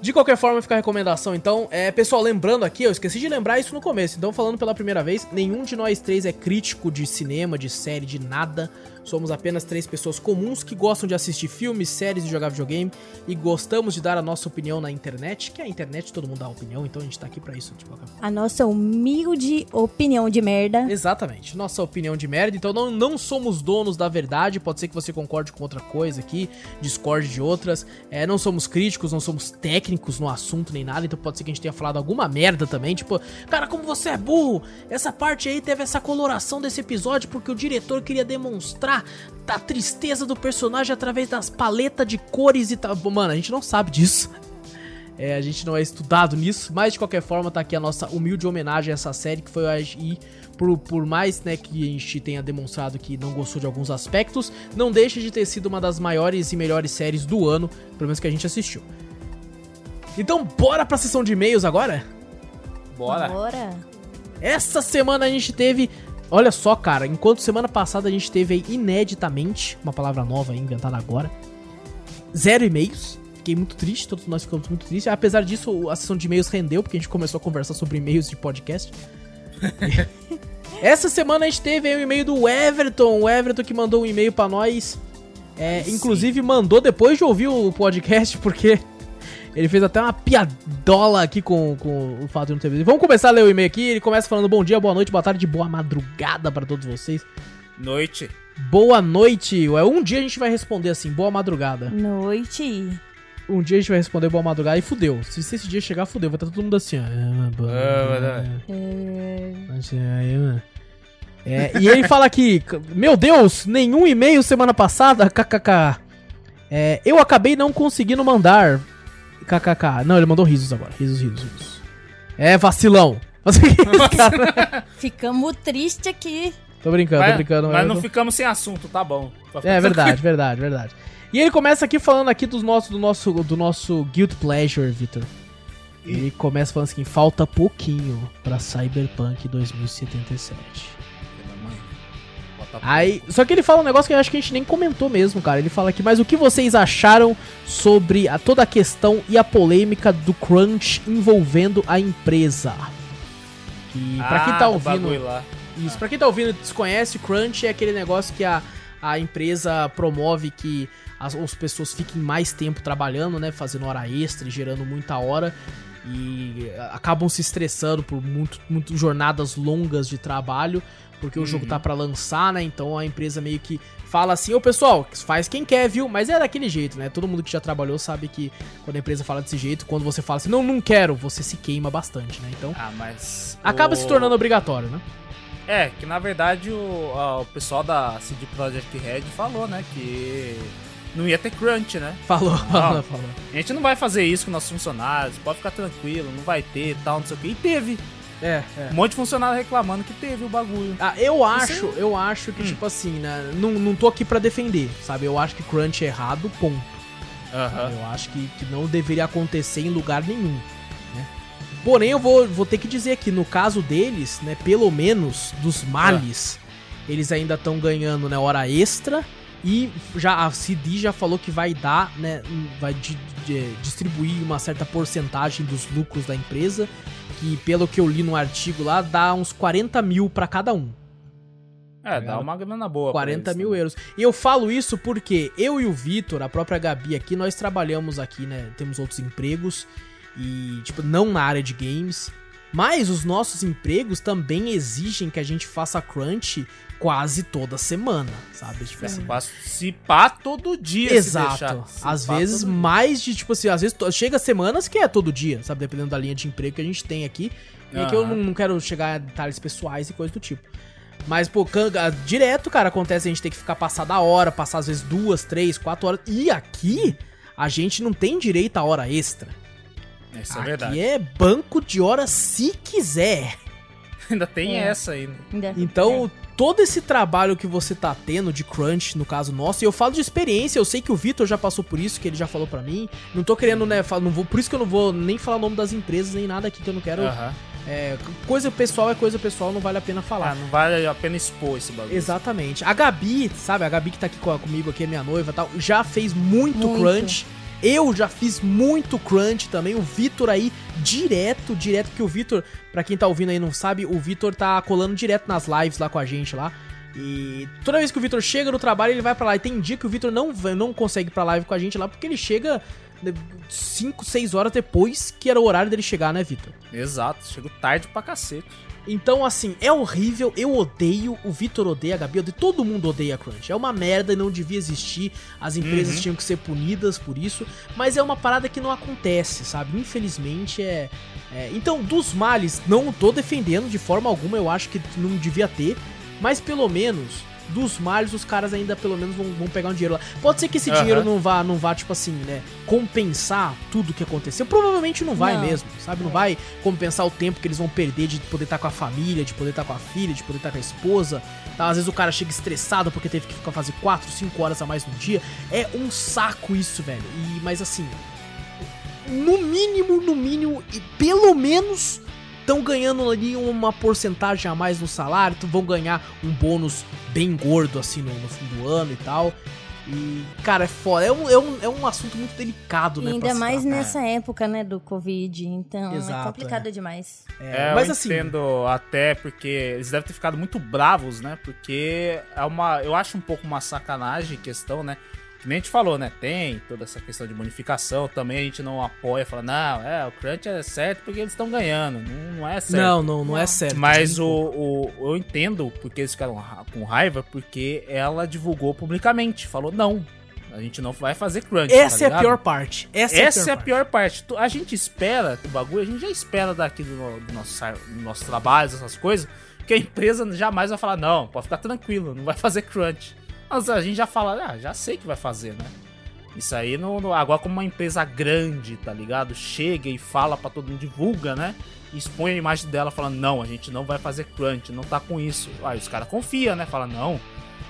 [SPEAKER 1] De qualquer forma, fica a recomendação. Então, é, pessoal, lembrando aqui, eu esqueci de lembrar isso no começo. Então, falando pela primeira vez, nenhum de nós três é crítico de cinema, de série, de nada. Somos apenas três pessoas comuns que gostam de assistir filmes, séries e jogar videogame. E gostamos de dar a nossa opinião na internet, que a internet todo mundo dá opinião, então a gente tá aqui pra isso, forma.
[SPEAKER 3] A nossa humilde opinião de merda.
[SPEAKER 1] Exatamente, nossa opinião de merda. Então não, não somos donos da verdade. Pode ser que você concorde com outra coisa aqui, discorde de outras. É, não somos críticos, não somos técnicos no assunto nem nada. Então pode ser que a gente tenha falado alguma merda também. Tipo, cara, como você é burro! Essa parte aí teve essa coloração desse episódio porque o diretor queria demonstrar a tristeza do personagem através das paletas de cores e tal. Mano, a gente não sabe disso. É, a gente não é estudado nisso, mas de qualquer forma tá aqui a nossa humilde homenagem a essa série que foi aí por, por mais né, que a gente tenha demonstrado que não gostou de alguns aspectos, não deixa de ter sido uma das maiores e melhores séries do ano, pelo menos que a gente assistiu. Então bora pra sessão de e-mails agora?
[SPEAKER 2] Bora.
[SPEAKER 3] Bora.
[SPEAKER 1] Essa semana a gente teve. Olha só, cara, enquanto semana passada a gente teve aí ineditamente, uma palavra nova aí, inventada agora, zero e-mails. Fiquei muito triste, todos nós ficamos muito tristes. Apesar disso, a sessão de e-mails rendeu, porque a gente começou a conversar sobre e-mails de podcast. [LAUGHS] Essa semana a gente teve aí o e-mail do Everton, o Everton que mandou um e-mail pra nós. É, inclusive mandou depois de ouvir o podcast, porque ele fez até uma piadola aqui com, com o fato de não ter visto. Vamos começar a ler o e-mail aqui. Ele começa falando bom dia, boa noite, boa tarde, boa madrugada pra todos vocês.
[SPEAKER 2] Noite.
[SPEAKER 1] Boa noite. Ué, um dia a gente vai responder assim, boa madrugada.
[SPEAKER 3] Noite.
[SPEAKER 1] Um dia a gente vai responder boa madrugada e fudeu. Se esse dia chegar, fudeu. Vai estar todo mundo assim, ó. É,
[SPEAKER 2] É.
[SPEAKER 3] É...
[SPEAKER 1] É. É, e ele fala aqui, meu Deus, nenhum e-mail semana passada, kkk. É, eu acabei não conseguindo mandar, kkk. Não, ele mandou risos agora, risos, risos, risos. É, vacilão. [LAUGHS]
[SPEAKER 3] Ficamos tristes aqui.
[SPEAKER 1] tô brincando, tô
[SPEAKER 2] Mas,
[SPEAKER 1] brincando.
[SPEAKER 2] mas não
[SPEAKER 1] tô-
[SPEAKER 2] ficamos sem assunto, tá bom.
[SPEAKER 1] É verdade, verdade, verdade. E ele começa aqui falando aqui dos nossos, do nosso, do nosso Guilt Pleasure, Victor. Ele começa falando assim, falta pouquinho pra Cyberpunk 2077. Aí, só que ele fala um negócio que eu acho que a gente nem comentou mesmo, cara. Ele fala aqui, mas o que vocês acharam sobre a, toda a questão e a polêmica do crunch envolvendo a empresa? Que pra quem tá ouvindo,
[SPEAKER 2] Lá.
[SPEAKER 1] isso, pra quem tá ouvindo e desconhece, crunch é aquele negócio que a, a empresa promove que as, as pessoas fiquem mais tempo trabalhando, né, fazendo hora extra e gerando muita hora e acabam se estressando por muito, muito jornadas longas de trabalho, porque o jogo
[SPEAKER 2] Uhum.
[SPEAKER 1] tá pra lançar, né? Então a empresa meio que fala assim: "Ô pessoal, faz quem quer, viu?". Mas é daquele jeito, né? Todo mundo que já trabalhou sabe que quando a empresa fala desse jeito, quando você fala assim: "Não, não quero", você se queima bastante, né? Então
[SPEAKER 2] Ah, mas.
[SPEAKER 1] acaba
[SPEAKER 2] o-
[SPEAKER 1] se tornando obrigatório, né?
[SPEAKER 2] É, que na verdade o, o pessoal da CD Projekt Red falou, né? Que não ia ter crunch, né?
[SPEAKER 1] Falou, falou, falou.
[SPEAKER 2] A gente não vai fazer isso com nossos funcionários, pode ficar tranquilo, não vai ter tal, não sei o que. E teve.
[SPEAKER 1] É, é.
[SPEAKER 2] Um monte de funcionário reclamando que teve o bagulho.
[SPEAKER 1] Ah, eu acho,
[SPEAKER 2] Isso
[SPEAKER 1] eu acho que,
[SPEAKER 2] Hum.
[SPEAKER 1] tipo assim, né? Não, não tô aqui pra defender, sabe? Eu acho que crunch é errado, ponto.
[SPEAKER 2] Aham.
[SPEAKER 1] Eu acho que, que não deveria acontecer em lugar nenhum, né? Porém, eu vou, vou ter que dizer que no caso deles, né, pelo menos dos males, eles ainda estão ganhando, né, hora extra e já a CD já falou que vai dar, né, vai di- di- distribuir uma certa porcentagem dos lucros da empresa, que pelo que eu li no artigo lá, dá uns 40 mil pra cada um.
[SPEAKER 2] É, dá uma grana boa. pra
[SPEAKER 1] 40
[SPEAKER 2] eles
[SPEAKER 1] mil
[SPEAKER 2] também.
[SPEAKER 1] euros. E eu falo isso porque eu e o Vitor, a própria Gabi aqui, nós trabalhamos aqui, né? Temos outros empregos e, tipo, não na área de games. Mas os nossos empregos também exigem que a gente faça crunch quase toda semana, sabe? Tipo assim.
[SPEAKER 2] Pra Se pá todo dia,
[SPEAKER 1] Exato. Às
[SPEAKER 2] pá
[SPEAKER 1] vezes
[SPEAKER 2] todo dia.
[SPEAKER 1] mais de, tipo assim, às vezes chega semanas que é todo dia, sabe? Dependendo da linha de emprego que a gente tem aqui. E aqui eu não, não quero chegar a detalhes pessoais e coisas do tipo. Mas, pô, can- a- direto, cara, acontece a gente ter que ficar passar da hora, passar às vezes duas, três, quatro horas. E aqui, a gente não tem direito a hora extra.
[SPEAKER 2] Isso é
[SPEAKER 1] aqui
[SPEAKER 2] verdade.
[SPEAKER 1] é banco de hora se quiser. [LAUGHS]
[SPEAKER 2] Ainda tem
[SPEAKER 3] É.
[SPEAKER 2] essa ainda.
[SPEAKER 3] Ainda-
[SPEAKER 1] Então, todo esse trabalho que você tá tendo de crunch, no caso nosso, e eu falo de experiência, eu sei que o Vitor já passou por isso, que ele já falou pra mim. Não tô querendo, né, falar, não vou, por isso que eu não vou nem falar o nome das empresas, nem nada aqui que eu não quero. É, coisa pessoal é coisa pessoal, não vale a pena falar.
[SPEAKER 2] Ah, não vale a pena expor esse bagulho.
[SPEAKER 1] Exatamente. A Gabi, sabe, a Gabi que tá aqui co- comigo, aqui é minha noiva e tal, já fez muito,
[SPEAKER 3] Muito.
[SPEAKER 1] crunch. Eu já fiz muito crunch também. O Vitor aí, direto, direto, que o Vitor, pra quem tá ouvindo aí não sabe, o Vitor tá colando direto nas lives lá com a gente lá. E toda vez que o Vitor chega no trabalho, ele vai pra lá. E tem dia que o Vitor não, não consegue pra live com a gente lá, porque ele chega 5, 6 horas depois que era o horário dele chegar, né, Vitor?
[SPEAKER 2] Exato, chego tarde pra cacete.
[SPEAKER 1] Então, assim, é horrível, eu odeio, o Vitor odeia, a Gabi odeia, todo mundo odeia a Crunch. É uma merda e não devia existir, as empresas
[SPEAKER 2] Uhum.
[SPEAKER 1] tinham que ser punidas por isso, mas é uma parada que não acontece, sabe? Infelizmente é, é- Então, dos males, não tô defendendo de forma alguma, eu acho que não devia ter, mas pelo menos. Dos males, os caras ainda pelo menos vão, vão pegar um dinheiro lá. Pode ser que esse
[SPEAKER 2] Aham.
[SPEAKER 1] dinheiro não vá, não vá, tipo assim, né? Compensar tudo que aconteceu. Provavelmente não vai
[SPEAKER 3] Não.
[SPEAKER 1] mesmo, sabe? Não vai compensar o tempo que eles vão perder de poder estar com a família, de poder estar com a filha, de poder estar com a esposa. Tá? Às vezes o cara chega estressado porque teve que ficar fazer 4, 5 horas a mais no dia. É um saco isso, velho. E, mas assim, no mínimo, no mínimo, e pelo menos estão ganhando ali uma porcentagem a mais no salário, então vão ganhar um bônus bem gordo assim no, no fim do ano e tal. E, cara, é foda. É um, é um, é um assunto muito delicado,
[SPEAKER 3] E
[SPEAKER 1] né?
[SPEAKER 3] ainda mais
[SPEAKER 1] tratar.
[SPEAKER 3] nessa época, né, do Covid. Então
[SPEAKER 1] Exato,
[SPEAKER 3] é complicado demais.
[SPEAKER 1] É,
[SPEAKER 2] É,
[SPEAKER 1] mas
[SPEAKER 2] eu
[SPEAKER 1] assim,
[SPEAKER 2] entendo até porque eles devem ter ficado muito bravos, né? Porque é uma, eu acho um pouco uma sacanagem a questão, né? Que nem a gente falou, né? Tem toda essa questão de bonificação, também a gente não apoia, fala, não, é, o crunch é certo porque eles estão ganhando, não, não é certo.
[SPEAKER 1] não, não, não é certo.
[SPEAKER 2] Mas o, o, eu entendo porque eles ficaram ra- com raiva, porque ela divulgou publicamente, falou, não, a gente não vai fazer crunch,
[SPEAKER 1] Essa
[SPEAKER 2] tá
[SPEAKER 1] é a pior parte. Essa,
[SPEAKER 2] Essa
[SPEAKER 1] é a pior,
[SPEAKER 2] pior parte. Tu- A gente espera o bagulho, a gente já espera daqui do, do nosso, do nosso trabalho, essas coisas, que a empresa jamais vai falar, não, pode ficar tranquilo, não vai fazer crunch. Mas a gente já fala, ah, já sei que vai fazer, né? Isso aí, no, no- agora como uma empresa grande, tá ligado? Chega e fala pra todo mundo, divulga, né? E expõe a imagem dela falando, não, a gente não vai fazer crunch, não tá com isso. Aí os caras confiam, né? Fala, não,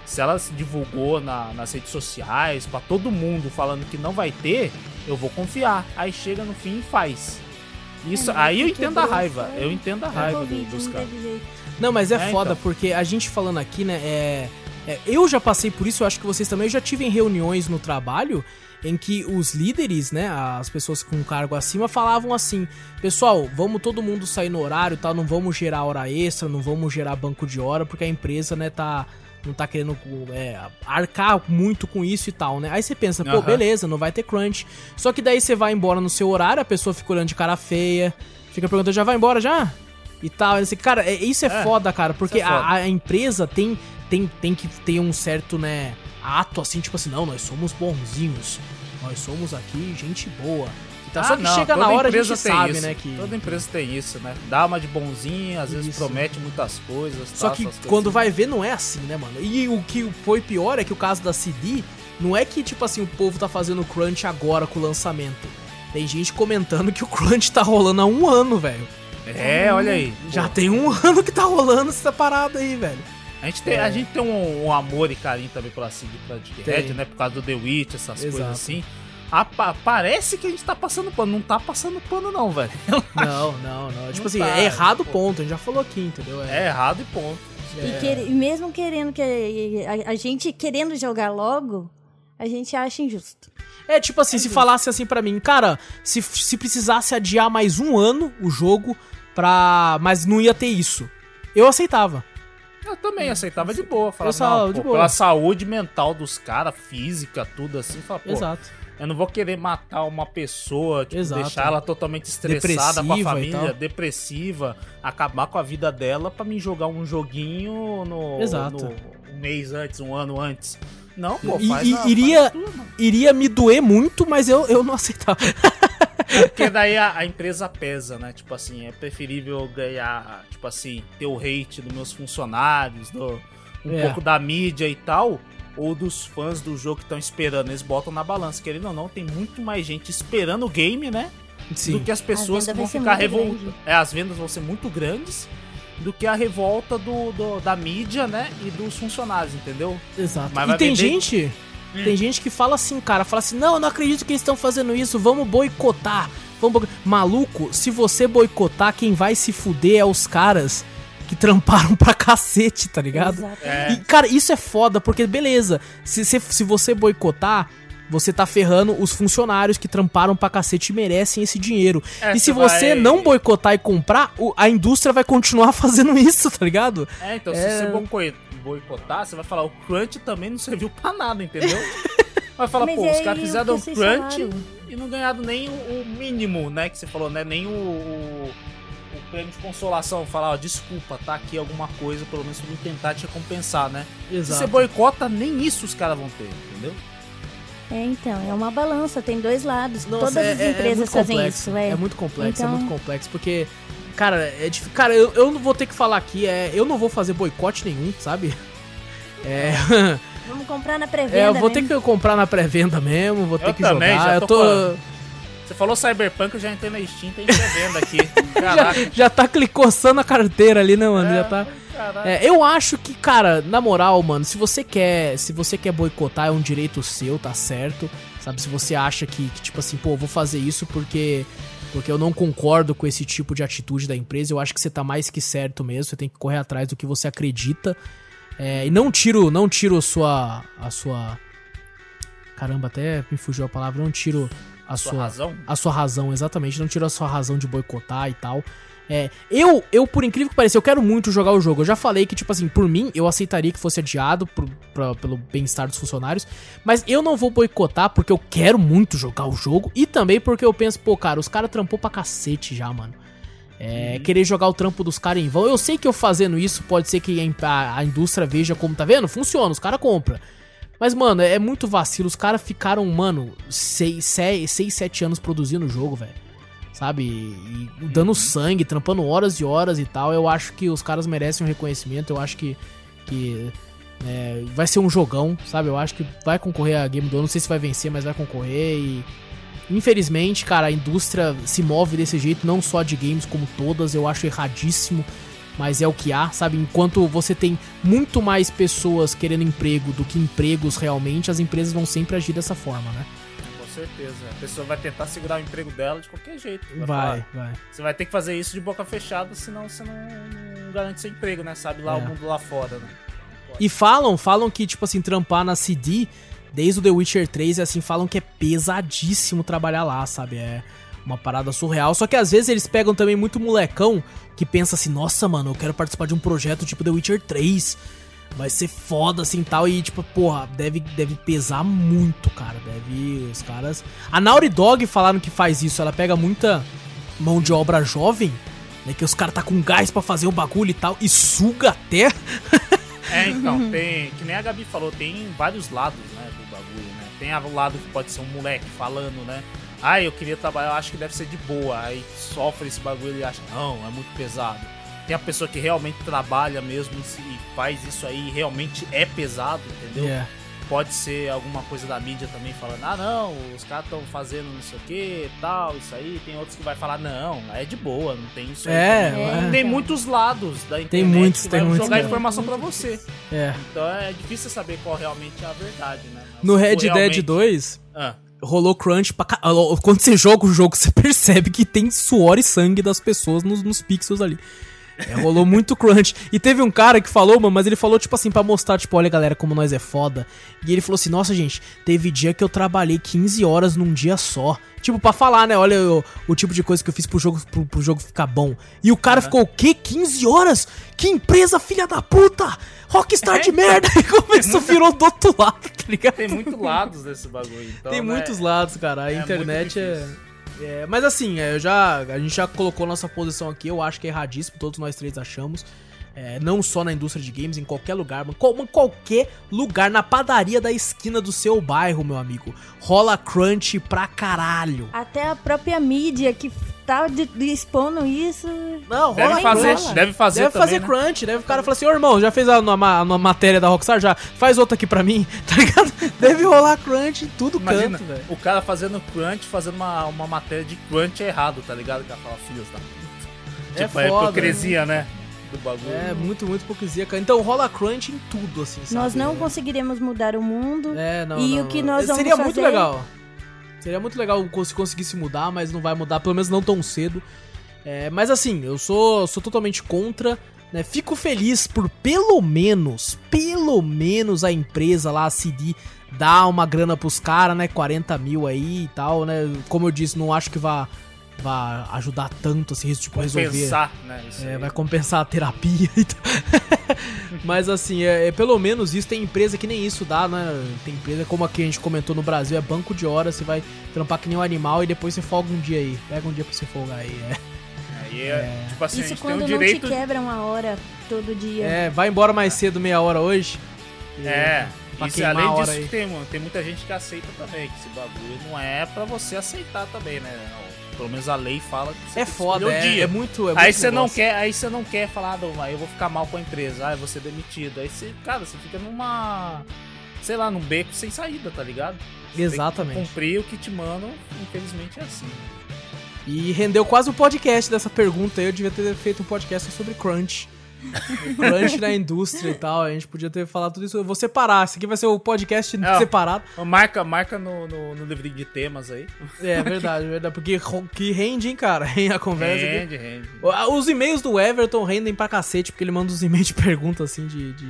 [SPEAKER 2] se ela se divulgou na- nas redes sociais, pra todo mundo falando que não vai ter, eu vou confiar. Aí chega no fim e faz. Isso,
[SPEAKER 3] É,
[SPEAKER 2] aí eu
[SPEAKER 3] que
[SPEAKER 2] entendo a
[SPEAKER 3] quebrou
[SPEAKER 2] raiva.
[SPEAKER 3] foi-
[SPEAKER 2] Eu entendo a
[SPEAKER 3] É
[SPEAKER 2] raiva do- dos
[SPEAKER 3] não
[SPEAKER 2] caras.
[SPEAKER 1] Não, mas é,
[SPEAKER 2] É,
[SPEAKER 1] foda,
[SPEAKER 2] então.
[SPEAKER 1] porque a gente falando aqui, né, é, é, Eu já passei por isso, eu acho que vocês também. Eu já tive em reuniões no trabalho em que os líderes, né, as pessoas com cargo acima, falavam assim: Pessoal, vamos todo mundo sair no horário, tá? Não vamos gerar hora extra, não vamos gerar banco de hora, porque a empresa, né, tá. Não tá querendo é, arcar muito com isso e tal, né? Aí você pensa, pô,
[SPEAKER 2] Aham.
[SPEAKER 1] beleza, não vai ter crunch. Só que daí você vai embora no seu horário, a pessoa fica olhando de cara feia, fica perguntando, já vai embora já? E tal, cara, é- isso é,
[SPEAKER 2] É,
[SPEAKER 1] foda, cara, porque
[SPEAKER 2] isso é foda.
[SPEAKER 1] a, a empresa tem, tem, tem que ter um certo, né, ato assim, tipo assim, não, nós somos bonzinhos, nós somos aqui gente boa. E tal. Só
[SPEAKER 2] Ah,
[SPEAKER 1] que
[SPEAKER 2] não,
[SPEAKER 1] chega na hora a gente sabe,
[SPEAKER 2] isso.
[SPEAKER 1] né, que...
[SPEAKER 2] Toda empresa tem isso, né? Dá uma de bonzinho, às vezes
[SPEAKER 1] Isso.
[SPEAKER 2] promete muitas coisas.
[SPEAKER 1] Só
[SPEAKER 2] tal,
[SPEAKER 1] que quando
[SPEAKER 2] assim.
[SPEAKER 1] vai ver, não é assim, né, mano? E o que foi pior é que o caso da CD, não é que, tipo assim, o povo tá fazendo crunch agora com o lançamento. Tem gente comentando que o crunch tá rolando há um ano, velho.
[SPEAKER 2] É, olha aí.
[SPEAKER 1] Já
[SPEAKER 2] Pô,
[SPEAKER 1] tem um [LAUGHS] ano que tá rolando essa parada aí, velho.
[SPEAKER 2] A gente tem, a gente tem um, um amor e carinho também pela CD Projekt. Red, né? Por causa do The Witch, essas
[SPEAKER 1] Exato.
[SPEAKER 2] coisas assim. A- pa- parece que a gente tá passando pano. Não tá passando pano, não, velho. [LAUGHS]
[SPEAKER 1] Não, não, não. Tipo
[SPEAKER 2] Não
[SPEAKER 1] assim,
[SPEAKER 2] tá,
[SPEAKER 1] é errado,
[SPEAKER 2] pô.
[SPEAKER 1] ponto. A gente já falou aqui, entendeu?
[SPEAKER 2] É errado e ponto.
[SPEAKER 3] E, quer- e mesmo querendo que a, a gente querendo jogar logo, a gente acha injusto.
[SPEAKER 1] É tipo assim, se falasse assim pra mim, cara, se, se precisasse adiar mais um ano o jogo pra. Mas não ia ter isso. Eu aceitava.
[SPEAKER 2] Eu também aceitava de boa. Falava,
[SPEAKER 1] só-
[SPEAKER 2] não,
[SPEAKER 1] de
[SPEAKER 2] pô,
[SPEAKER 1] boa.
[SPEAKER 2] pela saúde mental dos caras, física, tudo assim. Fala, pô,
[SPEAKER 1] Exato.
[SPEAKER 2] eu não vou querer matar uma pessoa, tipo,
[SPEAKER 1] Exato.
[SPEAKER 2] deixar ela totalmente estressada com a
[SPEAKER 1] Depressiva
[SPEAKER 2] família, depressiva, acabar com a vida dela pra mim jogar um joguinho no,
[SPEAKER 1] Exato.
[SPEAKER 2] no- um mês antes, um ano antes. Não, pô, faz a-
[SPEAKER 1] iria-
[SPEAKER 2] faz.
[SPEAKER 1] Iria me doer muito, mas eu, eu não aceitava. [LAUGHS]
[SPEAKER 2] Porque daí a, a, empresa pesa, né? Tipo assim, é preferível ganhar, tipo assim, ter o hate dos meus funcionários, do, um é. pouco da mídia e tal, ou dos fãs do jogo que estão esperando. Eles botam na balança. Querendo ou não, tem muito mais gente esperando o game, né? Sim. Do que as pessoas que vão ficar revoltadas. É, as vendas vão ser muito grandes do que a revolta do, do, da mídia, né? E dos funcionários, entendeu?
[SPEAKER 1] Exato. Mas e tem vender... gente. Hum. Tem gente que fala assim, cara, fala assim, não, eu não acredito que eles estão fazendo isso, vamos boicotar. Vamos Maluco, se você boicotar, quem vai se fuder é os caras que tramparam [LAUGHS] pra cacete, tá ligado? É. E, cara, isso é foda, porque beleza, se, se, se você boicotar, você tá ferrando os funcionários que tramparam pra cacete e merecem esse dinheiro. Essa e se você vai... não boicotar e comprar, a indústria vai continuar [LAUGHS] fazendo isso, tá ligado?
[SPEAKER 2] É, então é... se você boicotar, você vai falar, o crunch também não serviu pra nada, entendeu? [LAUGHS] Vai falar, Mas pô, os caras fizeram um crunch falaram? e não ganharam nem o, o, mínimo, né, que você falou, né, nem o, o, o prêmio de consolação. Falar, ó, desculpa, tá aqui alguma coisa, pelo menos pra tentar te recompensar, né? Exato. Se você boicota, nem isso os caras vão ter, entendeu?
[SPEAKER 3] É, então, é uma balança, tem dois lados. Nossa, Todas é, as é empresas é fazem
[SPEAKER 1] complexo,
[SPEAKER 3] isso, é.
[SPEAKER 1] É muito complexo, então... é muito complexo, porque, cara, é difícil. Cara, eu, eu não vou ter que falar aqui, é, eu não vou fazer boicote nenhum, sabe? [LAUGHS] É. [LAUGHS]
[SPEAKER 3] Vamos comprar na pré-venda.
[SPEAKER 1] É, eu vou mesmo. ter que comprar na pré-venda mesmo, vou ter eu que também, jogar. eu tô.
[SPEAKER 2] Você falou Cyberpunk, eu já entrei na Steam, tem pré-venda aqui. [LAUGHS]
[SPEAKER 1] já, já tá clicoçando a carteira ali, né, mano? É, já tá. É, eu acho que, cara, na moral, mano, se você quer, se você quer boicotar, é um direito seu, tá certo? Sabe, se você acha que, que tipo assim, pô, vou fazer isso porque porque eu não concordo com esse tipo de atitude da empresa, eu acho que você tá mais que certo mesmo, você tem que correr atrás do que você acredita. É, e não tiro, não tiro a sua a sua Caramba, até me fugiu a palavra, não tiro a sua, sua razão? A sua razão, exatamente, não tiro a sua razão de boicotar e tal. É, eu, eu, por incrível que pareça, eu quero muito jogar o jogo. Eu já falei que, tipo assim, por mim, eu aceitaria que fosse adiado por, pra, pelo bem-estar dos funcionários. Mas eu não vou boicotar porque eu quero muito jogar o jogo. E também porque eu penso, pô, cara, os caras trampou pra cacete já, mano. É, uhum. Querer jogar o trampo dos caras em vão. Eu sei que eu fazendo isso pode ser que a, a indústria veja como, tá vendo? Funciona, os caras compram. Mas, mano, é muito vacilo. Os caras ficaram, mano, 6, 7 anos produzindo o jogo, velho sabe? E, dando sangue, trampando horas e horas e tal. Eu acho que os caras merecem um reconhecimento. Eu acho que, que é, vai ser um jogão, sabe? Eu acho que vai concorrer a Game do Ano. Não sei se vai vencer, mas vai concorrer. E infelizmente, cara, a indústria se move desse jeito, não só de games como todas. Eu acho erradíssimo. Mas é o que há, sabe? Enquanto você tem muito mais pessoas querendo emprego do que empregos realmente, as empresas vão sempre agir dessa forma, né?
[SPEAKER 2] Certeza. A pessoa vai tentar segurar o emprego dela de qualquer jeito.
[SPEAKER 1] Vai, vai. vai.
[SPEAKER 2] Você vai ter que fazer isso de boca fechada, senão você não, não garante seu emprego, né? Sabe lá é. o mundo lá fora, né?
[SPEAKER 1] E falam, falam que, tipo assim, trampar na CD, desde o The Witcher 3, é assim, falam que é pesadíssimo trabalhar lá, sabe? É uma parada surreal. Só que às vezes eles pegam também muito molecão que pensa assim, nossa, mano, eu quero participar de um projeto tipo The Witcher 3 vai ser foda assim tal. E tipo, porra, deve, deve pesar muito, cara. Deve. Os caras. A Naughty Dog falaram que faz isso. Ela pega muita mão de obra jovem, né? Que os caras tá com gás para fazer o bagulho e tal. E suga até. [LAUGHS]
[SPEAKER 2] é, então, tem. Que nem a Gabi falou, tem vários lados, né? Do bagulho, né? Tem o lado que pode ser um moleque falando, né? Ah, eu queria trabalhar, eu acho que deve ser de boa. Aí sofre esse bagulho e acha, não, é muito pesado tem a pessoa que realmente trabalha mesmo e faz isso aí realmente é pesado, entendeu? Yeah. Pode ser alguma coisa da mídia também falando, ah não, os caras estão fazendo não sei o que, tal, isso aí. Tem outros que vai falar, não, é de boa, não tem isso aí.
[SPEAKER 1] É,
[SPEAKER 2] é. Tem muitos lados da internet
[SPEAKER 1] tem muitos,
[SPEAKER 2] que
[SPEAKER 1] tem muitos,
[SPEAKER 2] jogar informação para você.
[SPEAKER 1] É.
[SPEAKER 2] Então é difícil saber qual realmente é a verdade, né?
[SPEAKER 1] Mas no Red realmente... Dead 2, ah rolou crunch pra Quando você joga o jogo, [LAUGHS] você percebe que tem suor e sangue das pessoas nos, nos pixels ali. É, rolou muito crunch. E teve um cara que falou, mano, mas ele falou, tipo assim, pra mostrar, tipo, olha, galera, como nós é foda. E ele falou assim, nossa, gente, teve dia que eu trabalhei 15 horas num dia só. Tipo, pra falar, né? Olha o, o tipo de coisa que eu fiz pro jogo, pro, pro jogo ficar bom. E o cara uhum. ficou, o quê? 15 horas? Que empresa, filha da puta! Rockstar é, de merda! [LAUGHS] E começou, virou do outro lado, tá ligado?
[SPEAKER 2] Tem muitos lados desse bagulho, então,
[SPEAKER 1] Tem
[SPEAKER 2] né?
[SPEAKER 1] muitos lados, cara. A é internet é... É, mas assim, é, eu já, a gente já colocou nossa posição aqui, eu acho que é erradíssimo, todos nós três achamos. É, não só na indústria de games, em qualquer lugar, mano. Qual- qualquer lugar, na padaria da esquina do seu bairro, meu amigo. Rola crunch pra caralho.
[SPEAKER 3] Até a própria mídia que tá de- de expondo isso.
[SPEAKER 1] Não,
[SPEAKER 2] Deve
[SPEAKER 1] rola
[SPEAKER 2] fazer,
[SPEAKER 1] crunch.
[SPEAKER 2] deve fazer
[SPEAKER 1] Deve
[SPEAKER 2] também,
[SPEAKER 1] fazer
[SPEAKER 2] né?
[SPEAKER 1] crunch, deve o cara falar assim, ô irmão, já fez a, uma, uma matéria da Rockstar? Já, faz outra aqui pra mim, [LAUGHS] tá ligado? Deve rolar crunch em tudo
[SPEAKER 2] Imagina,
[SPEAKER 1] canto, velho.
[SPEAKER 2] o cara fazendo crunch, fazendo uma, uma matéria de crunch errado, tá ligado? O cara fala, filhos da puta.
[SPEAKER 1] É
[SPEAKER 2] tipo, a
[SPEAKER 1] foda,
[SPEAKER 2] hipocrisia, né? Do bagulho.
[SPEAKER 1] É, muito, muito hipocrisia, cara. Então rola crunch em tudo, assim, sabe?
[SPEAKER 3] Nós não
[SPEAKER 1] É.
[SPEAKER 3] conseguiremos mudar o mundo.
[SPEAKER 1] É, não,
[SPEAKER 3] E
[SPEAKER 1] não,
[SPEAKER 3] o que nós vamos
[SPEAKER 1] Seria muito
[SPEAKER 3] fazer-
[SPEAKER 1] legal. Seria muito legal se conseguisse mudar, mas não vai mudar, pelo menos não tão cedo. É, mas assim, eu sou, sou totalmente contra. Né? Fico feliz por pelo menos, pelo menos a empresa lá, a CD, dar uma grana pros caras, né? 40 mil aí e tal, né? Como eu disse, não acho que vá, vá ajudar tanto, assim, tipo, resolver.
[SPEAKER 2] Compensar, né?
[SPEAKER 1] É, vai compensar a terapia e tal. [LAUGHS] [LAUGHS] Mas assim, é, é pelo menos isso. Tem empresa que nem isso dá, né? Tem empresa como a que a gente comentou no Brasil, é banco de horas, você vai trampar que nem um animal e depois você folga um dia aí. Pega um dia pra você folgar aí.
[SPEAKER 2] Aí é, tipo assim, a
[SPEAKER 3] Isso quando
[SPEAKER 2] o
[SPEAKER 3] não
[SPEAKER 2] direito.
[SPEAKER 3] te quebra uma hora todo dia.
[SPEAKER 1] É, é vai embora mais cedo, meia hora hoje.
[SPEAKER 2] É. Isso,
[SPEAKER 1] queimar
[SPEAKER 2] além disso, tem, tem muita gente que aceita também, que esse bagulho não é pra você aceitar também, né? Pelo menos a lei fala que você
[SPEAKER 1] É foda, é,
[SPEAKER 2] dia.
[SPEAKER 1] é muito. É
[SPEAKER 2] aí
[SPEAKER 1] muito
[SPEAKER 2] você não quer, aí você não quer falar, não, aí eu vou ficar mal com a empresa, ah, eu vou ser demitido. Aí você, cara, você fica numa, sei lá, num beco sem saída, tá ligado? Você
[SPEAKER 1] Exatamente.
[SPEAKER 2] cumprir o que te mandam, infelizmente é assim.
[SPEAKER 1] E rendeu quase o podcast dessa pergunta aí. Eu devia ter feito um podcast sobre crunch. Crunch na indústria e tal. A gente podia ter falado tudo isso. Eu vou separar. Esse aqui vai ser o podcast
[SPEAKER 2] É,
[SPEAKER 1] separado.
[SPEAKER 2] Marca, marca no, no, no livrinho de temas aí.
[SPEAKER 1] É verdade, verdade. Porque que rende, hein, cara? [LAUGHS] A conversa aqui.
[SPEAKER 2] Rende, rende.
[SPEAKER 1] Os e-mails do Everton rendem pra cacete, porque ele manda uns e-mails de pergunta, assim, de, de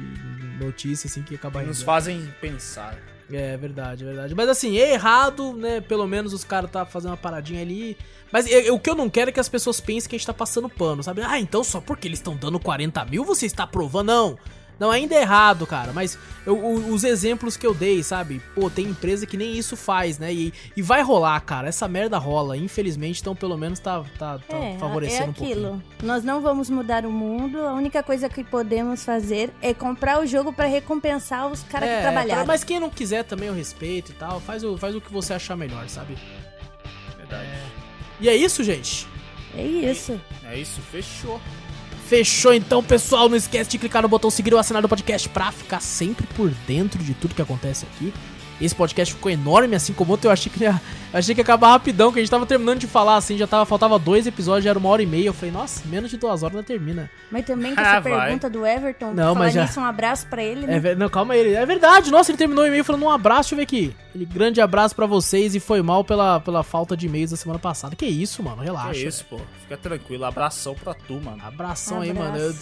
[SPEAKER 1] notícia, assim, que acaba
[SPEAKER 2] Nos
[SPEAKER 1] rendendo.
[SPEAKER 2] fazem pensar.
[SPEAKER 1] É verdade, é verdade. Mas assim, é errado, né? Pelo menos os caras tá fazendo uma paradinha ali. Mas eu- o que eu não quero é que as pessoas pensem que a gente tá passando pano, sabe? Ah, então só porque eles estão dando 40 mil você está provando. Não. Não, ainda é errado, cara. Mas eu- os exemplos que eu dei, sabe? Pô, tem empresa que nem isso faz, né? E, e vai rolar, cara. Essa merda rola, infelizmente. Então, pelo menos tá, tá, tá
[SPEAKER 3] É,
[SPEAKER 1] favorecendo
[SPEAKER 3] é
[SPEAKER 1] um pouquinho.
[SPEAKER 3] aquilo. Nós não vamos mudar o mundo. A única coisa que podemos fazer é comprar o jogo pra recompensar os caras que trabalharam.
[SPEAKER 1] mas quem não quiser também eu respeito e tal. Faz o, faz o que você achar melhor, sabe?
[SPEAKER 2] Verdade.
[SPEAKER 1] E é isso, gente.
[SPEAKER 3] É isso.
[SPEAKER 2] É isso, fechou.
[SPEAKER 1] Fechou então, pessoal. Não esquece de clicar no botão seguir ou assinar o podcast pra ficar sempre por dentro de tudo que acontece aqui. Esse podcast ficou enorme, assim como outro. Eu achei que ia, eu achei que ia acabar rapidão, que a gente tava terminando de falar, assim, já tava, faltava dois episódios, já era uma hora e meia. Eu falei, nossa, menos de duas horas não termina.
[SPEAKER 3] Mas também [LAUGHS] com
[SPEAKER 2] Ah,
[SPEAKER 3] essa
[SPEAKER 2] vai.
[SPEAKER 3] pergunta do Everton,
[SPEAKER 1] Não,
[SPEAKER 3] falar
[SPEAKER 1] mas já-
[SPEAKER 3] nisso, um abraço pra ele, né?
[SPEAKER 1] É, não, calma aí. É verdade, nossa, ele terminou o e-mail falando um abraço, deixa eu ver aqui. Ele, grande abraço pra vocês e foi mal pela, pela falta de e-mails da semana passada. Que isso, mano, relaxa.
[SPEAKER 2] Que isso, pô. Fica tranquilo. Abração pra tu, mano.
[SPEAKER 1] Abração aí,
[SPEAKER 3] Abraço.
[SPEAKER 1] mano.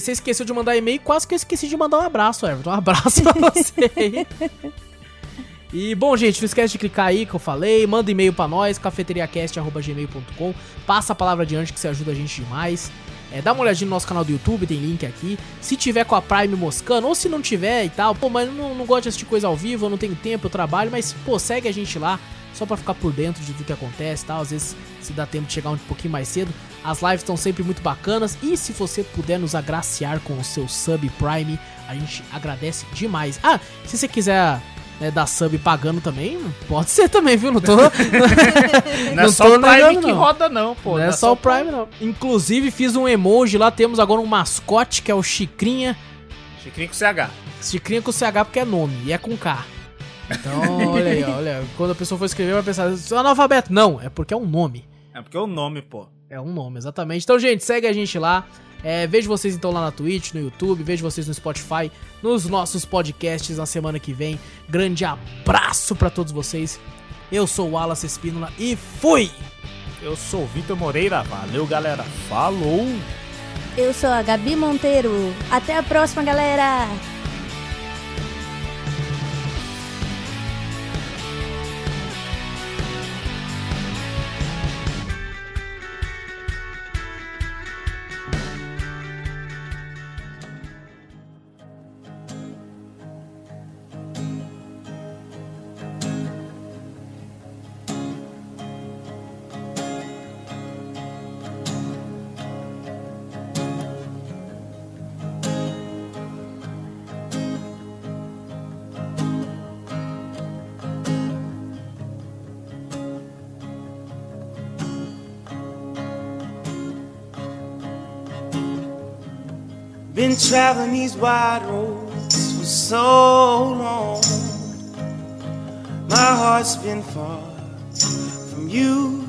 [SPEAKER 1] Você esqueceu de mandar e-mail, quase que eu esqueci de mandar um abraço, Everton. Um abraço pra [LAUGHS] você aí. E, bom, gente, não esquece de clicar aí que eu falei. Manda e-mail pra nós, cafeteriacast.gmail.com. Passa a palavra adiante que você ajuda a gente demais. É, dá uma olhadinha no nosso canal do YouTube, tem link aqui. Se tiver com a Prime moscando, ou se não tiver e tal, pô, mas eu não, não gosto de assistir coisa ao vivo, eu não tenho tempo, eu trabalho, mas, pô, segue a gente lá, só pra ficar por dentro de tudo que acontece e tal. Às vezes, se dá tempo de chegar um pouquinho mais cedo. As lives estão sempre muito bacanas. E se você puder nos agraciar com o seu sub Prime, a gente agradece demais. Ah, se você quiser né, dar sub pagando também, pode ser também, viu? Não tô. [LAUGHS]
[SPEAKER 2] Não é
[SPEAKER 1] Não
[SPEAKER 2] só
[SPEAKER 1] tô
[SPEAKER 2] o Prime
[SPEAKER 1] negando,
[SPEAKER 2] que
[SPEAKER 1] não.
[SPEAKER 2] roda, não, pô.
[SPEAKER 1] não é só o Prime, não. Inclusive, fiz um emoji lá. Temos agora um mascote que é o Chicrinha.
[SPEAKER 2] Chicrinho com CH.
[SPEAKER 1] Chicrinha com CH porque é nome e é com K. Então, [LAUGHS] olha aí, olha. Quando a pessoa for escrever, vai pensar, sou analfabeto. Não, é porque é um nome.
[SPEAKER 2] É porque é o nome, pô.
[SPEAKER 1] É um nome, exatamente. Então, gente, segue a gente lá. É, vejo vocês então lá na Twitch, no YouTube, vejo vocês no Spotify, nos nossos podcasts na semana que vem. Grande abraço pra todos vocês. Eu sou o Wallace Espínola e fui!
[SPEAKER 2] Eu sou o Vitor Moreira. Valeu, galera. Falou!
[SPEAKER 3] Eu sou a Gabi Monteiro. Até a próxima, galera!
[SPEAKER 4] Traveling these wide roads for so long. My heart's been far from you,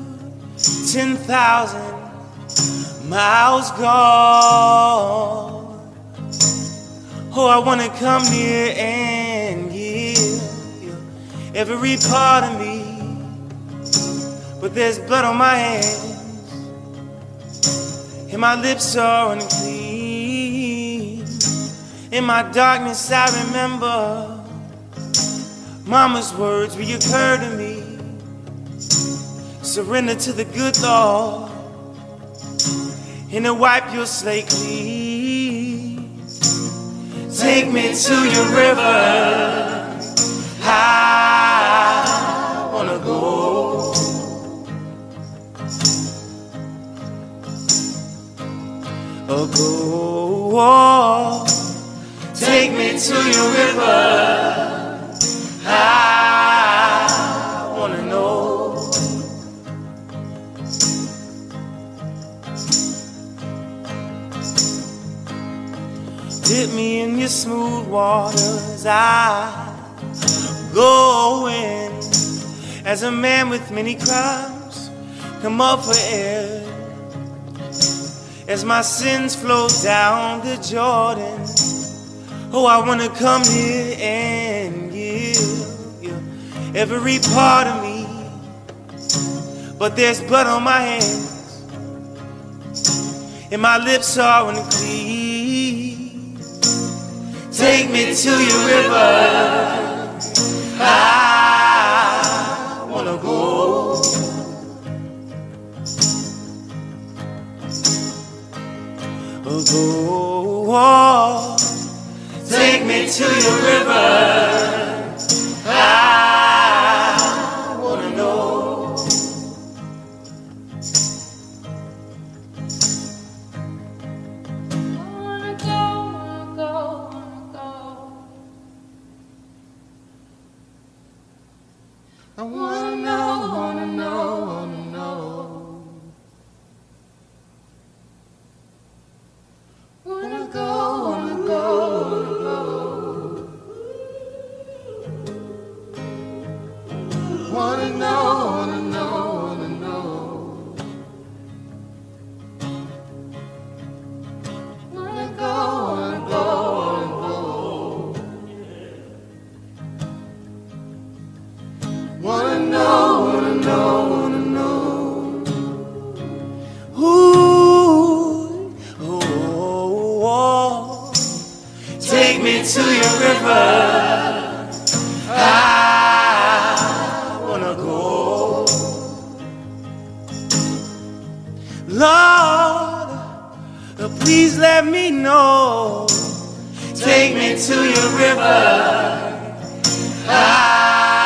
[SPEAKER 4] 10,000 miles gone. Oh, I wanna come near and give you every part of me. But there's blood on my hands, and my lips are unclean. In my darkness, I remember Mama's words reoccur to me. Surrender to the good Lord, and to wipe your slate clean. Take me to your river. I wanna go. Go. Take me to your river. I wanna know. Dip me in your smooth waters. I go in as a man with many crimes. Come up for air as my sins flow down the Jordan. Oh, I wanna come here and give you every part of me. But there's blood on my hands, and my lips are unclean. Take me to your river. I wanna go. Oh, go. Take me to your river. I wanna know.
[SPEAKER 5] Wanna go, wanna go, wanna go. I wanna know, wanna know, wanna know. Wanna go,
[SPEAKER 4] to your river. I wanna go. Lord, please let me know. Take me to your river. I